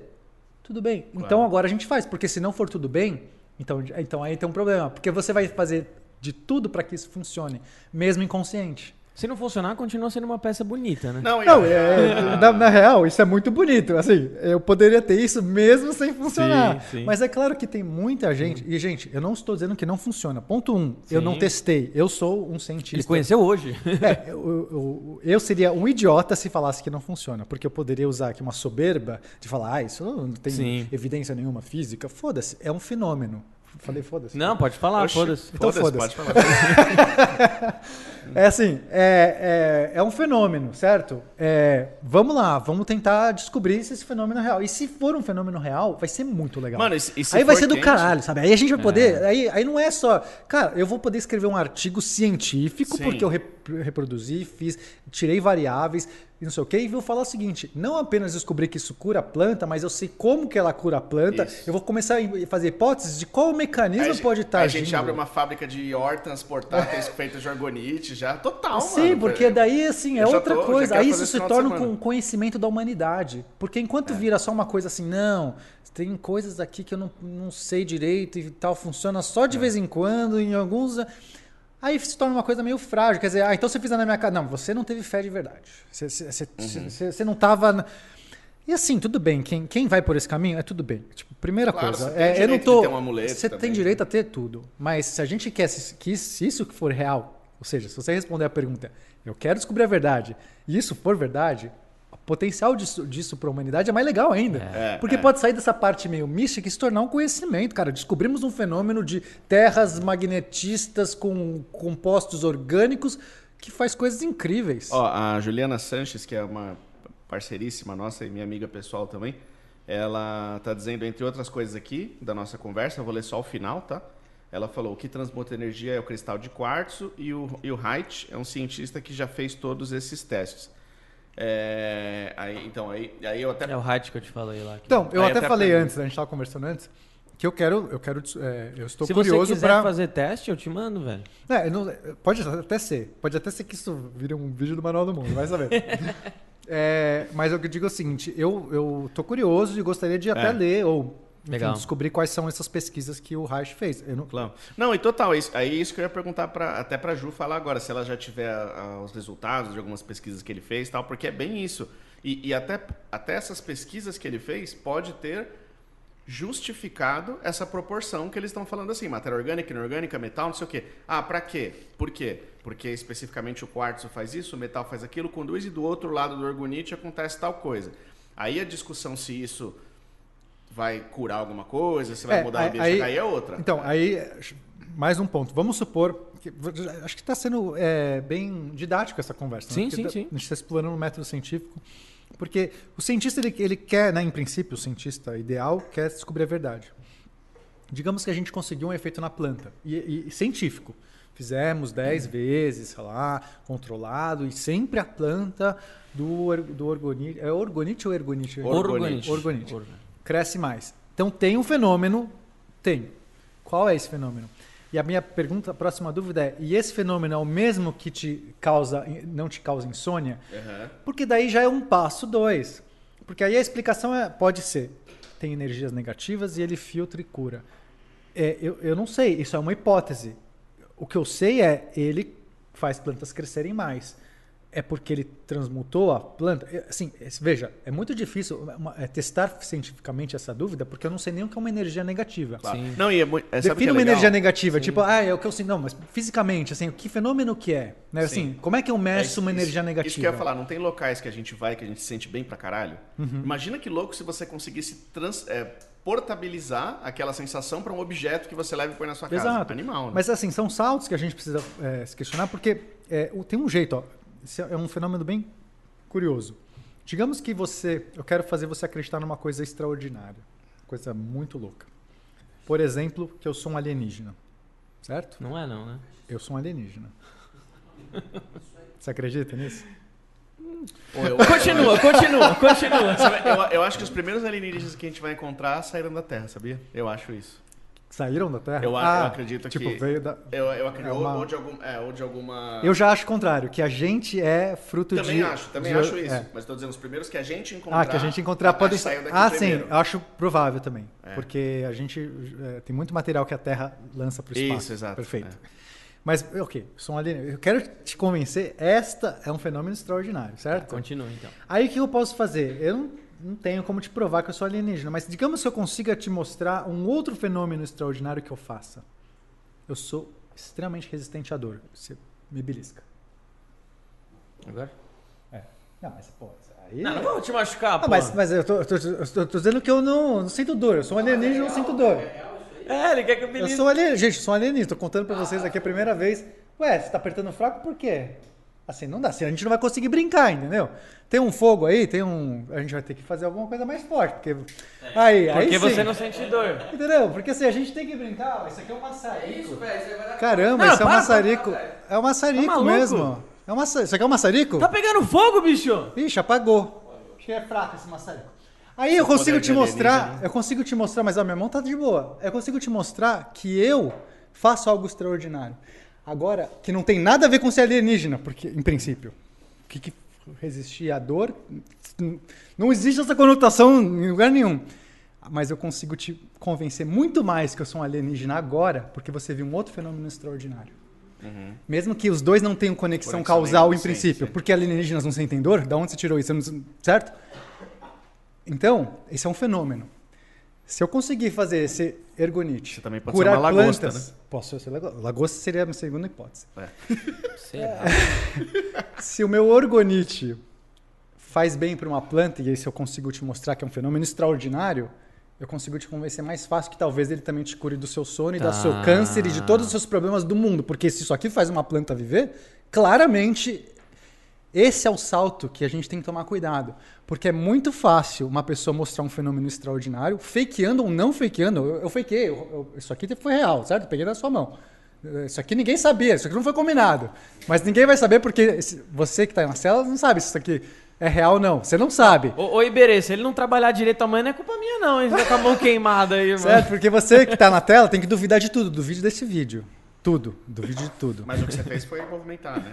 Tudo bem. Então agora a gente faz, porque se não for tudo bem, então, então aí tem um problema, porque você vai fazer de tudo para que isso funcione, mesmo inconsciente. Se não funcionar, continua sendo uma peça bonita, né? Não, Não, é, na, na real, isso é muito bonito. Assim, eu poderia ter isso mesmo sem funcionar. Sim, sim. Mas é claro que tem muita gente. E, gente, eu não estou dizendo que não funciona. Ponto um, eu Sim. não testei. Eu sou um Ele cientista. conheceu hoje. É, eu, eu- eu seria um idiota se falasse que não funciona, porque eu poderia usar aqui uma soberba de falar, ah, isso não tem Sim. evidência nenhuma física. Foda-se, é um fenômeno. Falei, foda-se. Não, pode falar, foda-se. Então foda-se, falar. É assim, é, é, é um fenômeno, certo? É, vamos lá, vamos tentar descobrir se esse fenômeno é real. E se for um fenômeno real, vai ser muito legal. Mano, e se- e se aí vai ser do quente? caralho, sabe? Aí a gente vai poder. Aí, aí não é só. Cara, eu vou poder escrever um artigo científico, Sim. porque eu, rep- reproduzi, fiz, tirei variáveis e não sei o que, e vou falar o seguinte: não apenas descobri que isso cura a planta, mas eu sei como que ela cura a planta. Isso. Eu vou começar a fazer hipóteses de qual mecanismo a pode estar aí agindo. A gente abre uma fábrica de hortas portáteis feitas de orgonite já. Total, Sim, mano. porque daí assim é outra tô- coisa. Aí isso se torna. É. com conhecimento da humanidade. Porque enquanto vira só uma coisa assim, não, tem coisas aqui que eu não, não sei direito e tal, funciona só É. de vez em quando, em alguns. Aí se torna uma coisa meio frágil. Quer dizer, ah, então você fizer na minha casa. Não, você não teve fé de verdade. Você, você, Uhum. você- você não tava. E assim, tudo bem. Quem, quem vai por esse caminho é tudo bem. Tipo, primeira Claro, coisa. você tem é, eu não tô. você também. tem direito a ter tudo. Mas se a gente quer se- que se isso for real, ou seja, se você responder a pergunta, eu quero descobrir a verdade, e isso for verdade, potencial disso, disso para a humanidade é mais legal ainda. É, Porque é. pode sair dessa parte meio mística e se tornar um conhecimento, cara. Descobrimos um fenômeno de terras magnetistas com compostos orgânicos que faz coisas incríveis. Ó, a Juliana Sanches, que é uma parceiríssima nossa e minha amiga pessoal também, ela tá dizendo, entre outras coisas aqui da nossa conversa, eu vou ler só o final, tá? Ela falou: o que transmuta energia é o cristal de quartzo e o, e o Haidt é um cientista que já fez todos esses testes. É, aí, então, aí, aí eu até. É o height que eu te falei lá. Então, eu Aí até até falei antes, a gente estava conversando antes, que eu quero, eu quero, é, eu estou Se você curioso quiser para fazer teste, eu te mando, velho. É, não- pode até ser. Pode até ser que isso vire um vídeo do Manual do Mundo, vai saber. É, mas eu digo o seguinte, eu, eu tô curioso e gostaria de até É. ler ou enfim, Legal. descobrir quais são essas pesquisas que o Reich fez. Eu não, Claro. Não, e total, isso, aí é isso que eu ia perguntar pra, até pra Ju falar agora, se ela já tiver ah, os resultados de algumas pesquisas que ele fez e tal, porque é bem isso. E, e até, até essas pesquisas que ele fez pode ter justificado essa proporção que eles estão falando assim, matéria orgânica, inorgânica, metal, não sei o quê. Ah, pra quê? Por quê? Porque especificamente o quartzo faz isso, o metal faz aquilo, conduz e do outro lado do orgonite acontece tal coisa. Aí a discussão se isso vai curar alguma coisa, se vai É, mudar o ambiente, aí- aí é outra. Então, aí, mais um ponto. Vamos supor. Que, acho que está sendo é, bem didático essa conversa. né? Sim, Porque sim, tá- sim. A gente está explorando um método científico. Porque o cientista, ele, ele quer, né, em princípio, o cientista ideal quer descobrir a verdade. Digamos que a gente conseguiu um efeito na planta, e, e- científico. Fizemos 10 vezes, sei lá, controlado, e sempre a planta do, do orgonite. É orgonite ou ergonite? Orgonite. Orgonite. Cresce mais. Então tem um fenômeno, tem. Qual é esse fenômeno? E a minha pergunta, a próxima dúvida é: e esse fenômeno é o mesmo que te causa, não te causa insônia? Aham. Porque daí já é um passo dois. Porque aí a explicação é, pode ser: tem energias negativas e ele filtra e cura. É, eu, eu não sei, isso é uma hipótese. O que eu sei é ele faz plantas crescerem mais. É porque ele transmutou a planta. É, Assim, é, veja, é muito difícil é, testar cientificamente essa dúvida, porque eu não sei nem o que é uma energia negativa. Claro. Sim. Não, e é muito. É, Defina é uma legal? energia negativa, tipo, ah, é o que eu sei. Não, mas fisicamente, assim, que fenômeno que é? Né? Assim, Sim. como é que eu É meço isso- uma isso- energia negativa? Isso que eu ia falar, não tem locais que a gente vai que a gente se sente bem pra caralho? Uhum. Imagina que louco se você conseguisse trans- é, portabilizar aquela sensação pra um objeto que você leva e põe na sua casa. Exato. Animal, né? Mas assim, são saltos que a gente precisa é, se questionar, porque é, o- tem um jeito, ó. Isso é um fenômeno bem curioso. Digamos que você. Eu quero fazer você acreditar numa coisa extraordinária. Coisa muito louca. Por exemplo, que eu sou um alienígena. Certo? Não é não, né? Eu sou um alienígena. Você acredita nisso? Pô, eu, Continua, continua, continua. eu, eu acho que os primeiros alienígenas que a gente vai encontrar saíram da Terra, sabia? Eu acho isso. Saíram da Terra? Eu, Ah, eu acredito tipo, que. veio da. Eu, eu acredito. É uma- ou, de algum, é, ou de alguma. Eu já acho o contrário, que a gente é fruto também de. acho, também de- acho isso. é. Mas tô dizendo, os primeiros que a gente encontrar. Ah, que a gente encontrar acho pode que saiu daqui Ah, primeiro. sim, acho provável também. É. Porque a gente é, tem muito material que a Terra lança para o espaço. Isso, exato, Perfeito. é. Mas, ok, sou um alienígena. Eu quero te convencer, esta é um fenômeno extraordinário, certo? Continua então. Aí o que eu posso fazer? Eu não, não tenho como te provar que eu sou alienígena, mas digamos que eu consiga te mostrar um outro fenômeno extraordinário que eu faça. Eu sou extremamente resistente à dor. Você me belisca. Agora? Não, mas pô, aí. Não, não vou te machucar, Ah, pô. mas, mas eu, tô, eu tô- eu tô- eu tô dizendo que eu não, não sinto dor. Eu sou um alienígena e não sinto dor. É, ele quer que eu Eu belisque. sou alienígena. Gente, eu sou um alienígena. Tô contando pra vocês aqui a primeira vez. Ué, você tá apertando fraco por quê? Assim, não dá. Assim, a gente não vai conseguir brincar, entendeu? Tem um fogo aí, tem um. A gente vai ter que fazer alguma coisa mais forte. Porque. Aí, aí Porque sim. você não sente dor. Entendeu? Porque assim, a gente tem que brincar. ó, Isso aqui é um maçarico. Isso, velho. Caramba, Não, isso é um maçarico. para, É um maçarico Tá mesmo. É um maçarico. Isso aqui é um maçarico? Tá pegando fogo, bicho? Ixi, apagou. Acho que é fraco esse maçarico. Aí eu consigo te mostrar, eu consigo te mostrar, mas a minha mão tá de boa. Eu consigo te mostrar que eu faço algo extraordinário. Agora, que não tem nada a ver com ser alienígena, porque, em princípio, o que, que resistir à dor, não existe essa conotação em lugar nenhum. Mas eu consigo te convencer muito mais que eu sou um alienígena agora, porque você viu um outro fenômeno extraordinário. Mesmo que os dois não tenham conexão, causal em sim, princípio, sim. porque alienígenas não sentem dor, da onde você tirou isso? Certo? Então, esse é um fenômeno. Se eu conseguir fazer esse ergonite, Você também pode curar ser uma lagosta, plantas, né? posso ser lagosta. Lagosta seria a minha segunda hipótese. Será? Se o meu orgonite faz bem para uma planta, e aí se eu consigo te mostrar que é um fenômeno extraordinário, eu consigo te convencer mais fácil que talvez ele também te cure do seu sono e do Tá. seu câncer e de todos os seus problemas do mundo. Porque se isso aqui faz uma planta viver, claramente esse é o salto que a gente tem que tomar cuidado. Porque é muito fácil uma pessoa mostrar um fenômeno extraordinário, fakeando ou não fakeando. Eu, eu fakeei, eu- eu- isso aqui foi real, certo? Eu peguei na sua mão. Isso aqui ninguém sabia, isso aqui não foi combinado. Mas ninguém vai saber porque esse- você que está na cela não sabe se isso aqui é real ou não. Você não sabe. Ô, ô Iberê, se ele não trabalhar direito amanhã, não é culpa minha, não, hein? Fica com a mão queimada aí, mano. Certo? Porque você que está na tela tem que duvidar de tudo. Duvide desse vídeo. Tudo. Duvide de tudo. Mas o que você fez foi movimentar, né?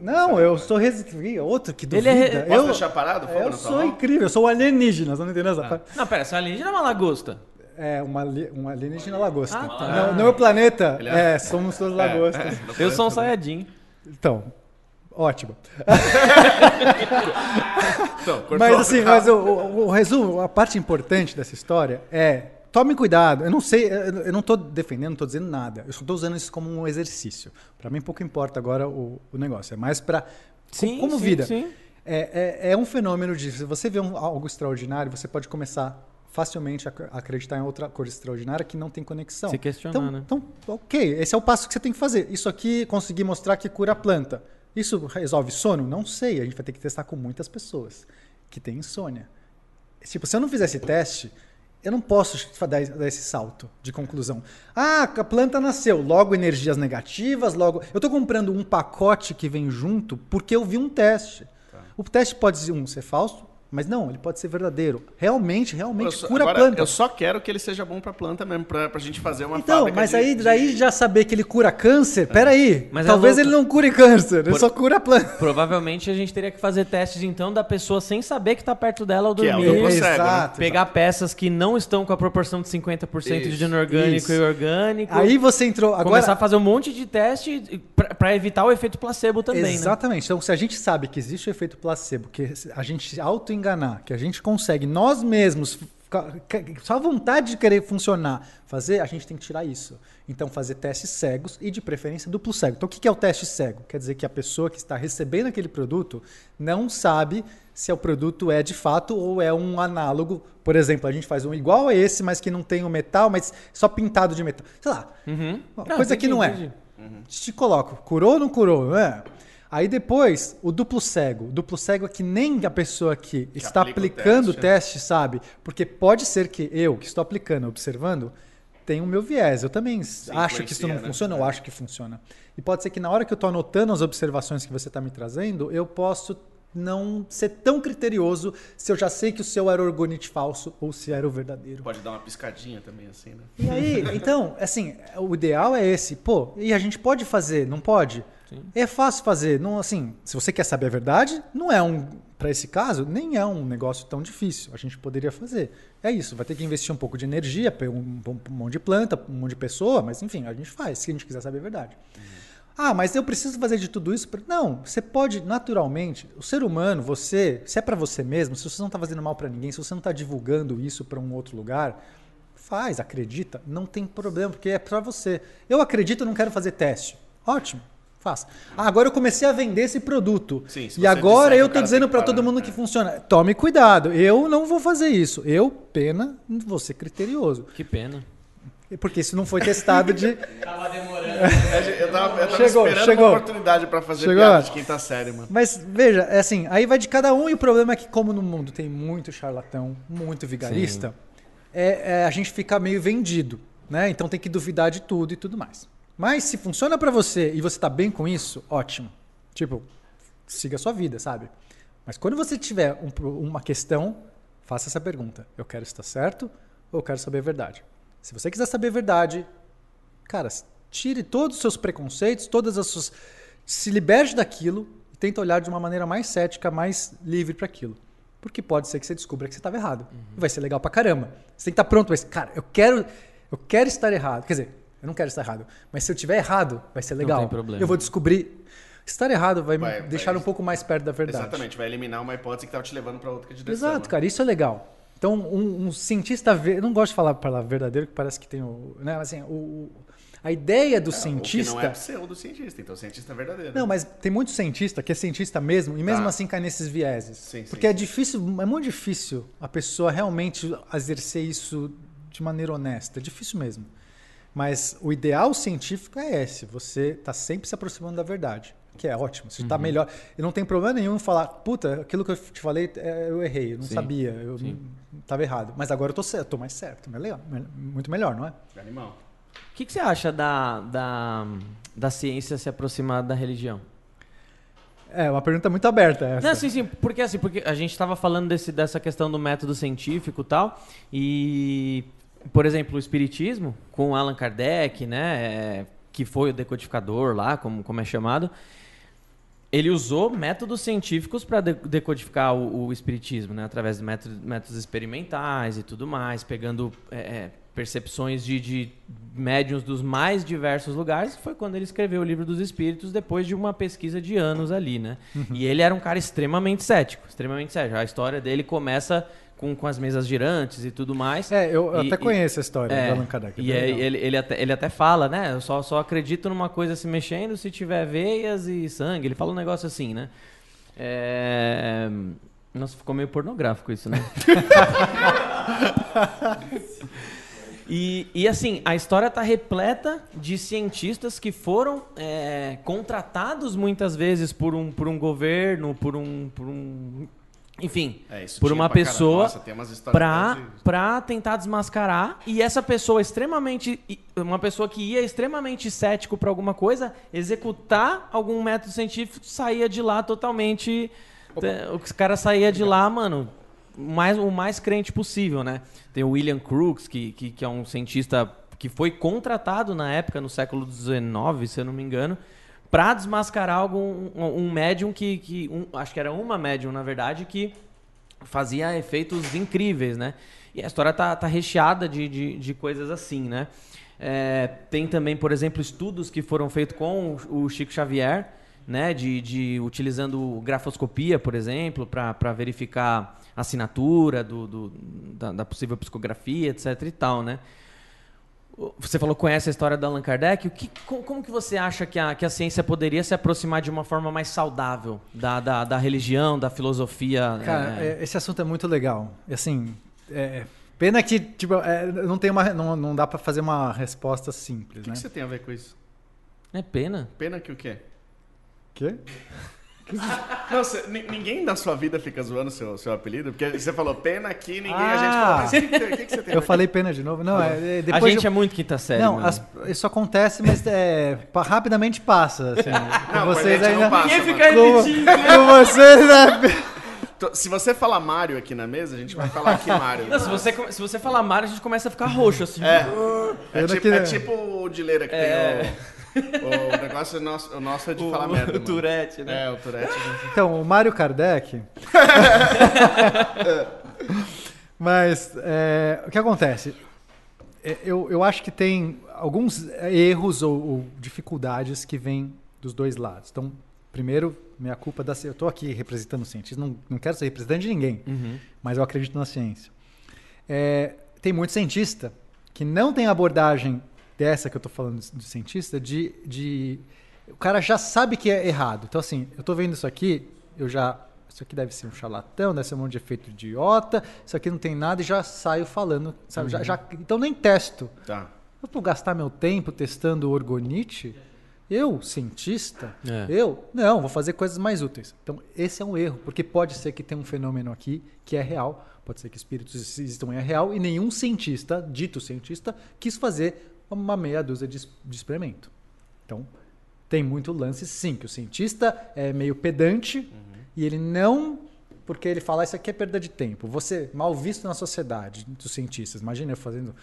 Não, eu sou resistente. Outro que Ele duvida. é re- Posso eu, deixar parado fogo eu sou mão? incrível, eu sou um alienígena, você não entendeu essa parte? Não, pera, essa alienígena é uma lagosta. É, uma, um alienígena lagosta. Ah, tá. No, no meu planeta, Ele é- é, somos todos lagostas. Eu sou um Sayajin. Então, ótimo. Então, Mas assim, mas o, o- o resumo, a parte importante dessa história é tome cuidado. Eu não sei, eu não estou defendendo, não estou dizendo nada. Eu só estou usando isso como um exercício. Para mim pouco importa agora o, o negócio. É mais para Sim, como sim, vida. sim. É, é, é um fenômeno de se você vê um- algo extraordinário, você pode começar facilmente a ac- acreditar em outra coisa extraordinária que não tem conexão. Se questionar, então, né? Então, ok, esse é o passo que você tem que fazer. Isso aqui, conseguir mostrar que cura a planta. Isso resolve sono? Não sei. A gente vai ter que testar com muitas pessoas que têm insônia. Tipo, se eu não fizer esse teste, eu não posso dar esse salto de conclusão. Ah, a planta nasceu, logo energias negativas, logo. Eu estou comprando um pacote que vem junto porque eu vi um teste. O teste pode um, ser falso, mas não, ele pode ser verdadeiro. Realmente, realmente só- cura agora, a planta. Eu só quero que ele seja bom pra planta mesmo, pra, pra gente fazer uma Então, fábrica mas de- aí de- daí já saber que ele cura câncer, peraí. Mas é talvez louco. ele não cure câncer, ele Por- só cura a planta. Provavelmente a gente teria que fazer testes, então, da pessoa sem saber que tá perto dela ao Que é dormir. cego, né? Exato. Pegar peças que não estão com a proporção de 50% de Isso, inorgânico isso. e orgânico. Aí você entrou. Agora, Começar a fazer um monte de teste pra evitar o efeito placebo também, né? Exatamente. Então, se a gente sabe que existe o efeito placebo, que a gente se auto-enganar, que a gente consegue nós mesmos, só a vontade de querer funcionar, fazer, a gente tem que tirar isso. Então, fazer testes cegos e, de preferência, duplo cego. Então, o que é o teste cego? Quer dizer que a pessoa que está recebendo aquele produto não sabe se o produto é de fato ou é um análogo. Por exemplo, a gente faz um igual a esse, mas que não tem o metal, mas só pintado de metal. Sei lá, Uhum. Não, coisa tem que não é. entendi. Te coloco, curou ou não curou? É? Aí depois, o duplo cego. O duplo cego é que nem a pessoa que, está aplica o aplicando o teste, teste, sabe? Porque pode ser que eu, que estou aplicando, observando, tenha o meu viés. Eu também acho que isso não né? funciona, eu acho que funciona. E pode ser que na hora que eu estou anotando as observações que você está me trazendo, eu posso não ser tão criterioso se eu já sei que o seu era orgonite falso ou se era o verdadeiro. Pode dar uma piscadinha também, assim, né? E aí, então, assim, o ideal é esse. Pô, e a gente pode fazer, não pode? É fácil fazer. Não, assim, se você quer saber a verdade, não é um. Para esse caso, nem é um negócio tão difícil. A gente poderia fazer. É isso, vai ter que investir um pouco de energia, pegar um, um monte de planta, um monte de pessoa, mas enfim, a gente faz, se a gente quiser saber a verdade. Ah, mas eu preciso fazer de tudo isso? pra- Não, você pode naturalmente. O ser humano, você, se é para você mesmo, se você não está fazendo mal para ninguém, se você não está divulgando isso para um outro lugar, faz, acredita, não tem problema, porque é para você. Eu acredito, eu não quero fazer teste. Ótimo, faça. Ah, agora eu comecei a vender esse produto. Sim, se e você agora disser eu cara dizendo para todo mundo é. que funciona. Tome cuidado, eu não vou fazer isso. Eu, pena, vou ser criterioso. Que pena. Porque isso não foi testado de. Tava demorando. Eu tava, eu tava Chegou, esperando chegou. uma oportunidade pra fazer Chegou. piada de quinta série, mano. Mas veja, é assim, aí vai de cada um e o problema é que, como no mundo tem muito charlatão, muito vigarista, é, é, a gente fica meio vendido, né? Então tem que duvidar de tudo e tudo mais. Mas se funciona pra você e você tá bem com isso, ótimo. Tipo, siga a sua vida, sabe? Mas quando você tiver um uma questão, faça essa pergunta. Eu quero estar certo ou eu quero saber a verdade? Se você quiser saber a verdade, cara, tire todos os seus preconceitos, todas as suas. Se liberte daquilo e tenta olhar de uma maneira mais cética, mais livre para aquilo. Porque pode ser que você descubra que você estava errado. E vai ser legal pra caramba. Você tem que estar pronto, mas, cara, eu quero, eu quero estar errado. Quer dizer, eu não quero estar errado. Mas se eu tiver errado, vai ser legal. tem problema. Eu vou descobrir. Estar errado vai, Vai- me deixar vai- um pouco mais perto da verdade. Exatamente, vai eliminar uma hipótese que estava te levando para outra direção. Exato, né? cara, isso é legal. Então, um, um cientista, ver- eu não gosto de falar a palavra verdadeiro, que parece que tem o, né, assim, o, a ideia do O que cientista, não é pseudocientista, então cientista é verdadeiro. não, mas tem muito cientista que é cientista mesmo e mesmo Tá. assim cai nesses vieses. Sim, sim, porque é sim. difícil, é muito difícil a pessoa realmente exercer isso de maneira honesta, é difícil mesmo. Mas o ideal científico é esse, você tá sempre se aproximando da verdade, que é ótimo, você Uhum. tá melhor. E não tem problema nenhum em falar, puta, aquilo que eu te falei, é, eu errei, eu não Sim, sabia, eu sim. não- tava errado. Mas agora eu tô certo, tô mais certo, muito melhor, não é? Animal. O que, que você acha da, da, da ciência se aproximar da religião? É, uma pergunta muito aberta essa. Não, sim, sim, porque assim, porque a gente estava falando desse, dessa questão do método científico e tal, e, por exemplo, o espiritismo, com Allan Kardec, né, é, que foi o decodificador lá, como, como é chamado, ele usou métodos científicos para decodificar o, o espiritismo, né, através de métodos, métodos experimentais e tudo mais, pegando é, é, percepções de, de médiums dos mais diversos lugares. Foi quando ele escreveu o livro dos Espíritos, depois de uma pesquisa de anos ali, né? E ele era um cara extremamente cético, extremamente cético. A história dele começa com, com as mesas girantes e tudo mais. É, eu, eu E- até e- conheço a história É, do Allan Kardec. é e legal. ele, ele, até, ele até fala, né? Eu só, só acredito numa coisa se mexendo se tiver veias e sangue. Ele fala um negócio assim, né? É... Nossa, ficou meio pornográfico isso, né? E, e, assim, a história está repleta de cientistas que foram é, contratados muitas vezes por um, por um governo, por um, por um. Enfim, É, por uma pessoa pra, de- tentar desmascarar. E essa pessoa extremamente. Uma pessoa que ia extremamente cético pra alguma coisa, executar algum método científico, saía de lá totalmente. te- O cara saía de lá, mano, mais, o mais crente possível, né? Tem o William Crookes, que, que, que é um cientista que foi contratado na época, no século XIX, se eu não me engano, para desmascarar algum, um, um médium que. que um- acho que era uma médium, na verdade, que fazia efeitos incríveis, né? E a história tá, tá recheada de, de, de coisas assim, né? É, tem também, por exemplo, estudos que foram feitos com o, Chico Xavier, né? De, de utilizando grafoscopia, por exemplo, para verificar assinatura do, do- da, da possível psicografia, etc e tal, né? Você falou que conhece a história do Allan Kardec. O que, co- como que você acha que a, que a ciência poderia se aproximar de uma forma mais saudável da, da, da religião, da filosofia? Cara, é, é, esse assunto é muito legal. E assim, é, pena que tipo, é, não, tem uma, não, não dá pra fazer uma resposta O simples, que, né? que você tem a ver com isso? é pena. Pena que o quê? Quê? Não, ninguém da sua vida fica zoando seu, seu apelido, porque você falou pena que ninguém. A Ah. gente falou, mas o que, que, que você tem a Eu ver? falei pena de novo? Não, é, é, a depois gente eu- é muito quinta série. Não, as- isso acontece, mas é, rapidamente passa. Assim, com Não, vocês a ainda. não passa, Ninguém fica com, repetindo. com vocês, né? Se você falar Mário aqui na mesa, a gente vai falar aqui Mário. Não, se, você, se você falar Mário, a gente começa a ficar roxo, assim. É, é, tipo, que- é tipo o Dileira que É. tem o. O negócio nosso, o nosso é de falar merda. o mano. Tourette, né? É, o Tourette. Então, o Mário Kardec. Mas é, o que acontece? É, Eu, eu acho que tem alguns erros ou, ou dificuldades que vêm dos dois lados. Então, primeiro, minha culpa da ciência. Eu estou aqui representando o cientista, não, não quero ser representante de ninguém, Uhum. mas eu acredito na ciência. É, tem muito cientista que não tem abordagem dessa que eu estou falando do cientista, de, de. O cara já sabe que é errado. Então, assim, eu estou vendo isso aqui, eu já. Isso aqui deve ser um charlatão, deve ser um monte de efeito idiota, isso aqui não tem nada e já saio falando. Sabe? Já, já- então, nem testo. Tá. Eu vou gastar meu tempo testando orgonite? Eu, cientista? É. Eu? Não, vou fazer coisas mais úteis. Então, esse é um erro, porque pode ser que tenha um fenômeno aqui que é real, pode ser que espíritos existam e é real, e nenhum cientista, dito cientista, quis fazer uma meia dúzia de, de experimento. Então, Tem muito lance, sim, que o cientista é meio pedante e ele não. Porque ele fala, isso aqui é perda de tempo. Você, mal visto na sociedade dos cientistas. Imagina eu fazendo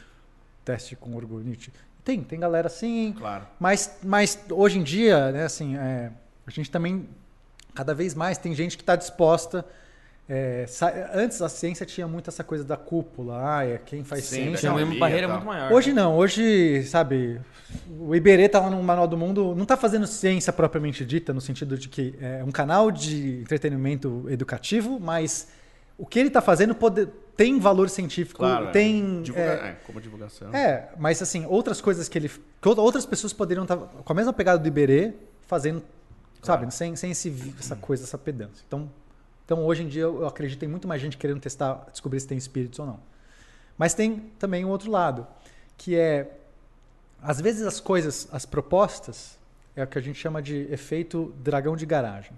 teste com orgonite. Tem, tem galera assim. Claro. Mas, mas hoje em dia, né, assim, é, a gente também, cada vez mais, tem gente que está disposta. É, antes a ciência tinha muito essa coisa da cúpula, ah, é quem faz Sim, ciência. Tinha uma barreira muito maior. Hoje não, hoje, sabe, o Iberê tá lá no Manual do Mundo, não tá fazendo ciência propriamente dita, no sentido de que é um canal de entretenimento educativo, mas o que ele tá fazendo pode, tem valor científico, Claro. é. tem. Divulga- é, é, como divulgação. é, mas assim, outras coisas que ele. que outra- outras pessoas poderiam estar com a mesma pegada do Iberê, fazendo, sabe, sem, sem esse, essa coisa, essa pedância. Então, então, hoje em dia, eu acredito que tem muito mais gente querendo testar, descobrir se tem espíritos ou não. Mas tem também um outro lado, que é. Às vezes as coisas, as propostas, é o que a gente chama de efeito dragão de garagem.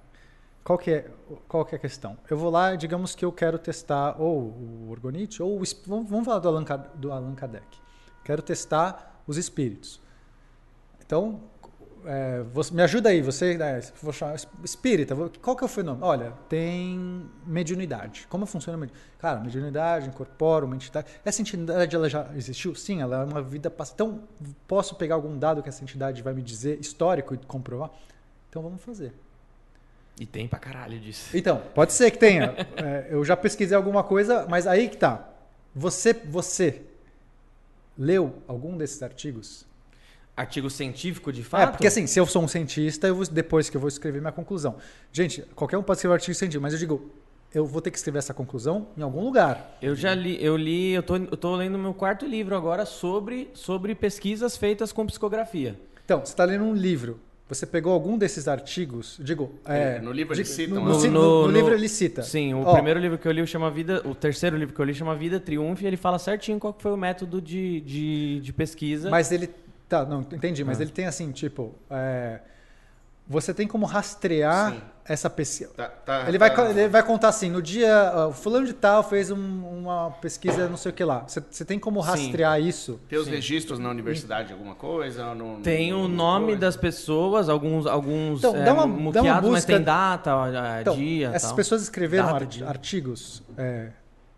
Qual que é, qual que é a questão? Eu vou lá, digamos que eu quero testar ou o Orgonite, ou o, vamos falar do Allan, do Allan Kardec. Quero testar os espíritos. Então, é, você- me ajuda aí, você, né, vou chamar es- espírita, vou- qual que é o fenômeno? Olha, tem mediunidade. Como funciona a mediunidade? Cara, mediunidade incorpora uma entidade. Essa entidade ela já existiu? Sim, ela é uma vida passada. Então, posso pegar algum dado que essa entidade vai me dizer, histórico, e comprovar? Então, vamos fazer. E tem pra caralho disso. Então, pode ser que tenha. É, eu já pesquisei alguma coisa, mas aí que tá. Você, você leu algum desses artigos? Artigo científico, de fato? É, porque assim, se eu sou um cientista, eu vou, depois que eu vou escrever minha conclusão. Gente, qualquer um pode escrever um artigo científico, mas eu digo, eu vou ter que escrever essa conclusão em algum lugar. Eu já li, eu li, eu tô, eu tô lendo meu quarto livro agora sobre, sobre pesquisas feitas com psicografia. Então, você está lendo um livro. Você pegou algum desses artigos? Digo, é, No livro eles de- citam, no, no, No- no- livro ele cita. Sim, o Ó, primeiro livro que eu li chama Vida. O terceiro livro que eu li chama Vida Triunfe e ele fala certinho qual foi o método de, de, de pesquisa. Mas ele. Tá, não, entendi, Ah. mas ele tem assim, tipo. é, você tem como rastrear Sim. essa pesquisa. Tá- tá- Ele vai, tá- ele vai contar assim, no dia, ó, fulano de tal fez um- uma pesquisa não sei o que lá. Você, você tem como Sim. rastrear isso? Tem os registros na universidade, alguma coisa? no- Tem o nome coisa? das pessoas, alguns, alguns Então, é, dá uma- dá uma muqueados, mas busca- tem data, ó, Então, dia. essas tal. pessoas escreveram Data, artigos. é,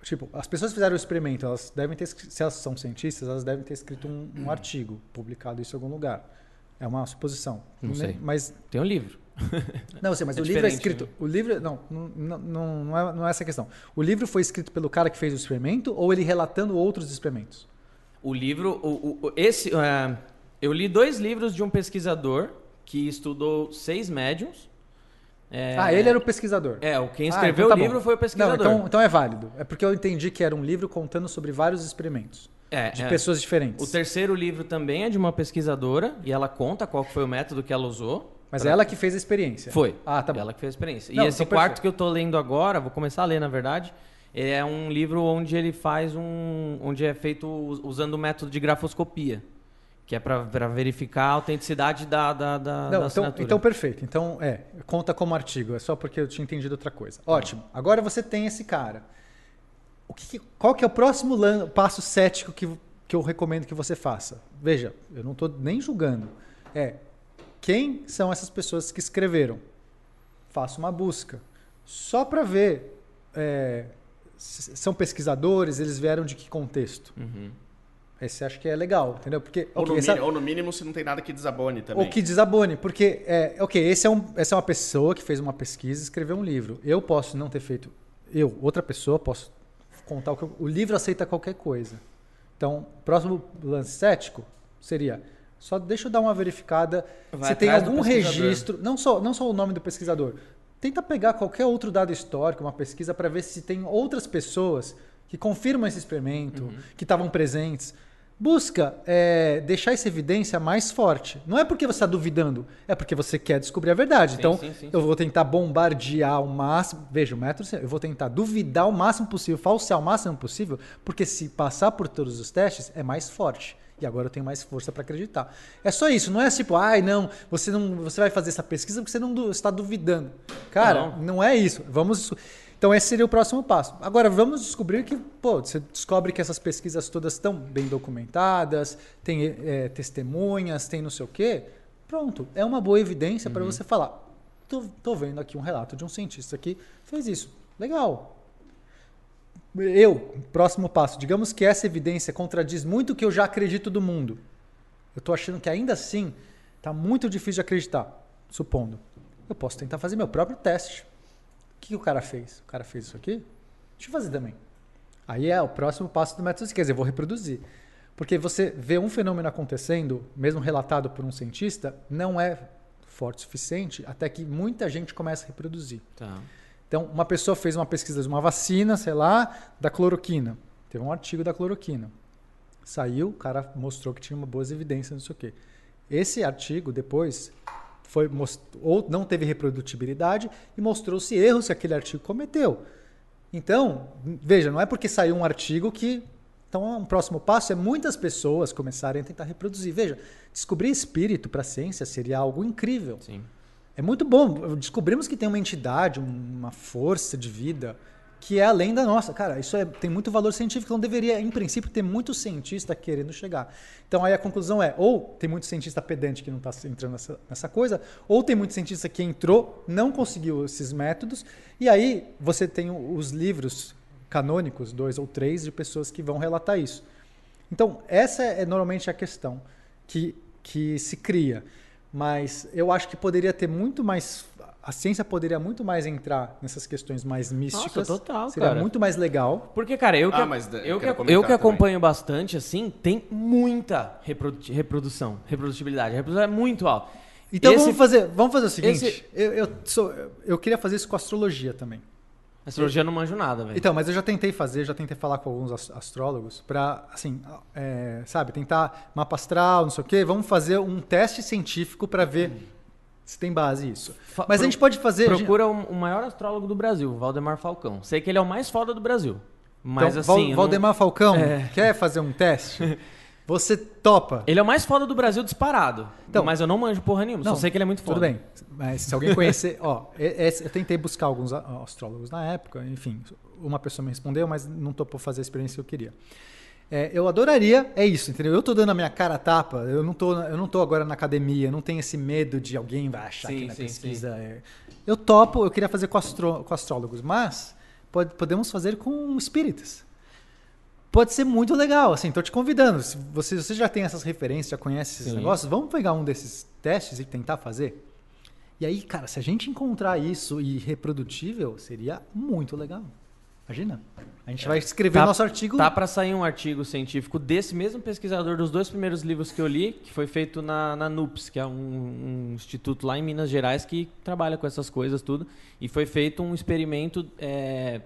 tipo, as pessoas fizeram o experimento, elas devem ter, se elas são cientistas, elas devem ter escrito um, um artigo, publicado isso em algum lugar. É uma suposição. Não sei. Mas Tem um livro. Não, eu sei, mas É o livro é escrito. né? O livro. Não, não, não, não, é, não é essa a questão. O livro foi escrito pelo cara que fez o experimento ou ele relatando outros experimentos? O livro, o, o- esse, é, eu li dois livros de um pesquisador que estudou seis médiums. É, Ah, ele era o pesquisador. É, o quem Ah, escreveu então tá o livro bom. foi o pesquisador. Não, então, então é válido. É porque eu entendi que era um livro contando sobre vários experimentos é, de é. pessoas diferentes. O terceiro livro também é de uma pesquisadora e ela conta qual foi o método que ela usou. Mas é ela que fez a experiência. Foi. Ah, tá bom. Ela que fez a experiência. Não, e esse então quarto perfeito. que eu tô lendo agora, vou começar a ler na verdade, é um livro onde ele faz um. onde é feito us- usando o método de grafoscopia. Que é para verificar a autenticidade da, da, da, Não, da então, assinatura. então perfeito. Então, é, conta como artigo. É só porque eu tinha entendido outra coisa. Ótimo. Agora você tem esse cara. O que qual que é o próximo passo cético que, que eu recomendo que você faça? Veja, eu não estou nem julgando. É, quem são essas pessoas que escreveram? Faça uma busca. Só para ver. é, são pesquisadores, eles vieram de que contexto? Uhum. Esse acho que é legal, entendeu? Porque Ou, ok, no essa- mínimo, ou no mínimo, se não tem nada que desabone também. ou que desabone, porque, é, ok, esse é um, essa é uma pessoa que fez uma pesquisa e escreveu um livro. Eu posso não ter feito, eu, outra pessoa, posso contar o que eu, o livro aceita qualquer coisa. Então, próximo lance cético seria, só deixa eu dar uma verificada Vai se tem algum registro, não só, não só o nome do pesquisador, tenta pegar qualquer outro dado histórico, uma pesquisa, para ver se tem outras pessoas que confirmam esse experimento, Uhum. que estavam presentes. Busca é, deixar essa evidência mais forte. Não é porque você está duvidando, é porque você quer descobrir a verdade. Sim, então, sim, sim, eu vou tentar bombardear o máximo. Veja, o método, eu vou tentar duvidar o máximo possível, falsear o máximo possível, porque se passar por todos os testes, é mais forte. E agora eu tenho mais força para acreditar. É só isso, não é tipo, ai, não, você não, você vai fazer essa pesquisa porque você não está duvidando. Cara, Não. não é isso. Vamos então esse seria o próximo passo. Agora vamos descobrir que, pô, você descobre que essas pesquisas todas estão bem documentadas, tem é, testemunhas, tem não sei o quê. Pronto, é uma boa evidência para você falar. Tô, tô vendo aqui um relato de um cientista que fez isso. Legal. Eu, próximo passo, digamos que essa evidência contradiz muito o que eu já acredito do mundo. Eu tô achando que ainda assim tá muito difícil de acreditar, supondo. Eu posso tentar fazer meu próprio teste. O que, o cara fez? O cara fez isso aqui? Deixa eu fazer também. Aí é o próximo passo do método, quer dizer, eu vou reproduzir. Porque você vê um fenômeno acontecendo, mesmo relatado por um cientista, não é forte o suficiente até que muita gente comece a reproduzir. Tá. Então, uma pessoa fez uma pesquisa de uma vacina, sei lá, da cloroquina. Teve um artigo da cloroquina. Saiu, o cara mostrou que tinha uma boas evidências, não sei o quê. Esse artigo, depois, foi ou não teve reprodutibilidade e mostrou-se erros que aquele artigo cometeu. Então, veja, não é porque saiu um artigo que. Então, um próximo passo é muitas pessoas começarem a tentar reproduzir. Veja, descobrir espírito para a ciência seria algo incrível. Sim. É muito bom. Descobrimos que tem uma entidade, uma força de vida que é além da nossa. Cara, isso é- tem muito valor científico, então deveria, em princípio, ter muito cientista querendo chegar. Então aí a conclusão é, ou tem muito cientista pedante que não está entrando nessa, nessa coisa, ou tem muito cientista que entrou, não conseguiu esses métodos, e aí você tem os livros canônicos, dois ou três, de pessoas que vão relatar isso. Então, essa é normalmente a questão que, que se cria. Mas eu acho que poderia ter muito mais. A ciência poderia muito mais entrar nessas questões mais místicas. total, Seria cara. muito mais legal. Porque, cara, eu que, Ah, mas da- eu eu que, eu que também. acompanho bastante, assim, tem muita reprodu- reprodução, reprodutibilidade. A reprodução é muito alta. Então Esse- vamos, fazer, vamos fazer o seguinte. esse- Eu, eu, sou- eu- eu queria fazer isso com astrologia também. Astrologia eu não manjo nada, velho. Então, mas eu já tentei fazer, já tentei falar com alguns ast- astrólogos para, assim, é, sabe, tentar mapa astral, não sei o quê. Vamos fazer um teste científico para ver se tem base isso. Mas a pro- gente pode fazer. Procura o, o maior astrólogo do Brasil, Valdemar Falcão. Sei que ele é o mais foda do Brasil. Mas então, assim. Val- não- Valdemar Falcão, É. quer fazer um teste? Você topa? Ele é o mais foda do Brasil disparado. Então- mas eu não manjo porra nenhuma. só sei que ele é muito foda. Tudo bem. Mas se alguém conhecer, ó, eu tentei buscar alguns a- astrólogos na época, enfim, uma pessoa me respondeu, mas não topou fazer a experiência que eu queria. É, eu adoraria, é isso, entendeu? Eu tô dando a minha cara a tapa, eu não tô, eu não tô agora na academia, não tenho esse medo de alguém vai achar Sim, que na sim, pesquisa é. Eu topo, eu queria fazer com, astro- com astrólogos, mas pode- podemos fazer com espíritas. Pode ser muito legal, assim, tô te convidando. Se você, você já tem essas referências, já conhece esses Sim. negócios, vamos pegar um desses testes e tentar fazer? E aí, cara, se a gente encontrar isso e reprodutível, seria muito legal. Imagina. A gente vai escrever Tá- nosso artigo. Tá pra sair um artigo científico desse mesmo pesquisador dos dois primeiros livros que eu li, que foi feito na, na NUPS, que é um, um instituto lá em Minas Gerais que trabalha com essas coisas tudo. E foi feito um experimento é,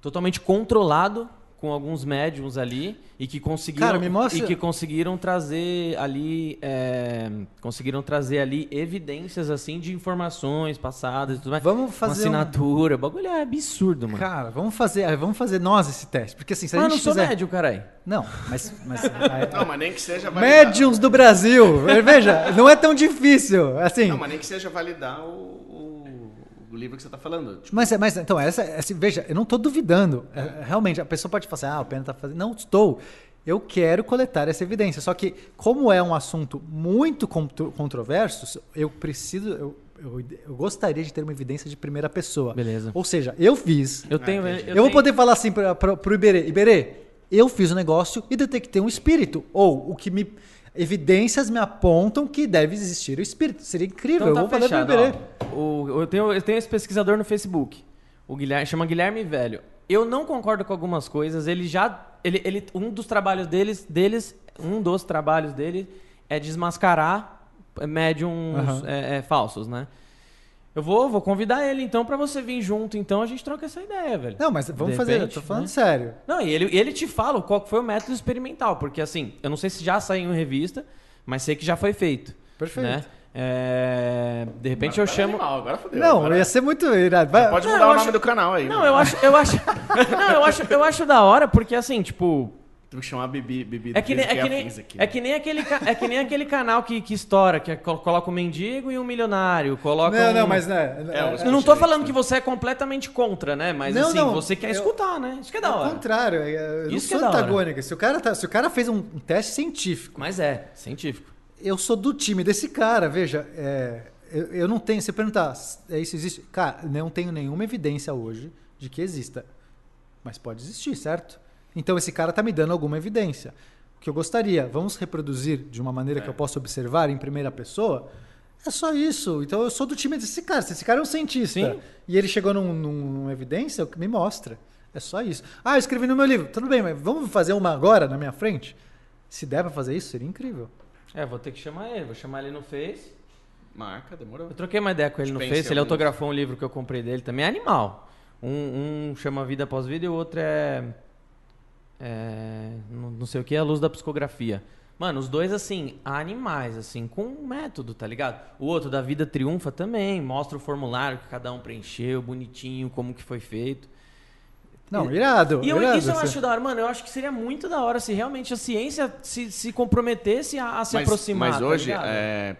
totalmente controlado com alguns médiums ali e que conseguiram Cara, me mostra- e que conseguiram trazer ali é, conseguiram trazer ali evidências assim de informações passadas e tudo mais. Vamos fazer um- assinatura, o bagulho é absurdo, mano. Cara, vamos fazer, é, vamos fazer nós esse teste. Porque assim, se a Mas eu gente não sou fizer... médium, caralho. Não, mas... mas Não, mas nem que seja validar. Médiums do Brasil. Veja, não é tão difícil. Assim, Não, mas nem que seja validar o, o- o livro que você tá falando. Tipo, Mas, mas então, essa, essa- veja, eu não estou duvidando. É, realmente, a pessoa pode falar assim, ah, o Pena está fazendo. Não estou. Eu quero coletar essa evidência. Só que, como é um assunto muito contro- controverso, eu preciso. Eu, eu, eu gostaria de ter uma evidência de primeira pessoa. Beleza. Ou seja, eu fiz. Eu tenho. entendi. Eu, vou poder falar assim para o Iberê: Iberê, eu fiz o negócio e detectei um espírito. Ou o que me. Evidências me apontam que deve existir o espírito. Seria incrível. Então eu tá vou falar pro fechado. Iberê. ó. O, eu, tenho, eu tenho esse pesquisador no Facebook. O Guilherme chama Guilherme Velho. Eu não concordo com algumas coisas. Ele já. Ele, ele, um dos trabalhos deles, deles. Um dos trabalhos dele é desmascarar médiums Aham. é, é, falsos, né? Eu vou, vou convidar ele então pra você vir junto, então a gente troca essa ideia, velho. Não, mas vamos De fazer. repente, eu tô falando né? sério. Não, e ele, ele te fala qual foi o método experimental, porque assim, eu não sei se já saiu em revista, mas sei que já foi feito. Perfeito. Né? É, de repente eu agora chamo. Animal, agora fodeu. Não, agora ia ser muito irado. Vai- Pode Não, mudar eu o acho- nome do canal aí. Não, mano. eu acho, eu acho, não, eu acho, eu acho da hora porque assim, tipo, Tem que chamar Bibi, Bibi é que nem, é que nem, aqui. é que nem aquele, é que nem aquele canal que, que estoura, que é co- coloca um mendigo e um milionário, coloca Não, um- não, mas né. É, os- Eu não tô falando que você é completamente contra, né? Mas Não, assim, não, você quer eu- escutar, né? Isso que é da Ao hora. contrário, eu não Isso que sou é antagônica. Se o cara, tá- se o cara fez um, teste científico, Mas é, científico. eu sou do time desse cara, veja, é, eu, eu não tenho. Você perguntar, é isso existe? Cara, não tenho nenhuma evidência hoje de que exista. Mas pode existir, certo? Então esse cara está me dando alguma evidência. O que eu gostaria, vamos reproduzir de uma maneira que eu possa observar em primeira pessoa? É só isso. Então eu sou do time desse cara. Se esse cara é um cientista Sim. e ele chegou num, num- numa evidência, me mostra. É só isso. Ah, eu escrevi no meu livro. Tudo bem, mas vamos fazer uma agora na minha frente? Se der pra fazer isso, seria incrível. É, vou ter que chamar ele. Vou chamar ele no Face. Marca, demorou. Eu troquei uma ideia com ele no Face. Ele autografou um livro que eu comprei dele também. É animal. Um, um chama Vida Após Vida e o outro é. É não não sei o que, A Luz da Psicografia. Mano, os dois, assim, animais, assim, com um método, tá ligado? O outro, da Vida Triunfa, também. Mostra o formulário que cada um preencheu, bonitinho, como que foi feito. Não, irado. E eu, irado, isso eu acho da hora, mano. Eu acho que seria muito da hora se realmente a ciência se, se comprometesse a, a se mas, aproximar. mas tá hoje, ligado? é,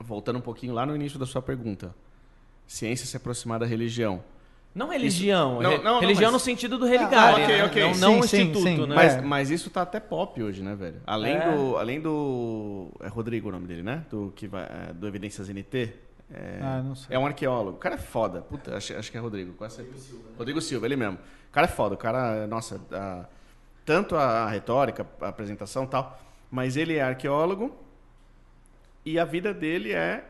voltando um pouquinho lá no início da sua pergunta, ciência se aproximar da religião. Não religião. Não, re- não, não, religião mas- no sentido do religário. Ah, ok, né? ok. Não, Sim, não o sim, instituto, sim. né? Mas, É. mas isso tá até pop hoje, né, velho? Além É. do. Além do. É Rodrigo o nome dele, né? Do, que vai, é, do Evidências NT. É, Ah, não sei. é um arqueólogo. O cara é foda. Puta, acho, acho que é Rodrigo. Quase certeza. Rodrigo Silva, ele mesmo. O cara é foda. O cara, nossa, a- tanto a, a retórica, a apresentação e tal, mas ele é arqueólogo e a vida dele é.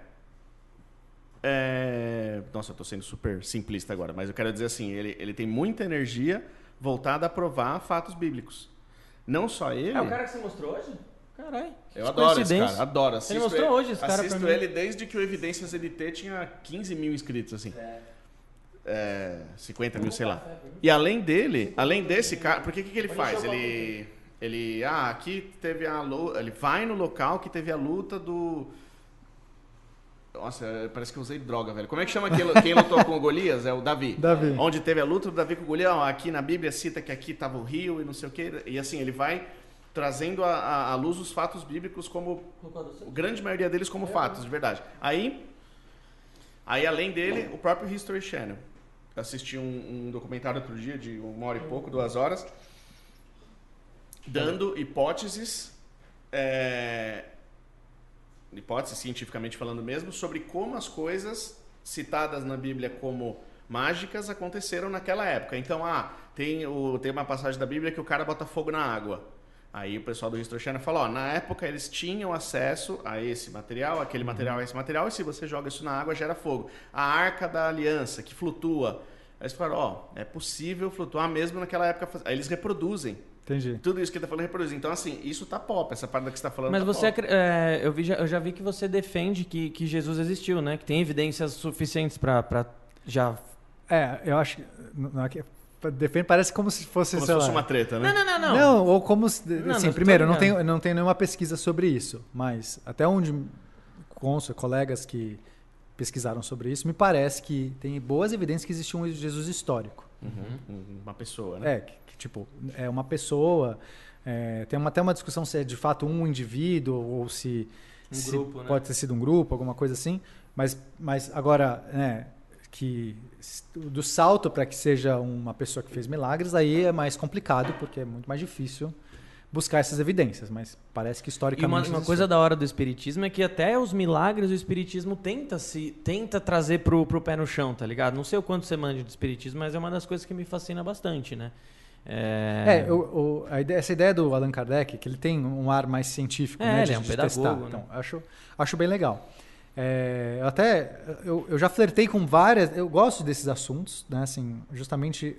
É nossa, eu tô sendo super simplista agora, mas eu quero dizer assim: ele, ele tem muita energia voltada a provar fatos bíblicos. Não só ele. É o cara que você mostrou hoje? Caralho. Eu adoro esse cara, adoro. Assisto mostrou ele, hoje esse cara pra Assisto mim. ele desde que o Evidências LT tinha 15 mil inscritos, assim. É, 50 mil, sei lá. E além dele, além desse cara, porque o que, que ele faz? Ele, ele, ah, aqui teve a luta, ele vai no local que teve a luta do... Nossa, parece que eu usei droga, velho. Como é que chama quem, quem lutou com o Golias? É o Davi. Davi. Onde teve a luta do Davi com o Golias, aqui na Bíblia cita que aqui estava o rio e não sei o quê. E assim, ele vai trazendo à luz os fatos bíblicos como a grande maioria deles como fatos, de verdade. Aí, aí além dele, o próprio History Channel. Eu assisti um, um documentário outro dia de uma hora e pouco, duas horas, dando hipóteses, é, hipóteses cientificamente falando mesmo, sobre como as coisas citadas na Bíblia como mágicas aconteceram naquela época. Então, ah, tem, o, tem uma passagem da Bíblia que o cara bota fogo na água. Aí o pessoal do History Channel fala, ó, na época eles tinham acesso a esse material, aquele material, esse material, e se você joga isso na água, gera fogo. A Arca da Aliança, que flutua. Aí eles falaram, ó, é possível flutuar mesmo naquela época. Aí eles reproduzem. Entendi. Tudo isso que ele tá falando reproduz. Então, assim, isso tá pop, essa parte que você tá falando Mas tá você, é, eu, vi, já- eu já vi que você defende que, que Jesus existiu, né? Que tem evidências suficientes pra já... É, eu acho que. não é que- Defende, parece como se fosse, Como se fosse lá, uma treta, né? Não, não, não, não. Não, ou como. se- Não, assim, não, primeiro, eu não eu não tenho nenhuma pesquisa sobre isso, mas até onde consta, colegas que pesquisaram sobre isso, me parece que tem boas evidências que existiu um Jesus histórico. Uhum. Uma pessoa, né? É, tipo, é uma pessoa. é, tem uma, até uma discussão se é de fato um indivíduo ou se, Um se grupo, né? pode ter sido um grupo, alguma coisa assim. Mas, mas agora, né, que do salto para que seja uma pessoa que fez milagres, aí é mais complicado, porque é muito mais difícil buscar essas evidências. Mas parece que E uma, historicamente. uma coisa da hora do espiritismo é que até os milagres o espiritismo tenta se tenta trazer pro, pro pé no chão, tá ligado? Não sei o quanto você manja de espiritismo, mas é uma das coisas que me fascina bastante, né? É, É, o- o- a ideia- essa ideia do Allan Kardec, que ele tem um ar mais científico, É, né? ele de- é um de pedagogo, testar. né? Então, acho, acho bem legal. É, eu até eu, eu já flertei com várias. Eu gosto desses assuntos, né? Assim, justamente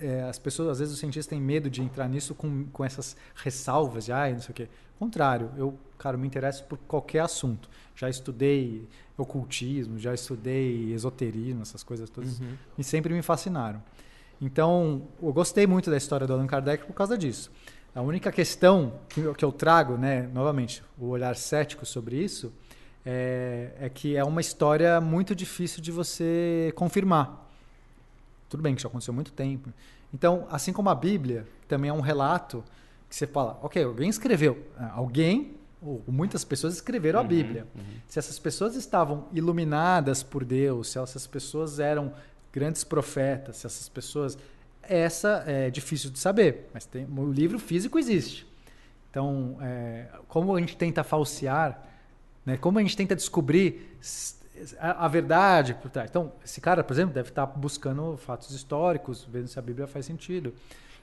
é, as pessoas, às vezes os cientistas têm medo de entrar nisso com, com essas ressalvas de, ai, não sei o quê. Contrário, eu, cara, me interesso por qualquer assunto. Já estudei ocultismo, já estudei esoterismo, essas coisas todas, Uhum. e sempre me fascinaram. Então, eu gostei muito da história do Allan Kardec por causa disso. A única questão que eu, que eu trago, né, novamente, o olhar cético sobre isso, é, é que é uma história muito difícil de você confirmar. Tudo bem que já aconteceu há muito tempo. Então, assim como a Bíblia, também é um relato que você fala, ok, alguém escreveu, Ah, alguém, ou muitas pessoas escreveram a Bíblia. Se essas pessoas estavam iluminadas por Deus, se essas pessoas eram grandes profetas, se essas pessoas. Essa é difícil de saber, mas tem, o livro físico existe. Então, é, como a gente tenta falsear, né? como a gente tenta descobrir a, a verdade por trás. Então, esse cara, por exemplo, deve estar buscando fatos históricos, vendo se a Bíblia faz sentido.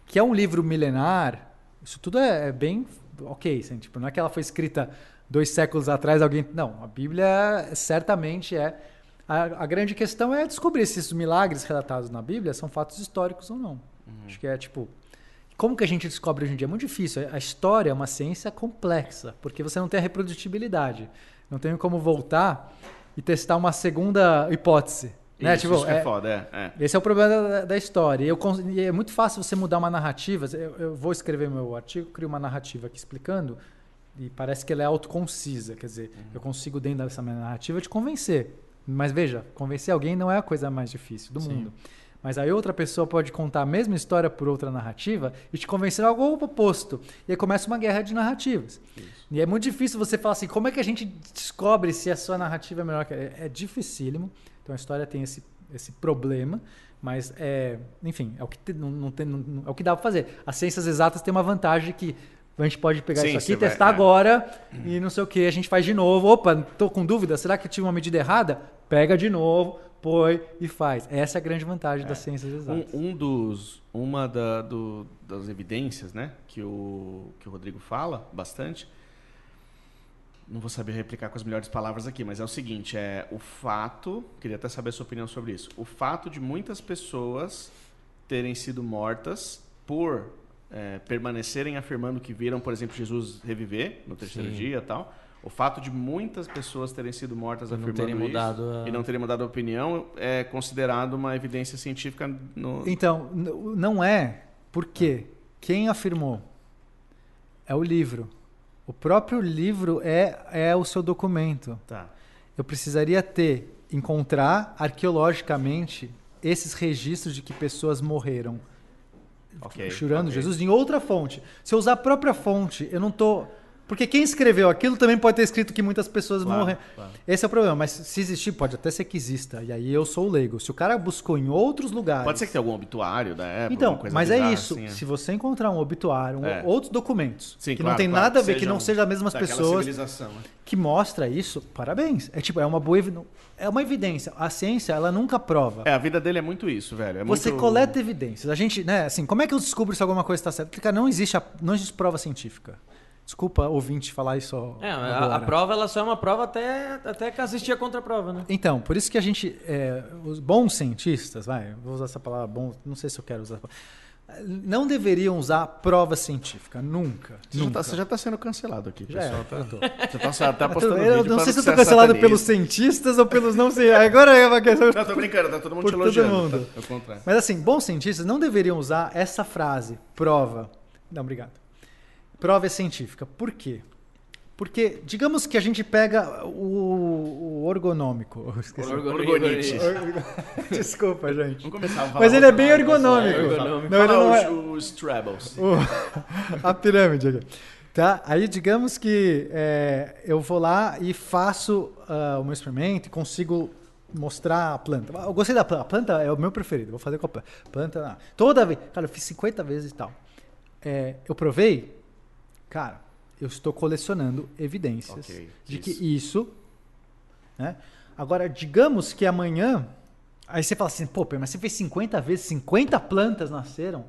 Que é um livro milenar, isso tudo é, é bem ok. Assim, tipo, não é que ela foi escrita dois séculos atrás, alguém. Não, a Bíblia certamente é. A, a grande questão é descobrir se esses milagres relatados na Bíblia são fatos históricos ou não. Acho que é tipo. Como que a gente descobre hoje em dia? É muito difícil. A história é uma ciência complexa, porque você não tem a reprodutibilidade. Não tem como voltar e testar uma segunda hipótese. né? Isso, Tipo, isso é, é- foda, é. é. esse é o problema da, da história. E, eu e é muito fácil você mudar uma narrativa. Eu, eu vou escrever meu artigo, crio uma narrativa aqui explicando, e parece que ela é autoconcisa. Quer dizer, eu consigo, dentro dessa minha narrativa, te convencer. Mas veja, convencer alguém não é a coisa mais difícil do mundo. Mas aí outra pessoa pode contar a mesma história por outra narrativa e te convencer algo oposto. E aí começa uma guerra de narrativas. E é muito difícil você falar assim, como é que a gente descobre se a sua narrativa é melhor que a... É dificílimo. Então a história tem esse, esse problema, mas é, enfim, é o que te- não, não tem, não- é o que dá para fazer. As ciências exatas têm uma vantagem que a gente pode pegar Sim, isso aqui, você vai- testar é. agora e não sei o que, a gente faz de novo. Opa, tô com dúvida, será que eu tive uma medida errada? Pega de novo, põe e faz. Essa é a grande vantagem das ciências exatas. Um, um dos, uma da- do- das evidências, né, que o, que o Rodrigo fala bastante, não vou saber replicar com as melhores palavras aqui, mas é o seguinte, é o fato, queria até saber a sua opinião sobre isso, o fato de muitas pessoas terem sido mortas por é, permanecerem afirmando que viram, por exemplo, Jesus reviver no terceiro Sim. dia e tal, o fato de muitas pessoas terem sido mortas E não afirmando isso a- e não terem mudado a opinião é considerado uma evidência científica no, Então, não é, porque quem afirmou é o livro. O próprio livro é, é o seu documento. Tá. Eu precisaria ter, encontrar arqueologicamente esses registros de que pessoas morreram Ok. chorando ok. Jesus em outra fonte. Se eu usar a própria fonte, eu não tô. Porque quem escreveu aquilo também pode ter escrito que muitas pessoas Claro, morrem. claro. Esse é o problema. Mas se existir, pode até ser que exista. E aí eu sou o leigo. Se o cara buscou em outros lugares. Pode ser que tenha algum obituário da época. Então, mas é isso. assim, é. Se você encontrar um obituário, um- É. outros documentos Sim, que claro, não tem nada a ver, que não sejam as mesmas pessoas, né? que mostra isso, parabéns. É tipo, é uma boa é uma evidência. A ciência, ela nunca prova. É, a vida dele é muito isso, velho. É Você muito... coleta evidências. A gente, né, assim, como é que eu descubro se alguma coisa está certa? Porque, cara, não existe, a- não existe prova científica. Desculpa, ouvinte, falar isso É, a, agora. a prova ela só é uma prova até, até que assistir a contraprova, né? Então, por isso que a gente, é, os bons cientistas, vai, vou usar essa palavra bom, não sei se eu quero usar, não deveriam usar prova científica, nunca. Você já, nunca. tá, você já tá sendo cancelado aqui, Já pessoal. é, Tá, você tá, você tá Eu, postando eu vídeo não sei se eu tô é cancelado satanista. pelos cientistas ou pelos não cientistas. Agora é uma questão. Não, tô brincando, tá todo mundo Por te todo elogiando. mundo. Tá? É o contrário. Mas assim, bons cientistas não deveriam usar essa frase, prova. Não, obrigado. Prova é científica. Por quê? Porque, digamos que a gente pega o, o esqueci. Orgonite. Desculpa, gente. Vamos começar a falar Mas ele é bem ergonômico. pessoal. Ergonômico. Não, ele Fala não é- os, os trebles. o- a pirâmide aqui. Tá? Aí, digamos que é, eu vou lá e faço ah, o meu experimento e consigo mostrar a planta. Eu gostei da planta. A planta é o meu preferido. Vou fazer com a planta. Planta, toda vez. Cara, eu fiz 50 vezes e tal. É, eu provei. Cara, eu estou colecionando evidências Ok, de isso. que isso. Né? Agora, digamos que amanhã. Aí você fala assim, pô, mas você fez 50 vezes, 50 plantas nasceram.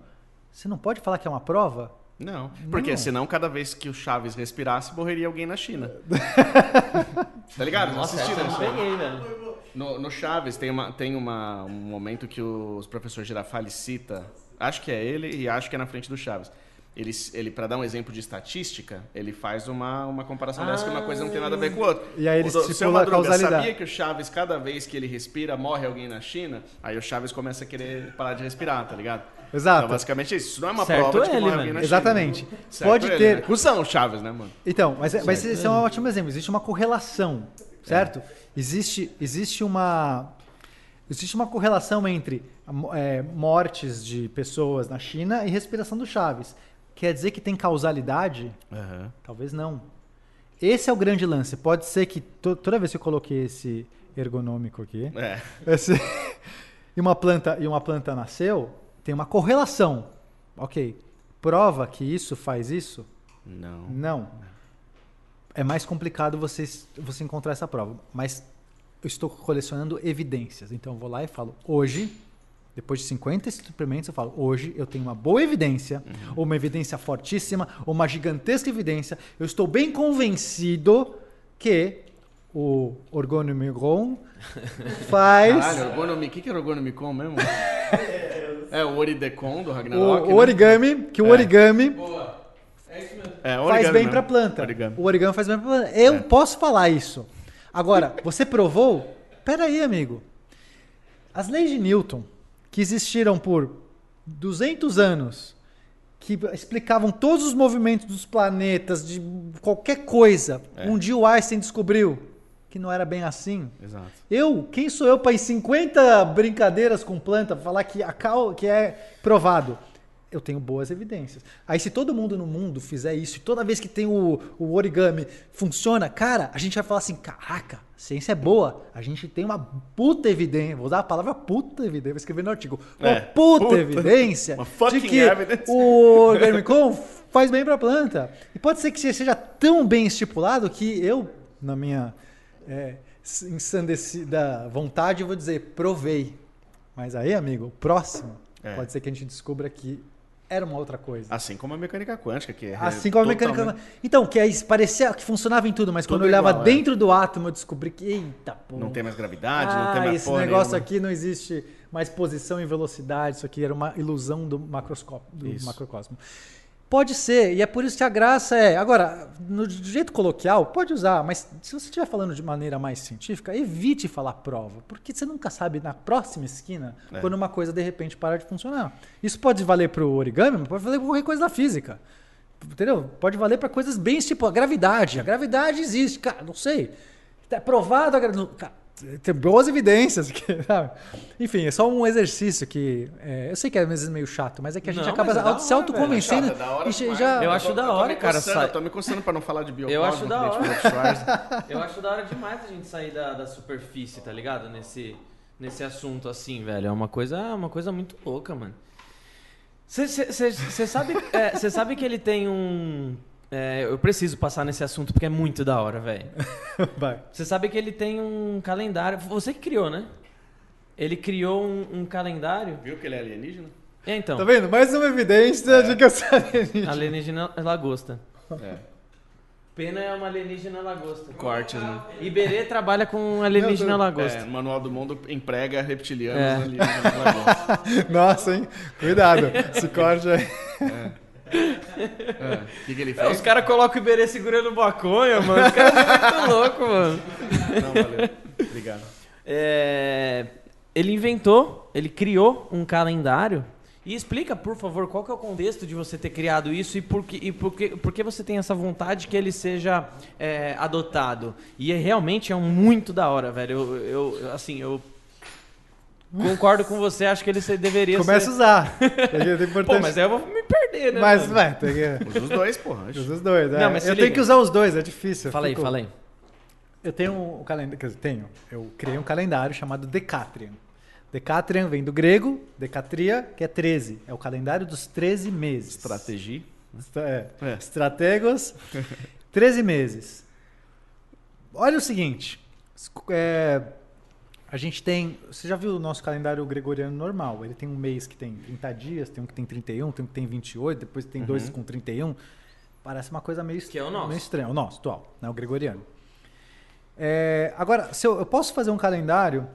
Você não pode falar que é uma prova? Não, porque Não. senão cada vez que o Chaves respirasse, morreria alguém na China. tá ligado? Não assistiram isso? peguei, velho. No, no Chaves tem, uma, tem uma, um momento que o professor Girafales cita, acho que é ele e acho que é na frente do Chaves. Ele, ele para dar um exemplo de estatística, ele faz uma, uma comparação dessa que uma coisa não tem nada a ver com a outra. E aí ele o seu a Madruga, causalidade. sabia que o Chaves, cada vez que ele respira, morre alguém na China? Aí o Chaves começa a querer parar de respirar, tá ligado? Exato. Então, basicamente é isso. Isso não é uma Certo prova de que ele, morre mano. alguém na Exatamente. China. Certo Pode ele, ter- Né? Cusão o Chaves, né, mano? Então, mas, mas esse é um ótimo exemplo. Existe uma correlação, certo? Existe, existe uma existe uma correlação entre é, mortes de pessoas na China e respiração do Chaves. Quer dizer que tem causalidade? Aham. Talvez não. Esse é o grande lance. Pode ser que to- toda vez que eu coloquei esse ergonômico aqui, É. esse- e uma planta e uma planta nasceu, tem uma correlação. Ok. Prova que isso faz isso? Não. Não. É mais complicado você, você encontrar essa prova. Mas eu estou colecionando evidências. Então eu vou lá e falo, hoje, depois de 50 experimentos, eu falo, hoje eu tenho uma boa evidência, ou uma evidência fortíssima, ou uma gigantesca evidência. Eu estou bem convencido que o orgonomigron faz. Caralho, orgonomi. O que, que era orgonomicon mesmo? é o Oridecon do O, Ragnarok. o né? origami, que o É. origami Boa. É isso mesmo. É, faz bem para planta. Origami. O origami faz bem para planta. Eu É. posso falar isso. Agora, você provou? Pera aí, amigo. As leis de Newton, que existiram por 200 anos, que explicavam todos os movimentos dos planetas, de qualquer coisa, É. um dia o Einstein descobriu que não era bem assim. Exato. Eu, quem sou eu para em 50 brincadeiras com planta falar que, a cal, que é provado? Eu tenho boas evidências. Aí, se todo mundo no mundo fizer isso, e toda vez que tem o, o origami funciona, cara, a gente vai falar assim: caraca, a ciência é boa. A gente tem uma puta evidência. Vou usar a palavra puta evidência, vou escrever no artigo. Uma É, puta, puta. evidência Uma de que evidence. o Organicon faz bem para a planta. E pode ser que seja tão bem estipulado que eu, na minha é, ensandecida vontade, vou dizer, provei. Mas aí, amigo, o próximo, É. pode ser que a gente descubra que era uma outra coisa. Assim como a mecânica quântica, que é Assim como a mecânica. totalmente- Então, que aí parecia que funcionava em tudo, mas quando Tudo eu olhava igual, é. dentro do átomo, eu descobri que, eita, pô. Não tem mais gravidade, ah, não tem mais esse negócio nenhuma. aqui não existe mais posição e velocidade, isso aqui era uma ilusão do, macroscópio, do macrocosmo. Pode ser, e é por isso que a graça é. Agora, no do jeito coloquial, pode usar, mas se você estiver falando de maneira mais científica, evite falar prova, porque você nunca sabe na próxima esquina É. quando uma coisa de repente para de funcionar. Isso pode valer para o origami, mas pode valer para qualquer coisa da física. Entendeu? Pode valer para coisas bem tipo a gravidade. A gravidade existe, cara, não sei. Está provado a gravidade. Cara, tem boas evidências. que? Enfim, é só um exercício que. é, eu sei que é às vezes meio chato, mas é que a gente Não, acaba mas é auto- se hora, autoconvencendo. É chato, é hora e já, Eu acho da tô hora, cara, coçando, sai- Eu tô me coçando pra não falar de biocosmo. Eu acho da hora. Eu acho da hora demais a gente sair da, da superfície, tá ligado? Nesse, nesse assunto assim, velho. É uma coisa, uma coisa muito louca, mano. Você sabe, é, sabe que ele tem um. É, eu preciso passar nesse assunto porque é muito da hora, velho. Vai. Você sabe que ele tem um calendário. Você que criou, né? Ele criou um, um calendário. Viu que ele é alienígena? É, então. Tá vendo? Mais uma evidência de que eu sou alienígena. Alienígena lagosta. É. Pena é uma alienígena lagosta. Cortes, né? Iberê trabalha com alienígena Deus. lagosta. É, o Manual do Mundo emprega reptilianos É. alienígenas na lagosta. Nossa, hein? Cuidado. Esse corte aí. É. O que, que ele É, fez? os caras colocam o Iberê segurando maconha, mano. Os caras são muito loucos, mano. Não, valeu. Obrigado. É, ele inventou, ele criou um calendário. E explica, por favor, qual que é o contexto de você ter criado isso e por que, e por que, por que você tem essa vontade que ele seja é, adotado. E é, realmente é um muito da hora, velho. Eu, eu- assim, eu concordo com você, acho que ele deveria Começa a ser... usar. É importante. Pô, mas aí eu vou me perder, né, Mas, mano? vai, tem que. Os dos dois, porra. Os dos dois, é. Não, mas eu liga. tenho que usar os dois, é difícil. Fala aí, fico- fala aí. Eu tenho um calendário, quer dizer, tenho. Eu criei um calendário chamado Decatrian. Decatrian vem do grego, Decatria, que é 13. É o calendário dos 13 meses. Estratégia. Estra- É. É. Estrategos, 13 meses. Olha o seguinte, é, a gente tem, você já viu o nosso calendário gregoriano normal, ele tem um mês que tem 30 dias, tem um que tem 31, tem um que tem 28, depois tem dois com 31, parece uma coisa meio, Que é o nosso. meio estranha, o nosso, atual, né, o gregoriano. É, agora, se eu, eu posso fazer um calendário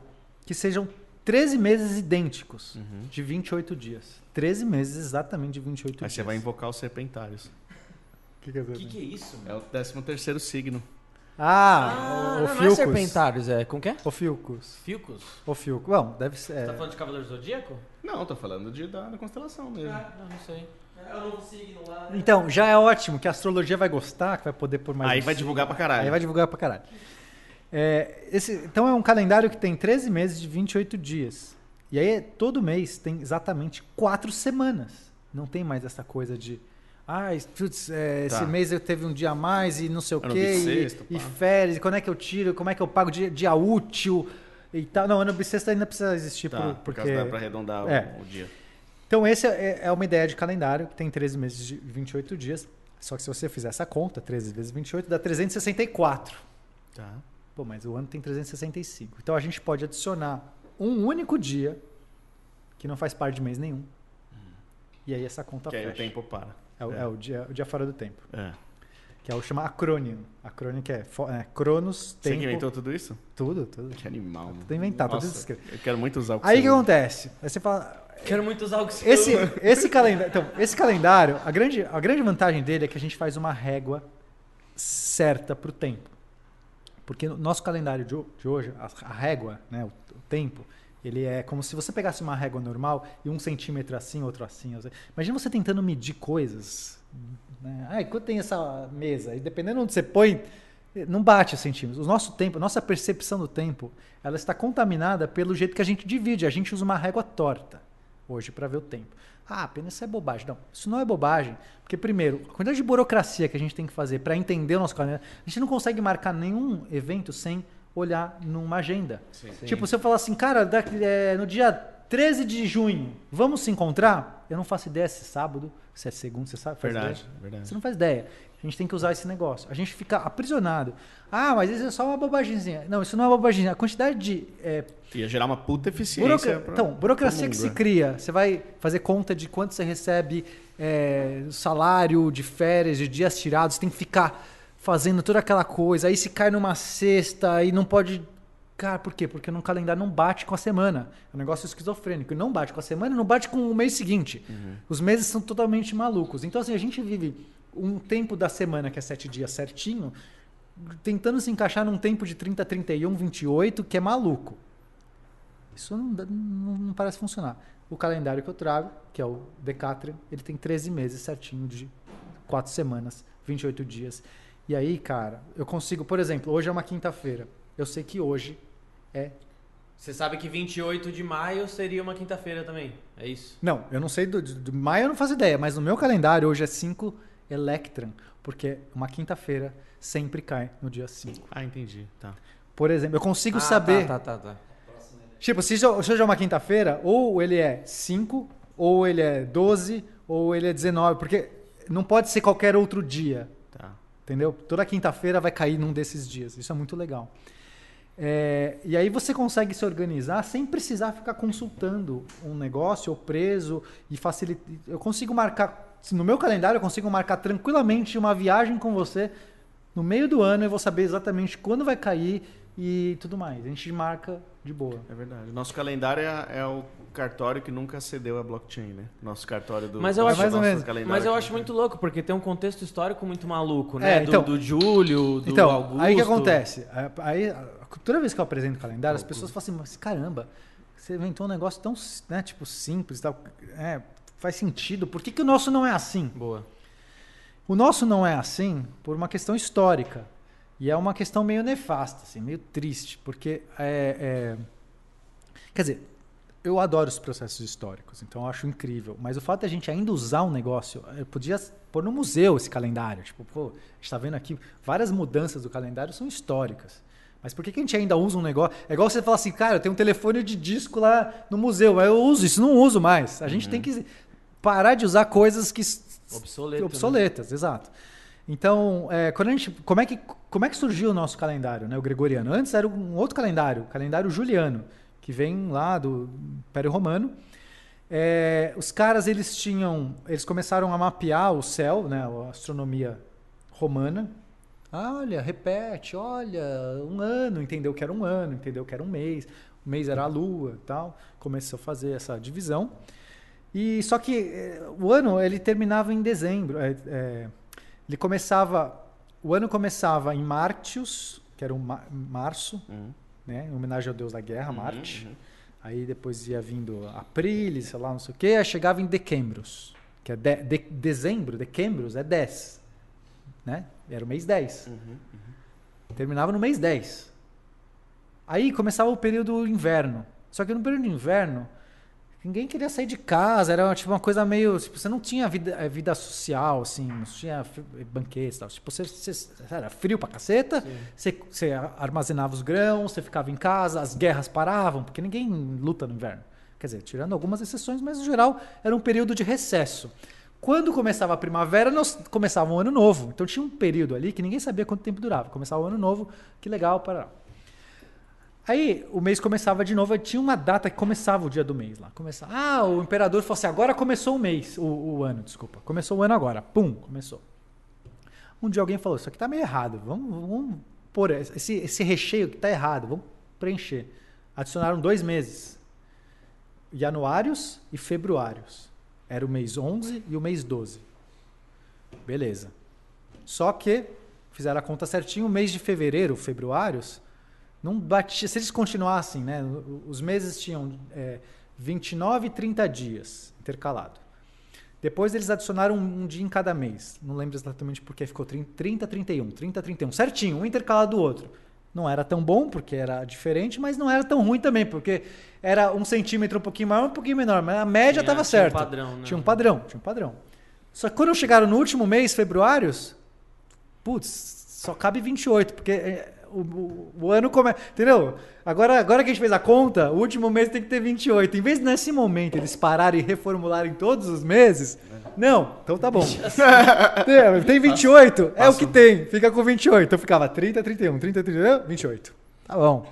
que sejam 13 meses idênticos, Uhum. de 28 dias. 13 meses exatamente de 28 Aí dias. você vai invocar os serpentários. O que O dizer? que, que é isso? É o 13 terceiro signo. Ah, o, o não é Filcus. serpentários, é. Como que é? O Filcus. Filcos? O Filcus. Bom, deve ser. Você tá é, falando de Cavaleiro Zodíaco? Não, tô falando de, da, da constelação mesmo. Não, não sei. É o novo signo lá. né? Então, já é ótimo que a astrologia vai gostar, que vai poder pôr mais. Aí um vai signo. divulgar pra caralho. Aí vai divulgar pra caralho. É, esse, então é um calendário que tem 13 meses de 28 dias. E aí todo mês tem exatamente quatro semanas. Não tem mais essa coisa de. Ah, putz, é, Tá. esse mês eu teve um dia a mais e não sei o Ano quê. bissexto, E, e férias, e quando é que eu tiro, como é que eu pago dia, dia útil e tal. Não, ano bissexto ainda precisa existir Tá, por- por porque. causa da, pra arredondar o- É. o, dia. Então, esse é, é uma ideia de calendário que tem 13 meses de 28 dias. Só que se você fizer essa conta, 13 vezes 28 dá 364. Tá. Pô, mas o ano tem 365. Então a gente pode adicionar um único dia que não faz parte de mês nenhum. E aí essa conta Que aí o fecha. tempo para. É, o- é o, dia, o dia fora do tempo. É. Que é o chama acrônimo. Acrônimo que é, é Cronos, Você tempo, que inventou tudo isso? tudo, tudo. Que animal. mano. Tudo inventado, tudo Nossa, escrito. Eu quero muito usar o que Aí o você que acontece? Aí você fala, Quero muito usar o que você esse, esse calendário, então, esse calendário, a grande, a grande vantagem dele é que a gente faz uma régua certa para o tempo. Porque no nosso calendário de, ho- de hoje, a, a régua, né, o, o tempo, ele é como se você pegasse uma régua normal e um centímetro assim, outro assim. outro- Imagina você tentando medir coisas. Né? Ai, quanto tem essa mesa? E dependendo onde você põe, não bate os centímetros. O nosso tempo, a nossa percepção do tempo, ela está contaminada pelo jeito que a gente divide. A gente usa uma régua torta hoje para ver o tempo. Ah, apenas isso é bobagem. Não, isso não é bobagem, porque primeiro, a quantidade de burocracia que a gente tem que fazer para entender o nosso calendário, a gente não consegue marcar nenhum evento sem olhar numa agenda. Tipo, se eu falar assim, cara, da- é, no dia 13 de junho, vamos se encontrar? Eu não faço ideia se é sábado, se é segundo, você sabe? Faz Verdade, ideia? verdade. Você não faz ideia. A gente tem que usar esse negócio. A gente fica aprisionado. Ah, mas isso é só uma bobagemzinha. Não, isso não é uma bobagemzinha. A quantidade de é, Ia gerar uma puta eficiência. Burocra- pra- Então, burocracia pro que mundo, se né? cria. Você vai fazer conta de quanto você recebe, é, salário de férias, de dias tirados, tem que ficar fazendo toda aquela coisa. Aí se cai numa sexta e não pode. Cara, por quê? Porque no calendário não bate com a semana. É um negócio esquizofrênico. Não bate com a semana e não bate com o mês seguinte. Os meses são totalmente malucos. Então, assim, a gente vive um tempo da semana que é sete dias certinho, tentando se encaixar num tempo de 30, 31, 28, que é maluco. Isso não, não- não parece funcionar. O calendário que eu trago, que é o Decathlon, ele tem 13 meses certinho de 4 semanas, 28 dias. E aí, cara, eu consigo, por exemplo, hoje é uma quinta-feira. Eu sei que hoje é. Você sabe que 28 de maio seria uma quinta-feira também. É isso? Não, eu não sei do, maio, eu não faço ideia, mas no meu calendário hoje é 5 Electron, porque uma quinta-feira sempre cai no dia 5. Ah, entendi. Tá. Por exemplo, eu consigo Ah, saber. Tá, tá, tá. tá. Tipo, se hoje é uma quinta-feira, ou ele é 5, ou ele é 12, ou ele é 19, porque não pode ser qualquer outro dia, Tá. Entendeu? Toda quinta-feira vai cair num desses dias. Isso é muito legal. É, e aí você consegue se organizar sem precisar ficar consultando um negócio ou preso e facilitar. Eu consigo marcar, no meu calendário, eu consigo marcar tranquilamente uma viagem com você no meio do ano. Eu vou saber exatamente quando vai cair e tudo mais. A gente marca de boa. É verdade. Nosso calendário é, é o cartório que nunca cedeu a blockchain, né? Nosso cartório do. Mas eu acho- mais ou nosso menos. calendário Mas eu aqui. acho muito louco, porque tem um contexto histórico muito maluco, né? É, então- do, do Júlio, do então, Augusto. aí o que acontece? Aí, a- toda vez que eu apresento o calendário, as pessoas falam assim, mas caramba, você inventou um negócio tão, né, tipo, simples, tal, é, faz sentido, por que, que o nosso não é assim? Boa. O nosso não é assim por uma questão histórica. E é uma questão meio nefasta, assim, meio triste, porque é, é- Quer dizer, eu adoro os processos históricos, então eu acho incrível. Mas o fato de a gente ainda usar um negócio, eu podia pôr no museu esse calendário. Tipo, pô, a gente está vendo aqui, várias mudanças do calendário são históricas. Mas por que, que a gente ainda usa um negócio? É igual você falar assim, cara, eu tenho um telefone de disco lá no museu, mas eu uso isso, não uso mais. A gente tem que parar de usar coisas que Obsoleto, né? obsoletas, exato. Então, é, quando a gente, como, é que, como é que surgiu o nosso calendário, né, o gregoriano? Antes era um outro calendário, o calendário juliano, que vem lá do Império Romano. É, os caras, eles tinham, eles começaram a mapear o céu, né, a astronomia romana. Ah, olha, repete, olha, um ano, entendeu que era um ano, entendeu que era um mês, o mês era a lua tal. Começou a fazer essa divisão. E só que eh, o ano ele terminava em dezembro. eh, eh, ele começava, o ano começava em Martius, que era o ma- março, Uhum. né, em homenagem ao deus da guerra, Uhum, Marte. uhum. Aí depois ia vindo Aprilis, sei lá, não sei o quê, aí chegava em Decembros, que é de, de- dezembro, Decembros é 10, né? Era o mês 10. Uhum. Terminava no mês 10. Aí começava o período inverno. Só que no período inverno, ninguém queria sair de casa, era tipo uma coisa meio, tipo, você não tinha vida, eh, vida social assim, não tinha f- banquetes, e tal. Tipo, você, você- era frio pra caceta, você, você armazenava os grãos, você ficava em casa, as guerras paravam, porque ninguém luta no inverno. Quer dizer, tirando algumas exceções, mas no geral era um período de recesso. Quando começava a primavera, nós começava o ano novo. Então tinha um período ali que ninguém sabia quanto tempo durava. Começava o ano novo, que legal, para. Aí o mês começava de novo, tinha uma data que começava o dia do mês lá. Começava. Ah, o imperador falou assim: agora começou o mês, o, o ano, desculpa. Começou o ano agora. Pum, começou. Um dia alguém falou: Isso aqui tá meio errado. Vamos, vamos pôr esse, esse recheio que tá errado. Vamos preencher. Adicionaram dois meses: januários e februários. Era o mês 11 e o mês 12. Beleza. Só que fizeram a conta certinho. O mês de fevereiro, februários, não batia. Se eles continuassem, né? Os meses tinham é, 29 e 30 dias intercalado. Depois eles adicionaram um, um dia em cada mês. Não lembro exatamente porque ficou 30, 30, 31, 30, 31. Certinho, um intercalado do outro. Não era tão bom, porque era diferente, mas não era tão ruim também, porque era um centímetro um pouquinho maior, um pouquinho menor. Mas a média estava tinha um certa. padrão, né? Tinha um padrão, tinha um padrão. Só que quando chegaram no último mês, februários, putz, só cabe 28, porque é, o, o, ano começa. Entendeu? Agora, agora que a gente fez a conta, o último mês tem que ter 28. Em vez de nesse momento eles pararem e reformularem todos os meses, não, então tá bom. tem, tem 28, é o que tem, fica com 28. Então ficava 30, 31, 30, 31, 28. Tá bom,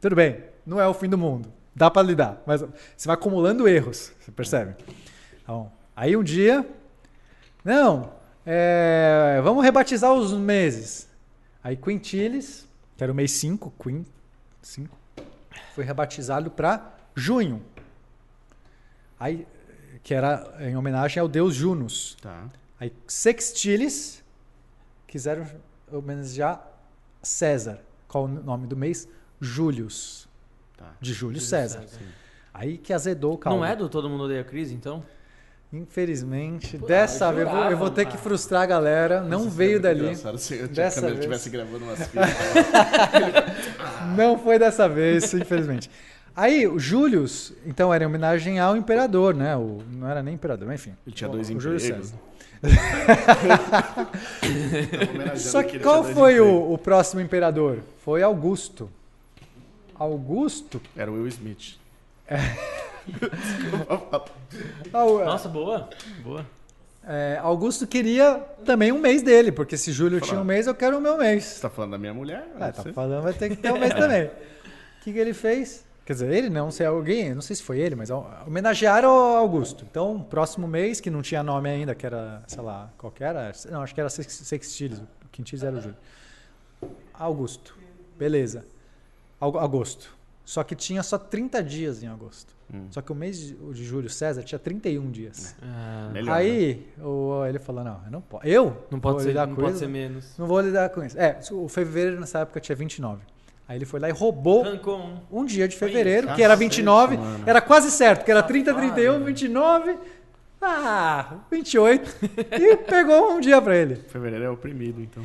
tudo bem, não é o fim do mundo, dá pra lidar, mas você vai acumulando erros, você percebe? Tá. Aí um dia, não, é, vamos rebatizar os meses. Aí Quintilis, que era o mês 5, Queen, 5, foi rebatizado para junho. Aí, que era em homenagem ao deus Junos. Tá. Aí Sextilis quiseram homenagear César. Qual o nome do mês? Július. Tá. De Júlio Júlio César. César. Aí que azedou o caldo. Não é do Todo Mundo Odeia a Crise, então? Infelizmente, Pô, dessa eu vez eu vou, eu ter que frustrar a galera. Não veio muito dali. se a Dessa câmera vez. estivesse gravando umas fitas. Não foi dessa vez, infelizmente. Aí, o Július, então, era em homenagem ao imperador, né? O, não era nem imperador, mas enfim. Ele tinha dois o Júlio empregos. César. Só que qual foi o, o próximo imperador? Foi Augusto. Augusto? Era o Will Smith. Au- Nossa, boa. Boa. é, Augusto queria também um mês dele, porque se Júlio tinha um mês, eu quero o meu mês. Você tá falando da minha mulher? Ah, tá falando, vai ter que ter um mês também. O que, que ele fez? Quer dizer, ele não, se é alguém, não sei se foi ele, mas homenagearam o Augusto. Então, próximo mês, que não tinha nome ainda, que era, sei lá, qual que era? Não, acho que era Sex- Sextilis, o Quintilis era o Júlio. Augusto. Beleza. Au- Agosto. Só que tinha só 30 dias em agosto. Hum. Só que o mês de, o de Júlio César tinha 31 dias. Ah, Melhor, né? Aí, o, ele falou, não, eu não posso. Eu? não pode, vou ser, lidar não com pode isso? ser menos. Não vou lidar com isso. É, o fevereiro nessa época tinha 29. Aí ele foi lá e roubou Arrancou um. um dia de fevereiro, que era 29, mano. era quase certo, que era 30, Safado, 31, 29, ah, 28, e pegou um dia pra ele. Fevereiro é oprimido, então.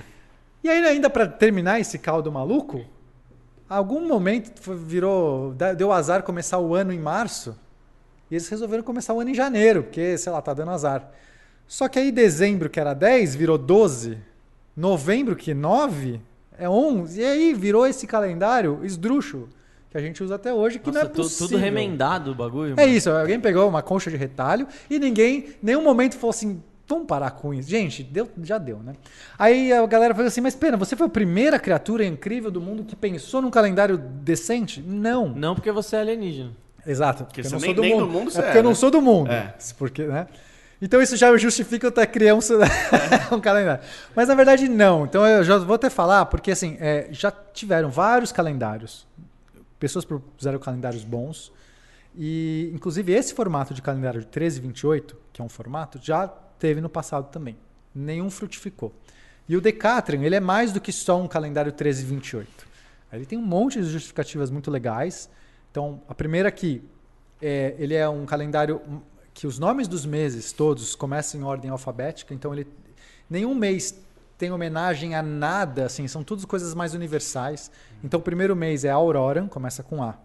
E aí, ainda pra terminar esse caldo maluco, algum momento virou, deu azar começar o ano em março, e eles resolveram começar o ano em janeiro, porque, sei lá, tá dando azar. Só que aí dezembro, que era 10, virou 12, novembro, que 9, é 11, e aí virou esse calendário esdrúxulo, que a gente usa até hoje, que Nossa, não é possível. tudo remendado o bagulho. É mano. isso, alguém pegou uma concha de retalho e ninguém, nenhum momento falou assim, vamos parar com isso. Gente, deu, já deu, né? Aí a galera falou assim, mas pena, você foi a primeira criatura incrível do mundo que pensou num calendário decente? Não. Não porque você é alienígena. Exato. Porque Porque eu você não nem- sou do nem mundo. do mundo é porque é, eu não né? sou do mundo. É. Porque, né? Então isso já justifica eu ter criança um calendário. Mas na verdade não. Então eu já vou até falar, porque assim, é, já tiveram vários calendários. Pessoas propuseram calendários bons. E inclusive esse formato de calendário de 13 e 28, que é um formato, já teve no passado também. Nenhum frutificou. E o Decatrium, ele é mais do que só um calendário 13 e 28. Ele tem um monte de justificativas muito legais. Então, a primeira aqui, é, ele é um calendário que os nomes dos meses todos começam em ordem alfabética, então ele nenhum mês tem homenagem a nada, assim, são todas coisas mais universais. Então o primeiro mês é Aurora, começa com A.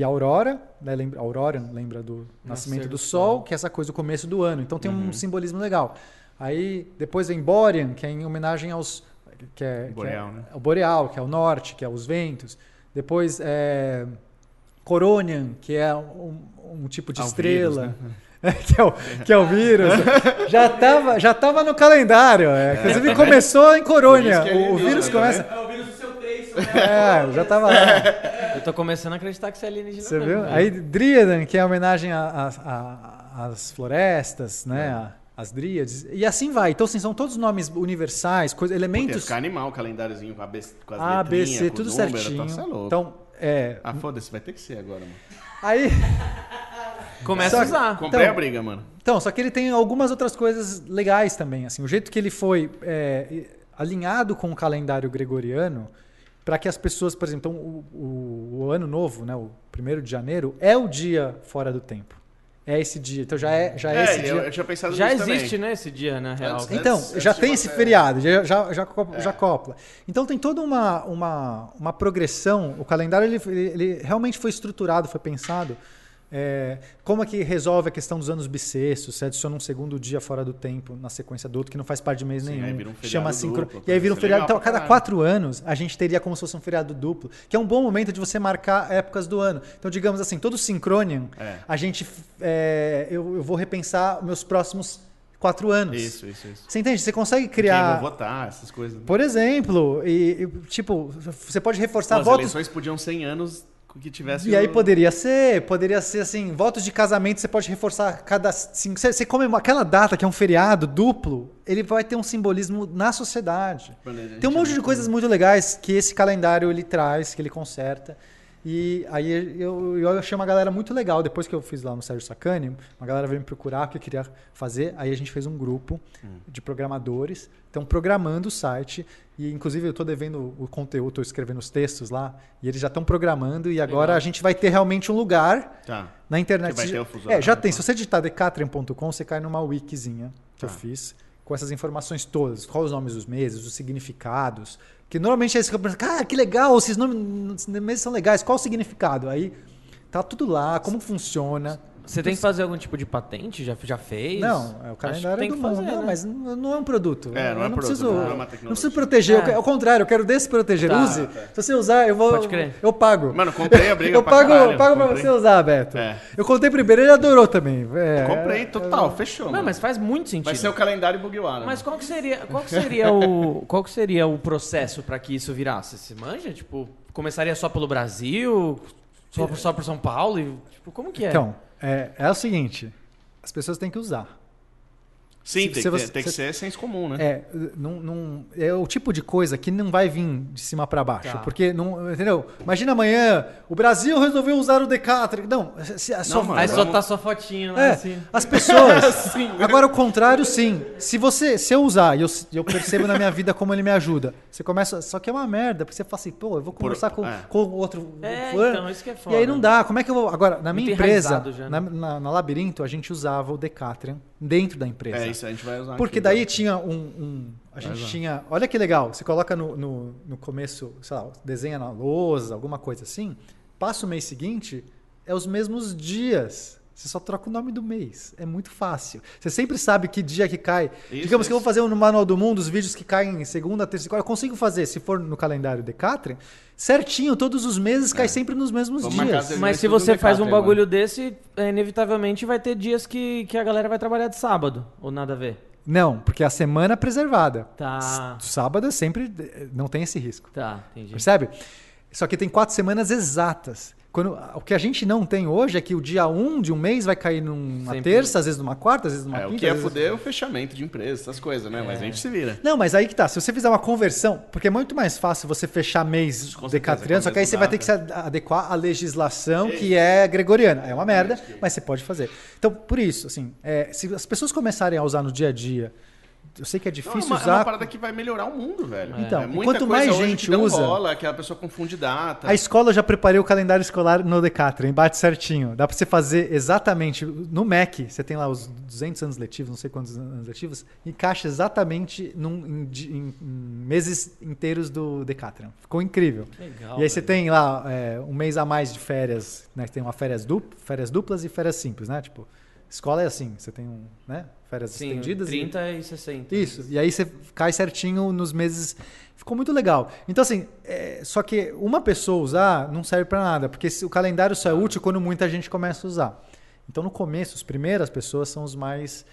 E a Aurora, né, lembra, Aurora lembra do nascimento do, do sol, que é essa coisa do começo do ano. Então tem um simbolismo legal. Aí depois vem Borean, que é em homenagem aos que é, que Boreal, é, né? o boreal, que é o norte, que é os ventos. Depois é Coronian, que é um, um tipo de Ao estrela. vírus, né? que, é o, que é o vírus, já estava já tava no calendário. é. Inclusive começou em Corônia. Que O, o vírus liga, começa. É o vírus do seu trace, né? É, já estava lá. Eu tô começando a acreditar que você é alienígena Você mesmo, viu? velho. Aí Dríadan, que é homenagem às florestas, né? a- As dríades. E assim vai. Então, assim, são todos nomes universais, coisa, Pô, elementos ficar animal o calendáriozinho com, a B, com as A, B, letrinhas, C, com tudo os números, certinho. Tá, é louco. Então, é. Ah, foda-se, vai ter que ser agora, mano. Aí. Começa Só a usar. Comprei Então- a briga, mano. Então, só que ele tem algumas outras coisas legais também. Assim, o jeito que ele foi é, alinhado com o calendário gregoriano, para que as pessoas, por exemplo, então, o, o- o ano novo, né, o primeiro de janeiro, é o dia fora do tempo. É esse dia. Então já é, já é, esse eu, dia. eu tinha pensado Já nisso existe, também. né, esse dia, na real. Antes- Então, antes já de tem esse feriado, já, já, já, co- É. já copla. Então tem toda uma, uma, uma progressão. O calendário ele, ele- ele realmente foi estruturado, foi pensado. É, como é que resolve a questão dos anos bissextos? Você adiciona um segundo dia fora do tempo na sequência do outro, que não faz parte de mês Sim, nenhum. um chama sincro... duplo, E aí vira um é feriado. Então, a cada quatro anos, a gente teria como se fosse um feriado duplo, que é um bom momento de você marcar épocas do ano. Então, digamos assim, todo Synchronian, É. a gente. é, eu, eu vou repensar meus próximos quatro anos. Isso, isso, isso. Você entende? Você consegue Quem criar. vai votar, essas coisas. né? Por exemplo, e, e, tipo, você pode Pô, reforçar as votos. eleições podiam 100 anos que tivesse... E aí o- poderia ser, poderia ser assim, votos de casamento, você pode reforçar cada cinco. Você, você comemora aquela data que é um feriado duplo, ele vai ter um simbolismo na sociedade. Tem um monte de coisas muito legais que esse calendário ele traz, que ele conserta. E aí eu, eu achei uma galera muito legal. Depois que eu fiz lá no Sérgio Sacani, uma galera veio me procurar que eu queria fazer. Aí a gente fez um grupo de programadores. Estão programando o site. E inclusive eu estou devendo o conteúdo, estou escrevendo os textos lá. E eles já estão programando. E agora Legal. a gente vai ter realmente um lugar Tá. na internet. Que vai ter já- o fuso é, já tem. tá? Se você digitar decatrium.com, você cai numa wikizinha que eu Tá. fiz, com essas informações todas. Quais os nomes dos meses, os significados. Que normalmente é isso que eu penso, cara, que legal, esses nomes, esses meses são legais. Qual o significado? Aí tá tudo lá, como funciona. Você tem que fazer algum tipo de patente? Já, já fez? Não, é o calendário tem do que mundo. fazer, não, né? mas não não é um produto. É, não é eu um não produto, preciso, não é uma não tecnologia. preciso proteger. eu É. quero- ao contrário, eu quero desproteger. Tá. Use. Se você usar, eu vou. Pode crer. Eu pago. Mano, comprei a briga eu pra pago, caralho. eu pago pra Comprei. você usar, Beto. É. Eu contei primeiro, ele adorou também. É, Comprei, total, fechou. Não, mano. mas faz muito sentido. Vai ser o calendário Bugiwara. Mas qual que seria, qual que seria o, qual que seria o processo para que isso virasse? Você manja? Tipo, começaria só pelo Brasil, só, por- só por São Paulo e tipo, como que é? Então, é, é o seguinte: as pessoas têm que usar. Sim, se- tem, você- tem que se- ser senso comum, né? É, não, não- é o tipo de coisa que não vai vir de cima para baixo. Tá. Porque, não, entendeu? Imagina amanhã, o Brasil resolveu usar o Decathlon. Não, se, a só, mano, Aí só vamos- tá sua fotinho lá É, assim. as pessoas. Agora, o contrário, sim. Se você, se eu usar e eu, eu percebo na minha vida como ele me ajuda, você começa. Só que é uma merda, porque você fala assim, pô, eu vou conversar com, é. com o outro. É, fulano, então, isso que é foda. E aí não dá. Como é que eu vou. Agora, na minha empresa, já, né? na, na- na Labirinto, a gente usava o Decathlon dentro da empresa. É, isso a gente vai usar. Porque aqui, daí né? tinha um. um- a gente usar. tinha. Olha que legal. Você coloca no, no, no começo, sei lá, desenha na lousa, alguma coisa assim. Passa o mês seguinte, é os mesmos dias. Você só troca o nome do mês. É muito fácil. Você sempre sabe que dia que cai. Isso, Digamos que eu vou isso. fazer no Manual do Mundo os vídeos que caem em segunda, terça e quarta. Eu consigo fazer, se for no calendário Decathlon, certinho, todos os meses cai sempre nos mesmos Vamos dias. as Mas se você faz um bagulho desse, é, inevitavelmente vai ter dias que, que a galera vai trabalhar de sábado, ou nada a ver. Não, porque a semana é preservada. Tá, Sábado é sempre. Não tem esse risco. tá, entendi. Percebe? Só que tem quatro semanas exatas. Quando, o que a gente não tem hoje é que o dia 1 de um mês vai cair numa Sempre. terça, às vezes numa quarta, às vezes numa É, quinta. o que ia às vezes- fuder é o fechamento de empresa, essas coisas, né? Mas a gente se vira. Não, mas aí que tá. Se você fizer uma conversão, porque é muito mais fácil você fechar mês certeza, decatriano, só que aí você vai ter que se data. ad- adequar à legislação que é gregoriana. É uma merda, mas você pode fazer. Então, por isso, assim, é, se as pessoas começarem a usar no dia a dia, eu sei que é Não, é difícil uma, é usar. uma parada que vai melhorar o mundo, velho. Então, é muita quanto coisa mais gente que não usa- rola, que a pessoa confunde data. A escola eu já preparei o calendário escolar no Decathlon, bate certinho. Dá pra você fazer exatamente no Mac, você tem lá os 200 anos letivos, não sei quantos anos letivos, encaixa exatamente num- em, em- em meses inteiros do Decathlon. Ficou incrível. Legal. e aí você tem lá é, um mês a mais de férias, né? que Tem uma férias, dupl, férias duplas e férias simples, né? Tipo, escola é assim, você tem um, né? Férias Sim, estendidas e 30 e 60. isso. E aí você cai certinho nos meses. Ficou muito legal. Então, assim, é, só que uma pessoa usar não serve pra nada, porque o calendário só é útil quando muita gente começa a usar. Então, no começo, as primeiras pessoas são os mais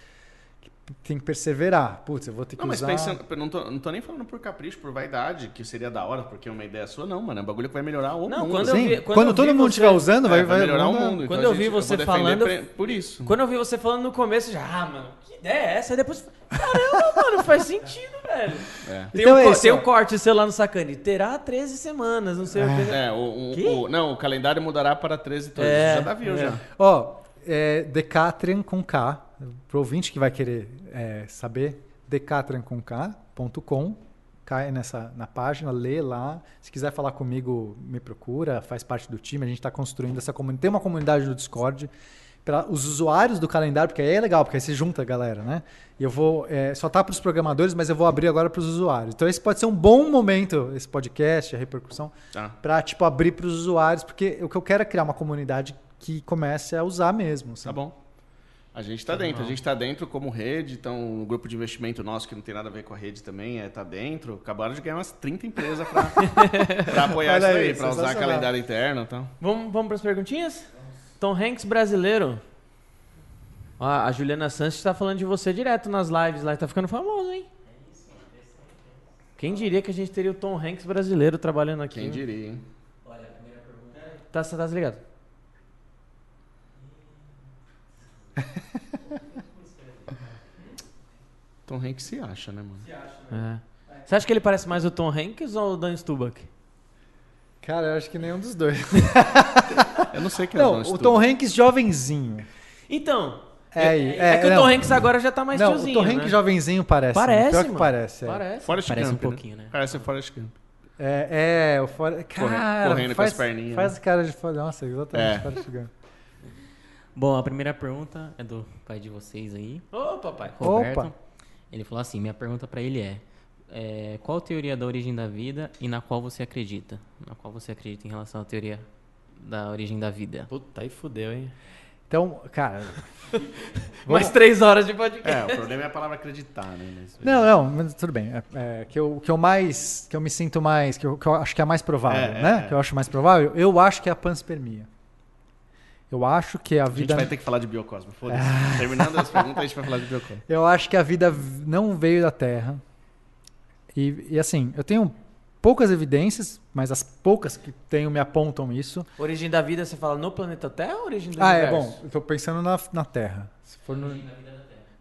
tem que perseverar. Putz, eu vou ter que Não, mas usar. pensando, eu não tô, não tô nem falando por capricho, por vaidade, que seria da hora, porque é uma ideia sua, não, mano. É um bagulho que vai melhorar o Não, mundo. quando eu vi- quando, quando eu todo vi mundo você- estiver usando, vai, É, vai melhorar o mundo- mundo. Quando então, eu vi gente, você defender falando, pre- Por isso. Quando eu vi você falando no começo, já, ah, mano, que ideia é essa? Aí depois, caramba, mano, faz sentido, velho. É. Tem, Então um, é tem um corte seu lá no Sacane. Terá 13 semanas, não sei o que. É, o, o- Que? o- não, o calendário mudará para 13 torres. É, já tá viu, é. já. Ó, é, Decatrian com K, pro ouvinte que vai querer é, saber, decatriancomk.com, cai nessa na página, lê lá. Se quiser falar comigo, me procura, faz parte do time. A gente está construindo essa comunidade. Tem uma comunidade no Discord para os usuários do calendário, porque aí é legal, porque aí você junta a galera, né? E eu vou. é, só tá para os programadores, mas eu vou abrir agora para os usuários. Então esse pode ser um bom momento, esse podcast, a repercussão, Tá. para tipo abrir para os usuários, porque o que eu quero é criar uma comunidade que comece a usar mesmo. Tá sabe? bom. A gente tá dentro, a gente tá dentro como rede, então o grupo de investimento nosso, que não tem nada a ver com a rede também, é, tá dentro. Acabaram de ganhar umas 30 empresas pra, pra apoiar Olha isso aí, pra usar calendário interno e tal. Vamos, vamos pras perguntinhas? Tom Hanks brasileiro. Ó, a Juliana Santos tá falando de você direto nas lives lá. Tá ficando famoso, hein? Quem diria que a gente teria o Tom Hanks brasileiro trabalhando aqui? Quem diria, hein? Tá, tá desligado. Tom Hanks se acha, né, mano? É. Você acha que ele parece mais o Tom Hanks ou o Dan Stubach? Cara, eu acho que nenhum dos dois. Eu não sei quem é Não, Don o Stuart. Tom Hanks jovenzinho. Então, É, é, é, que o não. Tom Hanks agora já tá mais não, tiozinho, o Tom Hanks né? jovenzinho parece. Parece, Pior que mano. parece. é. Parece. Forrest Parece Gump, um né? pouquinho, né? Parece o Forrest Gump. É, é, o fora... Cara, correndo com faz, as perninhas, Faz né? cara de... Nossa, exatamente. É. Forrest Gump. Bom, a primeira pergunta é do pai de vocês aí, Ô, papai. Roberto. Opa. Ele falou assim: minha pergunta pra ele é, é, qual teoria da origem da vida e na qual você acredita? Na qual você acredita em relação à teoria da origem da vida? Puta, aí fudeu, hein? Então, cara... Mais três horas de podcast. É, o problema é a palavra acreditar, né? Não, não, mas tudo bem. É, é, que, eu, que eu mais... Que eu me sinto mais... Que eu, que eu acho que é a mais provável, É, é, né? é. Que eu acho mais provável. Eu acho que é a panspermia. Eu acho que a A gente vida... vai ter que falar de biocosmo, foda-se. Terminando as perguntas, a gente vai falar de biocosmo. Eu acho que a vida não veio da Terra. E, e, assim, eu tenho poucas evidências, mas as poucas que tenho me apontam isso. Origem da vida, você fala no planeta Terra ou origem do Ah, é universo? bom. Eu tô pensando na, na Terra. Se for no,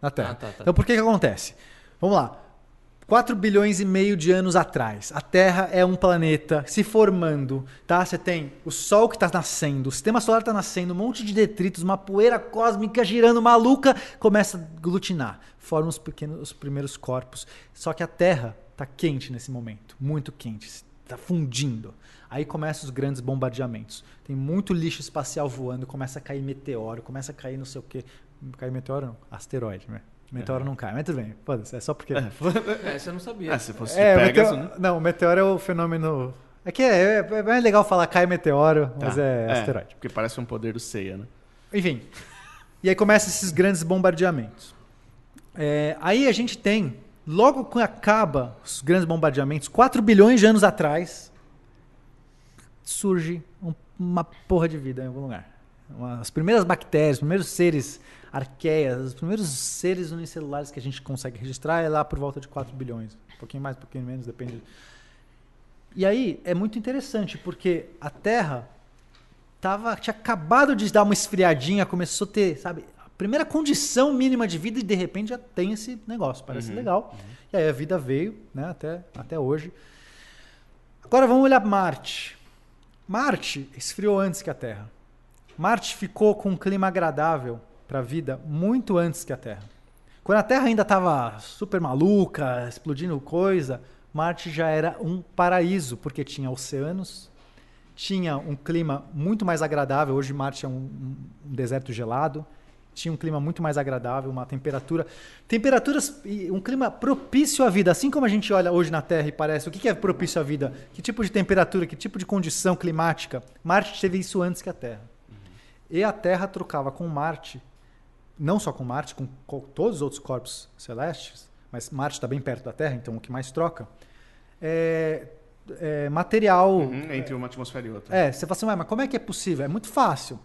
na Terra. Ah, tá, tá. Então, por que que acontece? Vamos lá. 4 bilhões e meio de anos atrás, a Terra é um planeta se formando, tá? Você tem o Sol que está nascendo, o Sistema Solar está nascendo, um monte de detritos, uma poeira cósmica girando maluca, começa a glutinar, forma os pequenos, os primeiros corpos. Só que a Terra está quente nesse momento, muito quente, está fundindo. Aí começam os grandes bombardeamentos. Tem muito lixo espacial voando, começa a cair meteoro, começa a cair não sei o quê. Cair meteoro não, asteroide, né? Meteoro não cai, mas tudo bem, foda-se, é só porque... É, você não sabia. Ah, se fosse É, Pegasus, meteoro, né? não, o meteoro é o fenômeno. É que é, é mais legal falar cai meteoro, mas Tá. é, asteroide. Porque parece um poder do Seiya, né? Enfim. E aí começam esses grandes bombardeamentos. É, aí a gente tem, logo que acaba os grandes bombardeamentos, 4 bilhões de anos atrás, surge um- uma porra de vida em algum lugar. Uma- as primeiras bactérias, os primeiros seres arqueias, os primeiros seres unicelulares que a gente consegue registrar é lá por volta de 4 bilhões. Um pouquinho mais, um pouquinho menos, depende. E aí é muito interessante, porque a Terra tava, tinha acabado de dar uma esfriadinha, começou a ter, sabe, a primeira condição mínima de vida e de repente já tem esse negócio. Parece legal. E aí a vida veio, né, até, até hoje. Agora vamos olhar Marte. Marte esfriou antes que a Terra. Marte ficou com um clima agradável para a vida muito antes que a Terra. Quando a Terra ainda estava super maluca, explodindo coisa, Marte já era um paraíso, porque tinha oceanos, tinha um clima muito mais agradável. Hoje Marte é um, um- deserto gelado. Tinha um clima muito mais agradável, uma temperatura. Temperaturas e um clima propício à vida. Assim como a gente olha hoje na Terra e parece o que é propício à vida? Que tipo de temperatura, que tipo de condição climática? Marte teve isso antes que a Terra. E a Terra trocava com Marte, não só com Marte, com, todos os outros corpos celestes, mas Marte está bem perto da Terra, então o que mais troca, é, é material. Uhum, entre uma atmosfera e outra. É, você fala assim, "Ué, mas como é que é possível? É muito fácil.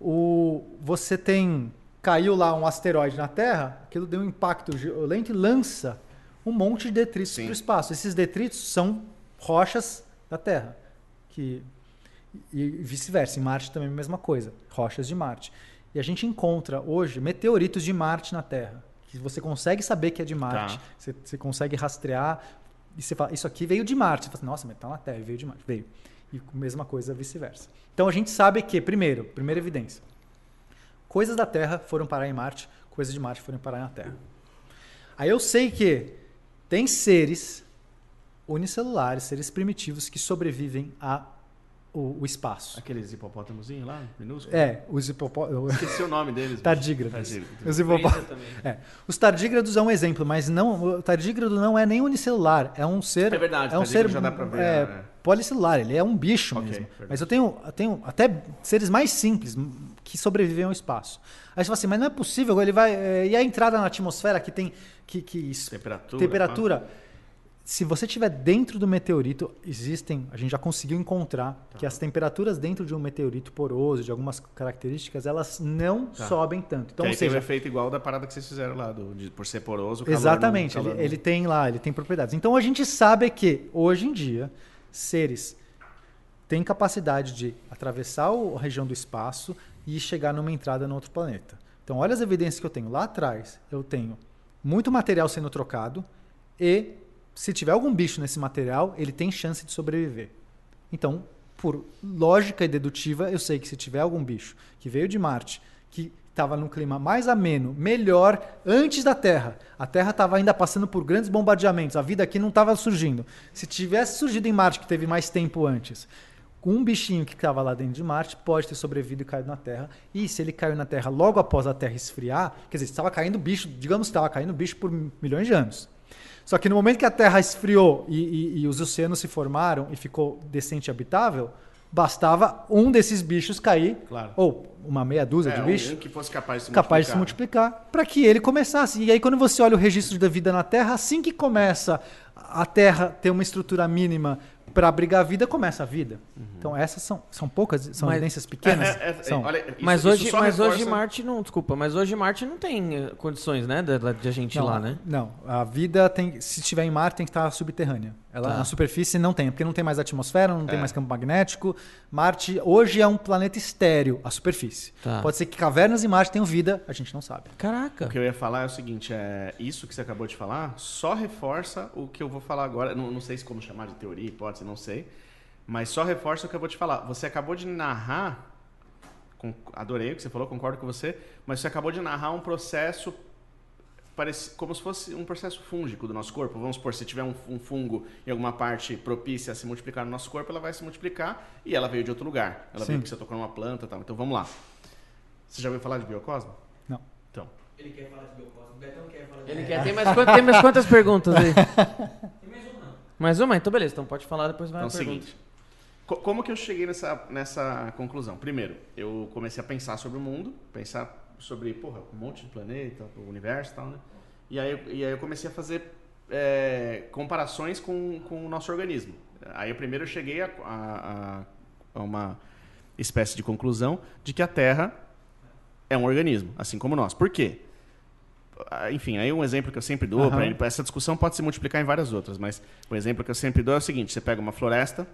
o, você tem. Caiu lá um asteroide na Terra, aquilo deu um impacto violento e lança um monte de detritos para o espaço. Esses detritos são rochas da Terra. Que, e vice-versa. Em Marte também é a mesma coisa. Rochas de Marte. E a gente encontra hoje meteoritos de Marte na Terra. Que você consegue saber que é de Marte. Tá. Você, você consegue rastrear. E você fala, isso aqui veio de Marte. Você fala assim, nossa, mas tá na Terra, veio de Marte. Veio. E mesma coisa vice-versa. Então a gente sabe que, primeiro, primeira evidência. Coisas da Terra foram parar em Marte, coisas de Marte foram parar na Terra. Aí eu sei que tem seres unicelulares, seres primitivos que sobrevivem ao o espaço. Aqueles hipopótamozinhos lá, minúsculos? É, os hipopótamos. Esqueci o nome deles. Tardígrados. Tardígrados. Os hipopótamos. É. Os tardígrados é um exemplo, mas não, o tardígrado não é nem unicelular, é um ser. É verdade, é um ser já dá pra ver, é, é. policelular, ele é um bicho Ok, mesmo. verdade. Mas eu tenho, eu tenho até seres mais simples que sobrevivem ao espaço. Aí você fala assim, mas não é possível, ele vai. é, e a entrada na atmosfera que tem. Que, que Temperatura. temperatura. Se você estiver dentro do meteorito, existem, a gente já conseguiu encontrar Tá. que as temperaturas dentro de um meteorito poroso, de algumas características, elas não Tá. sobem tanto. Então, que aí tem o seja, efeito igual da parada que vocês fizeram lá, do, de- por ser poroso. Exatamente, não- ele, ele tem lá, ele tem propriedades. Então a gente sabe que hoje em dia seres têm capacidade de atravessar a região do espaço e chegar numa entrada no outro planeta. Então olha as evidências que eu tenho lá atrás. Eu tenho muito material sendo trocado e se tiver algum bicho nesse material, ele tem chance de sobreviver. Então, por lógica e dedutiva, eu sei que se tiver algum bicho que veio de Marte, que estava num clima mais ameno, melhor antes da Terra. A Terra estava ainda passando por grandes bombardeamentos, a vida aqui não estava surgindo. Se tivesse surgido em Marte, que teve mais tempo antes, um bichinho que estava lá dentro de Marte pode ter sobrevivido e caído na Terra. E se ele caiu na Terra logo após a Terra esfriar, quer dizer, estava caindo bicho, digamos que estava caindo bicho por milhões de anos. Só que no momento que a Terra esfriou e, e- e os oceanos se formaram e ficou decente e habitável, bastava um desses bichos cair, Claro. ou uma meia dúzia É, de bichos, um que fosse capaz de se capaz de se multiplicar, para que ele começasse. E aí, quando você olha o registro da vida na Terra, assim que começa a Terra ter uma estrutura mínima para abrigar a vida, começa a vida. Então, essas são, são poucas, são Mas- evidências pequenas. É, é, é, são. olha, isso- mas hoje, mas hoje reforça- Marte não, desculpa, mas hoje Marte não tem eh, condições, né, de, de a gente ir Não, lá, né? Não, a vida tem, se estiver em Marte, tem que estar subterrânea. Ela Tá. na superfície não tem, porque não tem mais atmosfera, não tem É. mais campo magnético. Marte hoje é um planeta estéreo, a superfície. Tá. Pode ser que cavernas em Marte tenham vida, a gente não sabe. Caraca. O que eu ia falar é o seguinte, é, isso que você acabou de falar só reforça o que eu vou falar agora. Não, não sei se como chamar de teoria, hipótese, não sei. Mas só reforça o que eu vou te falar. Você acabou de narrar, com- adorei o que você falou, concordo com você, mas você acabou de narrar um processo parece, como se fosse um processo fúngico do nosso corpo. Vamos supor, se tiver um, um fungo em alguma parte propícia a se multiplicar no nosso corpo, ela vai se multiplicar e ela veio de outro lugar. Ela Sim. veio que você tocou numa planta e tal. Então vamos lá. Você já ouviu falar de biocosmo? Não. Então. Ele quer falar de Biocosmo, o Betão quer falar de Ele quer, tem mais, quant- tem mais quantas perguntas aí? Mais uma? Então beleza, então pode falar, depois vai Então é a pergunta. seguinte. co- Como que eu cheguei nessa, nessa conclusão? Primeiro, eu comecei a pensar sobre o mundo, pensar sobre, porra, um monte de planeta, o universo e tal, né? E aí, eu- e aí eu comecei a fazer é, comparações com, com o nosso organismo. Aí eu primeiro eu cheguei a, a- a- uma espécie de conclusão de que a Terra é um organismo, assim como nós. Por quê? Ah, Enfim, aí um exemplo que eu sempre dou, Aham. pra ele- essa discussão pode se multiplicar em várias outras, mas o exemplo que eu sempre dou é o seguinte: você pega uma floresta,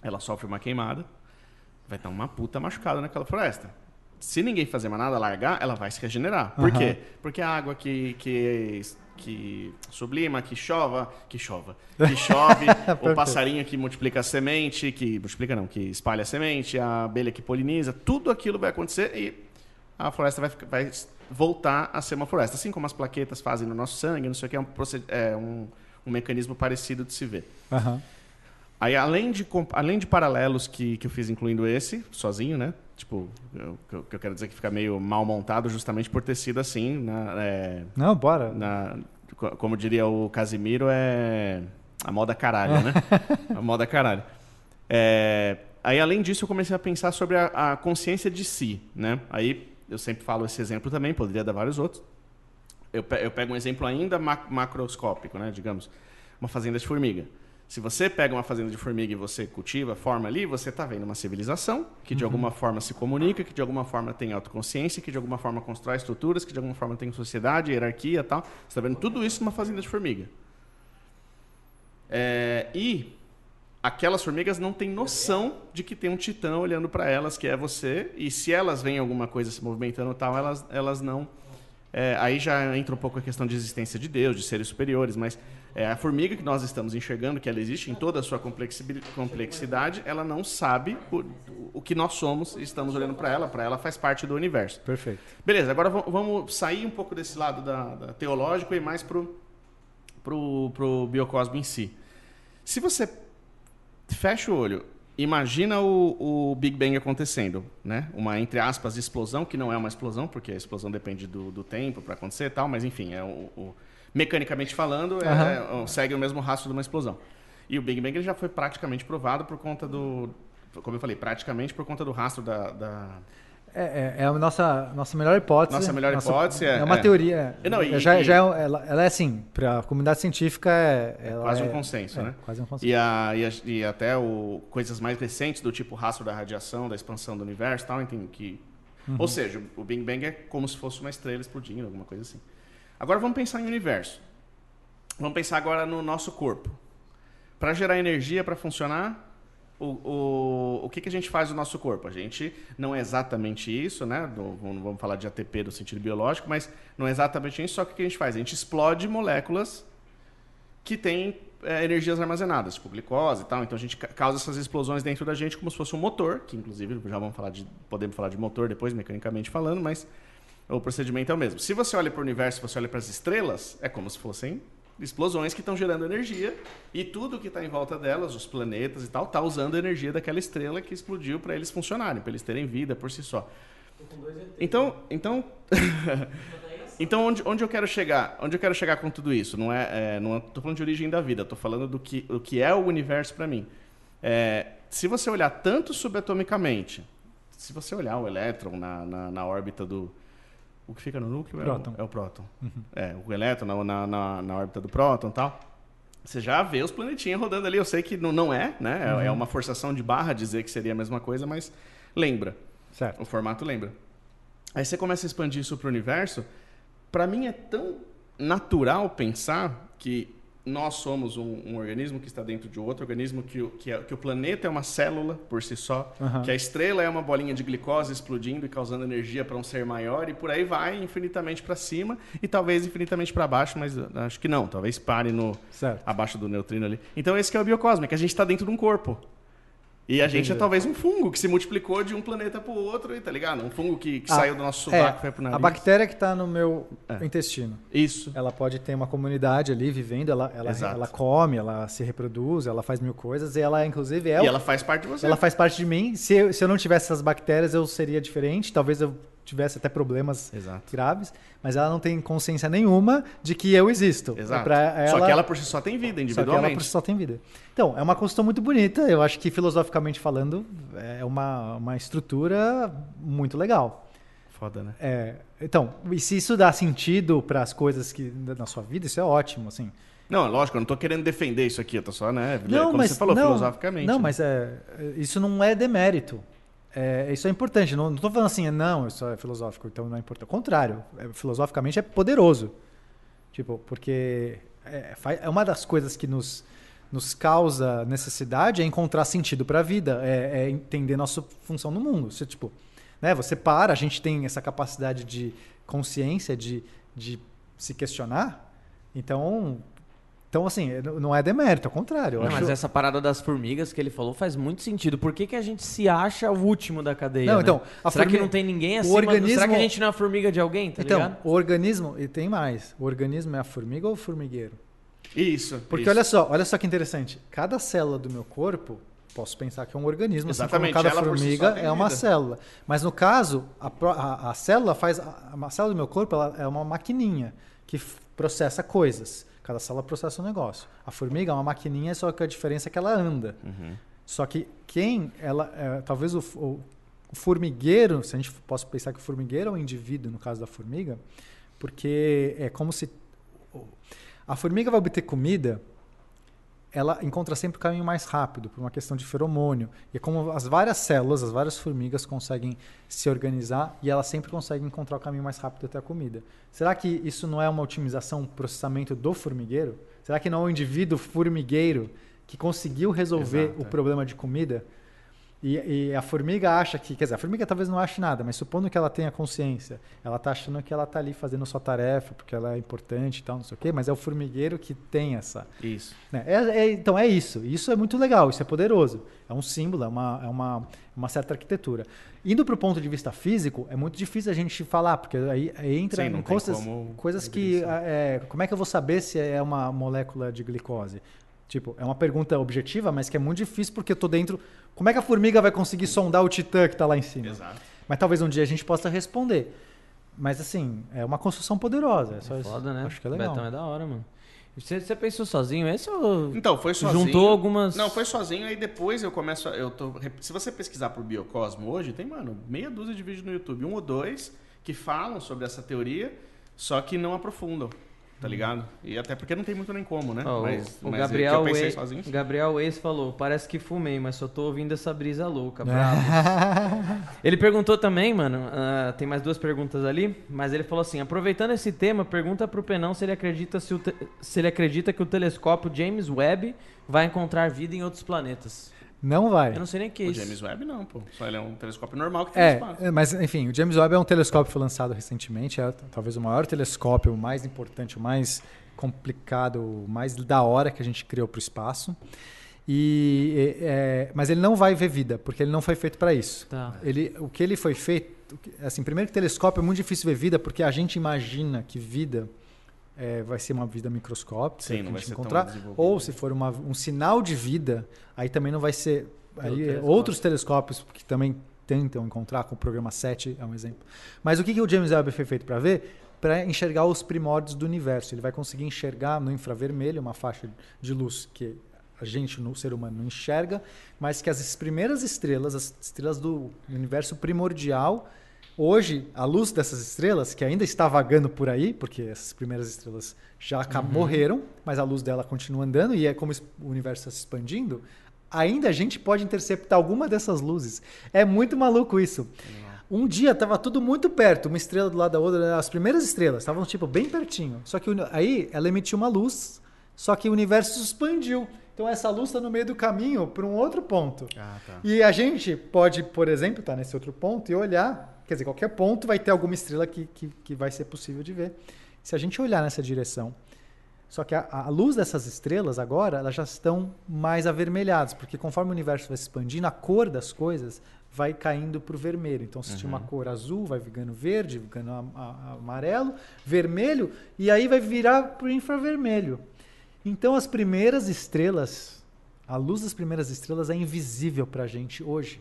ela sofre uma queimada, vai estar uma puta machucada naquela floresta. Se ninguém fazer mais nada, largar, ela vai se regenerar. Por Aham. quê? Porque a água que, que, que sublima, que chova, que chova, que chove, o passarinho que multiplica a semente, que multiplica não, que espalha a semente, a abelha que poliniza, tudo aquilo vai acontecer e a floresta vai, vai voltar a ser uma floresta. Assim como as plaquetas fazem no nosso sangue, não sei o que, é um, é um, um mecanismo parecido de se ver. Aham. Aí, além de, além de paralelos que, que eu fiz, incluindo esse, sozinho, né? Tipo, eu- que eu, que eu quero dizer que fica meio mal montado justamente por ter sido assim, na, é, Não, bora. na- co- como diria o Casimiro, é a moda caralho, né? a moda caralho. É, aí, além disso, eu comecei a pensar sobre a, a consciência de si, né? Aí, eu sempre falo esse exemplo também, poderia dar vários outros. Eu, pe- eu pego um exemplo ainda ma- macroscópico, né? Digamos, uma fazenda de formiga. Se você pega uma fazenda de formiga e você cultiva, forma ali, você está vendo uma civilização que de alguma forma se comunica, que de alguma forma tem autoconsciência, que de alguma forma constrói estruturas, que de alguma forma tem sociedade, hierarquia e tal. Você está vendo tudo isso numa fazenda de formiga. É, e aquelas formigas não têm noção de que tem um titã olhando para elas, que é você, e se elas veem alguma coisa se movimentando tal, elas, elas não. é, aí já entra um pouco a questão de existência de Deus, de seres superiores, mas é, a formiga que nós estamos enxergando, que ela existe em toda a sua complexi- complexidade, ela não sabe o, o que nós somos e estamos olhando para ela, para ela faz parte do universo. Perfeito. Beleza, agora va- vamos sair um pouco desse lado da, da teológico e mais pro, pro, pro biocosmo em si. Se você fecha o olho, imagina o, o Big Bang acontecendo, né? Uma, entre aspas, explosão, que não é uma explosão, porque a explosão depende do, do tempo para acontecer e tal, mas enfim, é o, o- mecanicamente falando, é- segue o mesmo rastro de uma explosão. E o Big Bang ele já foi praticamente provado por conta do... Como eu falei, praticamente por conta do rastro da- da, É, é- é a nossa, nossa melhor hipótese. Nossa melhor hipótese é- É uma é. teoria. Não, e- já, e- já ela, ela é assim, para a comunidade científica é. quase um consenso, né? Quase um consenso. E, a, e, a- e até o, coisas mais recentes, do tipo rastro da radiação, da expansão do universo e tal, entende? Que, Ou seja, o Big Bang é como se fosse uma estrela explodindo, alguma coisa assim. Agora vamos pensar em universo. Vamos pensar agora no nosso corpo. Para gerar energia, para funcionar, o, o, o que, que a gente faz no nosso corpo? A gente não é exatamente isso, né? Do- vamos falar de ATP no sentido biológico, mas não é exatamente isso, só que o que a gente faz? A gente explode moléculas que têm é, energias armazenadas, tipo glicose e tal. Então a gente ca- causa essas explosões dentro da gente como se fosse um motor, que inclusive já vamos falar de, podemos falar de motor depois, mecanicamente falando, mas o procedimento é o mesmo. Se você olha para o universo, se você olha para as estrelas, é como se fossem explosões que estão gerando energia e tudo que está em volta delas, os planetas e tal, está usando a energia daquela estrela que explodiu para eles funcionarem, para eles terem vida por si só. Então, então, então onde, onde eu quero chegar? Onde eu quero chegar com tudo isso? Não é, é não estou falando de origem da vida, estou falando do que, do que é o universo para mim. É, se você olhar tanto subatomicamente, se você olhar o elétron na, na, na órbita do o que fica no núcleo é o- Próton. é o próton. É, o elétron na, na, na, na órbita do próton e tal. Você já vê os planetinhos rodando ali. Eu sei que não, não é, né? É, é uma forçação de barra dizer que seria a mesma coisa, mas lembra. Certo. O formato lembra. Aí você começa a expandir isso para o universo. Para mim é tão natural pensar que nós somos um, um organismo que está dentro de outro organismo, que o, que, é- que o planeta é uma célula por si só, Aham. que a estrela é uma bolinha de glicose explodindo e causando energia para um ser maior, e por aí vai infinitamente para cima e talvez infinitamente para baixo, mas eu acho que não, talvez pare no Certo. abaixo do neutrino ali. Então esse que é o biocosmo, é que a gente está dentro de um corpo. E a gente é talvez um fungo que se multiplicou de um planeta para o outro, e tá ligado? Um fungo que, que Ah, saiu do nosso sovaco e É, foi pro a bactéria que está no meu É. intestino, Isso. ela pode ter uma comunidade ali vivendo, ela, ela, ela come, ela se reproduz, ela faz mil coisas e ela, inclusive, é E ela faz parte de você. ela faz parte de mim. Se eu, se eu não tivesse essas bactérias, eu seria diferente. Talvez eu tivesse até problemas Exato. graves, mas ela não tem consciência nenhuma de que eu existo. Exato. É pra Só ela- que ela por si só tem vida só que individualmente. ela por si só tem vida. Então, é uma construção muito bonita. Eu acho que, filosoficamente falando, é uma, uma estrutura muito legal. Foda, né? É, então, e se isso dá sentido para as coisas que na sua vida, isso é ótimo, assim. Não, lógico, eu não tô querendo defender isso aqui, eu tô só, né? Não, como mas você falou, não, filosoficamente. Não, né? mas é, isso não é demérito. É, isso é importante. Não estou falando assim, não, isso é filosófico, então não é importante. Ao contrário, é, filosoficamente é poderoso. Tipo, porque é, é uma das coisas que nos, nos causa necessidade é encontrar sentido para a vida, é, é entender nossa função no mundo. Você, tipo, né, você para, a gente tem essa capacidade de consciência, de, de se questionar. Então, então, assim, não é demérito, ao contrário. Eu Não, acho... mas essa parada das formigas que ele falou faz muito sentido. Por que, que a gente se acha o último da cadeia? Não, né? então, a Será que formi- não tem ninguém acima? organismo- Será que a gente não é a formiga de alguém, tá então, ligado? o organismo, e tem mais, o organismo é a formiga ou o formigueiro? Isso. Porque isso. olha só, olha só que interessante. Cada célula do meu corpo, posso pensar que é um organismo, Exatamente, assim como cada si formiga tem é uma célula. Mas no caso, a, a- a célula faz. A, a célula do meu corpo ela é uma maquininha que processa coisas. Cada célula processa um negócio. A formiga é uma maquininha, só que a diferença é que ela anda. Uhum. Só que quem ela é, talvez o, o- formigueiro, se a gente possa pensar que o formigueiro é um indivíduo no caso da formiga, porque é como se a formiga vai obter comida ela encontra sempre o caminho mais rápido, por uma questão de feromônio. E é como as várias células, as várias formigas conseguem se organizar e ela sempre consegue encontrar o caminho mais rápido até a comida. Será que isso não é uma otimização, um processamento do formigueiro? Será que não é um indivíduo formigueiro que conseguiu resolver Exato, o é. problema de comida? E, e a formiga acha que, quer dizer, a formiga talvez não ache nada, mas supondo que ela tenha consciência, ela está achando que ela está ali fazendo sua tarefa, porque ela é importante e tal, não sei o quê, mas é o formigueiro que tem essa, Isso. né? É- é- então é isso. Isso é muito legal, isso é poderoso. É um símbolo, é uma, é uma, uma certa arquitetura. Indo para o ponto de vista físico, é muito difícil a gente falar, porque aí, aí entra Sim, em coisas, coisas que. isso. É, como é que eu vou saber se é uma molécula de glicose? Tipo, é uma pergunta objetiva, mas que é muito difícil porque eu tô dentro. Como é que a formiga vai conseguir sondar o titã que está lá em cima? Exato. Mas talvez um dia a gente possa responder. Mas assim, é uma construção poderosa. É só isso. Foda, né? Acho que é legal. Betão é da hora, mano. Você, você pensou sozinho esse ou Então, foi sozinho. juntou algumas... Não, foi sozinho, aí depois eu começo. a- Eu tô, se você pesquisar por Biocosmo hoje, tem, mano, meia dúzia de vídeos no YouTube, um ou dois, que falam sobre essa teoria, só que não aprofundam, tá ligado? E até porque não tem muito nem como, né? Ó, mas, o, o mas Gabriel que eu pensei sozinho. Gabriel Weiss falou, parece que fumei, mas só tô ouvindo essa brisa É. louca, bravo. Ele perguntou também, mano, ah, tem mais duas perguntas ali, mas ele falou assim, aproveitando esse tema, pergunta pro Penão se ele acredita, se, se ele acredita que o telescópio James Webb vai encontrar vida em outros planetas. Não vai. Eu não sei nem o que é O isso. James Webb não, pô. Só ele é um telescópio normal que tem no É, espaço. é, mas enfim, o James Webb é um telescópio que foi lançado recentemente, é talvez o maior telescópio, o mais importante, o mais complicado, o mais da hora que a gente criou para o espaço. E, é, mas ele não vai ver vida, porque ele não foi feito para isso. Tá. Ele, o que ele foi feito, o que- assim, primeiro que telescópio é muito difícil ver vida, porque a gente imagina que vida é, vai ser uma vida microscópica Sim, que a gente encontrar, ou se for uma- um sinal de vida, aí também não vai ser. Aí, telescópio. outros telescópios que também tentam encontrar, com o programa 7 é um exemplo. Mas o que, que o James Webb foi feito para ver? Para enxergar os primórdios do universo. Ele vai conseguir enxergar no infravermelho uma faixa de luz que a gente, no ser humano, não enxerga, mas que as primeiras estrelas, as estrelas do universo primordial, hoje, a luz dessas estrelas, que ainda está vagando por aí, porque essas primeiras estrelas já acab- morreram, mas a luz dela continua andando, e é como o universo está se expandindo, ainda a gente pode interceptar alguma dessas luzes. É muito maluco isso. Um dia estava tudo muito perto, uma estrela do lado da outra, as primeiras estrelas estavam tipo bem pertinho. Só que aí ela emitiu uma luz, só que o universo se expandiu. Então essa luz está no meio do caminho para um outro ponto. Ah, tá. E a gente pode, por exemplo, estar nesse outro ponto e olhar, quer dizer, qualquer ponto vai ter alguma estrela que, que, que vai ser possível de ver. Se a gente olhar nessa direção, só que a, a luz dessas estrelas agora, elas já estão mais avermelhadas, porque conforme o universo vai se expandindo, a cor das coisas vai caindo para o vermelho. Então, se tinha uma cor azul, vai ficando verde, ficando a- a- amarelo, vermelho, e aí vai virar para o infravermelho. Então, as primeiras estrelas, a luz das primeiras estrelas é invisível para a gente hoje.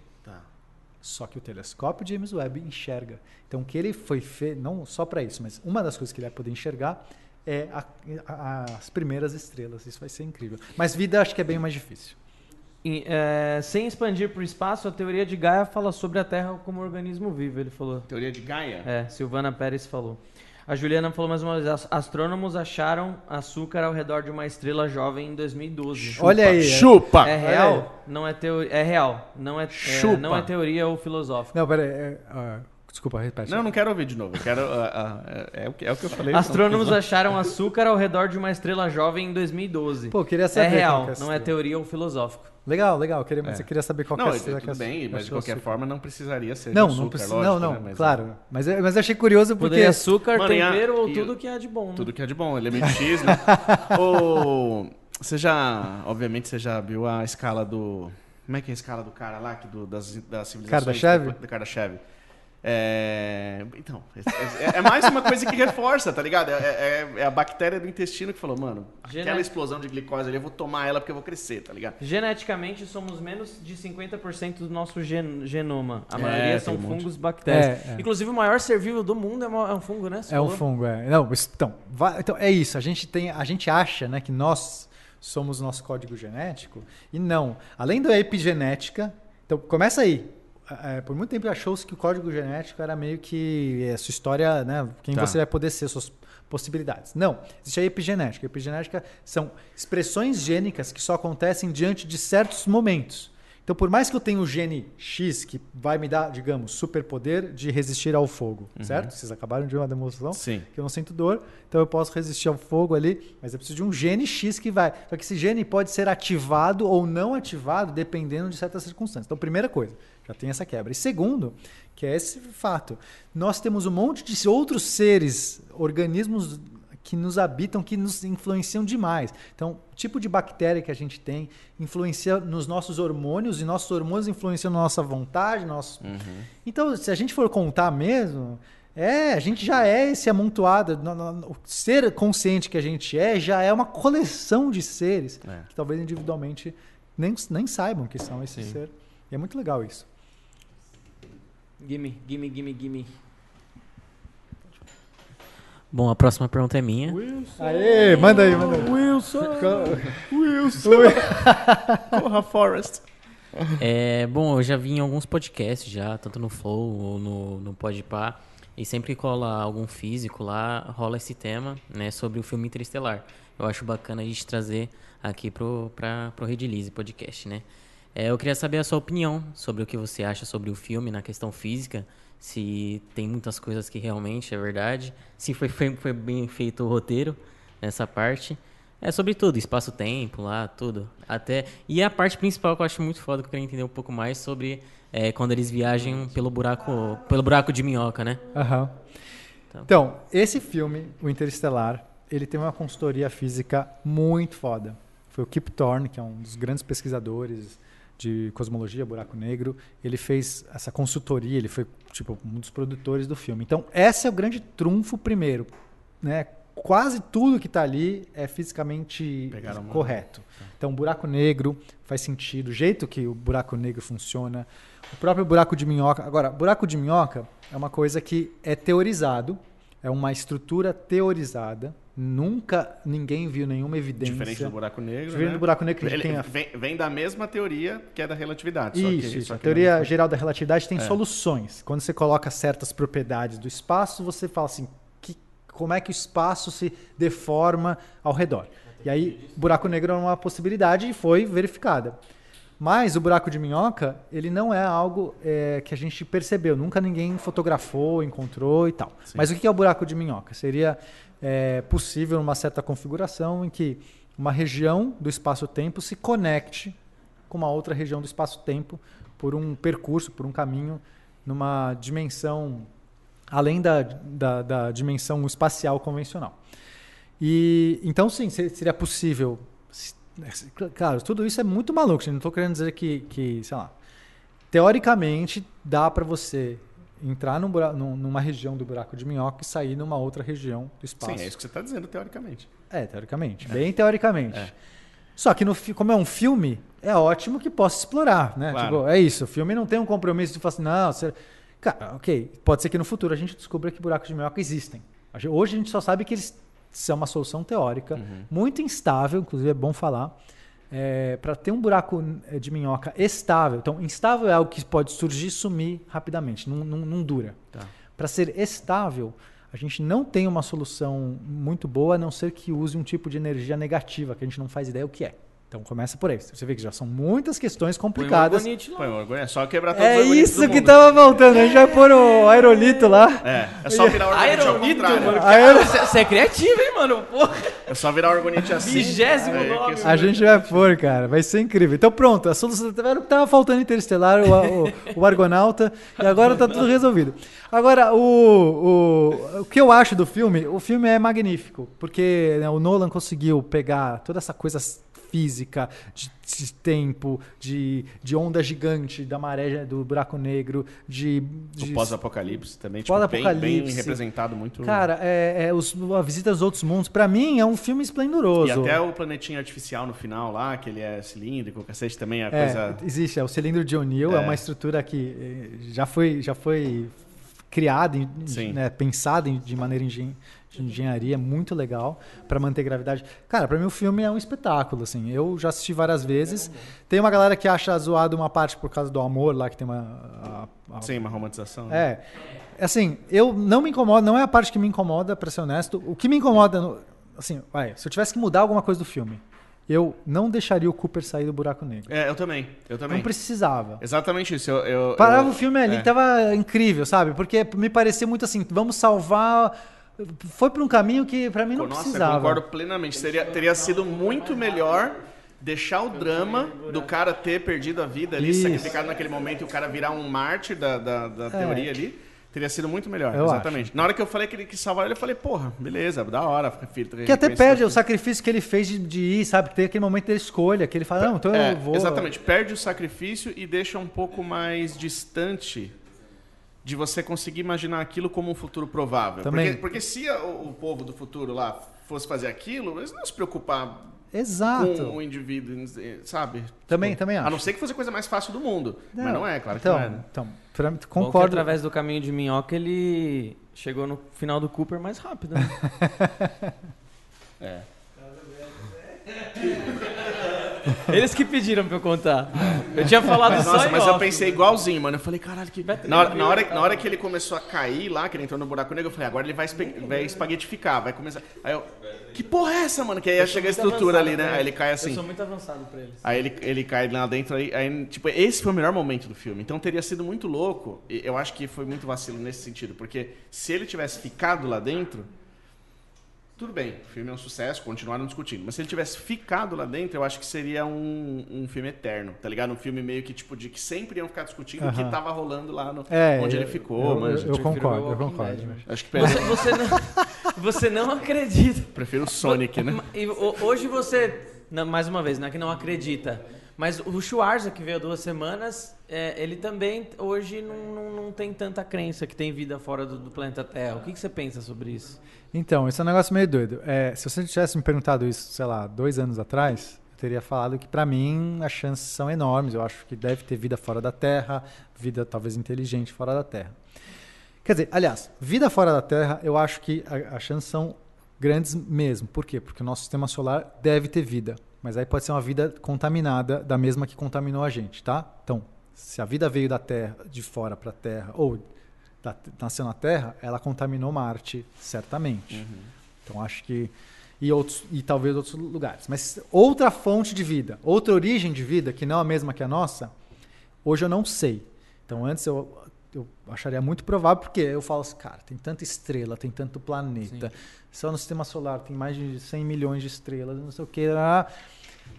Só que o telescópio James Webb enxerga. Então, o que ele foi feito, não só para isso, mas uma das coisas que ele vai poder enxergar é a- a- as primeiras estrelas. Isso vai ser incrível. Mas vida acho que é bem mais difícil. E, é, sem expandir para o espaço, a teoria de Gaia fala sobre a Terra como organismo vivo, ele falou. Teoria de Gaia? É, Silvana Pérez falou. A Juliana falou mais uma vez, "As- astrônomos acharam açúcar ao redor de uma estrela jovem em 2012. Olha aí. Chupa! É real? Não é teoria. É real. Não é, é, Chupa. não é teoria ou filosófica. Não, peraí. é, ah, desculpa, repete. Não, não quero ouvir de novo. Eu quero. ah, ah, é, é o que, é o que eu falei. Astrônomos acharam açúcar ao redor de uma estrela jovem em 2012. Pô, eu queria saber é real, que é não é teoria ou filosófico. Legal, legal. Queria, mas É. eu queria saber qual Não, que é que tudo é- bem, mas é de qualquer açúcar. forma não precisaria ser. de Não, açúcar, não precisa. lógico, não, não, né? Mas, claro. Mas, eu- mas eu achei curioso porque. Poderia açúcar, Mano, tempero ou tudo o- que é de bom. né? Tudo que é de bom, elemento X, né? Ou, você já, obviamente, você já viu a escala do... Como é que é a escala do cara lá, que do, das, das civilizações? Kardashev? Do Kardashev. É, então, é, é mais uma coisa que reforça, tá ligado? É, é- é a bactéria do intestino que falou, mano, Gene- aquela explosão de glicose ali, eu vou tomar ela porque eu vou crescer, tá ligado? Geneticamente, somos menos de 50% do nosso gen- genoma. A É, maioria são um monte. fungos, bactérias. É, é. Inclusive, o maior ser vivo do mundo é uma- é um fungo, né? Você É um fungo, é. Não, então, va- então, é isso. A gente, tem, a gente acha né, que nós somos o nosso código genético. E não. Além da epigenética, então começa aí. É, por muito tempo achou-se que o código genético era meio que é, sua história, né? Quem Tá. você vai poder ser, suas possibilidades. Não, existe a epigenética. A epigenética são expressões gênicas que só acontecem diante de certos momentos. Então, por mais que eu tenha o gene X, que vai me dar, digamos, superpoder de resistir ao fogo, certo? Vocês acabaram de uma demonstração Sim. que eu não sinto dor, então eu posso resistir ao fogo ali, mas eu preciso de um gene X que vai. Só que esse gene pode ser ativado ou não ativado dependendo de certas circunstâncias. Então, primeira coisa, já tem essa quebra. E segundo, que é esse fato, nós temos um monte de outros seres, organismos que nos habitam, que nos influenciam demais. Então, o tipo de bactéria que a gente tem influencia nos nossos hormônios, e nossos hormônios influenciam na nossa vontade, nosso então, se a gente for contar mesmo, é, a gente já é esse amontoado. O ser consciente que a gente é já é uma coleção de seres É. que talvez individualmente nem, nem saibam que são esse Sim. ser. E é muito legal isso. Gimme, gimme, gimme, gimme. Bom, a próxima pergunta é minha. Aê, manda aí, manda aí. Wilson! Wilson! Corra, Forrest! É, bom, eu já vi em alguns podcasts já, tanto no Flow ou no, no Podpah, e sempre que cola algum físico lá, rola esse tema, né, sobre o filme Interestelar. Eu acho bacana a gente trazer aqui pro, pra, pro Redilize Podcast, né. É, eu queria saber a sua opinião sobre o que você acha sobre o filme na questão física, se tem muitas coisas que realmente é verdade, se foi, foi, foi bem feito o roteiro nessa parte. É sobre tudo, espaço-tempo lá, tudo. Até e a parte principal que eu acho muito foda que eu queria entender um pouco mais sobre é, quando eles viajam pelo buraco, pelo buraco de minhoca, né? Aham. Então. Então, esse filme, o Interestelar, ele tem uma consultoria física muito foda. Foi o Kip Thorne, que é um dos grandes pesquisadores de cosmologia, buraco negro. Ele fez essa consultoria, ele foi tipo um dos produtores do filme. Então, esse é o grande trunfo primeiro, né? Quase tudo que está ali é fisicamente Pegaram uma- correto. Então, buraco negro faz sentido, o jeito que o buraco negro funciona, o próprio buraco de minhoca. Agora, buraco de minhoca é uma coisa que é teorizado, é uma estrutura teorizada. Nunca ninguém viu nenhuma evidência. Diferente do buraco negro. Diferente né? do buraco negro que Ele tem a- vem, vem da mesma teoria que é da relatividade. só que- Isso, isso. A teoria não- geral da relatividade tem É. soluções. Quando você coloca certas propriedades do espaço, você fala assim, que, como é que o espaço se deforma ao redor. E aí, buraco negro é uma possibilidade e foi verificada. Mas o buraco de minhoca, ele não é algo é, que a gente percebeu. Nunca ninguém fotografou, encontrou e tal. Mas o que é o buraco de minhoca? Seria é, possível uma certa configuração em que uma região do espaço-tempo se conecte com uma outra região do espaço-tempo por um percurso, por um caminho, numa dimensão além da, da, da dimensão espacial convencional. E então sim, se- seria possível. se- Claro, tudo isso é muito maluco. Não estou querendo dizer que, que, sei lá, teoricamente dá para você entrar num bura- num- numa região do buraco de minhoca e sair numa outra região do espaço. Sim, é isso que você está dizendo, teoricamente. É, teoricamente. Bem teoricamente. É. Só que, no, como é um filme, é ótimo que possa explorar, né? Claro. Tipo, é isso. O filme não tem um compromisso de falar assim, não, você... Cara, ok. Pode ser que no futuro a gente descubra que buracos de minhoca existem. Hoje a gente só sabe que eles são uma solução teórica, Uhum. muito instável, inclusive é bom falar. Para ter um buraco eh, de minhoca estável. Então, instável é algo que pode surgir e sumir rapidamente, não, não- não dura. Tá. Para ser estável, a gente não tem uma solução muito boa, a não ser que use um tipo de energia negativa, que a gente não faz ideia o que é. Então começa por aí. Você vê que já são muitas questões Põe um complicadas. lá. Põe o orgulho, é só quebrar todos É isso que tava faltando. A gente vai pôr o aerolito lá. É, é só virar o ao Aeronito, contrário. mano. Aero- Você é criativo, hein, mano? Porra. É só virar o orgonite assim. Vigésimo Aí, nome, A gente vai pôr, cara. Vai ser incrível. Então pronto, a solução era o que tava faltando Interestelar, o, o, o Argonauta, e agora tá tudo resolvido. Agora, o, o, o que eu acho do filme, o filme é magnífico, porque né, o Nolan conseguiu pegar toda essa coisa física, de, de tempo, de, de onda gigante, da maré do buraco negro, de... De pós-apocalipse também, tipo, bem, bem representado muito. Cara, é, é os, a visita aos outros mundos, pra mim, é um filme esplendoroso. E até o planetinho artificial no final lá, que ele é cilíndrico, o cacete também é É, coisa. existe, é o cilindro de O'Neill, é. É. uma estrutura que eh, já foi, já foi criada, né, pensada de maneira engen- de engenharia muito legal para manter gravidade. Cara, para mim o filme é um espetáculo, assim. Eu já assisti várias vezes. Tem uma galera que acha zoado uma parte por causa do amor lá que tem uma a- a- Sim, uma romantização. né? é. Assim, eu não me incomoda, não é a parte que me incomoda, pra ser honesto. O que me incomoda, no- assim, vai, se eu tivesse que mudar alguma coisa do filme, eu não deixaria o Cooper sair do buraco negro. É, eu também. Eu também. Não precisava. Exatamente isso. Eu, eu- Parava eu- o filme ali, é. tava incrível, sabe? Porque me parecia muito assim, vamos salvar. Foi por um caminho que pra mim não Nossa, eu precisava. concordo plenamente. Seria, teria sido muito melhor deixar o drama do cara ter perdido a vida ali, Isso. sacrificado naquele momento e o cara virar um mártir da, da, da teoria ali. Teria sido muito melhor, Eu exatamente. Na hora que eu falei que ele quis salvar ele, eu falei, porra, beleza, da hora, filho. Que até perde o sacrifício que ele fez de, de ir, sabe? Que tem aquele momento da escolha, que ele fala, não, então É, eu vou. Exatamente, perde o sacrifício e deixa um pouco mais distante de você conseguir imaginar aquilo como um futuro provável. Também. Porque, porque se o, o povo do futuro lá fosse fazer aquilo, eles não se preocupar Exato. com o indivíduo, sabe? Também- Tipo, também A acho. não ser que fosse a coisa mais fácil do mundo. Mas não é, claro então, que não é. né? Então, pra, Bom que concordo. através do caminho de minhoca ele chegou no final do Cooper mais rápido. Né? É. Eles que pediram pra eu contar. Eu tinha falado só Nossa, mas eu off. pensei igualzinho, mano. Eu falei, caralho, que. Na hora, na, hora, na hora que ele começou a cair lá, que ele entrou no buraco negro, eu falei, agora ele vai, vai espaguetificar, vai começar. Aí eu. Que porra é essa, mano? Que aí ia chegar a estrutura ali, né? Aí ele cai Eu assim. sou muito avançado pra eles. Aí ele, ele cai lá dentro, aí, aí, tipo, esse foi o melhor momento do filme. Então teria sido muito louco, eu acho que foi muito vacilo nesse sentido, porque se ele tivesse ficado lá dentro, tudo bem, o filme é um sucesso, continuaram discutindo. Mas se ele tivesse ficado lá dentro, eu acho que seria um, um filme eterno, tá ligado? Um filme meio que, tipo, de que sempre iam ficar discutindo o que Aham. tava rolando lá no, É, onde eu- ele ficou, eu, manja. eu, prefiro concordo, eu concordo. Dead, velho. Acho que Você, você, não, você não acredita. prefiro o Sonic, né? E ho- hoje você, não, mais uma vez, não é que não acredita, mas o Schwarza, que veio há duas semanas, é, ele também hoje não, não, não tem tanta crença que tem vida fora do, do planeta Terra. O que, que você pensa sobre isso? Então, esse é um negócio meio doido. É, se você tivesse me perguntado isso, sei lá, dois anos atrás, eu teria falado que pra mim as chances são enormes. Eu acho que deve ter vida fora da Terra, vida talvez inteligente fora da Terra. Quer dizer, aliás, vida fora da Terra, eu acho que as chances são grandes mesmo. Por quê? Porque o nosso sistema solar deve ter vida. Mas aí pode ser uma vida contaminada da mesma que contaminou a gente, tá? Então, se a vida veio da Terra, de fora para a Terra, ou da- nasceu na Terra, ela contaminou Marte, certamente. Então acho que e outros e talvez outros lugares. Mas outra fonte de vida, outra origem de vida que não a mesma que a nossa, hoje eu não sei. Então antes eu eu acharia muito provável porque eu falo assim, cara, tem tanta estrela, tem tanto planeta. Só no sistema solar tem mais de 100 milhões de estrelas, não sei o que.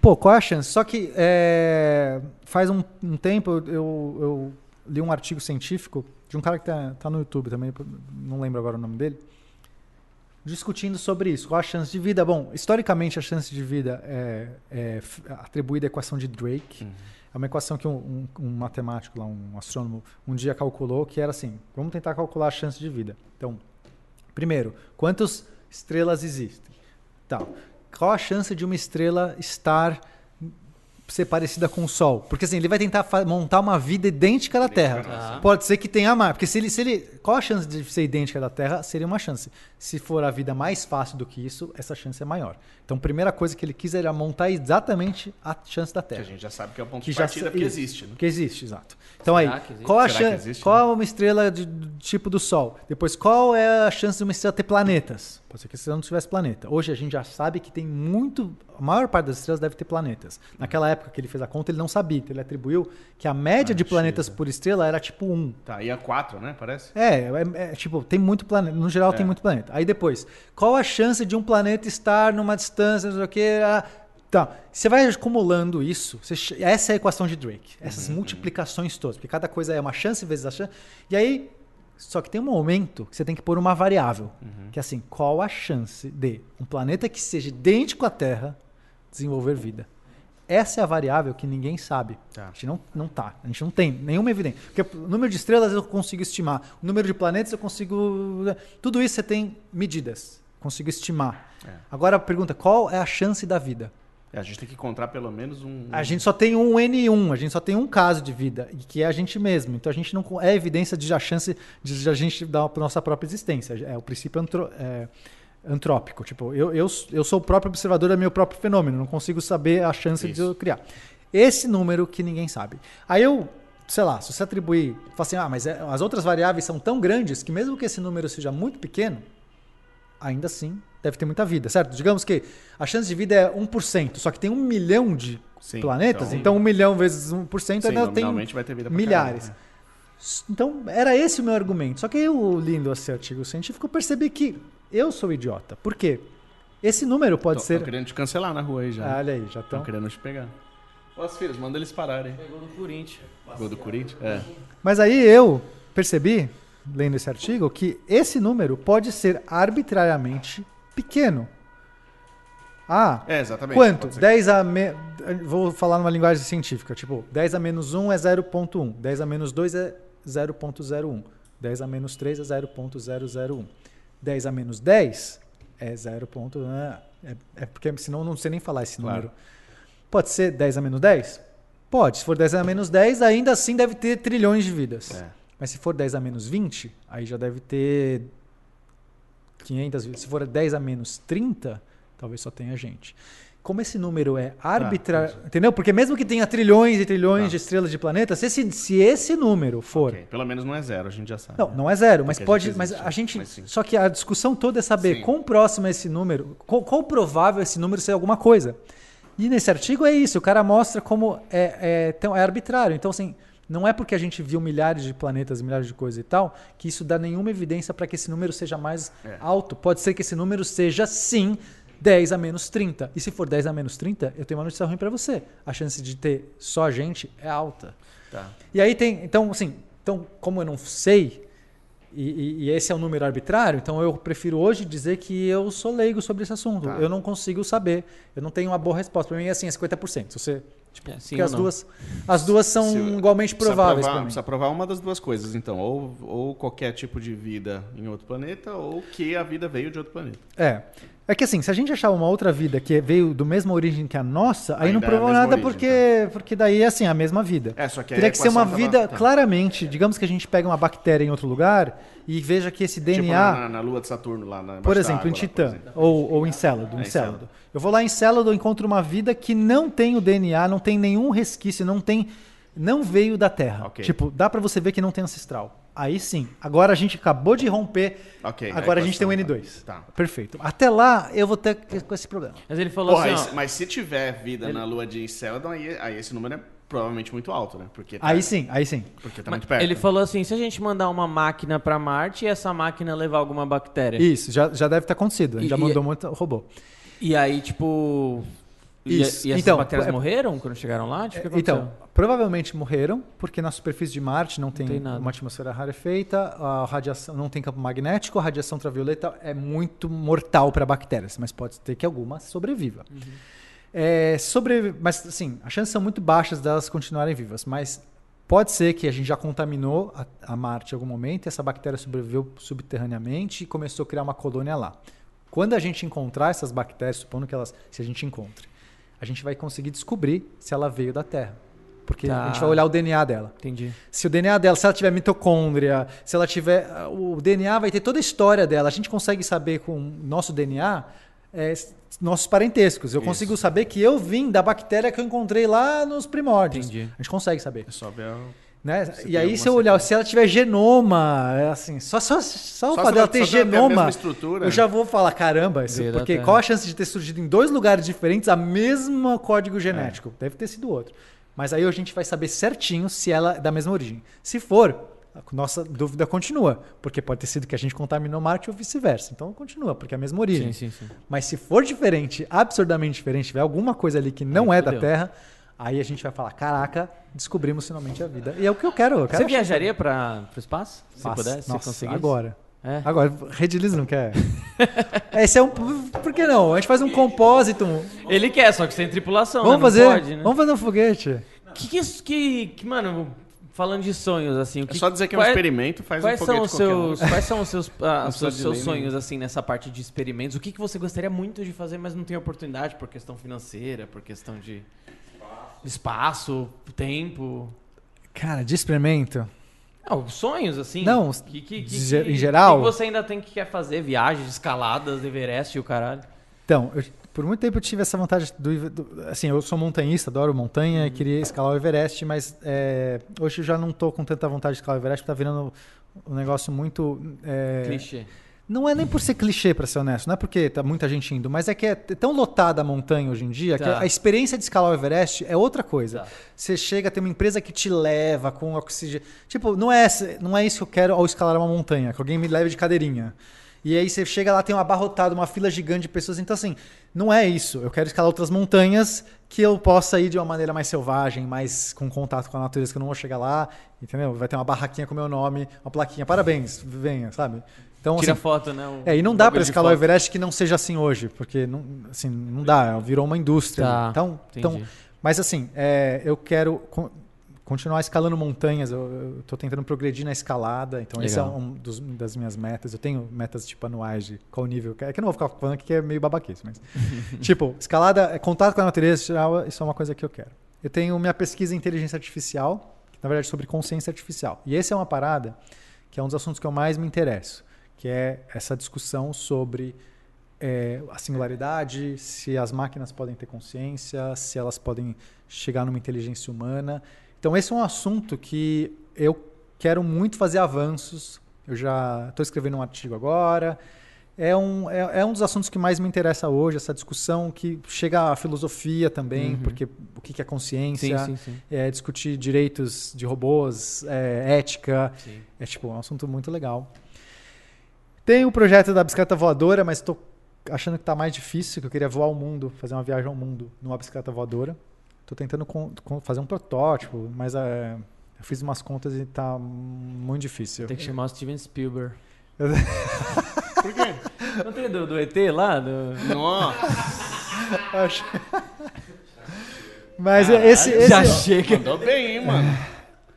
Pô, qual é a chance? Só que é, faz um, um tempo eu, eu, li um artigo científico de um cara que tá, tá no YouTube também, não lembro agora o nome dele, discutindo sobre isso. Qual a chance de vida? Bom, historicamente a chance de vida é, é atribuída à equação de Drake. É uma equação que um, um- um matemático, lá, um astrônomo, um dia calculou que era assim: vamos tentar calcular a chance de vida. Então, primeiro, quantas estrelas existem? Tá. Qual a chance de uma estrela estar ser parecida com o Sol? Porque assim, ele vai tentar montar uma vida idêntica da Terra. Tá. Pode ser que tenha mais, porque se ele, se ele, qual a chance de ser idêntica da Terra? Seria uma chance. Se for a vida mais fácil do que isso, essa chance é maior. Então, a primeira coisa que ele quis era montar exatamente a chance da Que a Terra. gente já sabe que é o ponto Que de já partida, sa- porque isso. existe, né? Que existe, exato. Então aí, Será existe? qual a Será chance? existe, qual né? é uma estrela de- do tipo do Sol? Depois, qual é a chance de uma estrela ter planetas? Pode ser que a estrela não tivesse planeta. Hoje a gente já sabe que tem muito. A maior parte das estrelas deve ter planetas. Naquela época que ele fez a conta, ele não sabia. Então ele atribuiu que a média Ah, de planetas chega. por estrela era tipo um. Tá, e a 4, né? Parece? É, é, é, tipo, tem muito planeta. No geral, tem É. muito planeta. Aí depois, qual a chance de um planeta estar numa distância, não sei o que. Ah, Tá. Você vai acumulando isso. você essa é a equação de Drake. Essas multiplicações todas. Porque cada coisa é uma chance vezes a chance. E aí. Só que tem um momento que você tem que pôr uma variável. Que é assim: qual a chance de um planeta que seja idêntico à Terra desenvolver vida? Essa é a variável que ninguém sabe. Tá. A gente não, não tá. A gente não tem nenhuma evidência. Porque o número de estrelas eu consigo estimar. O número de planetas eu consigo. Tudo isso você tem medidas. Consigo estimar. É. Agora a pergunta: qual é a chance da vida? É, a gente tem que encontrar pelo menos um. A gente só tem um N1, a gente só tem um caso de vida, que é a gente mesmo. Então a gente não é evidência de a chance de a gente dar a nossa própria existência. É o princípio antro, é, antrópico. Tipo, eu, eu, eu sou o próprio observador do meu próprio fenômeno, não consigo saber a chance de Isso. eu criar. Esse número que ninguém sabe. Aí eu, sei lá, se você atribuir, fala assim, ah, mas é- as outras variáveis são tão grandes que mesmo que esse número seja muito pequeno, ainda assim deve ter muita vida, certo? Digamos que a chance de vida é 1%, só que tem um milhão de Sim, planetas, então- então, um milhão vezes 1% Sim, ainda tem vai ter vida milhares. caralho, Então, era esse o meu argumento. Só que eu, lendo esse artigo científico, eu percebi que eu sou idiota. Por quê? Esse número pode Tô, ser... tô querendo te cancelar na rua aí já. Ah, olha aí, já Estão estão... querendo te pegar. Ó, os filhos, manda eles pararem. Pegou do Corinthians. Gol do Corinthians? É. Mas aí eu percebi, lendo esse artigo, que esse número pode ser arbitrariamente pequeno. Ah, É, exatamente. quanto? pode ser. 10 a... Me... Vou falar numa linguagem científica. Tipo, 10 a menos 1 é 0.1. 10 a menos 2 é 0.01. 10 a menos 3 é 0.001. 10 a menos 10 é 0. ponto- É, é porque senão eu não sei nem falar esse Claro. número. Pode ser 10 a menos 10? Pode. Se for 10 a menos 10, ainda assim deve ter trilhões de vidas. É. Mas se for 10 a menos 20, aí já deve ter 500 vidas. Se for 10 a menos 30, talvez só tenha gente. Como esse número é arbitrário, entendeu? Porque mesmo que tenha trilhões e trilhões Tá. de estrelas de planetas, se esse, se esse número for Ok, Pelo menos não é zero, a gente já sabe. não, não é zero, mas Porque a pode. gente Mas a gente. mas só que a discussão toda é saber Sim. quão próximo é esse número, qual, qual provável esse número ser alguma coisa. E nesse artigo é isso, o cara mostra como é, é, é arbitrário. Então, assim, não é porque a gente viu milhares de planetas, milhares de coisas e tal, que isso dá nenhuma evidência para que esse número seja mais É. alto. Pode ser que esse número seja, sim, 10 a menos 30. E se for 10 a menos 30, eu tenho uma notícia ruim para você. A chance de ter só a gente é alta. Tá. E aí tem, então, assim, então, como eu não sei, e, e- esse é um número arbitrário, então eu prefiro hoje dizer que eu sou leigo sobre esse assunto. Tá. Eu não consigo saber, eu não tenho uma boa resposta. Para mim, assim, é 50%. Se você, tipo, É, sim porque as não. duas, as duas são Se- igualmente Precisa prováveis provar, para mim. precisa provar uma das duas coisas, então. Ou, ou qualquer tipo de vida em outro planeta, ou que a vida veio de outro planeta. É. É que assim, se a gente achar uma outra vida que veio do mesma origem que a nossa, aí Ainda não é provou mesma nada origem, porque, porque daí é assim, a mesma vida. É, só que Teria que ser uma vida tava- tá. claramente, digamos que a gente pega uma bactéria em outro lugar e veja que esse Tipo DNA na, na- na lua de Saturno, lá na Por exemplo, em água lá, por Titã exemplo. ou, ou em Célado. É, em em Célado. Célado. Eu vou lá em Célado, eu encontro uma vida que não tem o DNA, não tem nenhum resquício, não tem, não veio da Terra. Ok. Tipo, dá pra você ver que não tem ancestral. Aí sim. Agora a gente acabou de romper. Ok, agora a, gente tem o equação, N2. Tá. Perfeito. Até lá eu vou ter que- com esse problema. Mas ele falou Porra, assim, ó, mas se tiver vida na lua de Celadon, aí, aí esse número é provavelmente muito alto, né? Porque tá, Aí sim, aí sim. Porque tá mas muito perto. ele falou assim, se a gente mandar uma máquina pra Marte e essa máquina levar alguma bactéria. Isso, já, já deve ter acontecido. A gente E- já e- mandou muito robô. E aí, tipo... E, Isso. e essas Então, bactérias é- morreram quando chegaram lá? Tipo, que Então, provavelmente morreram, porque na superfície de Marte não tem, tem nada. uma atmosfera rarefeita, a radiação não tem campo magnético, a radiação ultravioleta é muito mortal para bactérias, mas pode ter que alguma sobreviva. Uhum. É, sobre, mas assim, as chances são muito baixas delas continuarem vivas, mas pode ser que a gente já contaminou a, a Marte em algum momento, e essa bactéria sobreviveu subterraneamente e começou a criar uma colônia lá. Quando a gente encontrar essas bactérias, supondo que elas, se a gente encontre, a gente vai conseguir descobrir se ela veio da Terra. Porque Tá. a gente vai olhar o DNA dela. Entendi. Se o DNA dela, se ela tiver mitocôndria, se ela tiver. O DNA vai ter toda a história dela. A gente consegue saber com o nosso DNA é, nossos parentescos. Eu Isso. consigo saber que eu vim da bactéria que eu encontrei lá nos primórdios. Entendi. A gente consegue saber. É só ver o... Né? E aí, se eu olhar, se ela tiver genoma, é assim, só, só, só o Só fato se dela ela- ter genoma, eu já vou falar, caramba, isso, porque qual a chance de ter surgido em dois lugares diferentes a mesma código genético? Deve ter sido outro. Mas aí a gente vai saber certinho se ela é da mesma origem. Se for, a nossa dúvida continua, porque pode ter sido que a gente contaminou Marte ou vice-versa. Então continua, porque é a mesma origem. Sim, sim, sim. Mas se for diferente, absurdamente diferente, tiver alguma coisa ali que não Aí é da. Terra, aí a gente vai falar, caraca, descobrimos finalmente a vida. E é o que eu quero. Eu quero Você viajaria para o espaço? Se Nossa, pudesse, se nossa, conseguisse? agora. É. Agora, Rediliz não quer. Esse é um. Por que não? A gente faz um compósito. Ele quer, só que sem tripulação, Vamos né? Fazer. pode, né? Vamos fazer um foguete. Que, que, isso- que, que, mano, falando de sonhos, assim, o É que, só dizer que é um quais- experimento, faz Quais um são foguete os qualquer um. seus, quais são os seus, ah, os seus, seus lei sonhos assim nessa parte de experimentos? O que, que você gostaria muito de fazer, mas não tem oportunidade por questão financeira, por questão de espaço, tempo? Cara, de experimento. Não, sonhos assim. Não, que, que, que, em geral- que você ainda tem que quer fazer viagens, escaladas, Everest e o caralho. Então, eu- por muito tempo eu tive essa vontade do, do- assim, eu sou montanhista, adoro montanha, e queria escalar o Everest, mas é, hoje eu já não tô com tanta vontade de escalar o Everest, porque tá virando um negócio muito é, Clichê. Não é nem por ser clichê, pra ser honesto, não é porque tá muita gente indo, mas é que é tão lotada a montanha hoje em dia que Tá. a experiência de escalar o Everest é outra coisa. Tá. Você chega, tem uma empresa que te leva com oxigênio. Tipo, não é, não é isso que eu quero ao escalar uma montanha, que alguém me leve de cadeirinha. E aí você chega lá, tem uma abarrotada, uma fila gigante de pessoas. Então, assim, não é isso. Eu quero escalar outras montanhas que eu possa ir de uma maneira mais selvagem, mais com contato com a natureza, que eu não vou chegar lá, entendeu? Vai ter uma barraquinha com meu nome, uma plaquinha, parabéns, venha, sabe? Então, Tira assim, foto, né? o é, e não dá para escalar o. Everest que não seja assim hoje, porque não, assim, não dá, virou uma indústria. Tá, então, então, entendi. mas assim, é, eu quero con- continuar escalando montanhas, eu estou tentando progredir na escalada, então esse é um dos, das minhas metas. Eu tenho metas tipo anuais de qual nível, é que eu não vou ficar falando aqui que é meio babaquice, mas tipo, escalada, é, contato com a natureza, geral, isso é uma coisa que eu quero. Eu tenho minha pesquisa em inteligência artificial, que na verdade é sobre consciência artificial. E essa é uma parada que é um dos assuntos que eu mais me interesso, que é essa discussão sobre é, a singularidade, se as máquinas podem ter consciência, se elas podem chegar numa inteligência humana. Então, esse é um assunto que eu quero muito fazer avanços. Eu já estou escrevendo um artigo agora. É um, é, é um dos assuntos que mais me interessa hoje, essa discussão que chega à filosofia também, porque o que que é consciência, Sim, sim, sim. é discutir direitos de robôs, é, ética. É tipo um assunto muito legal. Tem o projeto da bicicleta voadora, mas estou achando que está mais difícil, que eu queria voar o mundo, fazer uma viagem ao mundo numa bicicleta voadora. Estou tentando fazer um protótipo, mas é, eu fiz umas contas e está muito difícil. Tem que chamar o Steven Spielberg. Por quê? Não tem do, do ET lá? Do... Nossa. Acho- Mas é esse, esse Já chega. Mandou bem, hein, mano.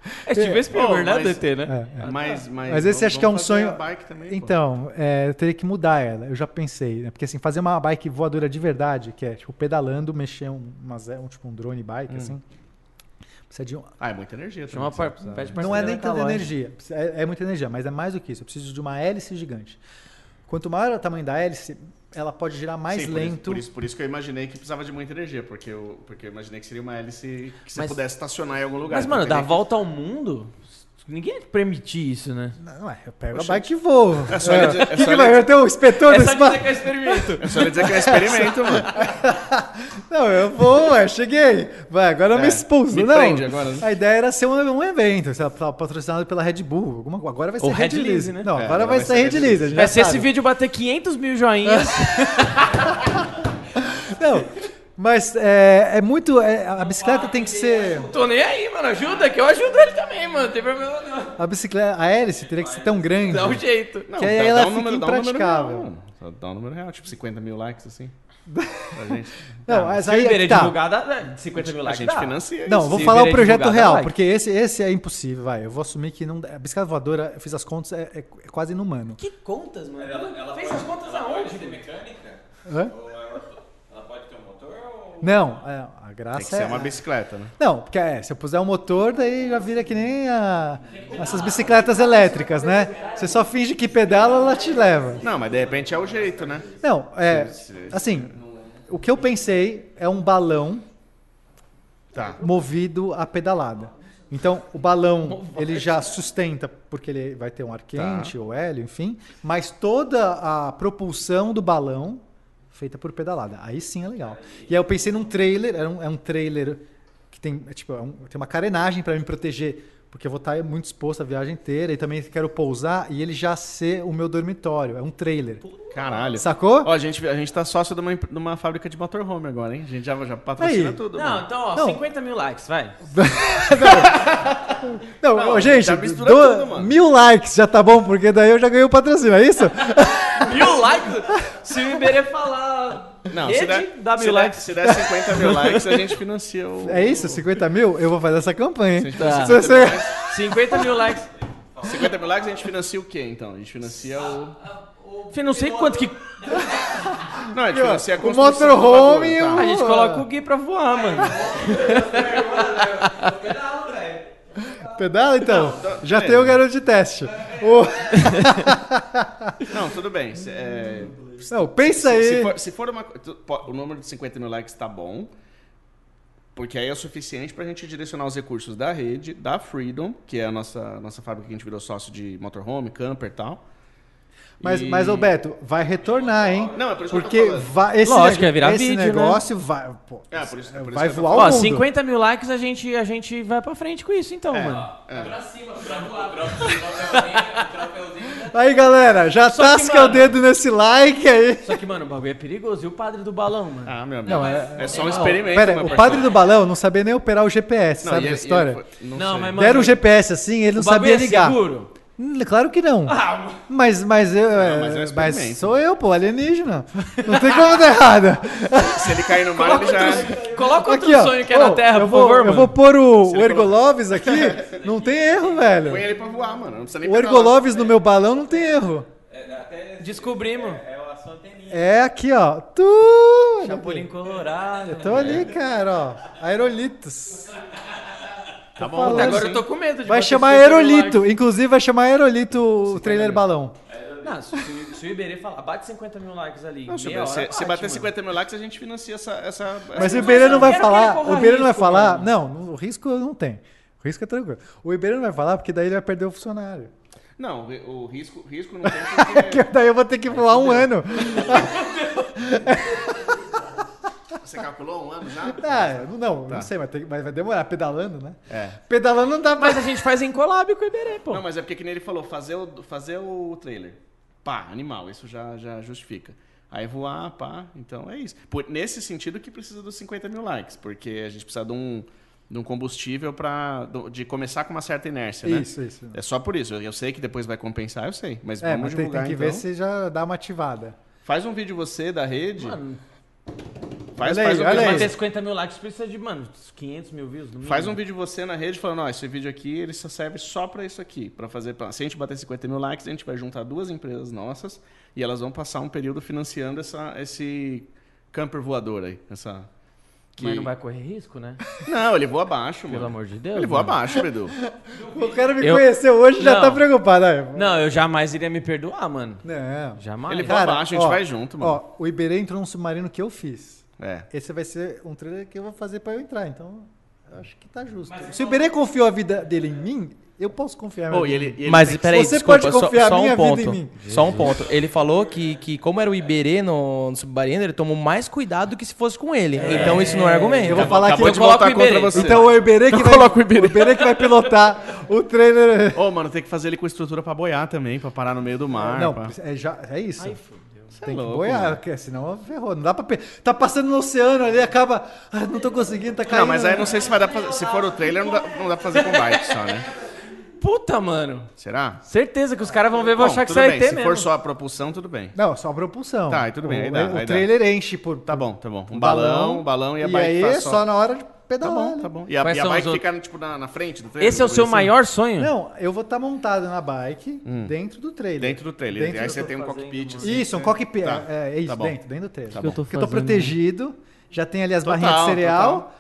É Steven Spielberg, Pô, né? mas- Do ET, né? é, é. Mas, mas, Mas esse vamos- acho que é um sonho- também. Então, é, eu teria que mudar ela. Eu já pensei, né? Porque assim, fazer uma bike voadora de verdade, que é tipo pedalando, mexer um, uma, ze- um tipo um drone bike, assim. Precisa de um, Ah, é muita energia também. par... pede Não é nem tanta Calói. energia. É, é muita energia, mas é mais do que isso. Eu preciso de uma hélice gigante. Quanto maior é o tamanho da hélice, ela pode girar mais Sim, por isso- lento. Por isso, por isso que eu imaginei que precisava de muita energia, porque eu, porque eu imaginei que seria uma hélice que você Mas- pudesse estacionar em algum lugar. Mas, mano, dar a volta ao mundo, ninguém ia permitir isso, né? Não, é, eu pego Oxe. a bike e vou. É só ele dizer- é que só que vai? dizer- Eu tenho o inspetor É do só espaço. dizer que é experimento. É só ele dizer que é um experimento, mano. Não, eu vou, ué, cheguei. Vai, agora eu me É, expulso. me não. agora, né? A ideia era ser um, um evento, lá, patrocinado pela Red Bull. Alguma, agora vai ser Ou Red Red Lease, Lease, né? Não, É, agora vai vai ser ser Red Lease. É, já se esse sabe. vídeo bater 500 mil joinhas, Não, mas é, é muito. é, a bicicleta tem que ser. tô nem aí, mano. Ajuda, que eu ajudo ele também, mano. Não tem problema não. A bicicleta, a hélice teria que ser tão grande. Dá um jeito. Não, Que aí dá- ela dá um fica número- dá um número impraticável. real, Dá um número real, tipo 50 mil likes, assim. Pra gente. Não, mas Se aí é que tá. divulgar, dá dá 50 mil A likes. gente dá. financia Não, vou Se falar o Iberê projeto real, like. porque esse, esse é impossível, vai. Eu vou assumir que não. A bicicleta voadora, eu fiz as contas, é, é- é quase inumano. Que contas, mano? Ela, ela Fez pode, as contas ela aonde? pode ter mecânica? Hã? Ou ela, ela pode ter um motor? Ou... Não, é, a graça Tem que é. ser uma bicicleta, né? Não, porque é, se eu puser o motor, daí já vira que nem a- essas bicicletas elétricas, né? Você só finge que pedala, ela te leva. Não, mas de repente é o jeito, né? Não, é. Assim, o que eu pensei é um balão Tá. movido a pedalada. Então, o balão, ele já sustenta, porque ele vai ter um ar quente ou hélio, enfim, mas toda a propulsão do balão feita por pedalada. Aí sim é legal. E aí eu pensei num trailer, é um, é um trailer que tem, é tipo, é um- tem uma carenagem para me proteger, porque eu vou estar muito exposto a viagem inteira e também quero pousar e ele já ser o meu dormitório. É um trailer. Caralho. Sacou? Ó, a gente, a gente tá sócio de uma, de uma fábrica de motorhome agora, hein? A gente já, já patrocina Aí. tudo. Não, mano. então, ó, Não. 50 mil likes, vai. Não, Não, gente, já mistura do- tudo, mano. mil likes já tá bom, porque daí eu já ganhei o patrocínio, é isso? Mil likes? Se o Iberê falar Não, Rede se der, W se, der, likes. se der 50 mil likes, a gente financia o. É isso? 50 mil? Eu vou fazer essa campanha, Se hein? Tá. financia Se 50 mil você- likes- 50 mil likes. 50 mil likes, a gente financia o quê, então? A gente financia o. Filho, não sei quanto que. Não, a gente financia a O construção do motorhome e tá? o- A gente coloca o Gui pra voar, mano. Pedala, então? Já beleza. tem o garoto de teste. O- Não, tudo bem. se- é, Não, pensa aí. se for, se for uma. O número de 50 mil likes tá bom. Porque aí é o suficiente pra gente direcionar os recursos da rede, da Freedom, que é a nossa, nossa fábrica que a gente virou sócio de motorhome, camper e tal. Mas, E- mas, ô Beto, vai retornar, hein? Não, é por isso que eu tô Porque falando. vai, esse, Lógico, vai virar esse vídeo, né? negócio vai. pô, É, por isso, por isso vai voar o Ó, mundo. 50 mil likes a gente, a gente vai pra frente com isso, então, mano. Pra cima, pra voar. O troféuzinho. Aí, galera, já Só que, tasca o mano- dedo nesse like aí. Só que, mano, o bagulho é perigoso. E o padre do balão, mano? Ah, meu amigo. Não, é, é- só um experimento. Pera, o padre do balão não sabia nem operar o GPS, Não, sabe e- a e história? foi- não, Não, sei. mas, mano, Deram o GPS assim, ele não o sabia é ligar. seguro. Hum, Claro que não. Ah, Mas, mas eu. é, mas é um mas sou eu, pô, alienígena. Não tem como dar errado. Se ele cair no mar, ele já. coloca outro Aqui, ó. sonho que é Ô, na Terra, eu por vou, favor, Eu mano. vou pôr o, Se o Ergoloves aqui. Não tem erro, velho. Põe ele pra voar, mano. Não precisa nem O. Ergoloves no meu balão não tem erro. Descobrimos. É a sua anteninha. É aqui, ó. Tu. Chapolin Colorado. Eu tô ali, cara, ó. Aerolitos. Tá bom, falando. Agora eu tô com medo de Vai chamar Aerolito. Inclusive vai chamar Aerolito o trailer balão. Não, se, o- se o Iberê falar, bate 50 mil likes ali. Não, se, meia hora, se, se bate, bater mano. 50 mil likes, a gente financia essa. essa Mas essa- o Iberê não vai quero que ele falar. corra O Iberê não vai risco, falar. mano. Não, o risco não tem. O risco é tranquilo. O Iberê não vai falar porque daí ele vai perder o funcionário. Não, o risco, risco não tem Que porque. daí eu vou ter que voar um ano. Você calculou um ano já? Ah, não, Tá. não sei, mas, tem- mas vai demorar pedalando, né? É. Pedalando não dá pra. Mas a gente faz em collab com o Iberê, pô. Não, mas é porque que nem ele falou, fazer o, fazer o trailer. Pá, animal, isso já, já justifica. Aí voar, pá, então é isso. Por, nesse sentido que precisa dos 50 mil likes, porque a gente precisa de um, de um combustível para de começar com uma certa inércia, né? Isso, isso. É só por isso. Eu, eu sei que depois vai compensar, eu sei. Mas É, vamos mas tem, divulgar tem que então. ver se já dá uma ativada. Faz um vídeo você da rede. Mano, faz, olha faz aí, um olha vídeo ter 50 mil likes precisa de, mano, 500 mil views no mínimo. Faz um vídeo você na rede falando, ó, esse vídeo aqui ele só serve só pra isso aqui, Pra fazer, pra- se a gente bater 50 mil likes, a gente vai juntar duas empresas nossas e elas vão passar um período financiando essa, esse camper voador aí, essa. que- Mas não vai correr risco, né? Não, ele voa abaixo, mano. Pelo amor de Deus. Ele voa mano. abaixo, Bedu. O cara me Eu- conheceu hoje e já tá preocupado. Aí. Não, eu jamais iria me perdoar, mano. Não. Jamais. Ele voa abaixo, a gente vai junto, mano. Ó, o Iberê entrou num submarino que eu fiz. É. Esse vai ser um trailer que eu vou fazer pra eu entrar, então eu acho que tá justo. Se o Iberê confiou a vida dele em mim, eu posso confiar. Oh, ele, ele Mas peraí, Você desculpa, pode só- confiar só, a minha um ponto. vida em mim. Só um ponto. Ele falou que, que como era o Iberê no, no submarino, ele tomou mais cuidado do que se fosse com ele. Então isso não é argumento. Eu vou falar Acabou que eu coloco o Iberê. contra você. Então o Iberê que Eu vai, coloco o Iberê. que vai pilotar o trailer. Ô, mano, tem que fazer ele com estrutura pra boiar também, pra parar no meio do mar. Não, pá. é, já, é isso. Ai, fudeu. Tem que louco, boiar, mano. porque senão ferrou. Não dá pra. Tá passando no oceano ali, acaba. Ah, não tô conseguindo, tá caindo. Não, mas aí não sei se vai dar pra, Se for o trailer, não dá, não dá pra fazer com bike só, né? Puta, mano. Será? Certeza que os caras vão ver e vão Bom, achar que isso é bem. ET Se mesmo. for só a propulsão, tudo bem. Não, só a propulsão. Tá, aí tudo bem, O, aí dá, o aí dá. trailer enche por. Tá bom, tá bom. Um um balão, um balão e a bike aí faz só... na hora de Tá pedalar. bom, né? tá bom. E a, Quais e a bike os fica tipo, na, na frente do trailer? Esse é o seu assim? maior sonho? Não, eu vou estar montado na bike dentro do trailer. Dentro do trailer. Dentro aí do- você tem um cockpit assim. Isso, um cockpit. Tá. É, é isso, Tá bom. dentro, dentro do trailer. Tá que eu bom. tô Porque eu tô protegido, já tem ali as Total, barrinhas de cereal.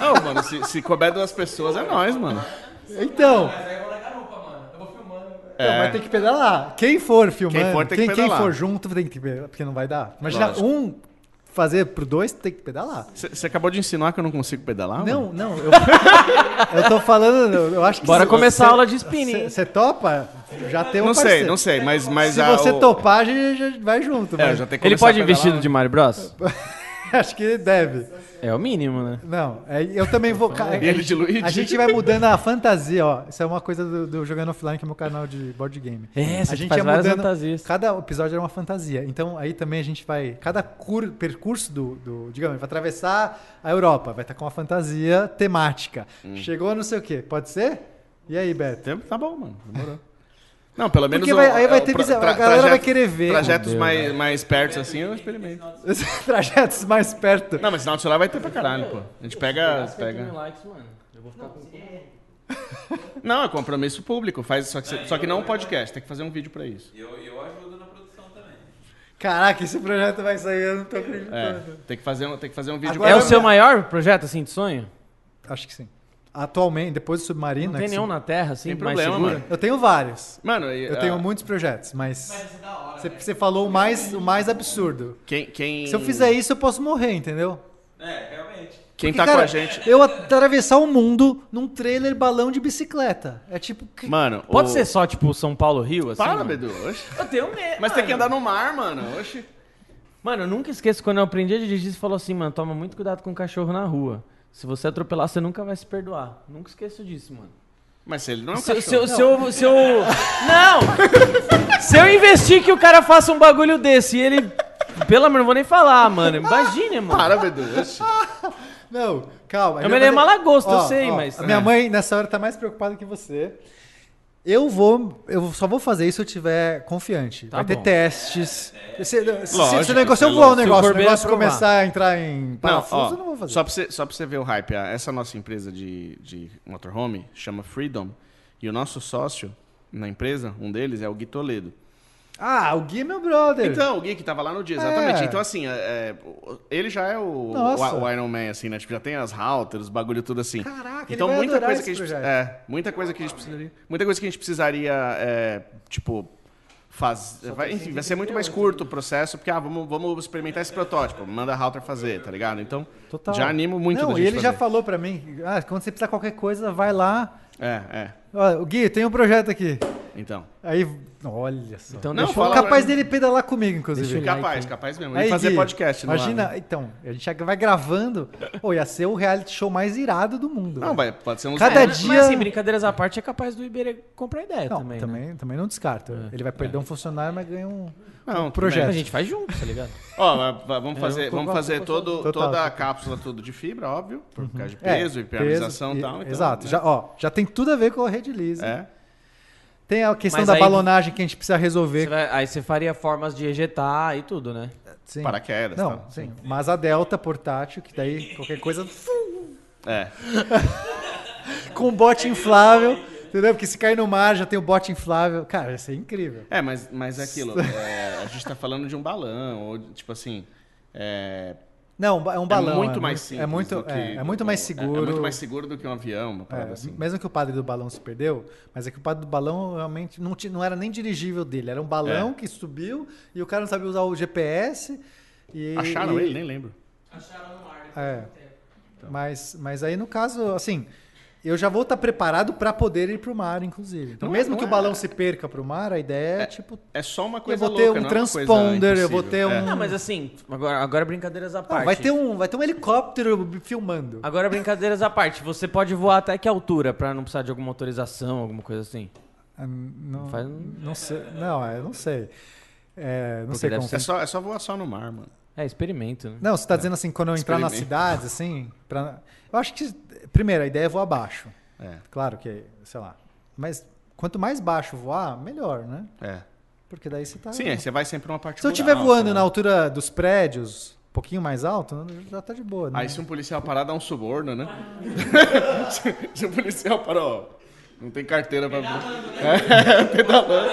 Não, mano, se, se couber duas pessoas, é nóis, mano. Então, Mas aí eu vou na garupa, mano. Eu vou filmando. Não, É. vai ter que pedalar. Quem for filmando, Quem for tem que quem, pedalar. for junto tem que pedalar, porque não vai dar. Imagina Lógico. um fazer pro dois, tem que pedalar. Você acabou de insinuar que eu não consigo pedalar? Não, mano? não, eu, eu tô falando, eu eu acho que Bora se começar você- a aula de spinning. Você topa? Já tem um Não sei, parceiro. não sei, mas. mas Se a- você o- topar, já, já vai junto. É, mas já tem que Ele pode a ir vestido de Mario Bros? acho que deve. É o mínimo, né? Não, é, eu também vou. ca- E ele de Luigi? A gente vai mudando a fantasia, ó. Isso é uma coisa do, do Jogando Offline, que é meu canal de board game. É, a você gente faz ia várias mudando. fantasias. Cada episódio era uma fantasia. Então aí também a gente vai. Cada cur- percurso do, do. Digamos, vai atravessar a Europa, vai estar com uma fantasia temática. Hum. Chegou não sei o quê. Pode ser? E aí, Beto? Tempo- Tá bom, mano. Demorou. Não, pelo menos Porque o- vai- aí vai o ter que- a galera vai querer ver. Trajetos Meu mais, mais perto assim, eu experimento. Trajetos mais perto. Não, mas sinal de celular vai ter pra caralho, pô. A gente pega. 50 mil pega... likes, mano. Eu vou ficar com... Não, é compromisso público. Faz, só, que, você- só que não um podcast, tem que fazer um vídeo pra isso. E eu, eu ajudo na produção também. Caraca, esse projeto vai sair, eu não tô acreditando. É, tem que fazer, um- tem que fazer um vídeo Agora É o pra- seu maior projeto, assim, de sonho? Acho que sim. Atualmente, depois do Submarino... Não né, tem nenhum na Terra, assim, Tem mais problema, segura? mano. Eu tenho vários. Mano, e, Eu tenho ah, muitos projetos, mas... Mas é da hora. Você, você falou o mais, o mais absurdo. Quem, quem, Se eu fizer isso, eu posso morrer, entendeu? É, realmente. Quem Porque, tá cara, com a gente. Eu atravessar o mundo num trailer balão de bicicleta. É tipo... que- Mano, Pode o- ser só, tipo, São Paulo-Rio, assim? Para, mano? Bedu. Oxe. Eu tenho medo. Mas tem que andar no mar, mano. Oxe. Mano, eu nunca esqueço quando eu aprendi a dirigir, você falou assim, mano, toma muito cuidado com o cachorro na rua. Se você atropelar, você nunca vai se perdoar. Nunca esqueço disso, mano. Mas se ele não é um Se, eu- se, eu- se eu, se eu. Não! Se eu investir que o cara faça um bagulho desse e ele. Pelo amor, não vou nem falar, mano. Imagine, mano. Para, Bedu. Não, calma. Eu já me lembro fazer- Malagosto, eu sei, ó, mas- A minha É. mãe, nessa hora, tá mais preocupada que você. Eu vou. Eu só vou fazer isso se eu tiver confiante. Tá Vai ter bom. testes. Se, se, se, Lógico, se o negócio eu se voar o o negócio, o negócio começar a entrar em Não, parafuso, ó, eu não vou fazer. Só pra, você, só pra você ver o hype, essa nossa empresa de, de motorhome chama Freedom. E o nosso sócio na empresa, um deles, é o Gui Toledo. Ah, o Gui é meu brother. Então, o Gui que tava lá no dia, exatamente. É. Então, assim, é, é, ele já é o, o, o Iron Man, assim, né? Tipo, já tem as routers, os bagulho tudo assim. Caraca, ele então, vai muita coisa que a gente é, muita coisa que a gente precisaria, muita coisa que a gente precisaria, é, tipo, fazer, vai, enfim, vai ser muito mais curto o processo, porque ah, vamos, vamos experimentar esse protótipo, manda a router fazer, tá ligado? Então, Total. já animo muito Não, da e gente ele já fazer. falou pra mim: ah, quando você precisar de qualquer coisa, vai lá. É, é. Ó, o Gui, tem um projeto aqui. Então, Aí, olha só. Então Não, fala- capaz dele pedalar comigo, inclusive. Capaz, like, capaz mesmo. Aí, E fazer Gui, podcast, no Imagina, ar, né? então, a gente já vai gravando. Pô, ia ser o reality show mais irado do mundo. Não, vai, pode ser uns Cada É, dia- Mas assim, brincadeiras à parte, é capaz do Iberê comprar ideia Não, também, também, né? também, não descarto. Ele vai perder um funcionário, mas ganha um, Não, um projeto. A gente faz junto, tá ligado? Ó, vamos fazer, É, tô- vamos fazer todo, Total, toda a total. cápsula tudo de fibra, óbvio, por causa de É, peso, impermeabilização e peso, tal. então, Exato. né? Já, ó, já tem tudo a ver com a rede lisa. É. Tem a questão Mas da aí- balonagem que a gente precisa Você resolver. vai- aí você faria formas de ejetar e tudo, né? Sim. Paraquedas. Não, tal. sim. Mas a Delta portátil, que daí qualquer coisa É. com bote inflável, entendeu? Porque se cair no mar já tem o bote inflável. Cara, ia ser incrível. É, mas, mas é aquilo. é, a gente tá falando de um balão, ou tipo assim. É, Não, é um balão. é muito é mais muito- simples. É muito, que- é, é muito mais é- seguro. É, muito mais seguro do que um avião, uma É, parada assim. Mesmo que o padre do balão se perdeu, mas é que o padre do balão realmente não, não era nem dirigível dele. Era um balão É. que subiu e o cara não sabia usar o GPS. E, Acharam e- ele? Nem lembro. Acharam no mar. É. tempo. Mas, mas aí, no caso, assim, eu já vou estar preparado para poder ir pro mar, inclusive. Então, Não é- mesmo não que o é- balão se perca pro mar, a ideia é, tipo, É só uma eu coisa vou ter louca, um não é transponder, eu vou ter É. um. Não, mas assim, agora, agora brincadeiras à Não, parte. vai, ter um, vai ter um helicóptero filmando. Agora brincadeiras à parte. Você pode voar até que altura pra não precisar de alguma autorização, alguma coisa assim? Ah, Não, Faz- não sei. Não, eu não sei. É, não Porque sei deve como. ser- É só, é só voar só no mar, mano. É, experimento, né? Não, você tá dizendo assim, quando eu entrar nas Experimento. cidades, assim. Pra... Eu acho que. Primeiro, a ideia é voar baixo. É, Claro que, sei lá. Mas quanto mais baixo voar, melhor, né? é. Porque daí você tá. Sim, aí você vai sempre numa parte Se eu estiver voando sei na altura dos prédios, um pouquinho mais alto, já tá de boa, né? Aí se um policial parar, dá um suborno, né? se, se um policial parar, ó, não tem carteira pra... É, pedalando.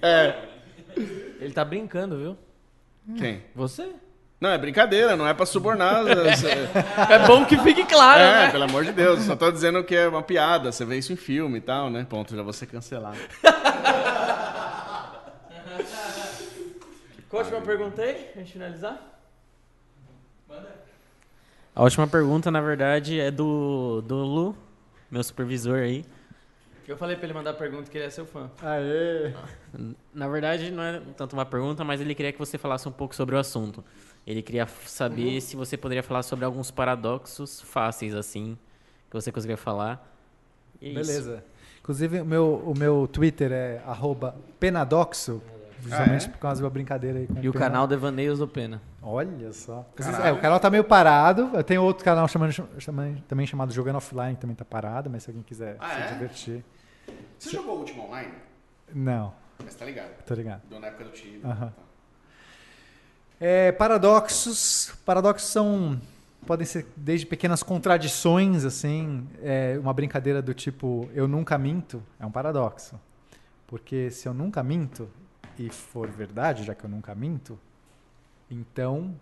É, Ele tá brincando, viu? Quem? Você? Não, é brincadeira, não é pra subornar. É bom que fique claro, É, né? pelo amor de Deus, só tô dizendo que é uma piada, você vê isso em filme e tal, né? Ponto, já vou ser cancelado. Qual a última pergunta aí? Pra gente finalizar? A última pergunta, na verdade, é do, do Lu, meu supervisor aí. Eu falei pra ele mandar a pergunta que ele é seu fã. Aê! Na verdade, não é tanto uma pergunta, mas ele queria que você falasse um pouco sobre o assunto. Ele queria saber se você poderia falar sobre alguns paradoxos fáceis, assim, que você conseguia falar. E é isso. Beleza. Inclusive, o meu, o meu Twitter é arroba penadoxo, justamente Ah, é? por causa de uma brincadeira aí com E o pena. canal Devaneios do Pena. Olha só. Caralho. É, o canal tá meio parado. Eu tenho outro canal chamando, chama- também chamado Jogando Offline, que também tá parado, mas se alguém quiser Ah, se é? divertir. Você jogou o último online? Não, Mas tá ligado. tô ligado. Deu na época do time. Aham. Tá. É, paradoxos. Paradoxos são. Podem ser desde pequenas contradições, assim. é, uma brincadeira do tipo, eu nunca minto, é um paradoxo. Porque se eu nunca minto, e for verdade, já que eu nunca minto, então.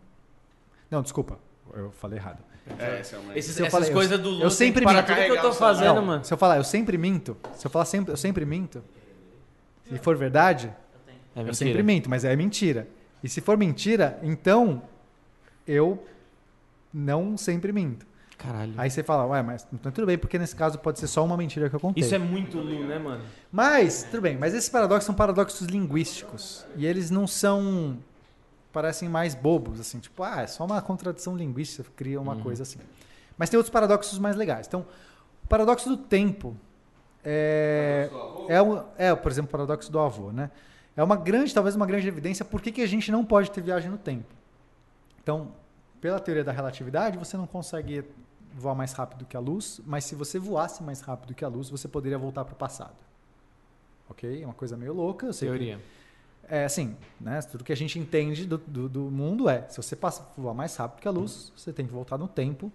Não, desculpa, eu falei errado. É, é. Esses, Se eu essas falei, eu- coisas do eu Lula sempre que parar me tudo que eu tô fazendo, Não, mano. Se eu falar eu sempre minto, se eu falar sempre, eu sempre minto, se for verdade, É eu sempre minto, mas é mentira. E se for mentira, então eu não sempre minto. Caralho. Aí você fala, ué, mas então tudo bem, porque nesse caso pode ser só uma mentira que eu contei. Isso é muito Lu, né, mano? Mas, tudo bem, mas esses paradoxos são paradoxos linguísticos. E eles não são. Parecem mais bobos, assim, tipo, ah, é só uma contradição linguística, cria uma coisa assim. Mas tem outros paradoxos mais legais. Então, o paradoxo do tempo é. É, um, é, por exemplo, o paradoxo do avô, né? É uma grande, talvez uma grande evidência por que, que a gente não pode ter viagem no tempo. Então, pela teoria da relatividade, você não consegue voar mais rápido que a luz, mas se você voasse mais rápido que a luz, você poderia voltar para o passado. Ok? É uma coisa meio louca, eu sei que- Teoria. É assim, né? Tudo que a gente entende do, do, do mundo é, se você passa voar mais rápido que a luz, você tem que voltar no tempo,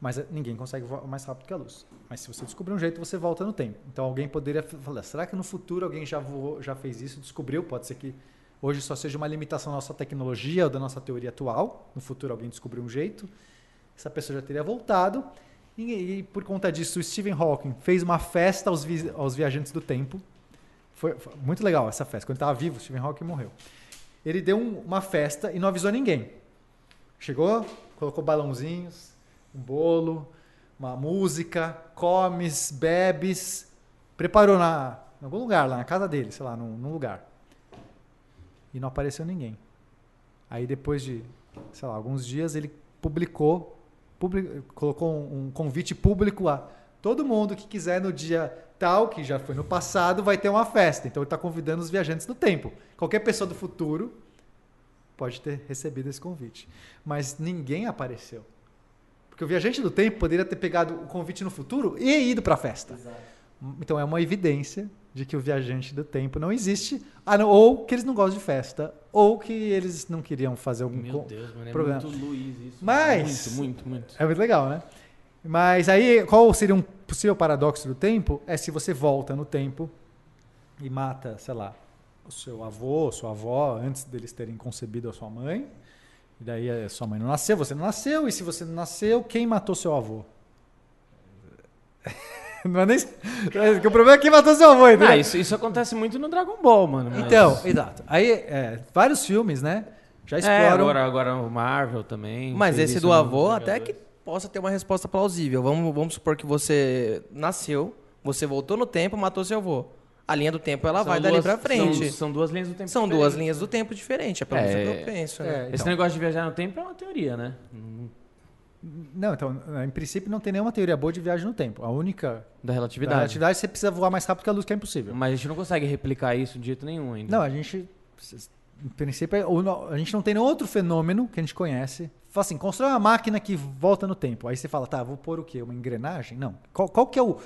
mas eh, ninguém consegue voar mais rápido que a luz. Mas se você descobrir um jeito, você volta no tempo. Então alguém poderia falar, será que no futuro alguém já voou, já fez isso, descobriu? Pode ser que hoje só seja uma limitação da nossa tecnologia ou da nossa teoria atual. No futuro alguém descobriu um jeito. Essa pessoa já teria voltado. E, e por conta disso, Stephen Hawking fez uma festa aos, vi- aos viajantes do tempo. Foi, foi muito legal essa festa. Quando ele estava vivo, Stephen Hawking morreu. Ele deu um- uma festa e não avisou ninguém. Chegou, colocou balãozinhos, um bolo, uma música, comes, bebes, preparou na, em algum lugar lá, na casa dele, sei lá, num, num lugar. E não apareceu ninguém. Aí depois de, sei lá, alguns dias ele publicou, publi- colocou um, um convite público a todo mundo que quiser no dia tal, que já foi no passado, vai ter uma festa. Então ele está convidando os viajantes do tempo. Qualquer pessoa do futuro pode ter recebido esse convite. Mas ninguém apareceu. Porque o viajante do tempo poderia ter pegado o convite no futuro e ido para a festa. Então é uma evidência de que o viajante do tempo não existe, ou que eles não gostam de festa, ou que eles não queriam fazer algum Meu Deus, mano, é problema. muito Luiz isso. Mas- Muito, muito, muito. É muito legal, né? Mas aí, qual seria um possível paradoxo do tempo? É se você volta no tempo e mata, sei lá, o seu avô, sua avó, antes deles terem concebido a sua mãe. E daí a sua mãe não nasceu, você não nasceu. E se você não nasceu, quem matou seu avô? Não é nem. O problema é quem matou seu avô, entendeu? Ah, isso, isso acontece muito no Dragon Ball, mano. mas- Então, exato. Aí, é, vários filmes, né? Já É, exploram. agora, agora o Marvel também. Mas esse do avô até que possa ter uma resposta plausível. Vamos, vamos supor que você nasceu, você voltou no tempo, matou seu avô. A linha do tempo ela São vai dali duas- pra frente. São, São, são duas linhas do tempo duas diferentes. linhas do tempo diferentes, é pelo menos É, o que eu penso, né? É, Esse então. negócio de viajar no tempo é uma teoria, né? Não, então, em princípio não tem nenhuma teoria boa de viagem no tempo. A única Da da relatividade. relatividade você precisa voar mais rápido que a luz, que é impossível. Mas a gente não consegue replicar isso de jeito nenhum ainda. Não, a gente, em princípio, é- a gente não tem nenhum outro fenômeno que a gente conhece. Fala assim, constrói uma máquina que volta no tempo. Aí você fala, tá, vou pôr o quê? Uma engrenagem? Não. Qual, qual que é o...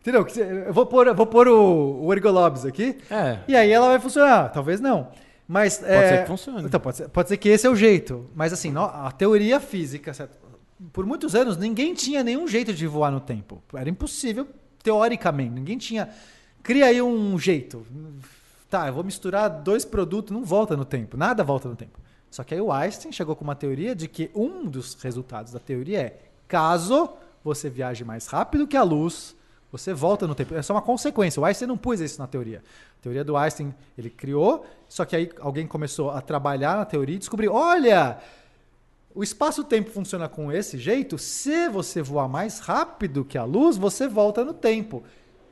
Entendeu? Eu vou pôr, vou pôr o, o ergolobis aqui, É. e aí ela vai funcionar. Talvez não. Mas, Pode é, ser que funcione. Então, pode ser, pode ser que esse é o jeito. Mas assim, a teoria física, certo? por muitos anos, ninguém tinha nenhum jeito de voar no tempo. Era impossível, teoricamente. Ninguém tinha. Cria aí um jeito. Tá, eu vou misturar dois produtos, não volta no tempo. Nada volta no tempo. Só que aí o Einstein chegou com uma teoria de que um dos resultados da teoria é caso você viaje mais rápido que a luz, você volta no tempo. É só uma consequência. O Einstein não pôs isso na teoria. A teoria do Einstein ele criou, só que aí alguém começou a trabalhar na teoria e descobriu: olha, o espaço-tempo funciona com esse jeito. Se você voar mais rápido que a luz, você volta no tempo.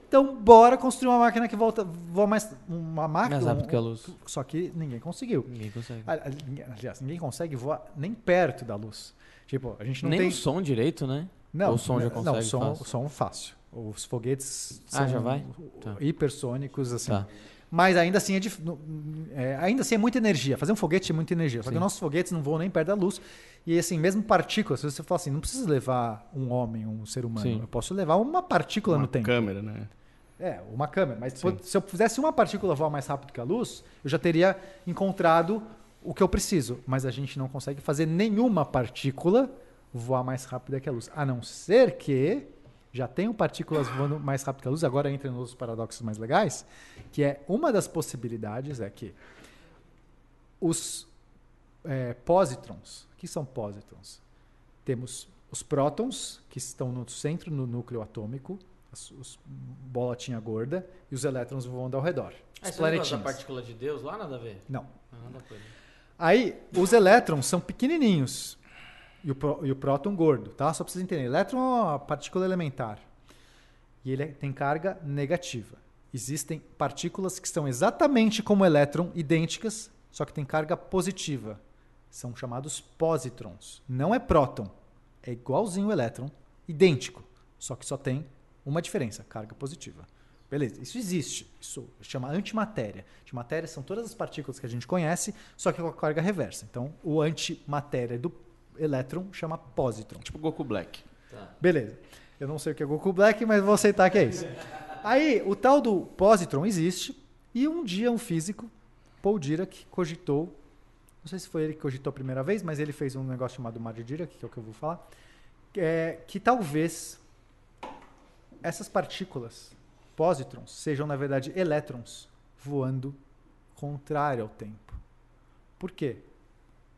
Então, bora construir uma máquina que volta, voa mais uma máquina. Mais rápido que a luz. Só que ninguém conseguiu. Ninguém consegue. Ali- ali- Aliás, ninguém consegue voar nem perto da luz. Tipo, a gente não Nem tem o som direito, né? não, Ou o som já não, consegue som, fácil? som fácil. Os foguetes Ah, são já vai? Tá. hipersônicos, assim. Tá. Mas ainda assim é, dif- é, ainda assim é muita energia. Fazer um foguete é muita energia. Só que Sim. nossos foguetes não voam nem perto da luz. E assim, mesmo partículas, se você falar assim, não precisa levar um homem, um ser humano. Sim. Eu posso levar uma partícula Uma no tempo. câmera, né? É, uma câmera. Mas pô, se eu fizesse uma partícula voar mais rápido que a luz, eu já teria encontrado o que eu preciso. Mas a gente não consegue fazer nenhuma partícula voar mais rápida que a luz. A não ser que já tenham partículas voando mais rápido que a luz, agora entra nos paradoxos mais legais, que é uma das possibilidades é que os é, pósitrons, o que são pósitrons? Temos os prótons, que estão no centro, no núcleo atômico, os, os bolotinha gorda, e os elétrons voando ao redor. Ah, Os esse negócio da partícula de Deus lá, nada a ver? Não. Nada a ver. Aí, os elétrons são pequenininhos e o, pró- e o próton gordo, tá? Só precisa entender. Elétron é uma partícula elementar e ele é- tem carga negativa. Existem partículas que são exatamente como o elétron, idênticas, só que tem carga positiva. São chamados pósitrons. Não é próton, é igualzinho o elétron, idêntico, só que só tem uma diferença, carga positiva. Beleza, isso existe. Isso chama antimatéria. Antimatéria são todas as partículas que a gente conhece, só que com a carga reversa. Então, o antimatéria do elétron chama positron. Tipo Goku Black. Beleza. Eu não sei o que é Goku Black, mas vou aceitar que é isso. Aí, o tal do positron existe, e um dia um físico, Paul Dirac, cogitou, não sei se foi ele que cogitou a primeira vez, mas ele fez um negócio chamado mar de Dirac, que é o que eu vou falar, que é que talvez essas partículas, pósitrons, sejam na verdade elétrons voando contrário ao tempo. Por quê?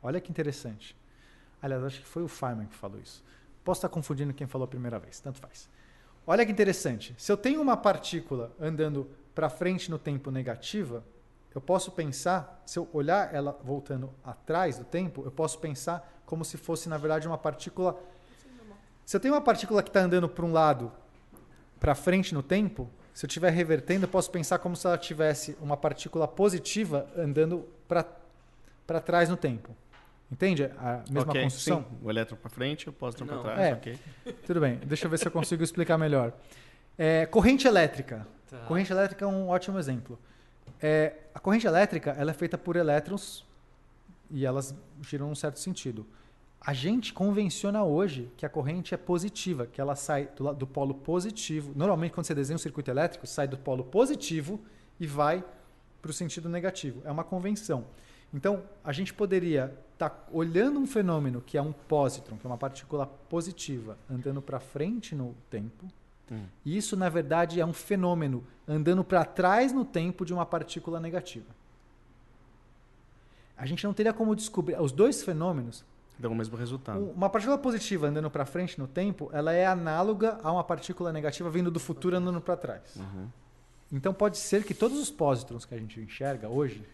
Olha que interessante. Aliás, acho que foi o Feynman que falou isso. Posso estar confundindo quem falou a primeira vez, tanto faz. Olha que interessante. Se eu tenho uma partícula andando para frente no tempo negativa, eu posso pensar, se eu olhar ela voltando atrás do tempo, eu posso pensar como se fosse, na verdade, uma partícula. Se eu tenho uma partícula que está andando para um lado, para frente no tempo, se eu estiver revertendo, eu posso pensar como se ela tivesse uma partícula positiva andando para trás no tempo. Entende a mesma Ok, construção? sim. O elétron pra frente, o pósitron pra Não. trás. É. ok. Tudo bem, deixa eu ver se eu consigo explicar melhor. É, corrente elétrica. Tá. Corrente elétrica é um ótimo exemplo. É, a corrente elétrica ela é feita por elétrons e elas giram num certo sentido. A gente convenciona hoje que a corrente é positiva, que ela sai do, do polo positivo. Normalmente, quando você desenha um circuito elétrico, sai do polo positivo e vai para o sentido negativo. É uma convenção. Então, a gente poderia estar olhando um fenômeno que é um pósitron, que é uma partícula positiva, andando para frente no tempo. Hum. E isso, na verdade, é um fenômeno andando para trás no tempo de uma partícula negativa. A gente não teria como descobrir. Os dois fenômenos Deu o mesmo resultado. um- Uma partícula positiva andando para frente no tempo, ela é análoga a uma partícula negativa vindo do futuro andando para trás. Uhum. Então pode ser que todos os pósitrons que a gente enxerga hoje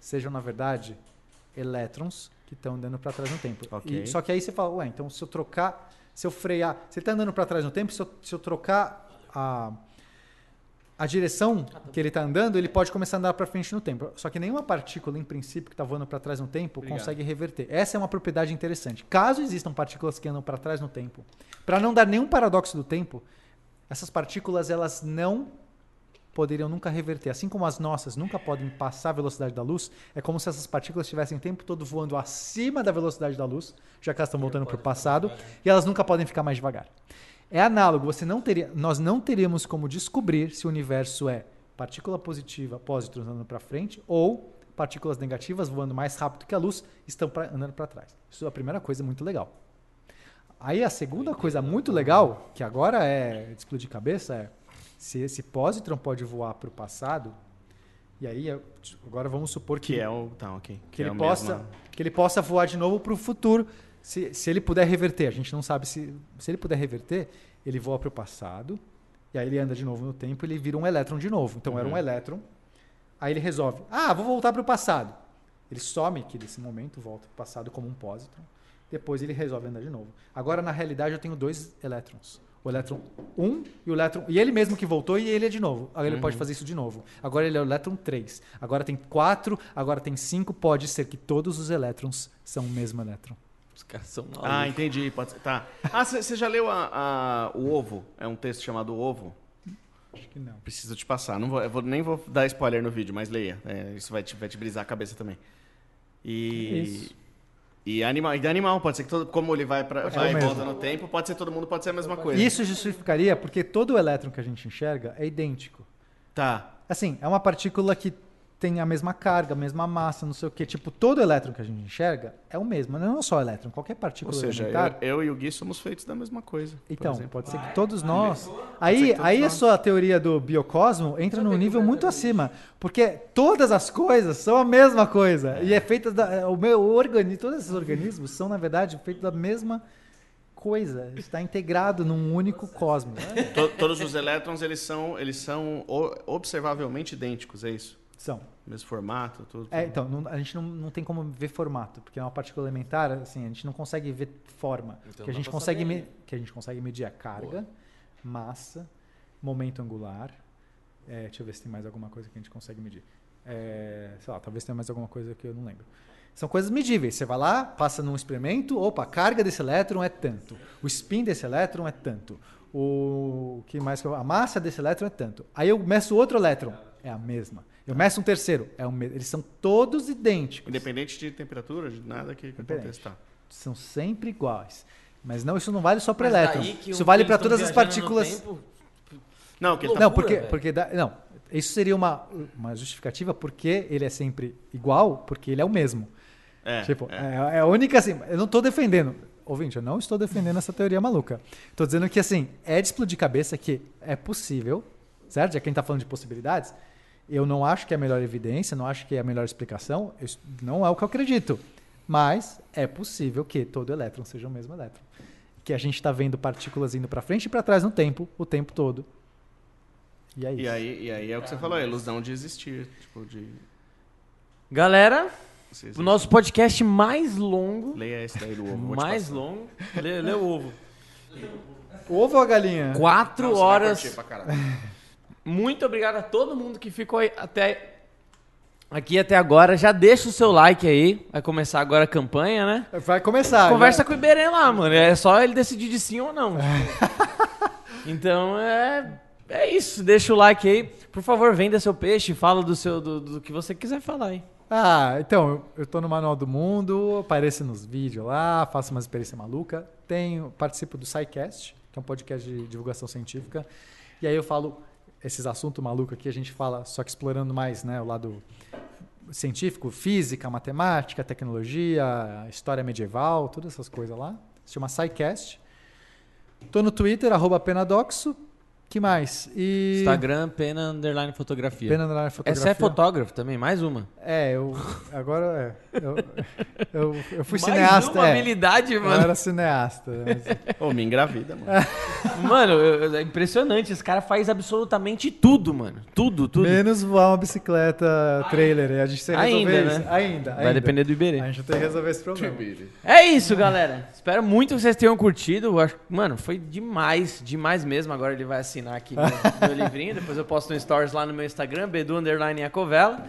sejam, na verdade, elétrons que estão andando para trás no tempo. Ok. E- só que aí você fala, ué, então se eu trocar, se eu frear, ele está andando para trás no tempo, se eu, se eu trocar a, a direção que ele está andando, ele pode começar a andar para frente no tempo. Só que nenhuma partícula, em princípio, que está voando para trás no tempo, Obrigado. consegue reverter. Essa é uma propriedade interessante. Caso existam partículas que andam para trás no tempo, para não dar nenhum paradoxo do tempo, essas partículas elas não poderiam nunca reverter. Assim como as nossas nunca podem passar a velocidade da luz, é como se essas partículas estivessem o tempo todo voando acima da velocidade da luz, já que elas estão voltando para o passado, e elas nunca podem ficar mais devagar. É análogo, você não teria, nós não teríamos como descobrir se o universo é partícula positiva, pósitrons andando para frente, ou partículas negativas voando mais rápido que a luz estão pra- andando para trás. Isso é a primeira coisa muito legal. Aí a segunda coisa muito legal, que agora é explodir cabeça, é se esse pósitron pode voar para o passado, e aí agora vamos supor que, Que é o. Tá, ok. que, é ele possa, mesmo- que ele possa voar de novo para o futuro, se, se ele puder reverter. A gente não sabe se, se ele puder reverter, ele voa para o passado, e aí ele anda de novo no tempo, ele vira um elétron de novo. Então era um Uhum. elétron, aí ele resolve, ah, vou voltar para o passado. Ele some aqui desse momento, volta para o passado como um pósitron, depois ele resolve andar de novo. Agora, na realidade, eu tenho dois elétrons. O elétron 1 e o elétron. E ele mesmo que voltou e ele é de novo. Agora ele pode fazer isso de novo. Agora ele é o elétron 3. Agora tem 4, agora tem 5. Pode ser que todos os elétrons são o mesmo elétron. Os caras são malucos. Ah, entendi. Pode ser. Tá. Ah, você já leu a, a- o Ovo? É um texto chamado O Ovo? Acho que não. Preciso te passar. Não vou, eu vou- nem vou dar spoiler no vídeo, mas leia. É, isso vai te, vai te brisar a cabeça também. E. Isso. E animal, e animal, pode ser que todo, como ele vai, pra, É vai e volta no tempo, pode ser todo mundo, pode ser a mesma coisa. Isso justificaria porque todo o elétron que a gente enxerga é idêntico. Tá. Assim, é uma partícula que tem a mesma carga, a mesma massa, não sei o quê. Tipo, todo elétron que a gente enxerga é o mesmo. Não é só elétron, qualquer Ou partícula seja, elementar. eu, eu e o Gui somos feitos da mesma coisa. Então, pode ser que todos nós. ser Aí, aí a nós. sua teoria do biocosmo entra num nível muito acima. Porque todas as coisas são a mesma coisa. E é feita da. O meu organismo, todos esses organismos são, na verdade, feitos da mesma coisa. Está integrado num único cosmos. To- todos os elétrons, eles são, eles são observavelmente idênticos, é isso? São. Mesmo formato, tudo. É, então, não- a gente não, não tem como ver formato, porque é uma partícula elementar, assim, a gente não consegue ver forma. Então que, a gente consegue me- que a gente consegue medir a carga, massa, momento angular. É, deixa eu ver se tem mais alguma coisa que a gente consegue medir. É, sei lá, talvez tenha mais alguma coisa que eu não lembro. São coisas medíveis. Você vai lá, passa num experimento, opa, a carga desse elétron é tanto. O spin desse elétron é tanto. O que mais que eu- a massa desse elétron é tanto. Aí eu meço outro elétron, é a mesma. Eu meço um terceiro, é o mesmo. Eles são todos idênticos. Independente de temperatura, de nada que, aconteça. Tá. São sempre iguais. Mas não, isso não vale só para Mas elétron. daí que Isso um- vale para todas as partículas. tempo, Não, que ele tá Não, porque, velho. porque dá- não, isso seria uma, uma justificativa porque ele é sempre igual, porque ele é o mesmo. É, tipo, é. é. é a única assim, eu não estou defendendo. Ouvinte, eu não estou defendendo essa teoria maluca. Estou dizendo que assim, é de explodir cabeça que é possível, certo? Já que a gente está falando de possibilidades, eu não acho que é a melhor evidência, não acho que é a melhor explicação, eu- não é o que eu acredito. Mas é possível que todo elétron seja o mesmo elétron. Que a gente está vendo partículas indo para frente e para trás no tempo, o tempo todo. E é isso. E aí, e aí é o que você falou, a ilusão de existir. Tipo, de. Galera, o nosso podcast mais longo. Leia esse daí do ovo. Mais longo. Lê, lê o ovo. Ovo ou a galinha? Quatro Não, você vai horas. curtir pra caralho. Muito obrigado a todo mundo que ficou aí até aqui até agora. Já deixa o seu like aí. Vai começar agora a campanha, né? Vai começar. Conversa já. com o Iberê lá, mano. É só ele decidir de sim ou não. então é. É isso. Deixa o like aí. Por favor, venda seu peixe. Fala do seu do, do que você quiser falar aí. Ah, então, eu, tô no Manual do Mundo, apareço nos vídeos lá, faço uma experiência maluca. Tenho, participo do SciCast, que é um podcast de divulgação científica. E aí eu falo esses assuntos malucos aqui, a gente fala, só que explorando mais né, o lado científico, física, matemática, tecnologia, história medieval, todas essas coisas lá. Se chama SciCast. Tô no Twitter, arroba Penadoxo. Que mais? E... Instagram, pena underline fotografia. Pena Underline Fotografia. Essa é fotógrafo também, mais uma. É, eu. Agora é. Eu, eu, eu fui mais cineasta. uma é. habilidade, Eu mano. era cineasta. mas- Ô, me engravida, mano. Mano, eu- eu- é impressionante. Esse cara faz absolutamente tudo, mano. Tudo, tudo. Menos voar uma bicicleta trailer. E a gente tem que Ainda, isso. né? Ainda. Vai ainda. depender do Iberê. A gente tem que resolver esse problema. É isso, galera. Espero muito que vocês tenham curtido. Eu Mano, foi demais, demais mesmo. Agora ele vai assinar aqui meu, meu livrinho. Depois eu posto um stories lá no meu Instagram, Bedu Underline Iacovella.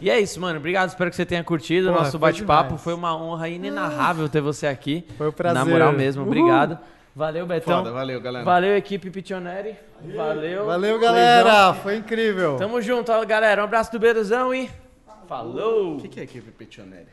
E é isso, mano. Obrigado. Espero que você tenha curtido o nosso bate-papo. Foi uma honra inenarrável ter você aqui. Foi um prazer. Na moral mesmo. Uhul. Obrigado. Valeu, Betão. Foda, valeu, galera. Valeu, equipe Pitioneri. Valeu. Valeu, Leizão. galera. Foi incrível. Tamo junto, galera. Um abraço do Beduzão e falou! O que, que é equipe Petionelli?